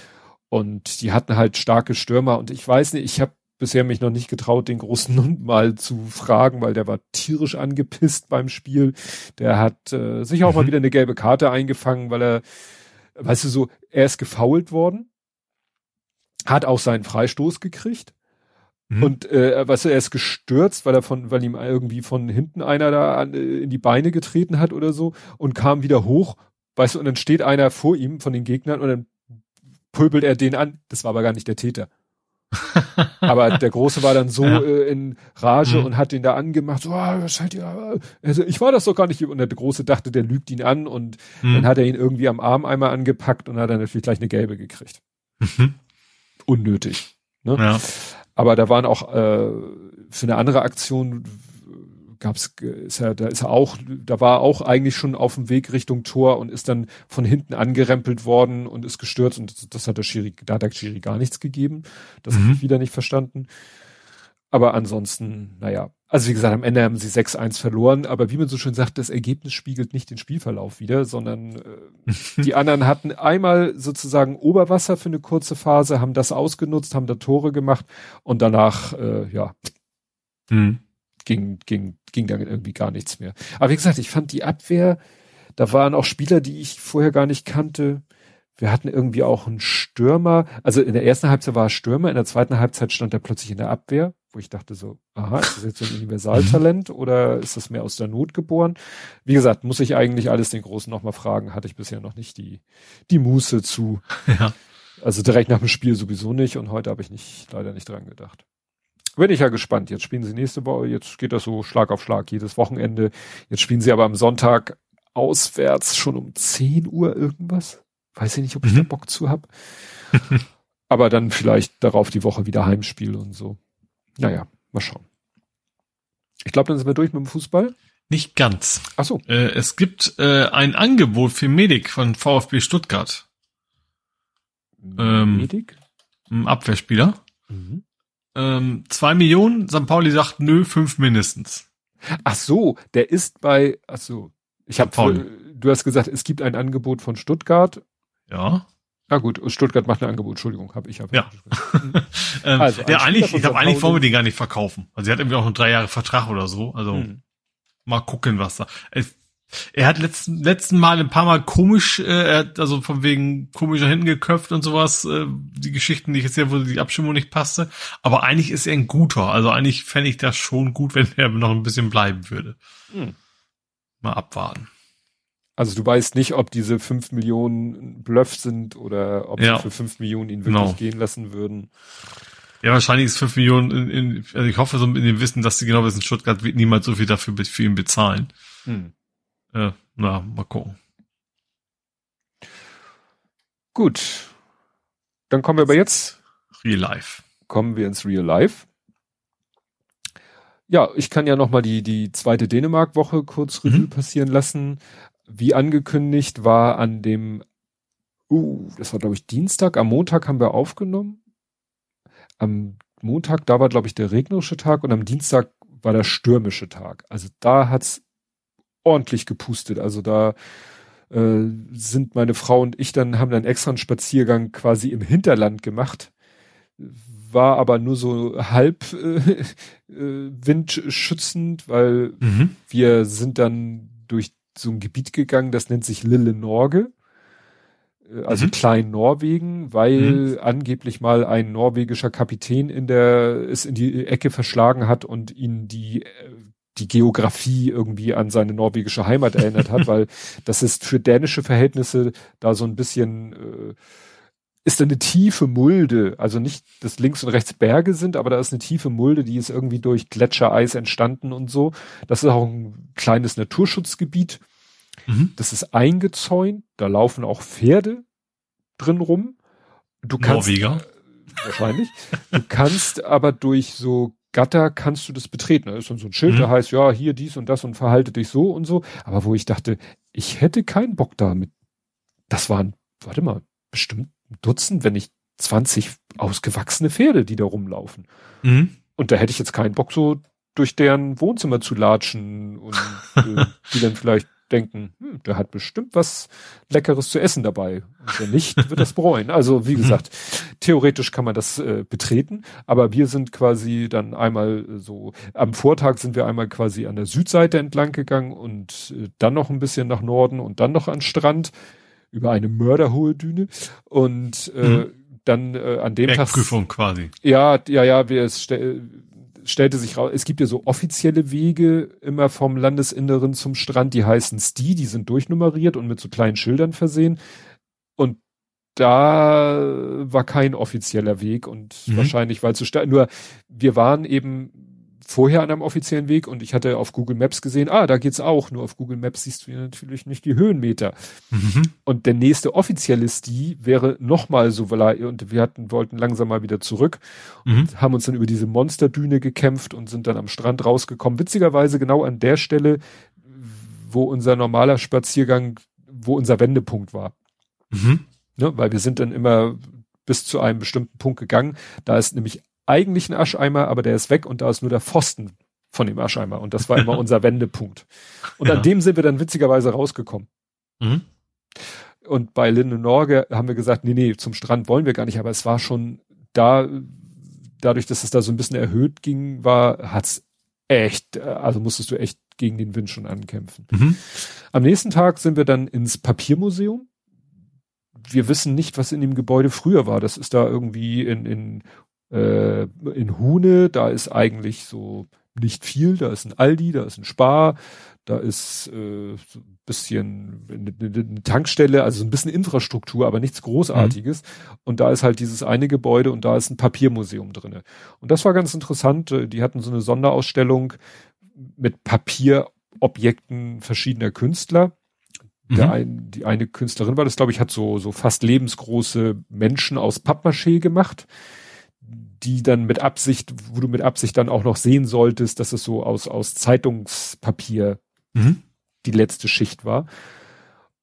und die hatten halt starke Stürmer und ich weiß nicht, ich habe bisher mich noch nicht getraut, den großen Hund mal zu fragen, weil der war tierisch angepisst beim Spiel. Der hat äh, sich auch mhm. mal wieder eine gelbe Karte eingefangen, weil er, weißt du so, er ist gefault worden, hat auch seinen Freistoß gekriegt Mhm. Und äh, weißt du, er ist gestürzt, weil er von, weil ihm irgendwie von hinten einer da an, äh, in die Beine getreten hat oder so und kam wieder hoch, weißt du, und dann steht einer vor ihm von den Gegnern und dann pöbelt er den an. Das war aber gar nicht der Täter. aber der Große war dann so ja. äh, in Rage mhm. und hat den da angemacht, so, ah, was seid ihr? Also, ich war das doch gar nicht. Und der Große dachte, der lügt ihn an und mhm. dann hat er ihn irgendwie am Arm einmal angepackt und hat dann natürlich gleich eine gelbe gekriegt. Mhm. Unnötig. Ne? Ja. Aber da waren auch äh, für eine andere Aktion gab's ist er da ist er auch da war auch eigentlich schon auf dem Weg Richtung Tor und ist dann von hinten angerempelt worden und ist gestürzt und das, das hat der Schiri da hat der Schiri gar nichts gegeben das mhm. habe ich wieder nicht verstanden aber ansonsten naja also wie gesagt am Ende haben sie 6-1 verloren aber wie man so schön sagt das Ergebnis spiegelt nicht den Spielverlauf wieder sondern äh, die anderen hatten einmal sozusagen Oberwasser für eine kurze Phase haben das ausgenutzt haben da Tore gemacht und danach äh, ja mhm ging, ging, ging dann irgendwie gar nichts mehr. Aber wie gesagt, ich fand die Abwehr, da waren auch Spieler, die ich vorher gar nicht kannte. Wir hatten irgendwie auch einen Stürmer. Also in der ersten Halbzeit war er Stürmer, in der zweiten Halbzeit stand er plötzlich in der Abwehr, wo ich dachte so, aha, ist das jetzt so ein Universaltalent oder ist das mehr aus der Not geboren? Wie gesagt, muss ich eigentlich alles den Großen nochmal fragen, hatte ich bisher noch nicht die, die Muße zu. Ja. Also direkt nach dem Spiel sowieso nicht und heute habe ich nicht, leider nicht dran gedacht bin ich ja gespannt. Jetzt spielen sie nächste Woche, jetzt geht das so Schlag auf Schlag jedes Wochenende. Jetzt spielen sie aber am Sonntag auswärts schon um 10 Uhr irgendwas. Weiß ich nicht, ob ich mhm. da Bock zu hab. aber dann vielleicht darauf die Woche wieder Heimspiel und so. Naja, mal schauen. Ich glaube, dann sind wir durch mit dem Fußball. Nicht ganz. Ach so. Äh, es gibt äh, ein Angebot für Medik von VfB Stuttgart. Ähm, Medik? Ein Abwehrspieler. Mhm ähm, zwei Millionen, St. Pauli sagt nö, fünf mindestens. Ach so, der ist bei, ach so, ich habe, du hast gesagt, es gibt ein Angebot von Stuttgart. Ja. Na gut, Stuttgart macht ein Angebot, Entschuldigung, habe ich hab Ja. ähm, also, ja, eigentlich, ich glaube, eigentlich wollen wir den gar nicht verkaufen. Also sie hat irgendwie auch einen drei Jahre Vertrag oder so. Also hm. mal gucken, was da. Er hat letzten, letzten Mal ein paar Mal komisch, äh, er hat also von wegen komisch nach hinten geköpft und sowas, äh, die Geschichten, die ich jetzt sehe, wo die Abstimmung nicht passte. Aber eigentlich ist er ein guter. Also eigentlich fände ich das schon gut, wenn er noch ein bisschen bleiben würde. Hm. Mal abwarten. Also du weißt nicht, ob diese fünf Millionen Bluff sind oder ob ja. sie für fünf Millionen ihn wirklich genau. gehen lassen würden. Ja, wahrscheinlich ist fünf Millionen in, in, also ich hoffe so in dem Wissen, dass sie genau wissen, Stuttgart wird niemals so viel dafür für ihn bezahlen. Hm. Ja, na, mal gucken. Gut. Dann kommen wir aber jetzt. Real Life. Kommen wir ins Real Life. Ja, ich kann ja nochmal die, die zweite Dänemark-Woche kurz Revue mhm. passieren lassen. Wie angekündigt war an dem, uh, das war glaube ich Dienstag, am Montag haben wir aufgenommen. Am Montag, da war glaube ich der regnerische Tag und am Dienstag war der stürmische Tag. Also da hat's ordentlich gepustet. Also da äh, sind meine Frau und ich dann, haben dann extra einen Spaziergang quasi im Hinterland gemacht. War aber nur so halb äh, äh, windschützend, weil mhm. wir sind dann durch so ein Gebiet gegangen, das nennt sich Lille Norge äh, also mhm. Klein Norwegen, weil mhm. angeblich mal ein norwegischer Kapitän in der es in die Ecke verschlagen hat und ihn die äh, die Geografie irgendwie an seine norwegische Heimat erinnert hat, weil das ist für dänische Verhältnisse da so ein bisschen äh, ist eine tiefe Mulde, also nicht, dass links und rechts Berge sind, aber da ist eine tiefe Mulde, die ist irgendwie durch Gletschereis entstanden und so. Das ist auch ein kleines Naturschutzgebiet. Mhm. Das ist eingezäunt, da laufen auch Pferde drin rum. Du kannst, Norweger. Äh, wahrscheinlich. du kannst aber durch so Gatter kannst du das betreten. Da ist dann so ein Schild, mhm. da heißt, ja, hier dies und das und verhalte dich so und so. Aber wo ich dachte, ich hätte keinen Bock damit. Das waren, warte mal, bestimmt Dutzend, wenn nicht 20 ausgewachsene Pferde, die da rumlaufen. Mhm. Und da hätte ich jetzt keinen Bock, so durch deren Wohnzimmer zu latschen und äh, die dann vielleicht denken, hm, der hat bestimmt was Leckeres zu essen dabei. Und wenn nicht, wird das bereuen. Also wie mhm. gesagt, theoretisch kann man das äh, betreten, aber wir sind quasi dann einmal äh, so, am Vortag sind wir einmal quasi an der Südseite entlang gegangen und äh, dann noch ein bisschen nach Norden und dann noch an Strand über eine mörderhohe Düne. Und äh, mhm. dann äh, an dem Tag. Prüfung quasi. Ja, ja, ja, wir es stell, stellte sich raus, es gibt ja so offizielle Wege immer vom Landesinneren zum Strand, die heißen STI, die sind durchnummeriert und mit so kleinen Schildern versehen. Und da war kein offizieller Weg und mhm. wahrscheinlich, weil zu stark, nur wir waren eben vorher an einem offiziellen Weg und ich hatte auf Google Maps gesehen, ah, da geht's auch, nur auf Google Maps siehst du natürlich nicht die Höhenmeter. Mhm. Und der nächste offizielle Sti wäre nochmal so, weil und wir hatten, wollten langsam mal wieder zurück mhm. und haben uns dann über diese Monsterdüne gekämpft und sind dann am Strand rausgekommen. Witzigerweise genau an der Stelle, wo unser normaler Spaziergang, wo unser Wendepunkt war. Mhm. Ne, weil wir sind dann immer bis zu einem bestimmten Punkt gegangen. Da ist nämlich eigentlich ein Ascheimer, aber der ist weg und da ist nur der Pfosten von dem Ascheimer. Und das war immer unser Wendepunkt. Und ja. an dem sind wir dann witzigerweise rausgekommen. Mhm. Und bei Linde Norge haben wir gesagt, nee, nee, zum Strand wollen wir gar nicht, aber es war schon da, dadurch, dass es da so ein bisschen erhöht ging, war, hat's echt, also musstest du echt gegen den Wind schon ankämpfen. Mhm. Am nächsten Tag sind wir dann ins Papiermuseum. Wir wissen nicht, was in dem Gebäude früher war. Das ist da irgendwie in, in äh, in Hune, da ist eigentlich so nicht viel, da ist ein Aldi, da ist ein Spar, da ist äh, so ein bisschen eine, Tankstelle, also so ein bisschen Infrastruktur, aber nichts Großartiges. Mhm. Und da ist halt dieses eine Gebäude und da ist ein Papiermuseum drinne. Und das war ganz interessant. Die hatten so eine Sonderausstellung mit Papierobjekten verschiedener Künstler. Mhm. ein, die eine Künstlerin war das, glaube ich, hat so, so fast lebensgroße Menschen aus Pappmaché gemacht die dann mit Absicht, wo du mit Absicht dann auch noch sehen solltest, dass es so aus, aus Zeitungspapier mhm. die letzte Schicht war.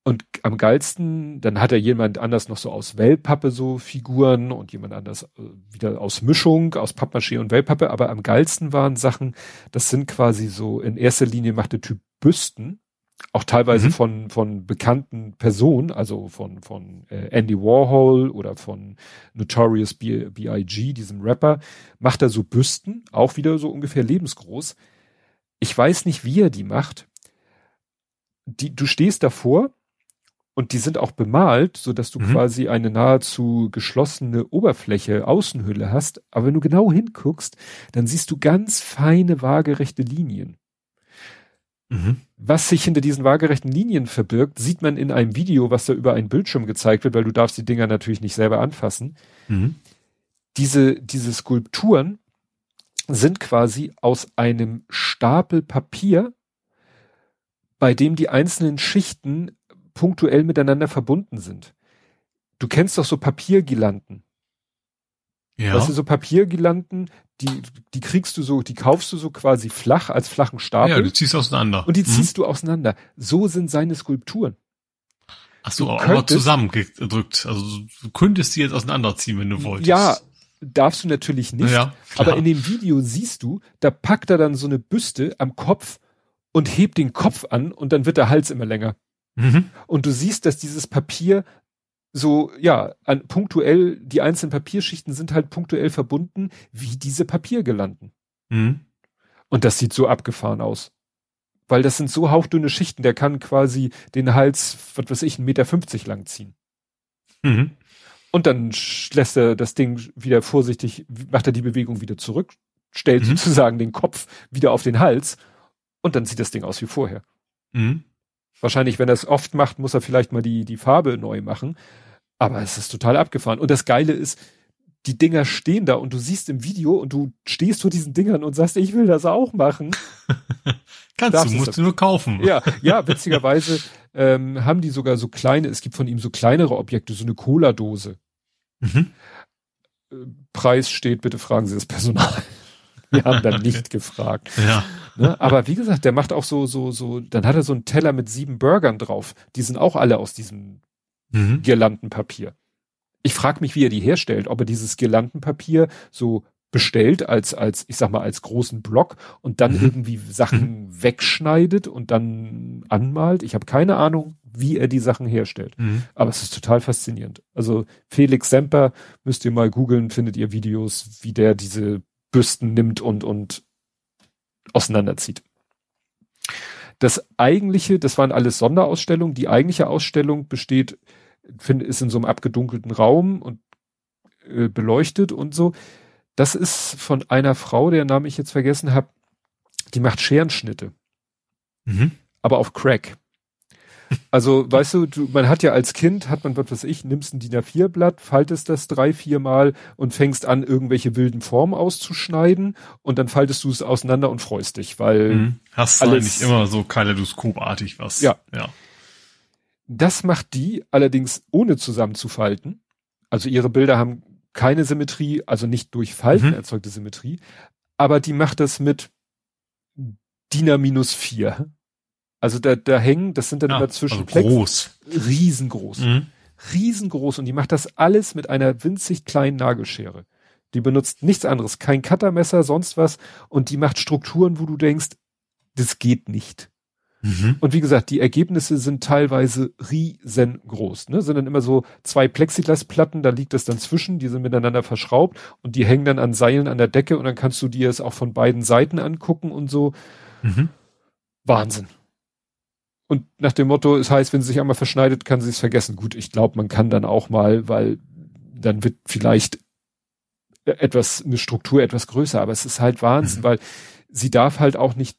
Und am geilsten, dann hat er jemand anders noch so aus Wellpappe so Figuren und jemand anders äh, wieder aus Mischung, aus Pappmaché und Wellpappe. Aber am geilsten waren Sachen, das sind quasi so in erster Linie machte Typ Büsten auch teilweise mhm. von von bekannten Personen, also von von äh, Andy Warhol oder von Notorious B.I.G., diesem Rapper, macht er so Büsten, auch wieder so ungefähr lebensgroß. Ich weiß nicht, wie er die macht. Die, du stehst davor und die sind auch bemalt, so dass du mhm. quasi eine nahezu geschlossene Oberfläche, Außenhülle hast. Aber wenn du genau hinguckst, dann siehst du ganz feine, waagerechte Linien. Mhm. Was sich hinter diesen waagerechten Linien verbirgt, sieht man in einem Video, was da über einen Bildschirm gezeigt wird, weil du darfst die Dinger natürlich nicht selber anfassen. Mhm. Diese, diese Skulpturen sind quasi aus einem Stapel Papier, bei dem die einzelnen Schichten punktuell miteinander verbunden sind. Du kennst doch so Papiergirlanden. Ja. Weißt du, so Papiergirlanden, die, die kriegst du so, die kaufst du so quasi flach als flachen Stapel. Ja, du ziehst auseinander. Und die mhm. ziehst du auseinander. So sind seine Skulpturen. Ach so, aber zusammengedrückt. Also du könntest die jetzt auseinanderziehen, wenn du wolltest. Ja, darfst du natürlich nicht. Ja, aber in dem Video siehst du, da packt er dann so eine Büste am Kopf und hebt den Kopf an und dann wird der Hals immer länger. Mhm. Und du siehst, dass dieses Papier so, ja, an, punktuell, die einzelnen Papierschichten sind halt punktuell verbunden, wie diese Papiergelanden. Mhm. Und das sieht so abgefahren aus. Weil das sind so hauchdünne Schichten, der kann quasi den Hals, was weiß ich, einen Meter fünfzig lang ziehen. Mhm. Und dann lässt er das Ding wieder vorsichtig, macht er die Bewegung wieder zurück, stellt mhm. sozusagen den Kopf wieder auf den Hals und dann sieht das Ding aus wie vorher. Mhm. Wahrscheinlich, wenn er es oft macht, muss er vielleicht mal die, die Farbe neu machen. Aber es ist total abgefahren. Und das Geile ist, die Dinger stehen da und du siehst im Video und du stehst vor diesen Dingern und sagst, ich will das auch machen. Kannst Darfst du, musst du nur kaufen. Ja, ja, witzigerweise ähm, haben die sogar so kleine, es gibt von ihm so kleinere Objekte, so eine Cola-Dose. Mhm. Äh, Preis steht, bitte fragen Sie das Personal. Wir haben dann nicht gefragt. Ja. Ne? Aber wie gesagt, der macht auch so, so, so, dann hat er so einen Teller mit sieben Burgern drauf. Die sind auch alle aus diesem mhm. Girlandenpapier. Ich frage mich, wie er die herstellt, ob er dieses Girlandenpapier so bestellt als, als, ich sag mal, als großen Block und dann mhm. irgendwie Sachen mhm. wegschneidet und dann anmalt. Ich habe keine Ahnung, wie er die Sachen herstellt. Mhm. Aber es ist total faszinierend. Also Felix Semper müsst ihr mal googeln, findet ihr Videos, wie der diese Büsten nimmt und, und auseinanderzieht. Das eigentliche, das waren alles Sonderausstellungen. Die eigentliche Ausstellung besteht, finde, ist in so einem abgedunkelten Raum und äh, beleuchtet und so. Das ist von einer Frau, deren Namen ich jetzt vergessen habe, die macht Scherenschnitte. Mhm. Aber auf Crack. Also, weißt du, du, man hat ja als Kind, hat man, was weiß ich, nimmst ein DIN A4-Blatt, faltest das drei, vier Mal und fängst an, irgendwelche wilden Formen auszuschneiden und dann faltest du es auseinander und freust dich, weil. Mhm. Hast du eigentlich immer so kaleidoskopartig was. Ja. ja. Das macht die allerdings ohne zusammenzufalten. Also ihre Bilder haben keine Symmetrie, also nicht durch Falten mhm. erzeugte Symmetrie, aber die macht das mit DIN A minus vier. Also da, da hängen, das sind dann ja, immer zwischen also groß. riesengroß. Mhm. Riesengroß und die macht das alles mit einer winzig kleinen Nagelschere. Die benutzt nichts anderes, kein Cuttermesser, sonst was und die macht Strukturen, wo du denkst, das geht nicht. Mhm. Und wie gesagt, die Ergebnisse sind teilweise riesengroß. Ne? Sind dann immer so zwei Plexiglasplatten, da liegt es dann zwischen, die sind miteinander verschraubt und die hängen dann an Seilen an der Decke und dann kannst du dir es auch von beiden Seiten angucken und so. Mhm. Wahnsinn. Und nach dem Motto, es heißt, wenn sie sich einmal verschneidet, kann sie es vergessen. Gut, ich glaube, man kann dann auch mal, weil dann wird vielleicht etwas, eine Struktur etwas größer, aber es ist halt Wahnsinn, mhm. weil sie darf halt auch nicht,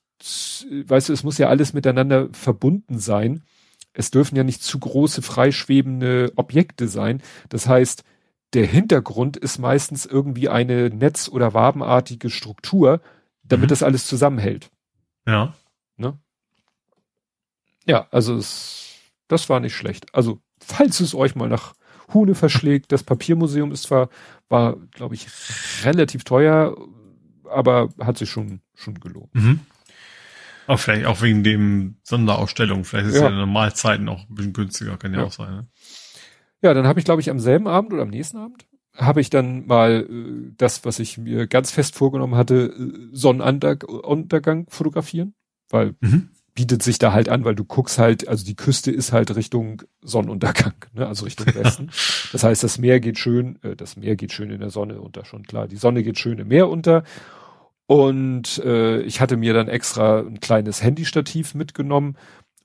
weißt du, es muss ja alles miteinander verbunden sein. Es dürfen ja nicht zu große freischwebende Objekte sein. Das heißt, der Hintergrund ist meistens irgendwie eine netz- oder wabenartige Struktur, damit mhm. das alles zusammenhält. Ja. Ja, also es, das war nicht schlecht. Also, falls es euch mal nach Huhne verschlägt, das Papiermuseum ist zwar, war, glaube ich, relativ teuer, aber hat sich schon, schon gelohnt. Mhm. Aber vielleicht auch wegen dem Sonderausstellung. Vielleicht ist ja, ja Normalzeiten auch ein bisschen günstiger, kann ja, ja. auch sein. Ne? Ja, dann habe ich, glaube ich, am selben Abend oder am nächsten Abend habe ich dann mal äh, das, was ich mir ganz fest vorgenommen hatte, äh, Sonnenuntergang fotografieren, weil mhm bietet sich da halt an, weil du guckst halt, also die Küste ist halt Richtung Sonnenuntergang, ne? also Richtung Westen. das heißt, das Meer geht schön, äh, das Meer geht schön in der Sonne unter, schon klar. Die Sonne geht schön im Meer unter. Und äh, ich hatte mir dann extra ein kleines Handystativ mitgenommen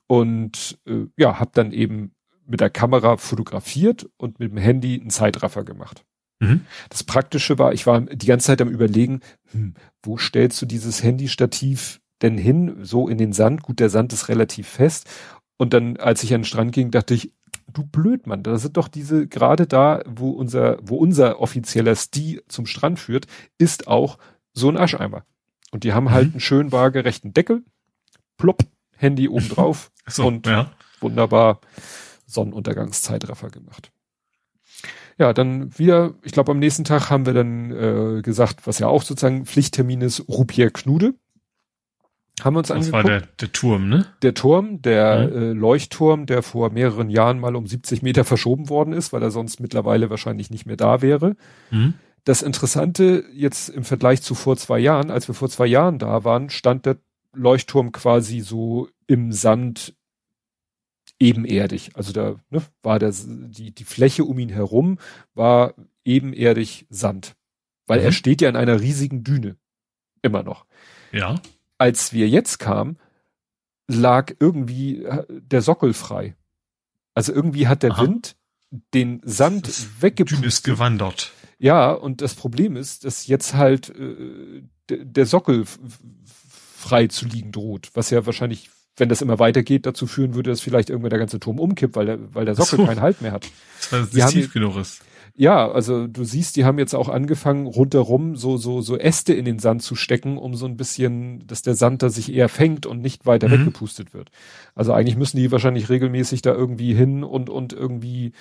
und äh, ja, habe dann eben mit der Kamera fotografiert und mit dem Handy einen Zeitraffer gemacht. Mhm. Das Praktische war, ich war die ganze Zeit am überlegen, hm, wo stellst du dieses Handystativ denn hin, so in den Sand. Gut, der Sand ist relativ fest. Und dann, als ich an den Strand ging, dachte ich, du Blödmann, da sind doch diese, gerade da, wo unser, wo unser offizieller Sti zum Strand führt, ist auch so ein Ascheimer. Und die haben halt mhm. einen schön waagerechten Deckel, plopp, Handy oben drauf so, und ja. wunderbar Sonnenuntergangszeitraffer gemacht. Ja, dann wieder, ich glaube am nächsten Tag haben wir dann äh, gesagt, was ja auch sozusagen Pflichttermin ist, Rupier Knude. Haben wir uns das angeguckt. Das war der, der Turm, ne? Der Turm, der mhm. äh, Leuchtturm, der vor mehreren Jahren mal um 70 Meter verschoben worden ist, weil er sonst mittlerweile wahrscheinlich nicht mehr da wäre. Mhm. Das Interessante jetzt im Vergleich zu vor zwei Jahren, als wir vor zwei Jahren da waren, stand der Leuchtturm quasi so im Sand ebenerdig. Also da ne, war das, die, die Fläche um ihn herum war ebenerdig Sand. Weil mhm. er steht ja in einer riesigen Düne. Immer noch. Ja als wir jetzt kamen, lag irgendwie äh, der Sockel frei. Also irgendwie hat der Aha. Wind den Sand weggepustet. ist gewandert. Ja, und das Problem ist, dass jetzt halt äh, der Sockel frei zu liegen droht, was ja wahrscheinlich, wenn das immer weitergeht, dazu führen würde, dass vielleicht irgendwann der ganze Turm umkippt, weil der, weil der Sockel so. keinen Halt mehr hat. Weil es nicht tief genug ist. Ja, also du siehst, die haben jetzt auch angefangen, rundherum so, so, so Äste in den Sand zu stecken, um so ein bisschen, dass der Sand da sich eher fängt und nicht weiter mhm. weggepustet wird. Also eigentlich müssen die wahrscheinlich regelmäßig da irgendwie hin und, und irgendwie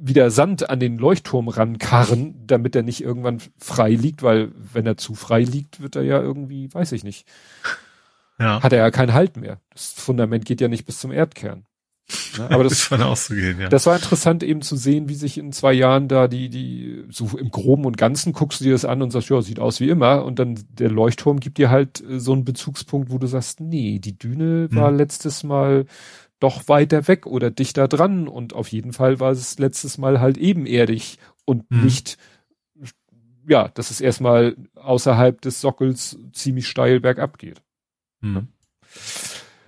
wieder Sand an den Leuchtturm rankarren, damit er nicht irgendwann frei liegt, weil wenn er zu frei liegt, wird er ja irgendwie, weiß ich nicht. Ja. Hat er ja keinen Halt mehr. Das Fundament geht ja nicht bis zum Erdkern. Ne? Aber das, das, auszugehen, ja. das war interessant eben zu sehen, wie sich in zwei Jahren da die, die, so im Groben und Ganzen guckst du dir das an und sagst, ja, sieht aus wie immer. Und dann der Leuchtturm gibt dir halt äh, so einen Bezugspunkt, wo du sagst, nee, die Düne war hm. letztes Mal doch weiter weg oder dichter dran. Und auf jeden Fall war es letztes Mal halt ebenerdig und hm. nicht, ja, dass es erstmal außerhalb des Sockels ziemlich steil bergab geht. Hm.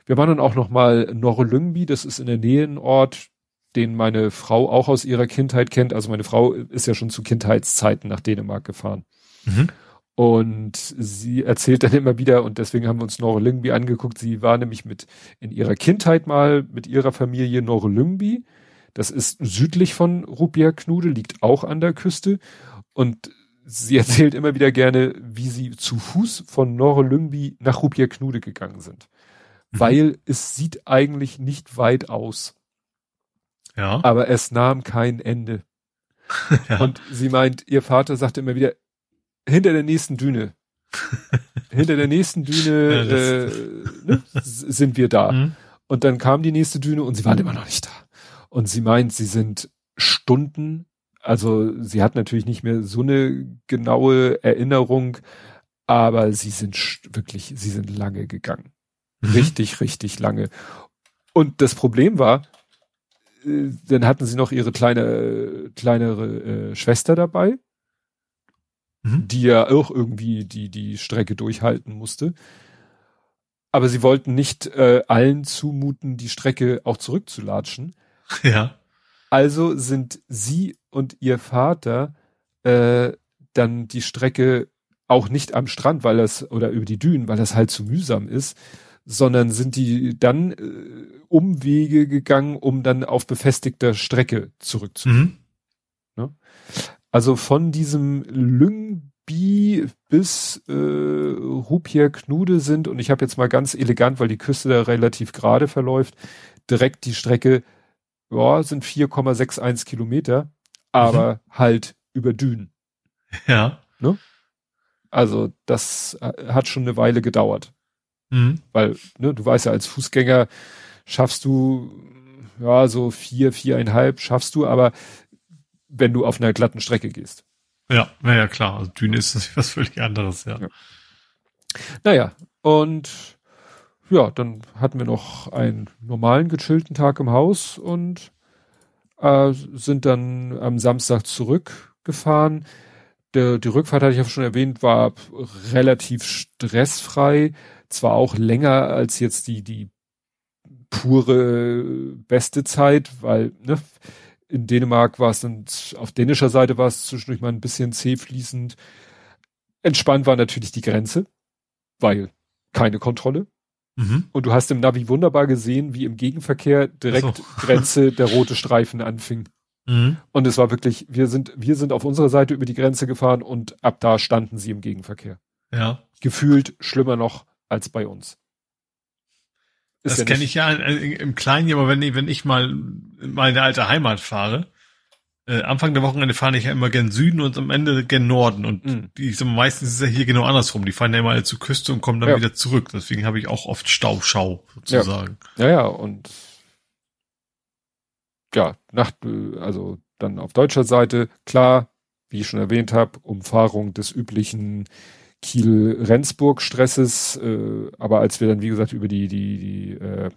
Wir waren dann auch noch mal Norrlyngby, das ist in der Nähe ein Ort, den meine Frau auch aus ihrer Kindheit kennt. Also meine Frau ist ja schon zu Kindheitszeiten nach Dänemark gefahren. Mhm. Und sie erzählt dann immer wieder, und deswegen haben wir uns Norre angeguckt, sie war nämlich mit in ihrer Kindheit mal mit ihrer Familie Norre Das ist südlich von Rupia-Knude, liegt auch an der Küste. Und sie erzählt immer wieder gerne, wie sie zu Fuß von Norre nach Rupia-Knude gegangen sind. Mhm. Weil es sieht eigentlich nicht weit aus. Ja. Aber es nahm kein Ende. ja. Und sie meint, ihr Vater sagte immer wieder, hinter der nächsten Düne. hinter der nächsten Düne ja, äh, ne, sind wir da. Mhm. Und dann kam die nächste Düne und sie waren immer noch nicht da. Und sie meint, sie sind Stunden, also sie hat natürlich nicht mehr so eine genaue Erinnerung, aber sie sind wirklich, sie sind lange gegangen. Mhm. Richtig, richtig lange. Und das Problem war, äh, dann hatten sie noch ihre kleine, kleinere äh, Schwester dabei, mhm. die ja auch irgendwie die, die Strecke durchhalten musste. Aber sie wollten nicht äh, allen zumuten, die Strecke auch zurückzulatschen. Ja. Also sind sie und ihr Vater äh, dann die Strecke auch nicht am Strand, weil das oder über die Dünen, weil das halt zu mühsam ist, sondern sind die dann äh, Umwege gegangen, um dann auf befestigter Strecke zurückzukommen. Mhm. Ne? Also von diesem Lyngby bis äh, Rupier Knude sind, und ich habe jetzt mal ganz elegant, weil die Küste da relativ gerade verläuft, direkt die Strecke, ja, sind 4,61 Kilometer, aber mhm. halt über Dünen. Ja. Ne? Also das äh, hat schon eine Weile gedauert. Mhm. Weil, ne, du weißt ja, als Fußgänger schaffst du ja so vier, viereinhalb schaffst du, aber wenn du auf einer glatten Strecke gehst. Ja, naja, klar. Also Düne ist natürlich was völlig anderes, ja. ja. Naja, und ja, dann hatten wir noch einen normalen, gechillten Tag im Haus und äh, sind dann am Samstag zurückgefahren. Der, die Rückfahrt hatte ich ja schon erwähnt, war relativ stressfrei zwar auch länger als jetzt die, die pure beste Zeit, weil, ne, in Dänemark war es dann, auf dänischer Seite war es zwischendurch mal ein bisschen zäh fließend. Entspannt war natürlich die Grenze, weil keine Kontrolle. Mhm. Und du hast im Navi wunderbar gesehen, wie im Gegenverkehr direkt so. Grenze der rote Streifen anfing. Mhm. Und es war wirklich, wir sind, wir sind auf unserer Seite über die Grenze gefahren und ab da standen sie im Gegenverkehr. Ja. Gefühlt schlimmer noch als bei uns. Ist das ja kenne ich ja im Kleinen, aber wenn, wenn ich mal in meine alte Heimat fahre, äh, Anfang der Wochenende fahre ich ja immer gen Süden und am Ende gen Norden. Und mhm. die, ich sag, meistens ist es ja hier genau andersrum. Die fahren ja immer alle zur Küste und kommen dann ja. wieder zurück. Deswegen habe ich auch oft Staubschau sozusagen. Ja. ja, ja, und ja, nach, also dann auf deutscher Seite, klar, wie ich schon erwähnt habe, Umfahrung des üblichen Kiel-Rendsburg-Stresses, äh, aber als wir dann, wie gesagt, über die, die, die äh,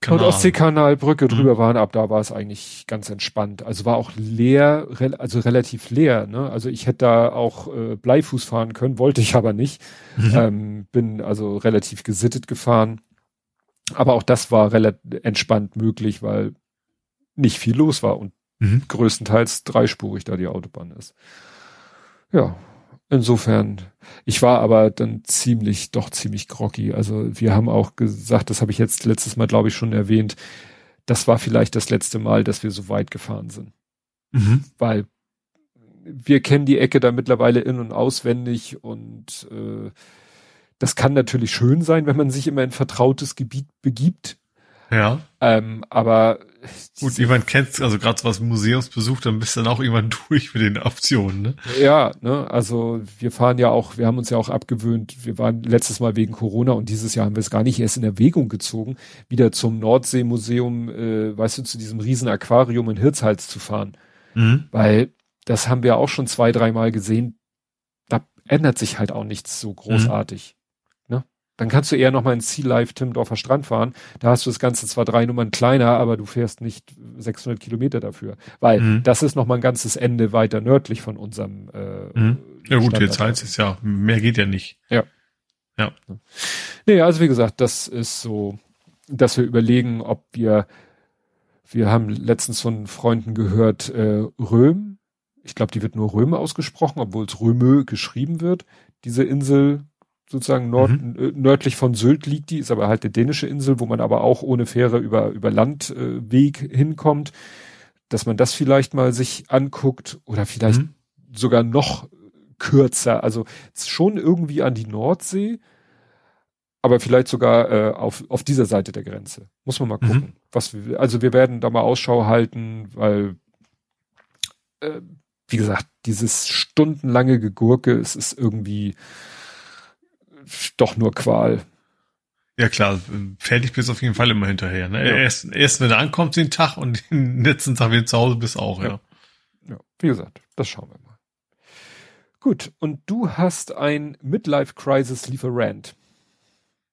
Kanal. Ostseekanalbrücke mhm. drüber waren, ab da war es eigentlich ganz entspannt. Also war auch leer, re also relativ leer. Ne? Also ich hätte da auch äh, Bleifuß fahren können, wollte ich aber nicht. Mhm. Ähm, bin also relativ gesittet gefahren. Aber auch das war relativ entspannt möglich, weil nicht viel los war und mhm. größtenteils dreispurig da die Autobahn ist. Ja, Insofern, ich war aber dann ziemlich, doch ziemlich groggy. Also wir haben auch gesagt, das habe ich jetzt letztes Mal, glaube ich, schon erwähnt, das war vielleicht das letzte Mal, dass wir so weit gefahren sind. Mhm. Weil wir kennen die Ecke da mittlerweile in- und auswendig und äh, das kann natürlich schön sein, wenn man sich immer in vertrautes Gebiet begibt. Ja. Ähm, aber Gut, jemand kennt also gerade was Museumsbesuch, dann bist du dann auch irgendwann durch mit den Optionen, ne? Ja, ne, also wir fahren ja auch, wir haben uns ja auch abgewöhnt, wir waren letztes Mal wegen Corona und dieses Jahr haben wir es gar nicht erst in Erwägung gezogen, wieder zum Nordseemuseum, äh, weißt du, zu diesem riesen Aquarium in Hirtshals zu fahren. Mhm. Weil das haben wir auch schon zwei, dreimal gesehen, da ändert sich halt auch nichts so großartig. Dann kannst du eher noch mal ins Sea Life Timmendorfer Strand fahren. Da hast du das Ganze zwar drei Nummern kleiner, aber du fährst nicht 600 Kilometer dafür. Weil mhm. das ist noch mal ein ganzes Ende weiter nördlich von unserem äh, mhm. Ja gut, jetzt heißt es ja, mehr geht ja nicht. Ja. Ja. Nee, also wie gesagt, das ist so, dass wir überlegen, ob wir Wir haben letztens von Freunden gehört, äh, Röhm. Ich glaube, die wird nur Röme ausgesprochen, obwohl es Römö geschrieben wird. Diese Insel sozusagen nord mhm. Nördlich von Sylt liegt die, ist aber halt eine dänische Insel, wo man aber auch ohne Fähre über, über Landweg äh, hinkommt, dass man das vielleicht mal sich anguckt oder vielleicht mhm. sogar noch kürzer, also schon irgendwie an die Nordsee, aber vielleicht sogar äh, auf, auf dieser Seite der Grenze. Muss man mal gucken. Mhm. Was wir, also wir werden da mal Ausschau halten, weil äh, wie gesagt, dieses stundenlange Gegurke, es ist irgendwie doch nur Qual. Ja klar, fertig bist auf jeden Fall immer hinterher. Ne? Ja. Erst, erst wenn du ankommst den Tag und den letzten Tag wieder zu Hause bist auch, ja. ja. Ja, wie gesagt, das schauen wir mal. Gut, und du hast ein Midlife Crisis Lieferant.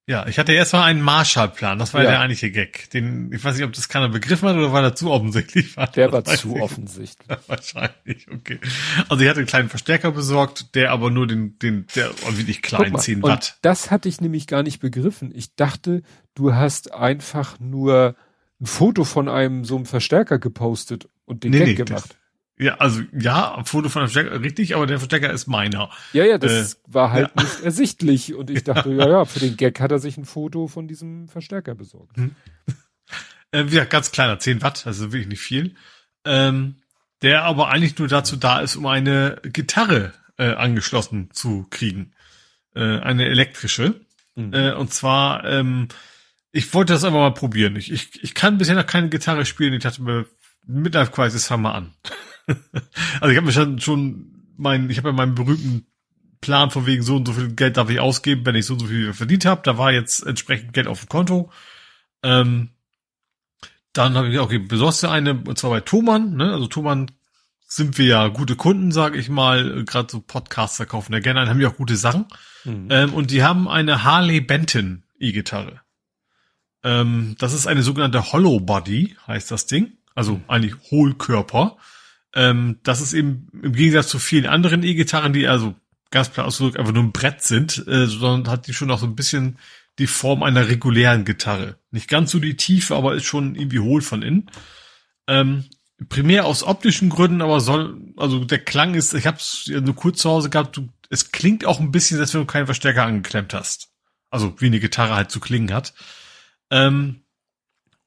Ja, ich hatte erst mal einen Marshallplan, das war ja. der eigentliche Gag. Den, ich weiß nicht, ob das keiner begriffen hat oder weil er zu offensichtlich war. Der war zu offensichtlich. Wahrscheinlich, okay. Also ich hatte einen kleinen Verstärker besorgt, der aber nur den, den, der wirklich klein, mal, 10 Watt. das hatte ich nämlich gar nicht begriffen. Ich dachte, du hast einfach nur ein Foto von einem so einem Verstärker gepostet und den nee, Gag nee, gemacht. Das, ja, also ja, Foto von dem Verstärker, richtig, aber der Verstärker ist meiner. Ja, ja, das äh, war halt ja. nicht ersichtlich. Und ich dachte, ja, ja, für den Gag hat er sich ein Foto von diesem Verstärker besorgt. Hm. Äh, ja, ganz kleiner, 10 Watt, also wirklich nicht viel. Ähm, der aber eigentlich nur dazu da ist, um eine Gitarre äh, angeschlossen zu kriegen. Äh, eine elektrische. Mhm. Äh, und zwar, ähm, ich wollte das einfach mal probieren. Ich, ich, ich kann bisher noch keine Gitarre spielen. Ich dachte mir, Midlife Crisis fangen wir an. also ich habe mir schon, schon mein, ich habe ja meinen berühmten Plan von wegen so und so viel Geld darf ich ausgeben, wenn ich so und so viel verdient habe. Da war jetzt entsprechend Geld auf dem Konto. Ähm, dann habe ich gesagt, okay, besorgst du eine, und zwar bei Thomann, ne? Also Thomann sind wir ja gute Kunden, sage ich mal. Gerade so Podcaster kaufen ja gerne ein, haben ja auch gute Sachen. Mhm. Ähm, und die haben eine Harley Benton E-Gitarre. Ähm, das ist eine sogenannte Hollow Body, heißt das Ding. Also mhm. eigentlich Hohlkörper. Ähm, das ist eben im Gegensatz zu vielen anderen E-Gitarren, die also ganz klar ausgedrückt einfach nur ein Brett sind, äh, sondern hat die schon auch so ein bisschen die Form einer regulären Gitarre. Nicht ganz so die Tiefe, aber ist schon irgendwie hohl von innen. Ähm, primär aus optischen Gründen, aber soll, also der Klang ist, ich habe es ja nur kurz zu Hause gehabt, du, es klingt auch ein bisschen, als wenn du keinen Verstärker angeklemmt hast. Also wie eine Gitarre halt zu klingen hat. Ähm,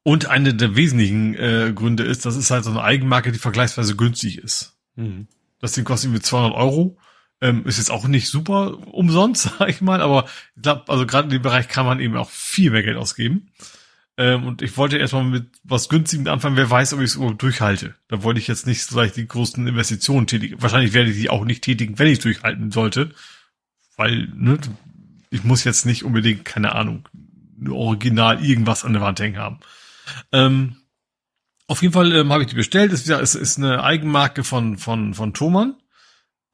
und eine der wesentlichen äh, Gründe ist, das ist halt so eine Eigenmarke, die vergleichsweise günstig ist. Mhm. Das Ding kostet irgendwie 200 Euro. Ähm, ist jetzt auch nicht super umsonst, sag ich mal, aber ich glaube, also gerade in dem Bereich kann man eben auch viel mehr Geld ausgeben. Ähm, und ich wollte erstmal mit was günstigem anfangen, wer weiß, ob ich es überhaupt durchhalte. Da wollte ich jetzt nicht so leicht die großen Investitionen tätigen. Wahrscheinlich werde ich die auch nicht tätigen, wenn ich durchhalten sollte. Weil, ne, ich muss jetzt nicht unbedingt, keine Ahnung, original irgendwas an der Wand hängen haben. Ähm, auf jeden Fall ähm, habe ich die bestellt. Es ist, ja, es ist eine Eigenmarke von von von Thomann.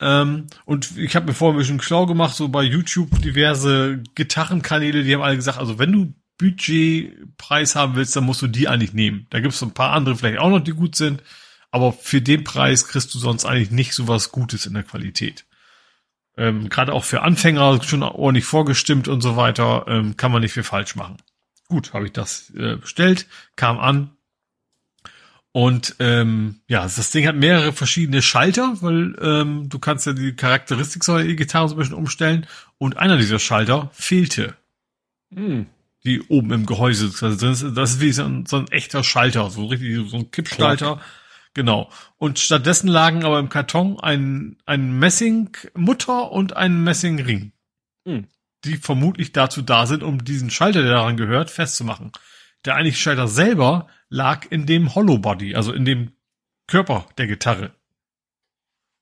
Ähm, und ich habe mir vorher ein bisschen schlau gemacht, so bei YouTube diverse Gitarrenkanäle, die haben alle gesagt, also wenn du Budgetpreis haben willst, dann musst du die eigentlich nehmen. Da gibt es ein paar andere vielleicht auch noch, die gut sind, aber für den Preis kriegst du sonst eigentlich nicht so was Gutes in der Qualität. Ähm, Gerade auch für Anfänger schon ordentlich vorgestimmt und so weiter, ähm, kann man nicht viel falsch machen. Gut, habe ich das äh, bestellt, kam an. Und ähm, ja, das Ding hat mehrere verschiedene Schalter, weil ähm, du kannst ja die Charakteristik so einer E-Gitarre so ein bisschen umstellen. Und einer dieser Schalter fehlte. Hm. Die oben im Gehäuse also das ist. Das ist wie so ein, so ein echter Schalter, so richtig so ein Kippschalter. Genau. Und stattdessen lagen aber im Karton ein, ein Messingmutter und ein Messingring. Hm die vermutlich dazu da sind, um diesen Schalter, der daran gehört, festzumachen. Der eigentliche Schalter selber lag in dem Hollow Body, also in dem Körper der Gitarre.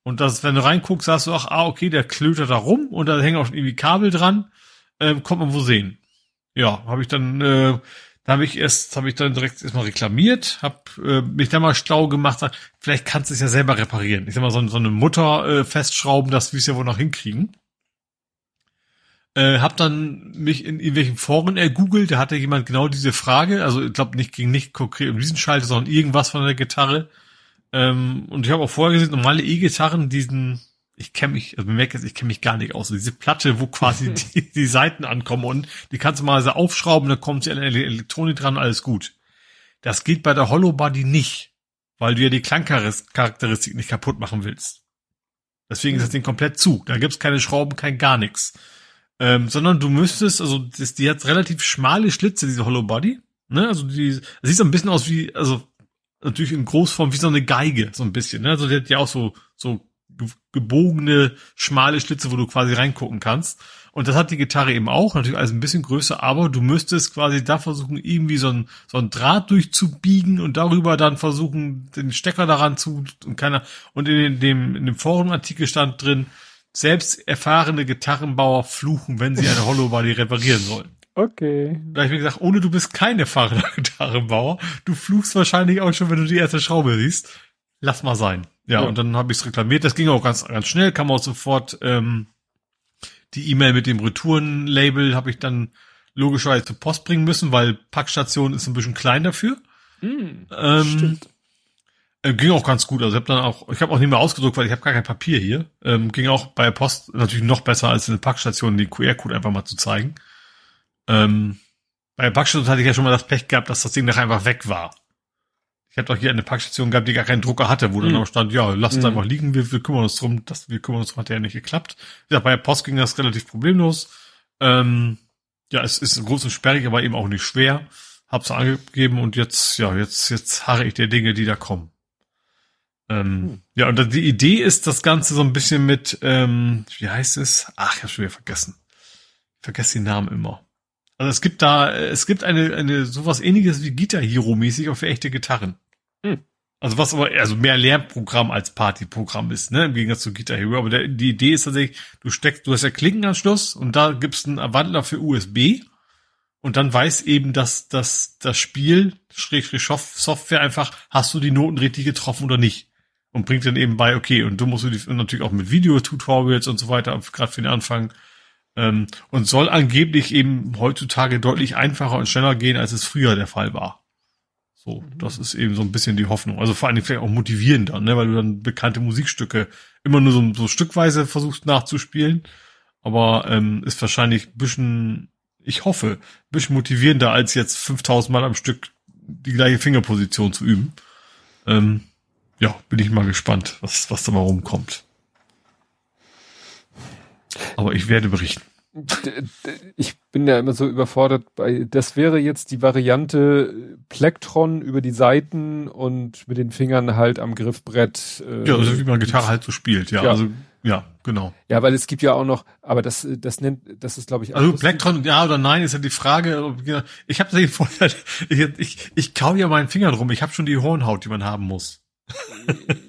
Und das, wenn du reinguckst, sagst du, ach, ah, okay, der klötert da rum und da hängen auch irgendwie Kabel dran, ähm, kommt man wo sehen. Ja, habe ich dann, äh, da habe ich erst, habe ich dann direkt erstmal reklamiert, habe äh, mich dann mal schlau gemacht, sag, vielleicht kannst du es ja selber reparieren. Ich sag mal, so, so eine Mutter äh, festschrauben, das wir es ja wohl noch hinkriegen. Äh, hab dann mich in irgendwelchen Foren ergoogelt, da hatte jemand genau diese Frage, also ich glaube nicht ging nicht konkret um diesen Schalter, sondern irgendwas von der Gitarre. Ähm, und ich habe auch vorher gesehen, normale E-Gitarren, diesen, ich kenne mich, also merke jetzt, ich kenne mich gar nicht aus, diese Platte, wo quasi die, die Seiten ankommen und die kannst du mal so aufschrauben, dann kommt sie an die Elektronik dran, alles gut. Das geht bei der Hollow Body nicht, weil du ja die Klangcharakteristik nicht kaputt machen willst. Deswegen ist das Ding komplett zu. Da gibt's keine Schrauben, kein gar nichts. Ähm, sondern du müsstest, also das, die hat relativ schmale Schlitze, diese Hollow Body. Ne? Also die, sieht so ein bisschen aus wie, also natürlich in Großform wie so eine Geige, so ein bisschen. Ne? Also die hat ja auch so, so gebogene, schmale Schlitze, wo du quasi reingucken kannst. Und das hat die Gitarre eben auch, natürlich alles ein bisschen größer, aber du müsstest quasi da versuchen, irgendwie so ein, so ein Draht durchzubiegen und darüber dann versuchen, den Stecker daran zu, und keiner, und in dem, in dem Forumartikel stand drin, selbst erfahrene Gitarrenbauer fluchen, wenn sie eine Hollow Body reparieren sollen. Okay. Da habe ich mir gesagt, ohne du bist kein erfahrener Gitarrenbauer, du fluchst wahrscheinlich auch schon, wenn du die erste Schraube siehst. Lass mal sein. Ja, ja. und dann habe ich es reklamiert. Das ging auch ganz, ganz schnell, kam auch sofort ähm, die E-Mail mit dem Retourenlabel habe ich dann logischerweise zur Post bringen müssen, weil Packstation ist ein bisschen klein dafür. Mm, ähm, stimmt. Äh, ging auch ganz gut. Also ich habe dann auch, ich habe auch nicht mehr ausgedruckt, weil ich habe gar kein Papier hier. Ähm, ging auch bei Post natürlich noch besser als in der Packstation den QR-Code einfach mal zu zeigen. Ähm, bei der Packstation hatte ich ja schon mal das Pech gehabt, dass das Ding nachher einfach weg war. Ich habe doch hier eine Packstation gehabt, die gar keinen Drucker hatte, wo dann mhm. auch stand, ja, lass es mhm. einfach liegen, wir, wir kümmern uns drum, das, wir kümmern uns drum, hat ja nicht geklappt. Ja, bei der Post ging das relativ problemlos. Ähm, ja, es ist groß und sperrig, aber eben auch nicht schwer. Hab's angegeben und jetzt, ja, jetzt, jetzt harre ich der Dinge, die da kommen. Ähm, mhm. Ja, und die Idee ist das Ganze so ein bisschen mit, ähm, wie heißt es? Ach, ich habe schon wieder vergessen. Ich vergesse den Namen immer. Also es gibt da, es gibt eine, eine sowas ähnliches wie Guitar Hero mäßig auch für echte Gitarren. Hm. Also was aber also mehr Lernprogramm als Partyprogramm ist, ne, im Gegensatz zu Guitar Hero. Aber der, die Idee ist tatsächlich, du steckst, du hast ja Klinkenanschluss und da gibt's einen Wandler für USB und dann weiß eben, dass dass das Spiel, Schrägstrich Software einfach, hast du die Noten richtig getroffen oder nicht. Und bringt dann eben bei, okay, und du musst du natürlich auch mit Videotutorials und so weiter, gerade für den Anfang, ähm, und soll angeblich eben heutzutage deutlich einfacher und schneller gehen, als es früher der Fall war. So, mhm. das ist eben so ein bisschen die Hoffnung. Also vor allem vielleicht auch motivierender, ne, weil du dann bekannte Musikstücke immer nur so, so stückweise versuchst nachzuspielen. Aber ähm, ist wahrscheinlich ein bisschen, ich hoffe, ein bisschen motivierender, als jetzt 5000 Mal am Stück die gleiche Fingerposition zu üben. Ähm, ja, bin ich mal gespannt, was, was da mal rumkommt. Aber ich werde berichten ich bin ja immer so überfordert bei, das wäre jetzt die Variante Plektron über die Seiten und mit den Fingern halt am Griffbrett. Äh, ja, also wie man Gitarre halt so spielt, ja, ja. also ja, genau. Ja, weil es gibt ja auch noch, aber das, das nennt, das ist glaube ich. Also Plektron, ja oder nein, ist ja die Frage. Ich habe ich, ich, ich kau ja meinen Fingern rum. Ich habe schon die Hornhaut, die man haben muss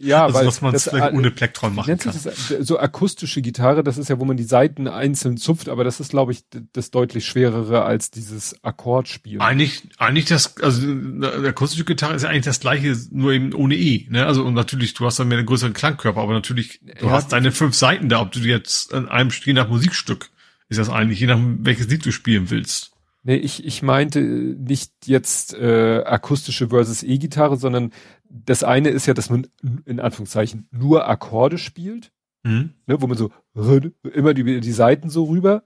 ja, also, weil was man das, vielleicht ohne Plektron machen kann. Das, so akustische Gitarre, das ist ja, wo man die Saiten einzeln zupft, aber das ist, glaube ich, das deutlich schwerere als dieses Akkordspiel. Eigentlich, eigentlich das, also eine akustische Gitarre ist ja eigentlich das gleiche, nur eben ohne E. Ne? Also und natürlich, du hast dann mehr einen größeren Klangkörper, aber natürlich, du ja, hast deine fünf Seiten da, ob du jetzt an einem je nach Musikstück ist das eigentlich, je nach welches Lied du spielen willst. Nee, ich, ich meinte nicht jetzt äh, akustische versus E-Gitarre, sondern das eine ist ja, dass man in Anführungszeichen nur Akkorde spielt, mhm. ne, wo man so immer die, die Seiten so rüber.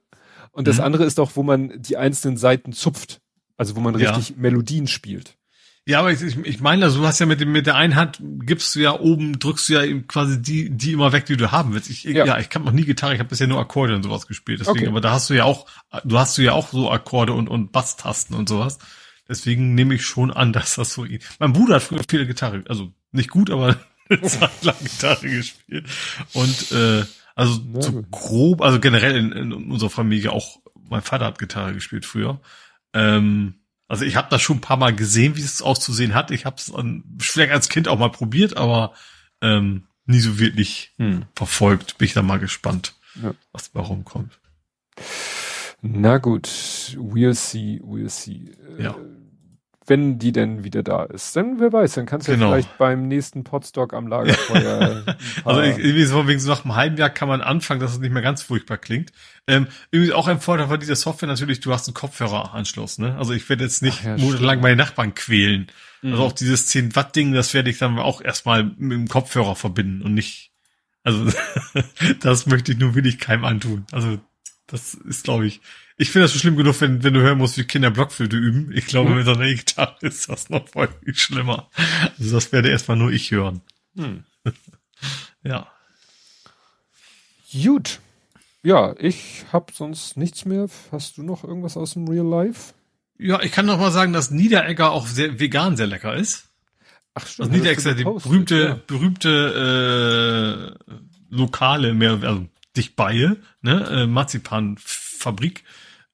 Und das mhm. andere ist auch, wo man die einzelnen Seiten zupft. Also wo man richtig ja. Melodien spielt. Ja, aber ich, ich meine, also du hast ja mit dem mit der einen Hand gibst du ja oben, drückst du ja quasi die die immer weg, die du haben willst. Ich, ja. ja ich kann noch nie Gitarre, ich habe bisher nur Akkorde und sowas gespielt. Deswegen, okay. aber da hast du ja auch, du hast du ja auch so Akkorde und und Basstasten und sowas. Deswegen nehme ich schon an, dass das so ihn. Mein Bruder hat früher viele Gitarre, also nicht gut, aber Zeit lang Gitarre gespielt. Und äh, also ja, so grob, also generell in, in unserer Familie auch, mein Vater hat Gitarre gespielt früher. Ähm, also ich habe das schon ein paar Mal gesehen, wie es auszusehen hat. Ich habe es vielleicht als Kind auch mal probiert, aber ähm, nie so wirklich hm. verfolgt. Bin ich da mal gespannt, ja. was da rumkommt. Na gut, we'll see, we'll see. Ja. Wenn die denn wieder da ist. Dann wer weiß, dann kannst du genau. ja vielleicht beim nächsten Podstock am Lagerfeuer. also ich, irgendwie so wegen so nach einem halben Jahr kann man anfangen, dass es nicht mehr ganz furchtbar klingt. Ähm, irgendwie auch ein Vorteil von dieser Software natürlich, du hast einen Kopfhöreranschluss, ne? Also ich werde jetzt nicht ja, monatelang meine Nachbarn quälen. Mhm. Also auch dieses 10 Watt Ding, das werde ich dann auch erstmal mit dem Kopfhörer verbinden und nicht, also das möchte ich nur wirklich keinem antun. Also Das ist, glaube ich, ich finde das schon schlimm genug, wenn, wenn du hören musst, wie Kinder Blockflöte üben. Ich glaube, mit so einer E-Gitarre ist das noch voll viel schlimmer. Also das werde erstmal nur ich hören. Hm. ja. Gut. Ja, ich habe sonst nichts mehr. Hast du noch irgendwas aus dem Real Life? Ja, ich kann noch mal sagen, dass Niederegger auch sehr vegan sehr lecker ist. Ach stimmt. Also Niederegger, die berühmte, ja. berühmte äh, lokale, mehr, also dicht bei, ne, äh, Marzipanfabrik.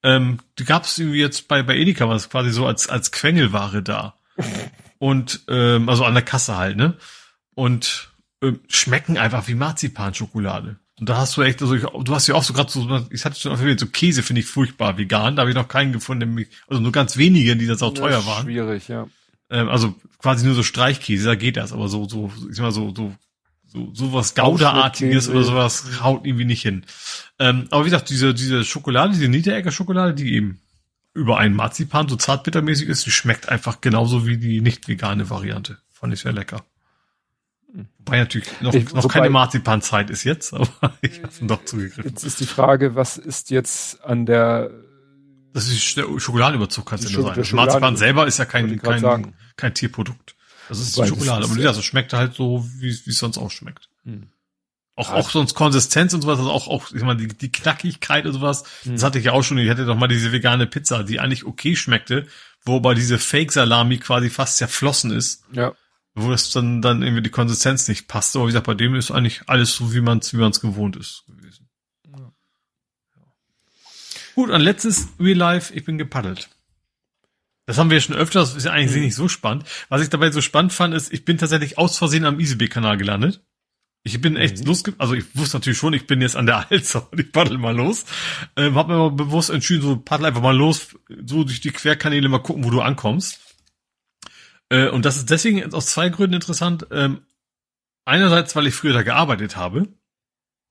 Ähm, die gab es irgendwie jetzt bei, bei Edeka, was quasi so als, als Quengelware da. Und, ähm, also an der Kasse halt, ne? Und äh, schmecken einfach wie Marzipanschokolade. Und da hast du echt, also ich, du hast ja auch so gerade so, ich hatte schon auf jeden Fall so Käse finde ich furchtbar vegan. Da habe ich noch keinen gefunden, also nur ganz wenige, die das auch teuer das waren. Schwierig, ja. Ähm, also quasi nur so Streichkäse, da geht das, aber so, so, ich sag mal so, so, so, sowas Gouda-artiges oder sowas haut irgendwie nicht hin. Ähm, aber wie gesagt, diese, diese Schokolade, diese Niederegger Schokolade, die eben über einen Marzipan so zartbittermäßig ist, die schmeckt einfach genauso wie die nicht vegane Variante. Fand ich sehr lecker. Wobei natürlich noch, ich, noch keine Marzipanzeit ist jetzt, aber ich habe doch zugegriffen. Jetzt ist die Frage, was ist jetzt an der Das ist der Schokoladenüberzug kannst du nur sein. Marzipan selber ist ja kein, kein, kein Tierprodukt. Das ist Weil Schokolade. Aber ja, das schmeckt halt so, wie, wie es sonst auch schmeckt. Hm. Auch, auch sonst Konsistenz und sowas, also auch, auch, ich meine, die, die Knackigkeit und sowas, hm. das hatte ich ja auch schon, ich hatte doch mal diese vegane Pizza, die eigentlich okay schmeckte, wobei diese Fake-Salami quasi fast zerflossen ist. Ja wo das dann, dann irgendwie die Konsistenz nicht passt. Aber wie gesagt, bei dem ist eigentlich alles so, wie man es wie man's gewohnt ist gewesen. Ja. Gut, und letztes Real Life, ich bin gepaddelt. Das haben wir ja schon öfters, das ist ja eigentlich mhm. nicht so spannend. Was ich dabei so spannend fand, ist, ich bin tatsächlich aus Versehen am Easybeek-Kanal gelandet. Ich bin echt mhm. losge... Also ich wusste natürlich schon, ich bin jetzt an der Alster und ich paddel mal los. Ähm, hab mir mal bewusst entschieden, so paddel einfach mal los, so durch die Querkanäle mal gucken, wo du ankommst. Äh, und das ist deswegen aus zwei Gründen interessant. Ähm, einerseits, weil ich früher da gearbeitet habe,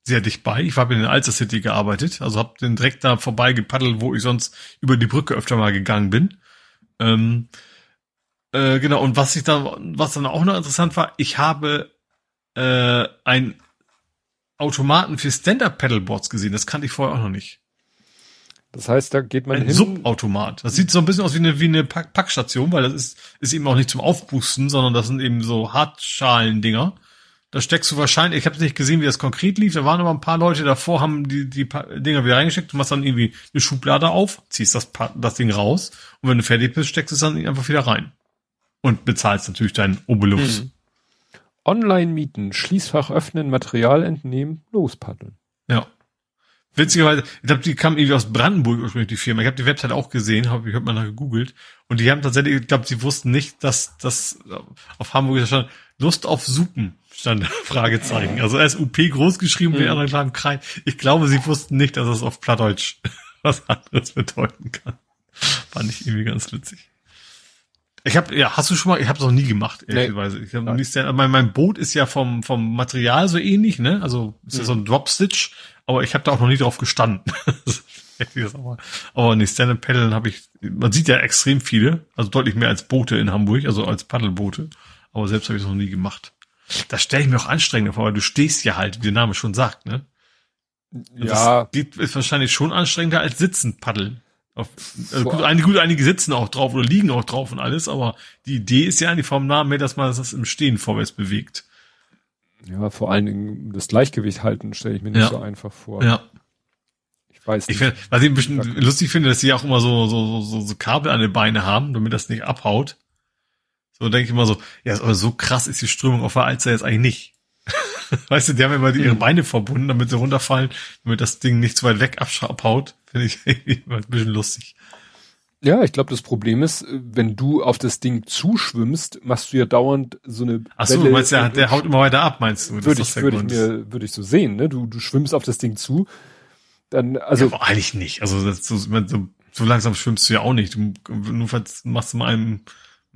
sehr dicht bei. Ich habe in der Alster City gearbeitet, also habe den direkt da vorbei gepaddelt, wo ich sonst über die Brücke öfter mal gegangen bin. Ähm, äh, genau, und was ich da, was dann auch noch interessant war, ich habe äh, ein Automaten für Stand-Up-Pedalboards gesehen. Das kannte ich vorher auch noch nicht. Das heißt, da geht man ein hin. Subautomat. Das sieht so ein bisschen aus wie eine, wie eine Pack Packstation, weil das ist, ist eben auch nicht zum Aufpusten, sondern das sind eben so Hartschalen-Dinger. Da steckst du wahrscheinlich, ich habe nicht gesehen, wie das konkret lief, da waren aber ein paar Leute davor, haben die, die Dinger wieder reingesteckt, du machst dann irgendwie eine Schublade auf, ziehst das, das Ding raus und wenn du fertig bist, steckst du es dann einfach wieder rein. Und bezahlst natürlich deinen Obolus. Hm. Online mieten, Schließfach öffnen, Material entnehmen, lospaddeln. Ja. Witzigerweise, ich glaube, die kam irgendwie aus Brandenburg ursprünglich, die Firma. Ich habe die Website auch gesehen, habe ich hab mal nach gegoogelt. Und die haben tatsächlich, ich glaube, sie wussten nicht, dass das auf Hamburg stand, Lust auf Suppen stand Fragezeichen. Also SUP groß geschrieben, mhm. die anderen klagen Krein. Ich glaube, sie wussten nicht, dass es auf Plattdeutsch was anderes bedeuten kann. Fand ich irgendwie ganz witzig. Ich habe, ja, hast du schon mal, ich habe es noch nie gemacht, ehrlicherweise. Nee. Ich hab noch nie mein, mein Boot ist ja vom, vom Material so ähnlich, ne? Also ist ja mhm. so ein Dropstitch aber ich habe da auch noch nie drauf gestanden. aber nee, Stand-Up-Paddeln habe ich, man sieht ja extrem viele, also deutlich mehr als Boote in Hamburg, also als Paddelboote. Aber selbst habe ich es noch nie gemacht. Das stelle ich mir auch anstrengend vor, weil du stehst ja halt, wie der Name schon sagt, ne? Also ja. Das ist wahrscheinlich schon anstrengender als Sitzen paddeln. Auf, also gut, einige, gut, einige sitzen auch drauf oder liegen auch drauf und alles, aber die Idee ist ja eigentlich vom Namen her, dass man das im Stehen vorwärts bewegt. Ja, vor allen Dingen das Gleichgewicht halten, stelle ich mir nicht ja. so einfach vor. Ja. Ich weiß nicht. Ich find, was ich ein bisschen lustig finde, dass sie auch immer so, so, so, so Kabel an den Beinen haben, damit das nicht abhaut. So denke ich immer so, ja, aber so krass ist die Strömung auf der Alster jetzt eigentlich nicht. weißt du, die haben immer die, ihre hm. Beine verbunden, damit sie runterfallen, damit das Ding nicht zu weit weg abhaut. Finde ich ein bisschen lustig. Ja, ich glaube, das Problem ist, wenn du auf das Ding zuschwimmst, machst du ja dauernd so eine Ach so, Welle meinst du, der haut immer weiter ab, meinst du? Würde ich, würde ich mir, würde ich so sehen, ne? Du, du schwimmst auf das Ding zu, dann, also. Ja, eigentlich nicht. Also, das, so, so, so langsam schwimmst du ja auch nicht. Du, nur machst du mal einen,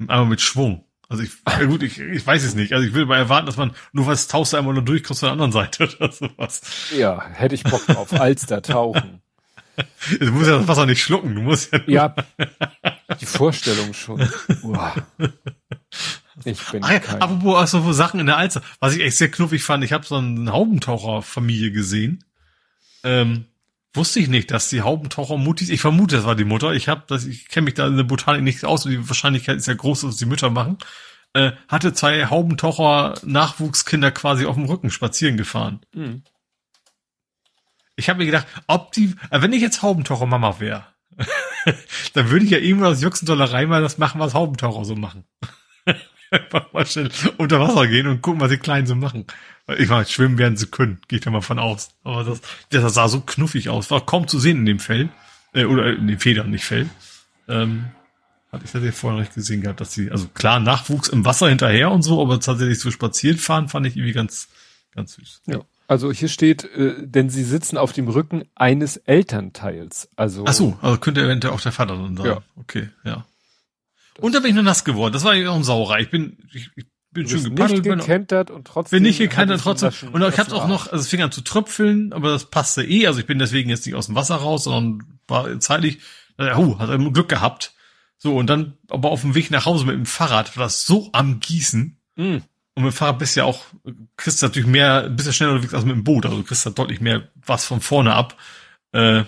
einmal mit Schwung. Also ich, ja gut, ich, ich weiß es nicht. Also ich will mal erwarten, dass man nur was tauchst du einmal nur durch, kommst von der anderen Seite oder sowas. Ja, hätte ich Bock drauf. Alster tauchen. Du musst ja das Wasser nicht schlucken, du musst ja. Ja, die Vorstellung schon. Uah. Ich bin ah, ja, kein... Apropos also Sachen in der Alster, was ich echt sehr knuffig fand, ich habe so eine Haubentaucherfamilie gesehen. Ähm, Wusste ich nicht, dass die Haubentaucher Mutis, ich vermute, das war die Mutter, ich habe das, ich kenne mich da in der Botanik nicht aus, die Wahrscheinlichkeit ist ja groß, dass die Mütter machen, äh, hatte zwei Haubentaucher Nachwuchskinder quasi auf dem Rücken spazieren gefahren. Mhm. Ich habe mir gedacht, ob die, äh, wenn ich jetzt Haubentaucher Mama wäre, dann würde ich ja irgendwo aus mal das machen, was Haubentaucher so machen. Einfach mal schnell unter Wasser gehen und gucken, was die Kleinen so machen. Ich meine, schwimmen werden sie können, gehe ich da mal von aus. Aber das, das sah so knuffig aus, war kaum zu sehen in dem Fell. Äh, oder in den Federn, nicht Fell. Ähm, hatte ich tatsächlich vorher nicht gesehen gehabt, dass sie, also klar, Nachwuchs im Wasser hinterher und so, aber tatsächlich so spazieren fahren, fand ich irgendwie ganz, ganz süß. Ja. Also hier steht, äh, denn sie sitzen auf dem Rücken eines Elternteils. Also Ach so, also könnte eventuell auch der Vater dann sein. Ja. Okay, ja. Und da bin ich nur nass geworden. Das war ja auch ein Sauerei. Ich bin, ich, ich bin du schön gepaddelt. nicht gekentert und trotzdem. Bin nicht gekentert trotzdem. Naschen- Und ich hab's auch noch, also es fing an zu tröpfeln, aber das passte eh. Also ich bin deswegen jetzt nicht aus dem Wasser raus, sondern war zeitlich, äh, huh, hat er Glück gehabt. So, und dann aber auf dem Weg nach Hause mit dem Fahrrad war das so am Gießen. Mm. Und mit dem Fahrrad bist du ja auch, kriegst du natürlich mehr, bist ja schneller unterwegs als mit dem Boot. Also du kriegst da deutlich mehr was von vorne ab. Äh,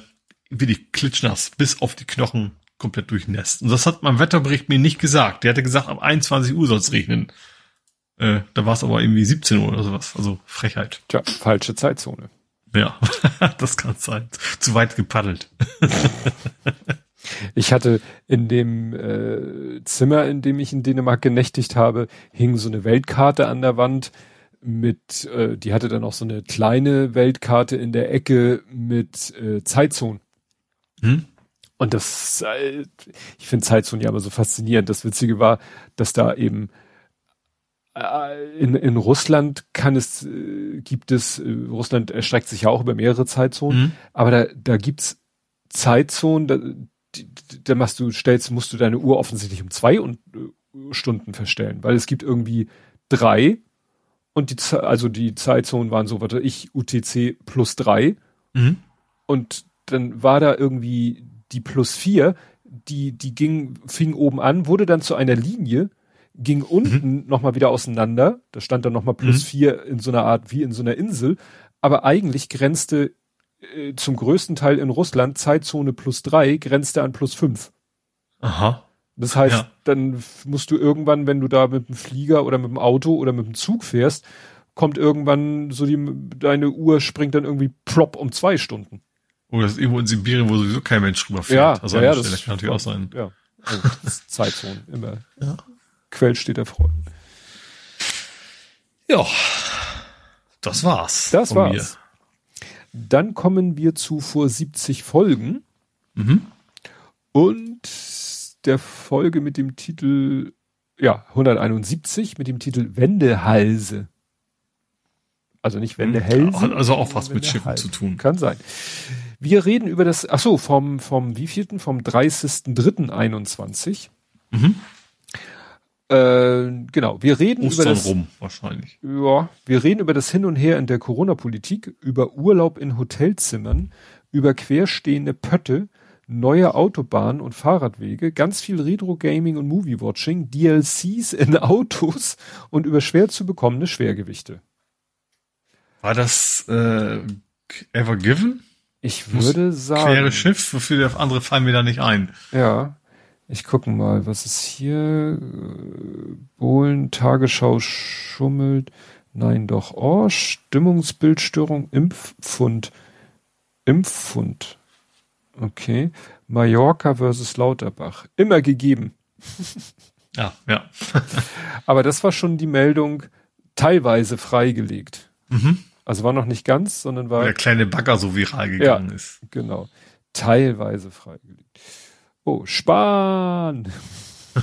wie die klitschnass, bis auf die Knochen komplett durchnässt. Und das hat mein Wetterbericht mir nicht gesagt. Der hatte gesagt, ab 21 Uhr soll es regnen. Äh, da war es aber irgendwie 17 Uhr oder sowas. Also Frechheit. Tja, falsche Zeitzone. Ja, das kann sein. Zu weit gepaddelt. Ich hatte in dem äh, Zimmer, in dem ich in Dänemark genächtigt habe, hing so eine Weltkarte an der Wand mit, äh, die hatte dann auch so eine kleine Weltkarte in der Ecke mit äh, Zeitzonen. Hm? Und das, äh, ich finde Zeitzonen ja aber so faszinierend. Das Witzige war, dass da eben äh, in, in Russland kann es, äh, gibt es, Russland erstreckt sich ja auch über mehrere Zeitzonen, Hm? aber da, da gibt's Zeitzonen, da, da machst du, stellst, musst du deine Uhr offensichtlich um zwei und, Stunden verstellen, weil es gibt irgendwie drei und die, also die Zeitzonen waren so, warte, ich UTC plus drei Mhm. und dann war da irgendwie die plus vier, die, die ging, fing oben an, wurde dann zu einer Linie, ging unten nochmal wieder auseinander, da stand dann nochmal plus Mhm. vier in so einer Art, wie in so einer Insel, aber eigentlich grenzte äh, zum größten Teil in Russland Zeitzone plus drei, grenzte an plus fünf. Aha. Das heißt, Ja. dann musst du irgendwann, wenn du da mit dem Flieger oder mit dem Auto oder mit dem Zug fährst, kommt irgendwann so die, deine Uhr springt dann irgendwie plopp um zwei Stunden. Oh, das ist irgendwo in Sibirien, wo sowieso kein Mensch drüber fährt. Ja, also ja, ja, das kann natürlich auch sein. Ja, also das ist Zeitzonen, immer. Ja. Quell steht der Freude. Ja. Das war's. Das war's. Dann kommen wir zu vor 70 Folgen Mir. Mhm. und der Folge mit dem Titel, ja, 171 mit dem Titel Wendehalse. Also nicht Wendehälse. Also auch was mit. Schiffen zu tun. Kann sein. Wir reden über das, ach so, vom, vom wievielten? Vom 30.03.21. Mhm. Äh, genau, wir reden über Ostern das, rum, wahrscheinlich. ja, wir reden über das Hin und Her in der Corona-Politik, über Urlaub in Hotelzimmern, über querstehende Pötte, neue Autobahnen und Fahrradwege, ganz viel Retro-Gaming und Movie-Watching, DLCs in Autos und über schwer zu bekommene Schwergewichte. War das äh, Ever Given? Ich würde sagen. Quere Schiff? Wofür der andere fallen mir da nicht ein. Ja. Ich gucke mal, was ist hier? Bohlen, Tagesschau schummelt. Nein, doch. Oh, Stimmungsbildstörung, Impffund. Impffund. Okay. Mallorca versus Lauterbach. Immer gegeben. Ja, ja. Aber das war schon die Meldung teilweise freigelegt. Mhm. Also war noch nicht ganz, sondern war der kleine Bagger so viral gegangen ist. Genau. Teilweise freigelegt. Oh, Spahn.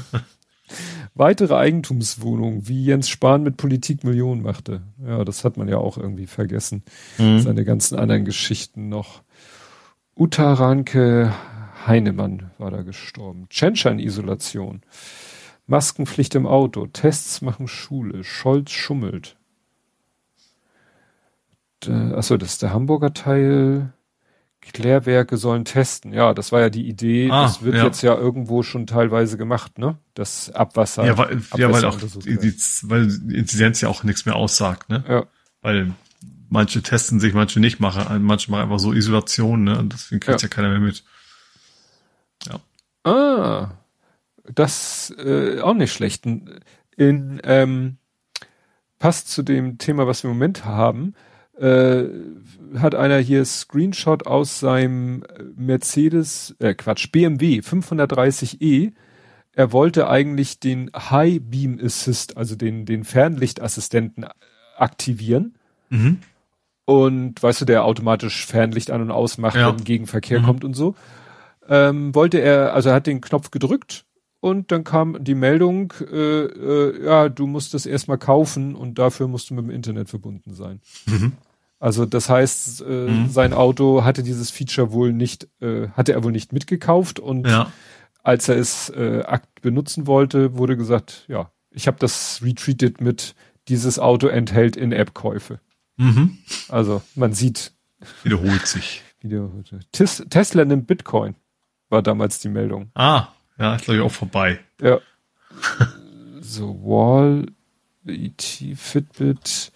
Weitere Eigentumswohnungen, wie Jens Spahn mit Politik Millionen machte. Ja, das hat man ja auch irgendwie vergessen. Mhm. Seine ganzen anderen Geschichten noch. Uta Ranke Heinemann war da gestorben. Tschentscher in Isolation. Maskenpflicht im Auto. Tests machen Schule. Scholz schummelt. D- Achso, das ist der Hamburger Teil. Klärwerke sollen testen. Ja, das war ja die Idee. Ah, das wird ja. jetzt ja irgendwo schon teilweise gemacht, ne? Das Abwasser. Ja, weil, ja, weil auch die, die, weil die Inzidenz ja auch nichts mehr aussagt, ne? ja. Weil manche testen sich, manche nicht machen, manche machen einfach so Isolation, ne? Und deswegen kriegt ja. ja keiner mehr mit. Ja. Ah, das äh, auch nicht schlecht. In, ähm, passt zu dem Thema, was wir im Moment haben, äh, hat einer hier Screenshot aus seinem Mercedes, äh Quatsch, BMW 530e. Er wollte eigentlich den High Beam Assist, also den, den Fernlichtassistenten aktivieren. Mhm. Und weißt du, der automatisch Fernlicht an und ausmacht, ja. wenn Gegenverkehr mhm. kommt und so. Ähm, wollte er, also er hat den Knopf gedrückt und dann kam die Meldung, äh, äh, ja, du musst das erstmal kaufen und dafür musst du mit dem Internet verbunden sein. Mhm. Also das heißt, äh, mhm. sein Auto hatte dieses Feature wohl nicht, äh, hatte er wohl nicht mitgekauft und ja. als er es äh, benutzen wollte, wurde gesagt, ja, ich habe das retreated mit dieses Auto enthält In-App-Käufe. Mhm. Also man sieht. Wiederholt sich. Wiederholt. Tis, Tesla nimmt Bitcoin, war damals die Meldung. Ah, ja, ist glaube ich auch vorbei. Ja. so, Wall, ET, Fitbit,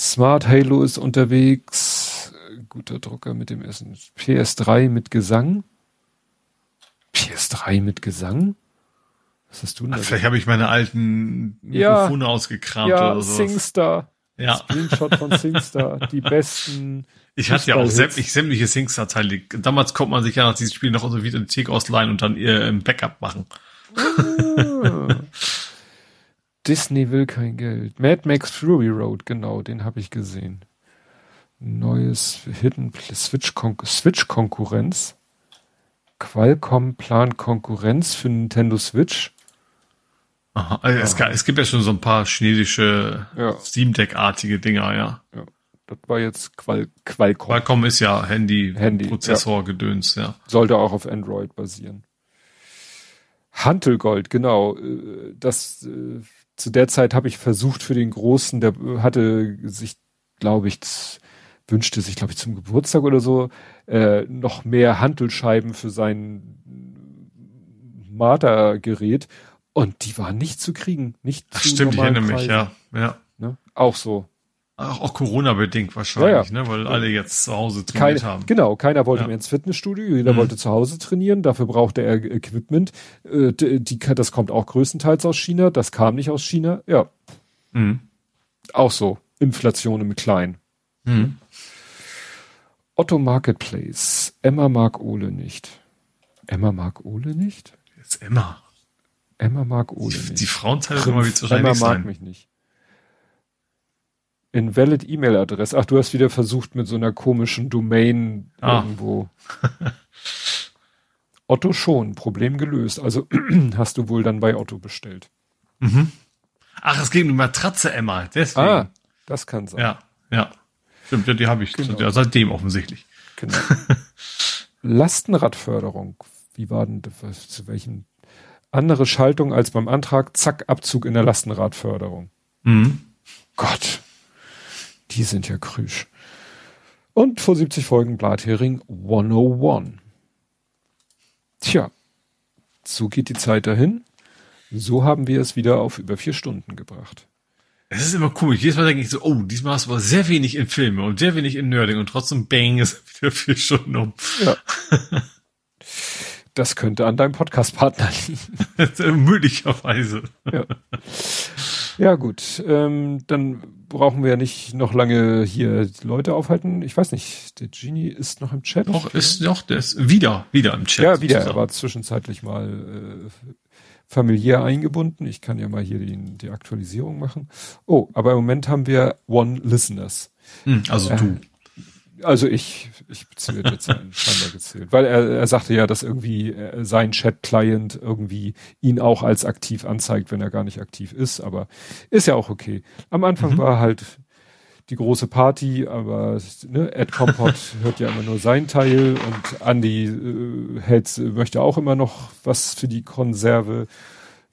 Smart Halo ist unterwegs. Guter Drucker mit dem ersten. PS3 mit Gesang. PS3 mit Gesang? Was hast du denn? Ach, vielleicht habe ich meine alten Mikrofone ja, ausgekramt ja, oder so. SingStar. Ja. Screenshot von SingStar. die besten. Ich hatte ja auch sämtliche, sämtliche SingStar-Teile. Damals konnte man sich ja nach diesem Spiel noch so wieder Thek ausleihen und dann ihr im Backup machen. Disney will kein Geld. Mad Max Fury Road, genau, den habe ich gesehen. Neues Hidden Switch, Kon Switch Konkurrenz. Qualcomm plant Konkurrenz für Nintendo Switch. Aha, also ja. es, es, gibt ja schon so ein paar chinesische ja. Steam Deck-artige Dinger, ja. ja. Das war jetzt Qual Qualcomm. Qualcomm ist ja Handy, Handy Prozessor gedöns, ja. Sollte auch auf Android basieren. Hantelgold, genau. Äh, das äh, zu der Zeit habe ich versucht für den Großen, der hatte sich, glaube ich, wünschte sich, glaube ich, zum Geburtstag oder so, äh, noch mehr Hantelscheiben für sein Marder-Gerät. Und die waren nicht zu kriegen. Nicht Ach, zu stimmt, ich erinnere mich, ja. ja. Ne? Auch so. Auch, auch Corona-bedingt wahrscheinlich, ja, ja. ne? weil alle jetzt zu Hause trainiert Keine, haben. Genau, keiner wollte ja. mehr ins Fitnessstudio, jeder mhm. wollte zu Hause trainieren, dafür brauchte er Equipment. Äh, die, das kommt auch größtenteils aus China, das kam nicht aus China, ja. Mhm. Auch so, Inflation im Kleinen. Mhm. Otto Marketplace, Emma mag Ole nicht. Emma mag Ole nicht? Jetzt Emma. Emma mag Ole die, nicht. Die Frauenteile immer wie wahrscheinlich Emma mag sein. mich nicht. Invalid E-Mail-Adresse. Ach, du hast wieder versucht mit so einer komischen Domain ah. irgendwo. Otto schon, Problem gelöst. Also hast du wohl dann bei Otto bestellt. Mhm. Ach, es geht um Matratze, Emma. Deswegen. Ah, das kann sein. Ja, ja. Stimmt, ja, die habe ich genau. ja, seitdem offensichtlich. Genau. Lastenradförderung. Wie war denn das? Zu welchen andere Schaltung als beim Antrag? Zack, Abzug in der Lastenradförderung. Mhm. Gott. Die sind ja krüsch. Und vor 70 Folgen Blathering 101. Tja, so geht die Zeit dahin. So haben wir es wieder auf über vier Stunden gebracht. Es ist immer komisch. Jedes Mal denke ich so, oh, diesmal hast du aber sehr wenig in Filme und sehr wenig in Nerding und trotzdem bang ist wieder vier Stunden um. Ja. Das könnte an deinem Podcast-Partner liegen. Möglicherweise. Ja. Ja, gut. Ähm, dann brauchen wir ja nicht noch lange hier Leute aufhalten. Ich weiß nicht, der Genie ist noch im Chat. Doch, ist noch, der ist wieder, wieder im Chat. Ja, wieder. Sozusagen. Er war zwischenzeitlich mal äh, familiär eingebunden. Ich kann ja mal hier die, die Aktualisierung machen. Oh, aber im Moment haben wir One Listeners. Hm, also äh, du. Also ich, ich beziehe jetzt einen scheinbar gezählt. Weil er, er sagte ja, dass irgendwie äh, sein Chat-Client irgendwie ihn auch als aktiv anzeigt, wenn er gar nicht aktiv ist, aber ist ja auch okay. Am Anfang mhm. war halt die große Party, aber ne, Ed Compot hört ja immer nur sein Teil und Andy äh, hält, möchte auch immer noch was für die Konserve.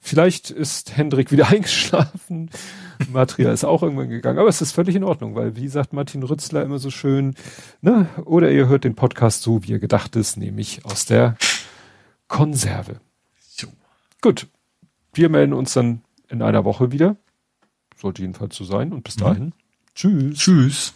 Vielleicht ist Hendrik wieder eingeschlafen. Matria ist auch irgendwann gegangen. Aber es ist völlig in Ordnung, weil, wie sagt Martin Rützler immer so schön, ne? Oder ihr hört den Podcast so, wie er gedacht ist, nämlich aus der Konserve. Jo. Gut. Wir melden uns dann in einer Woche wieder. Sollte jedenfalls so sein. Und bis mhm. dahin. Tschüss. Tschüss.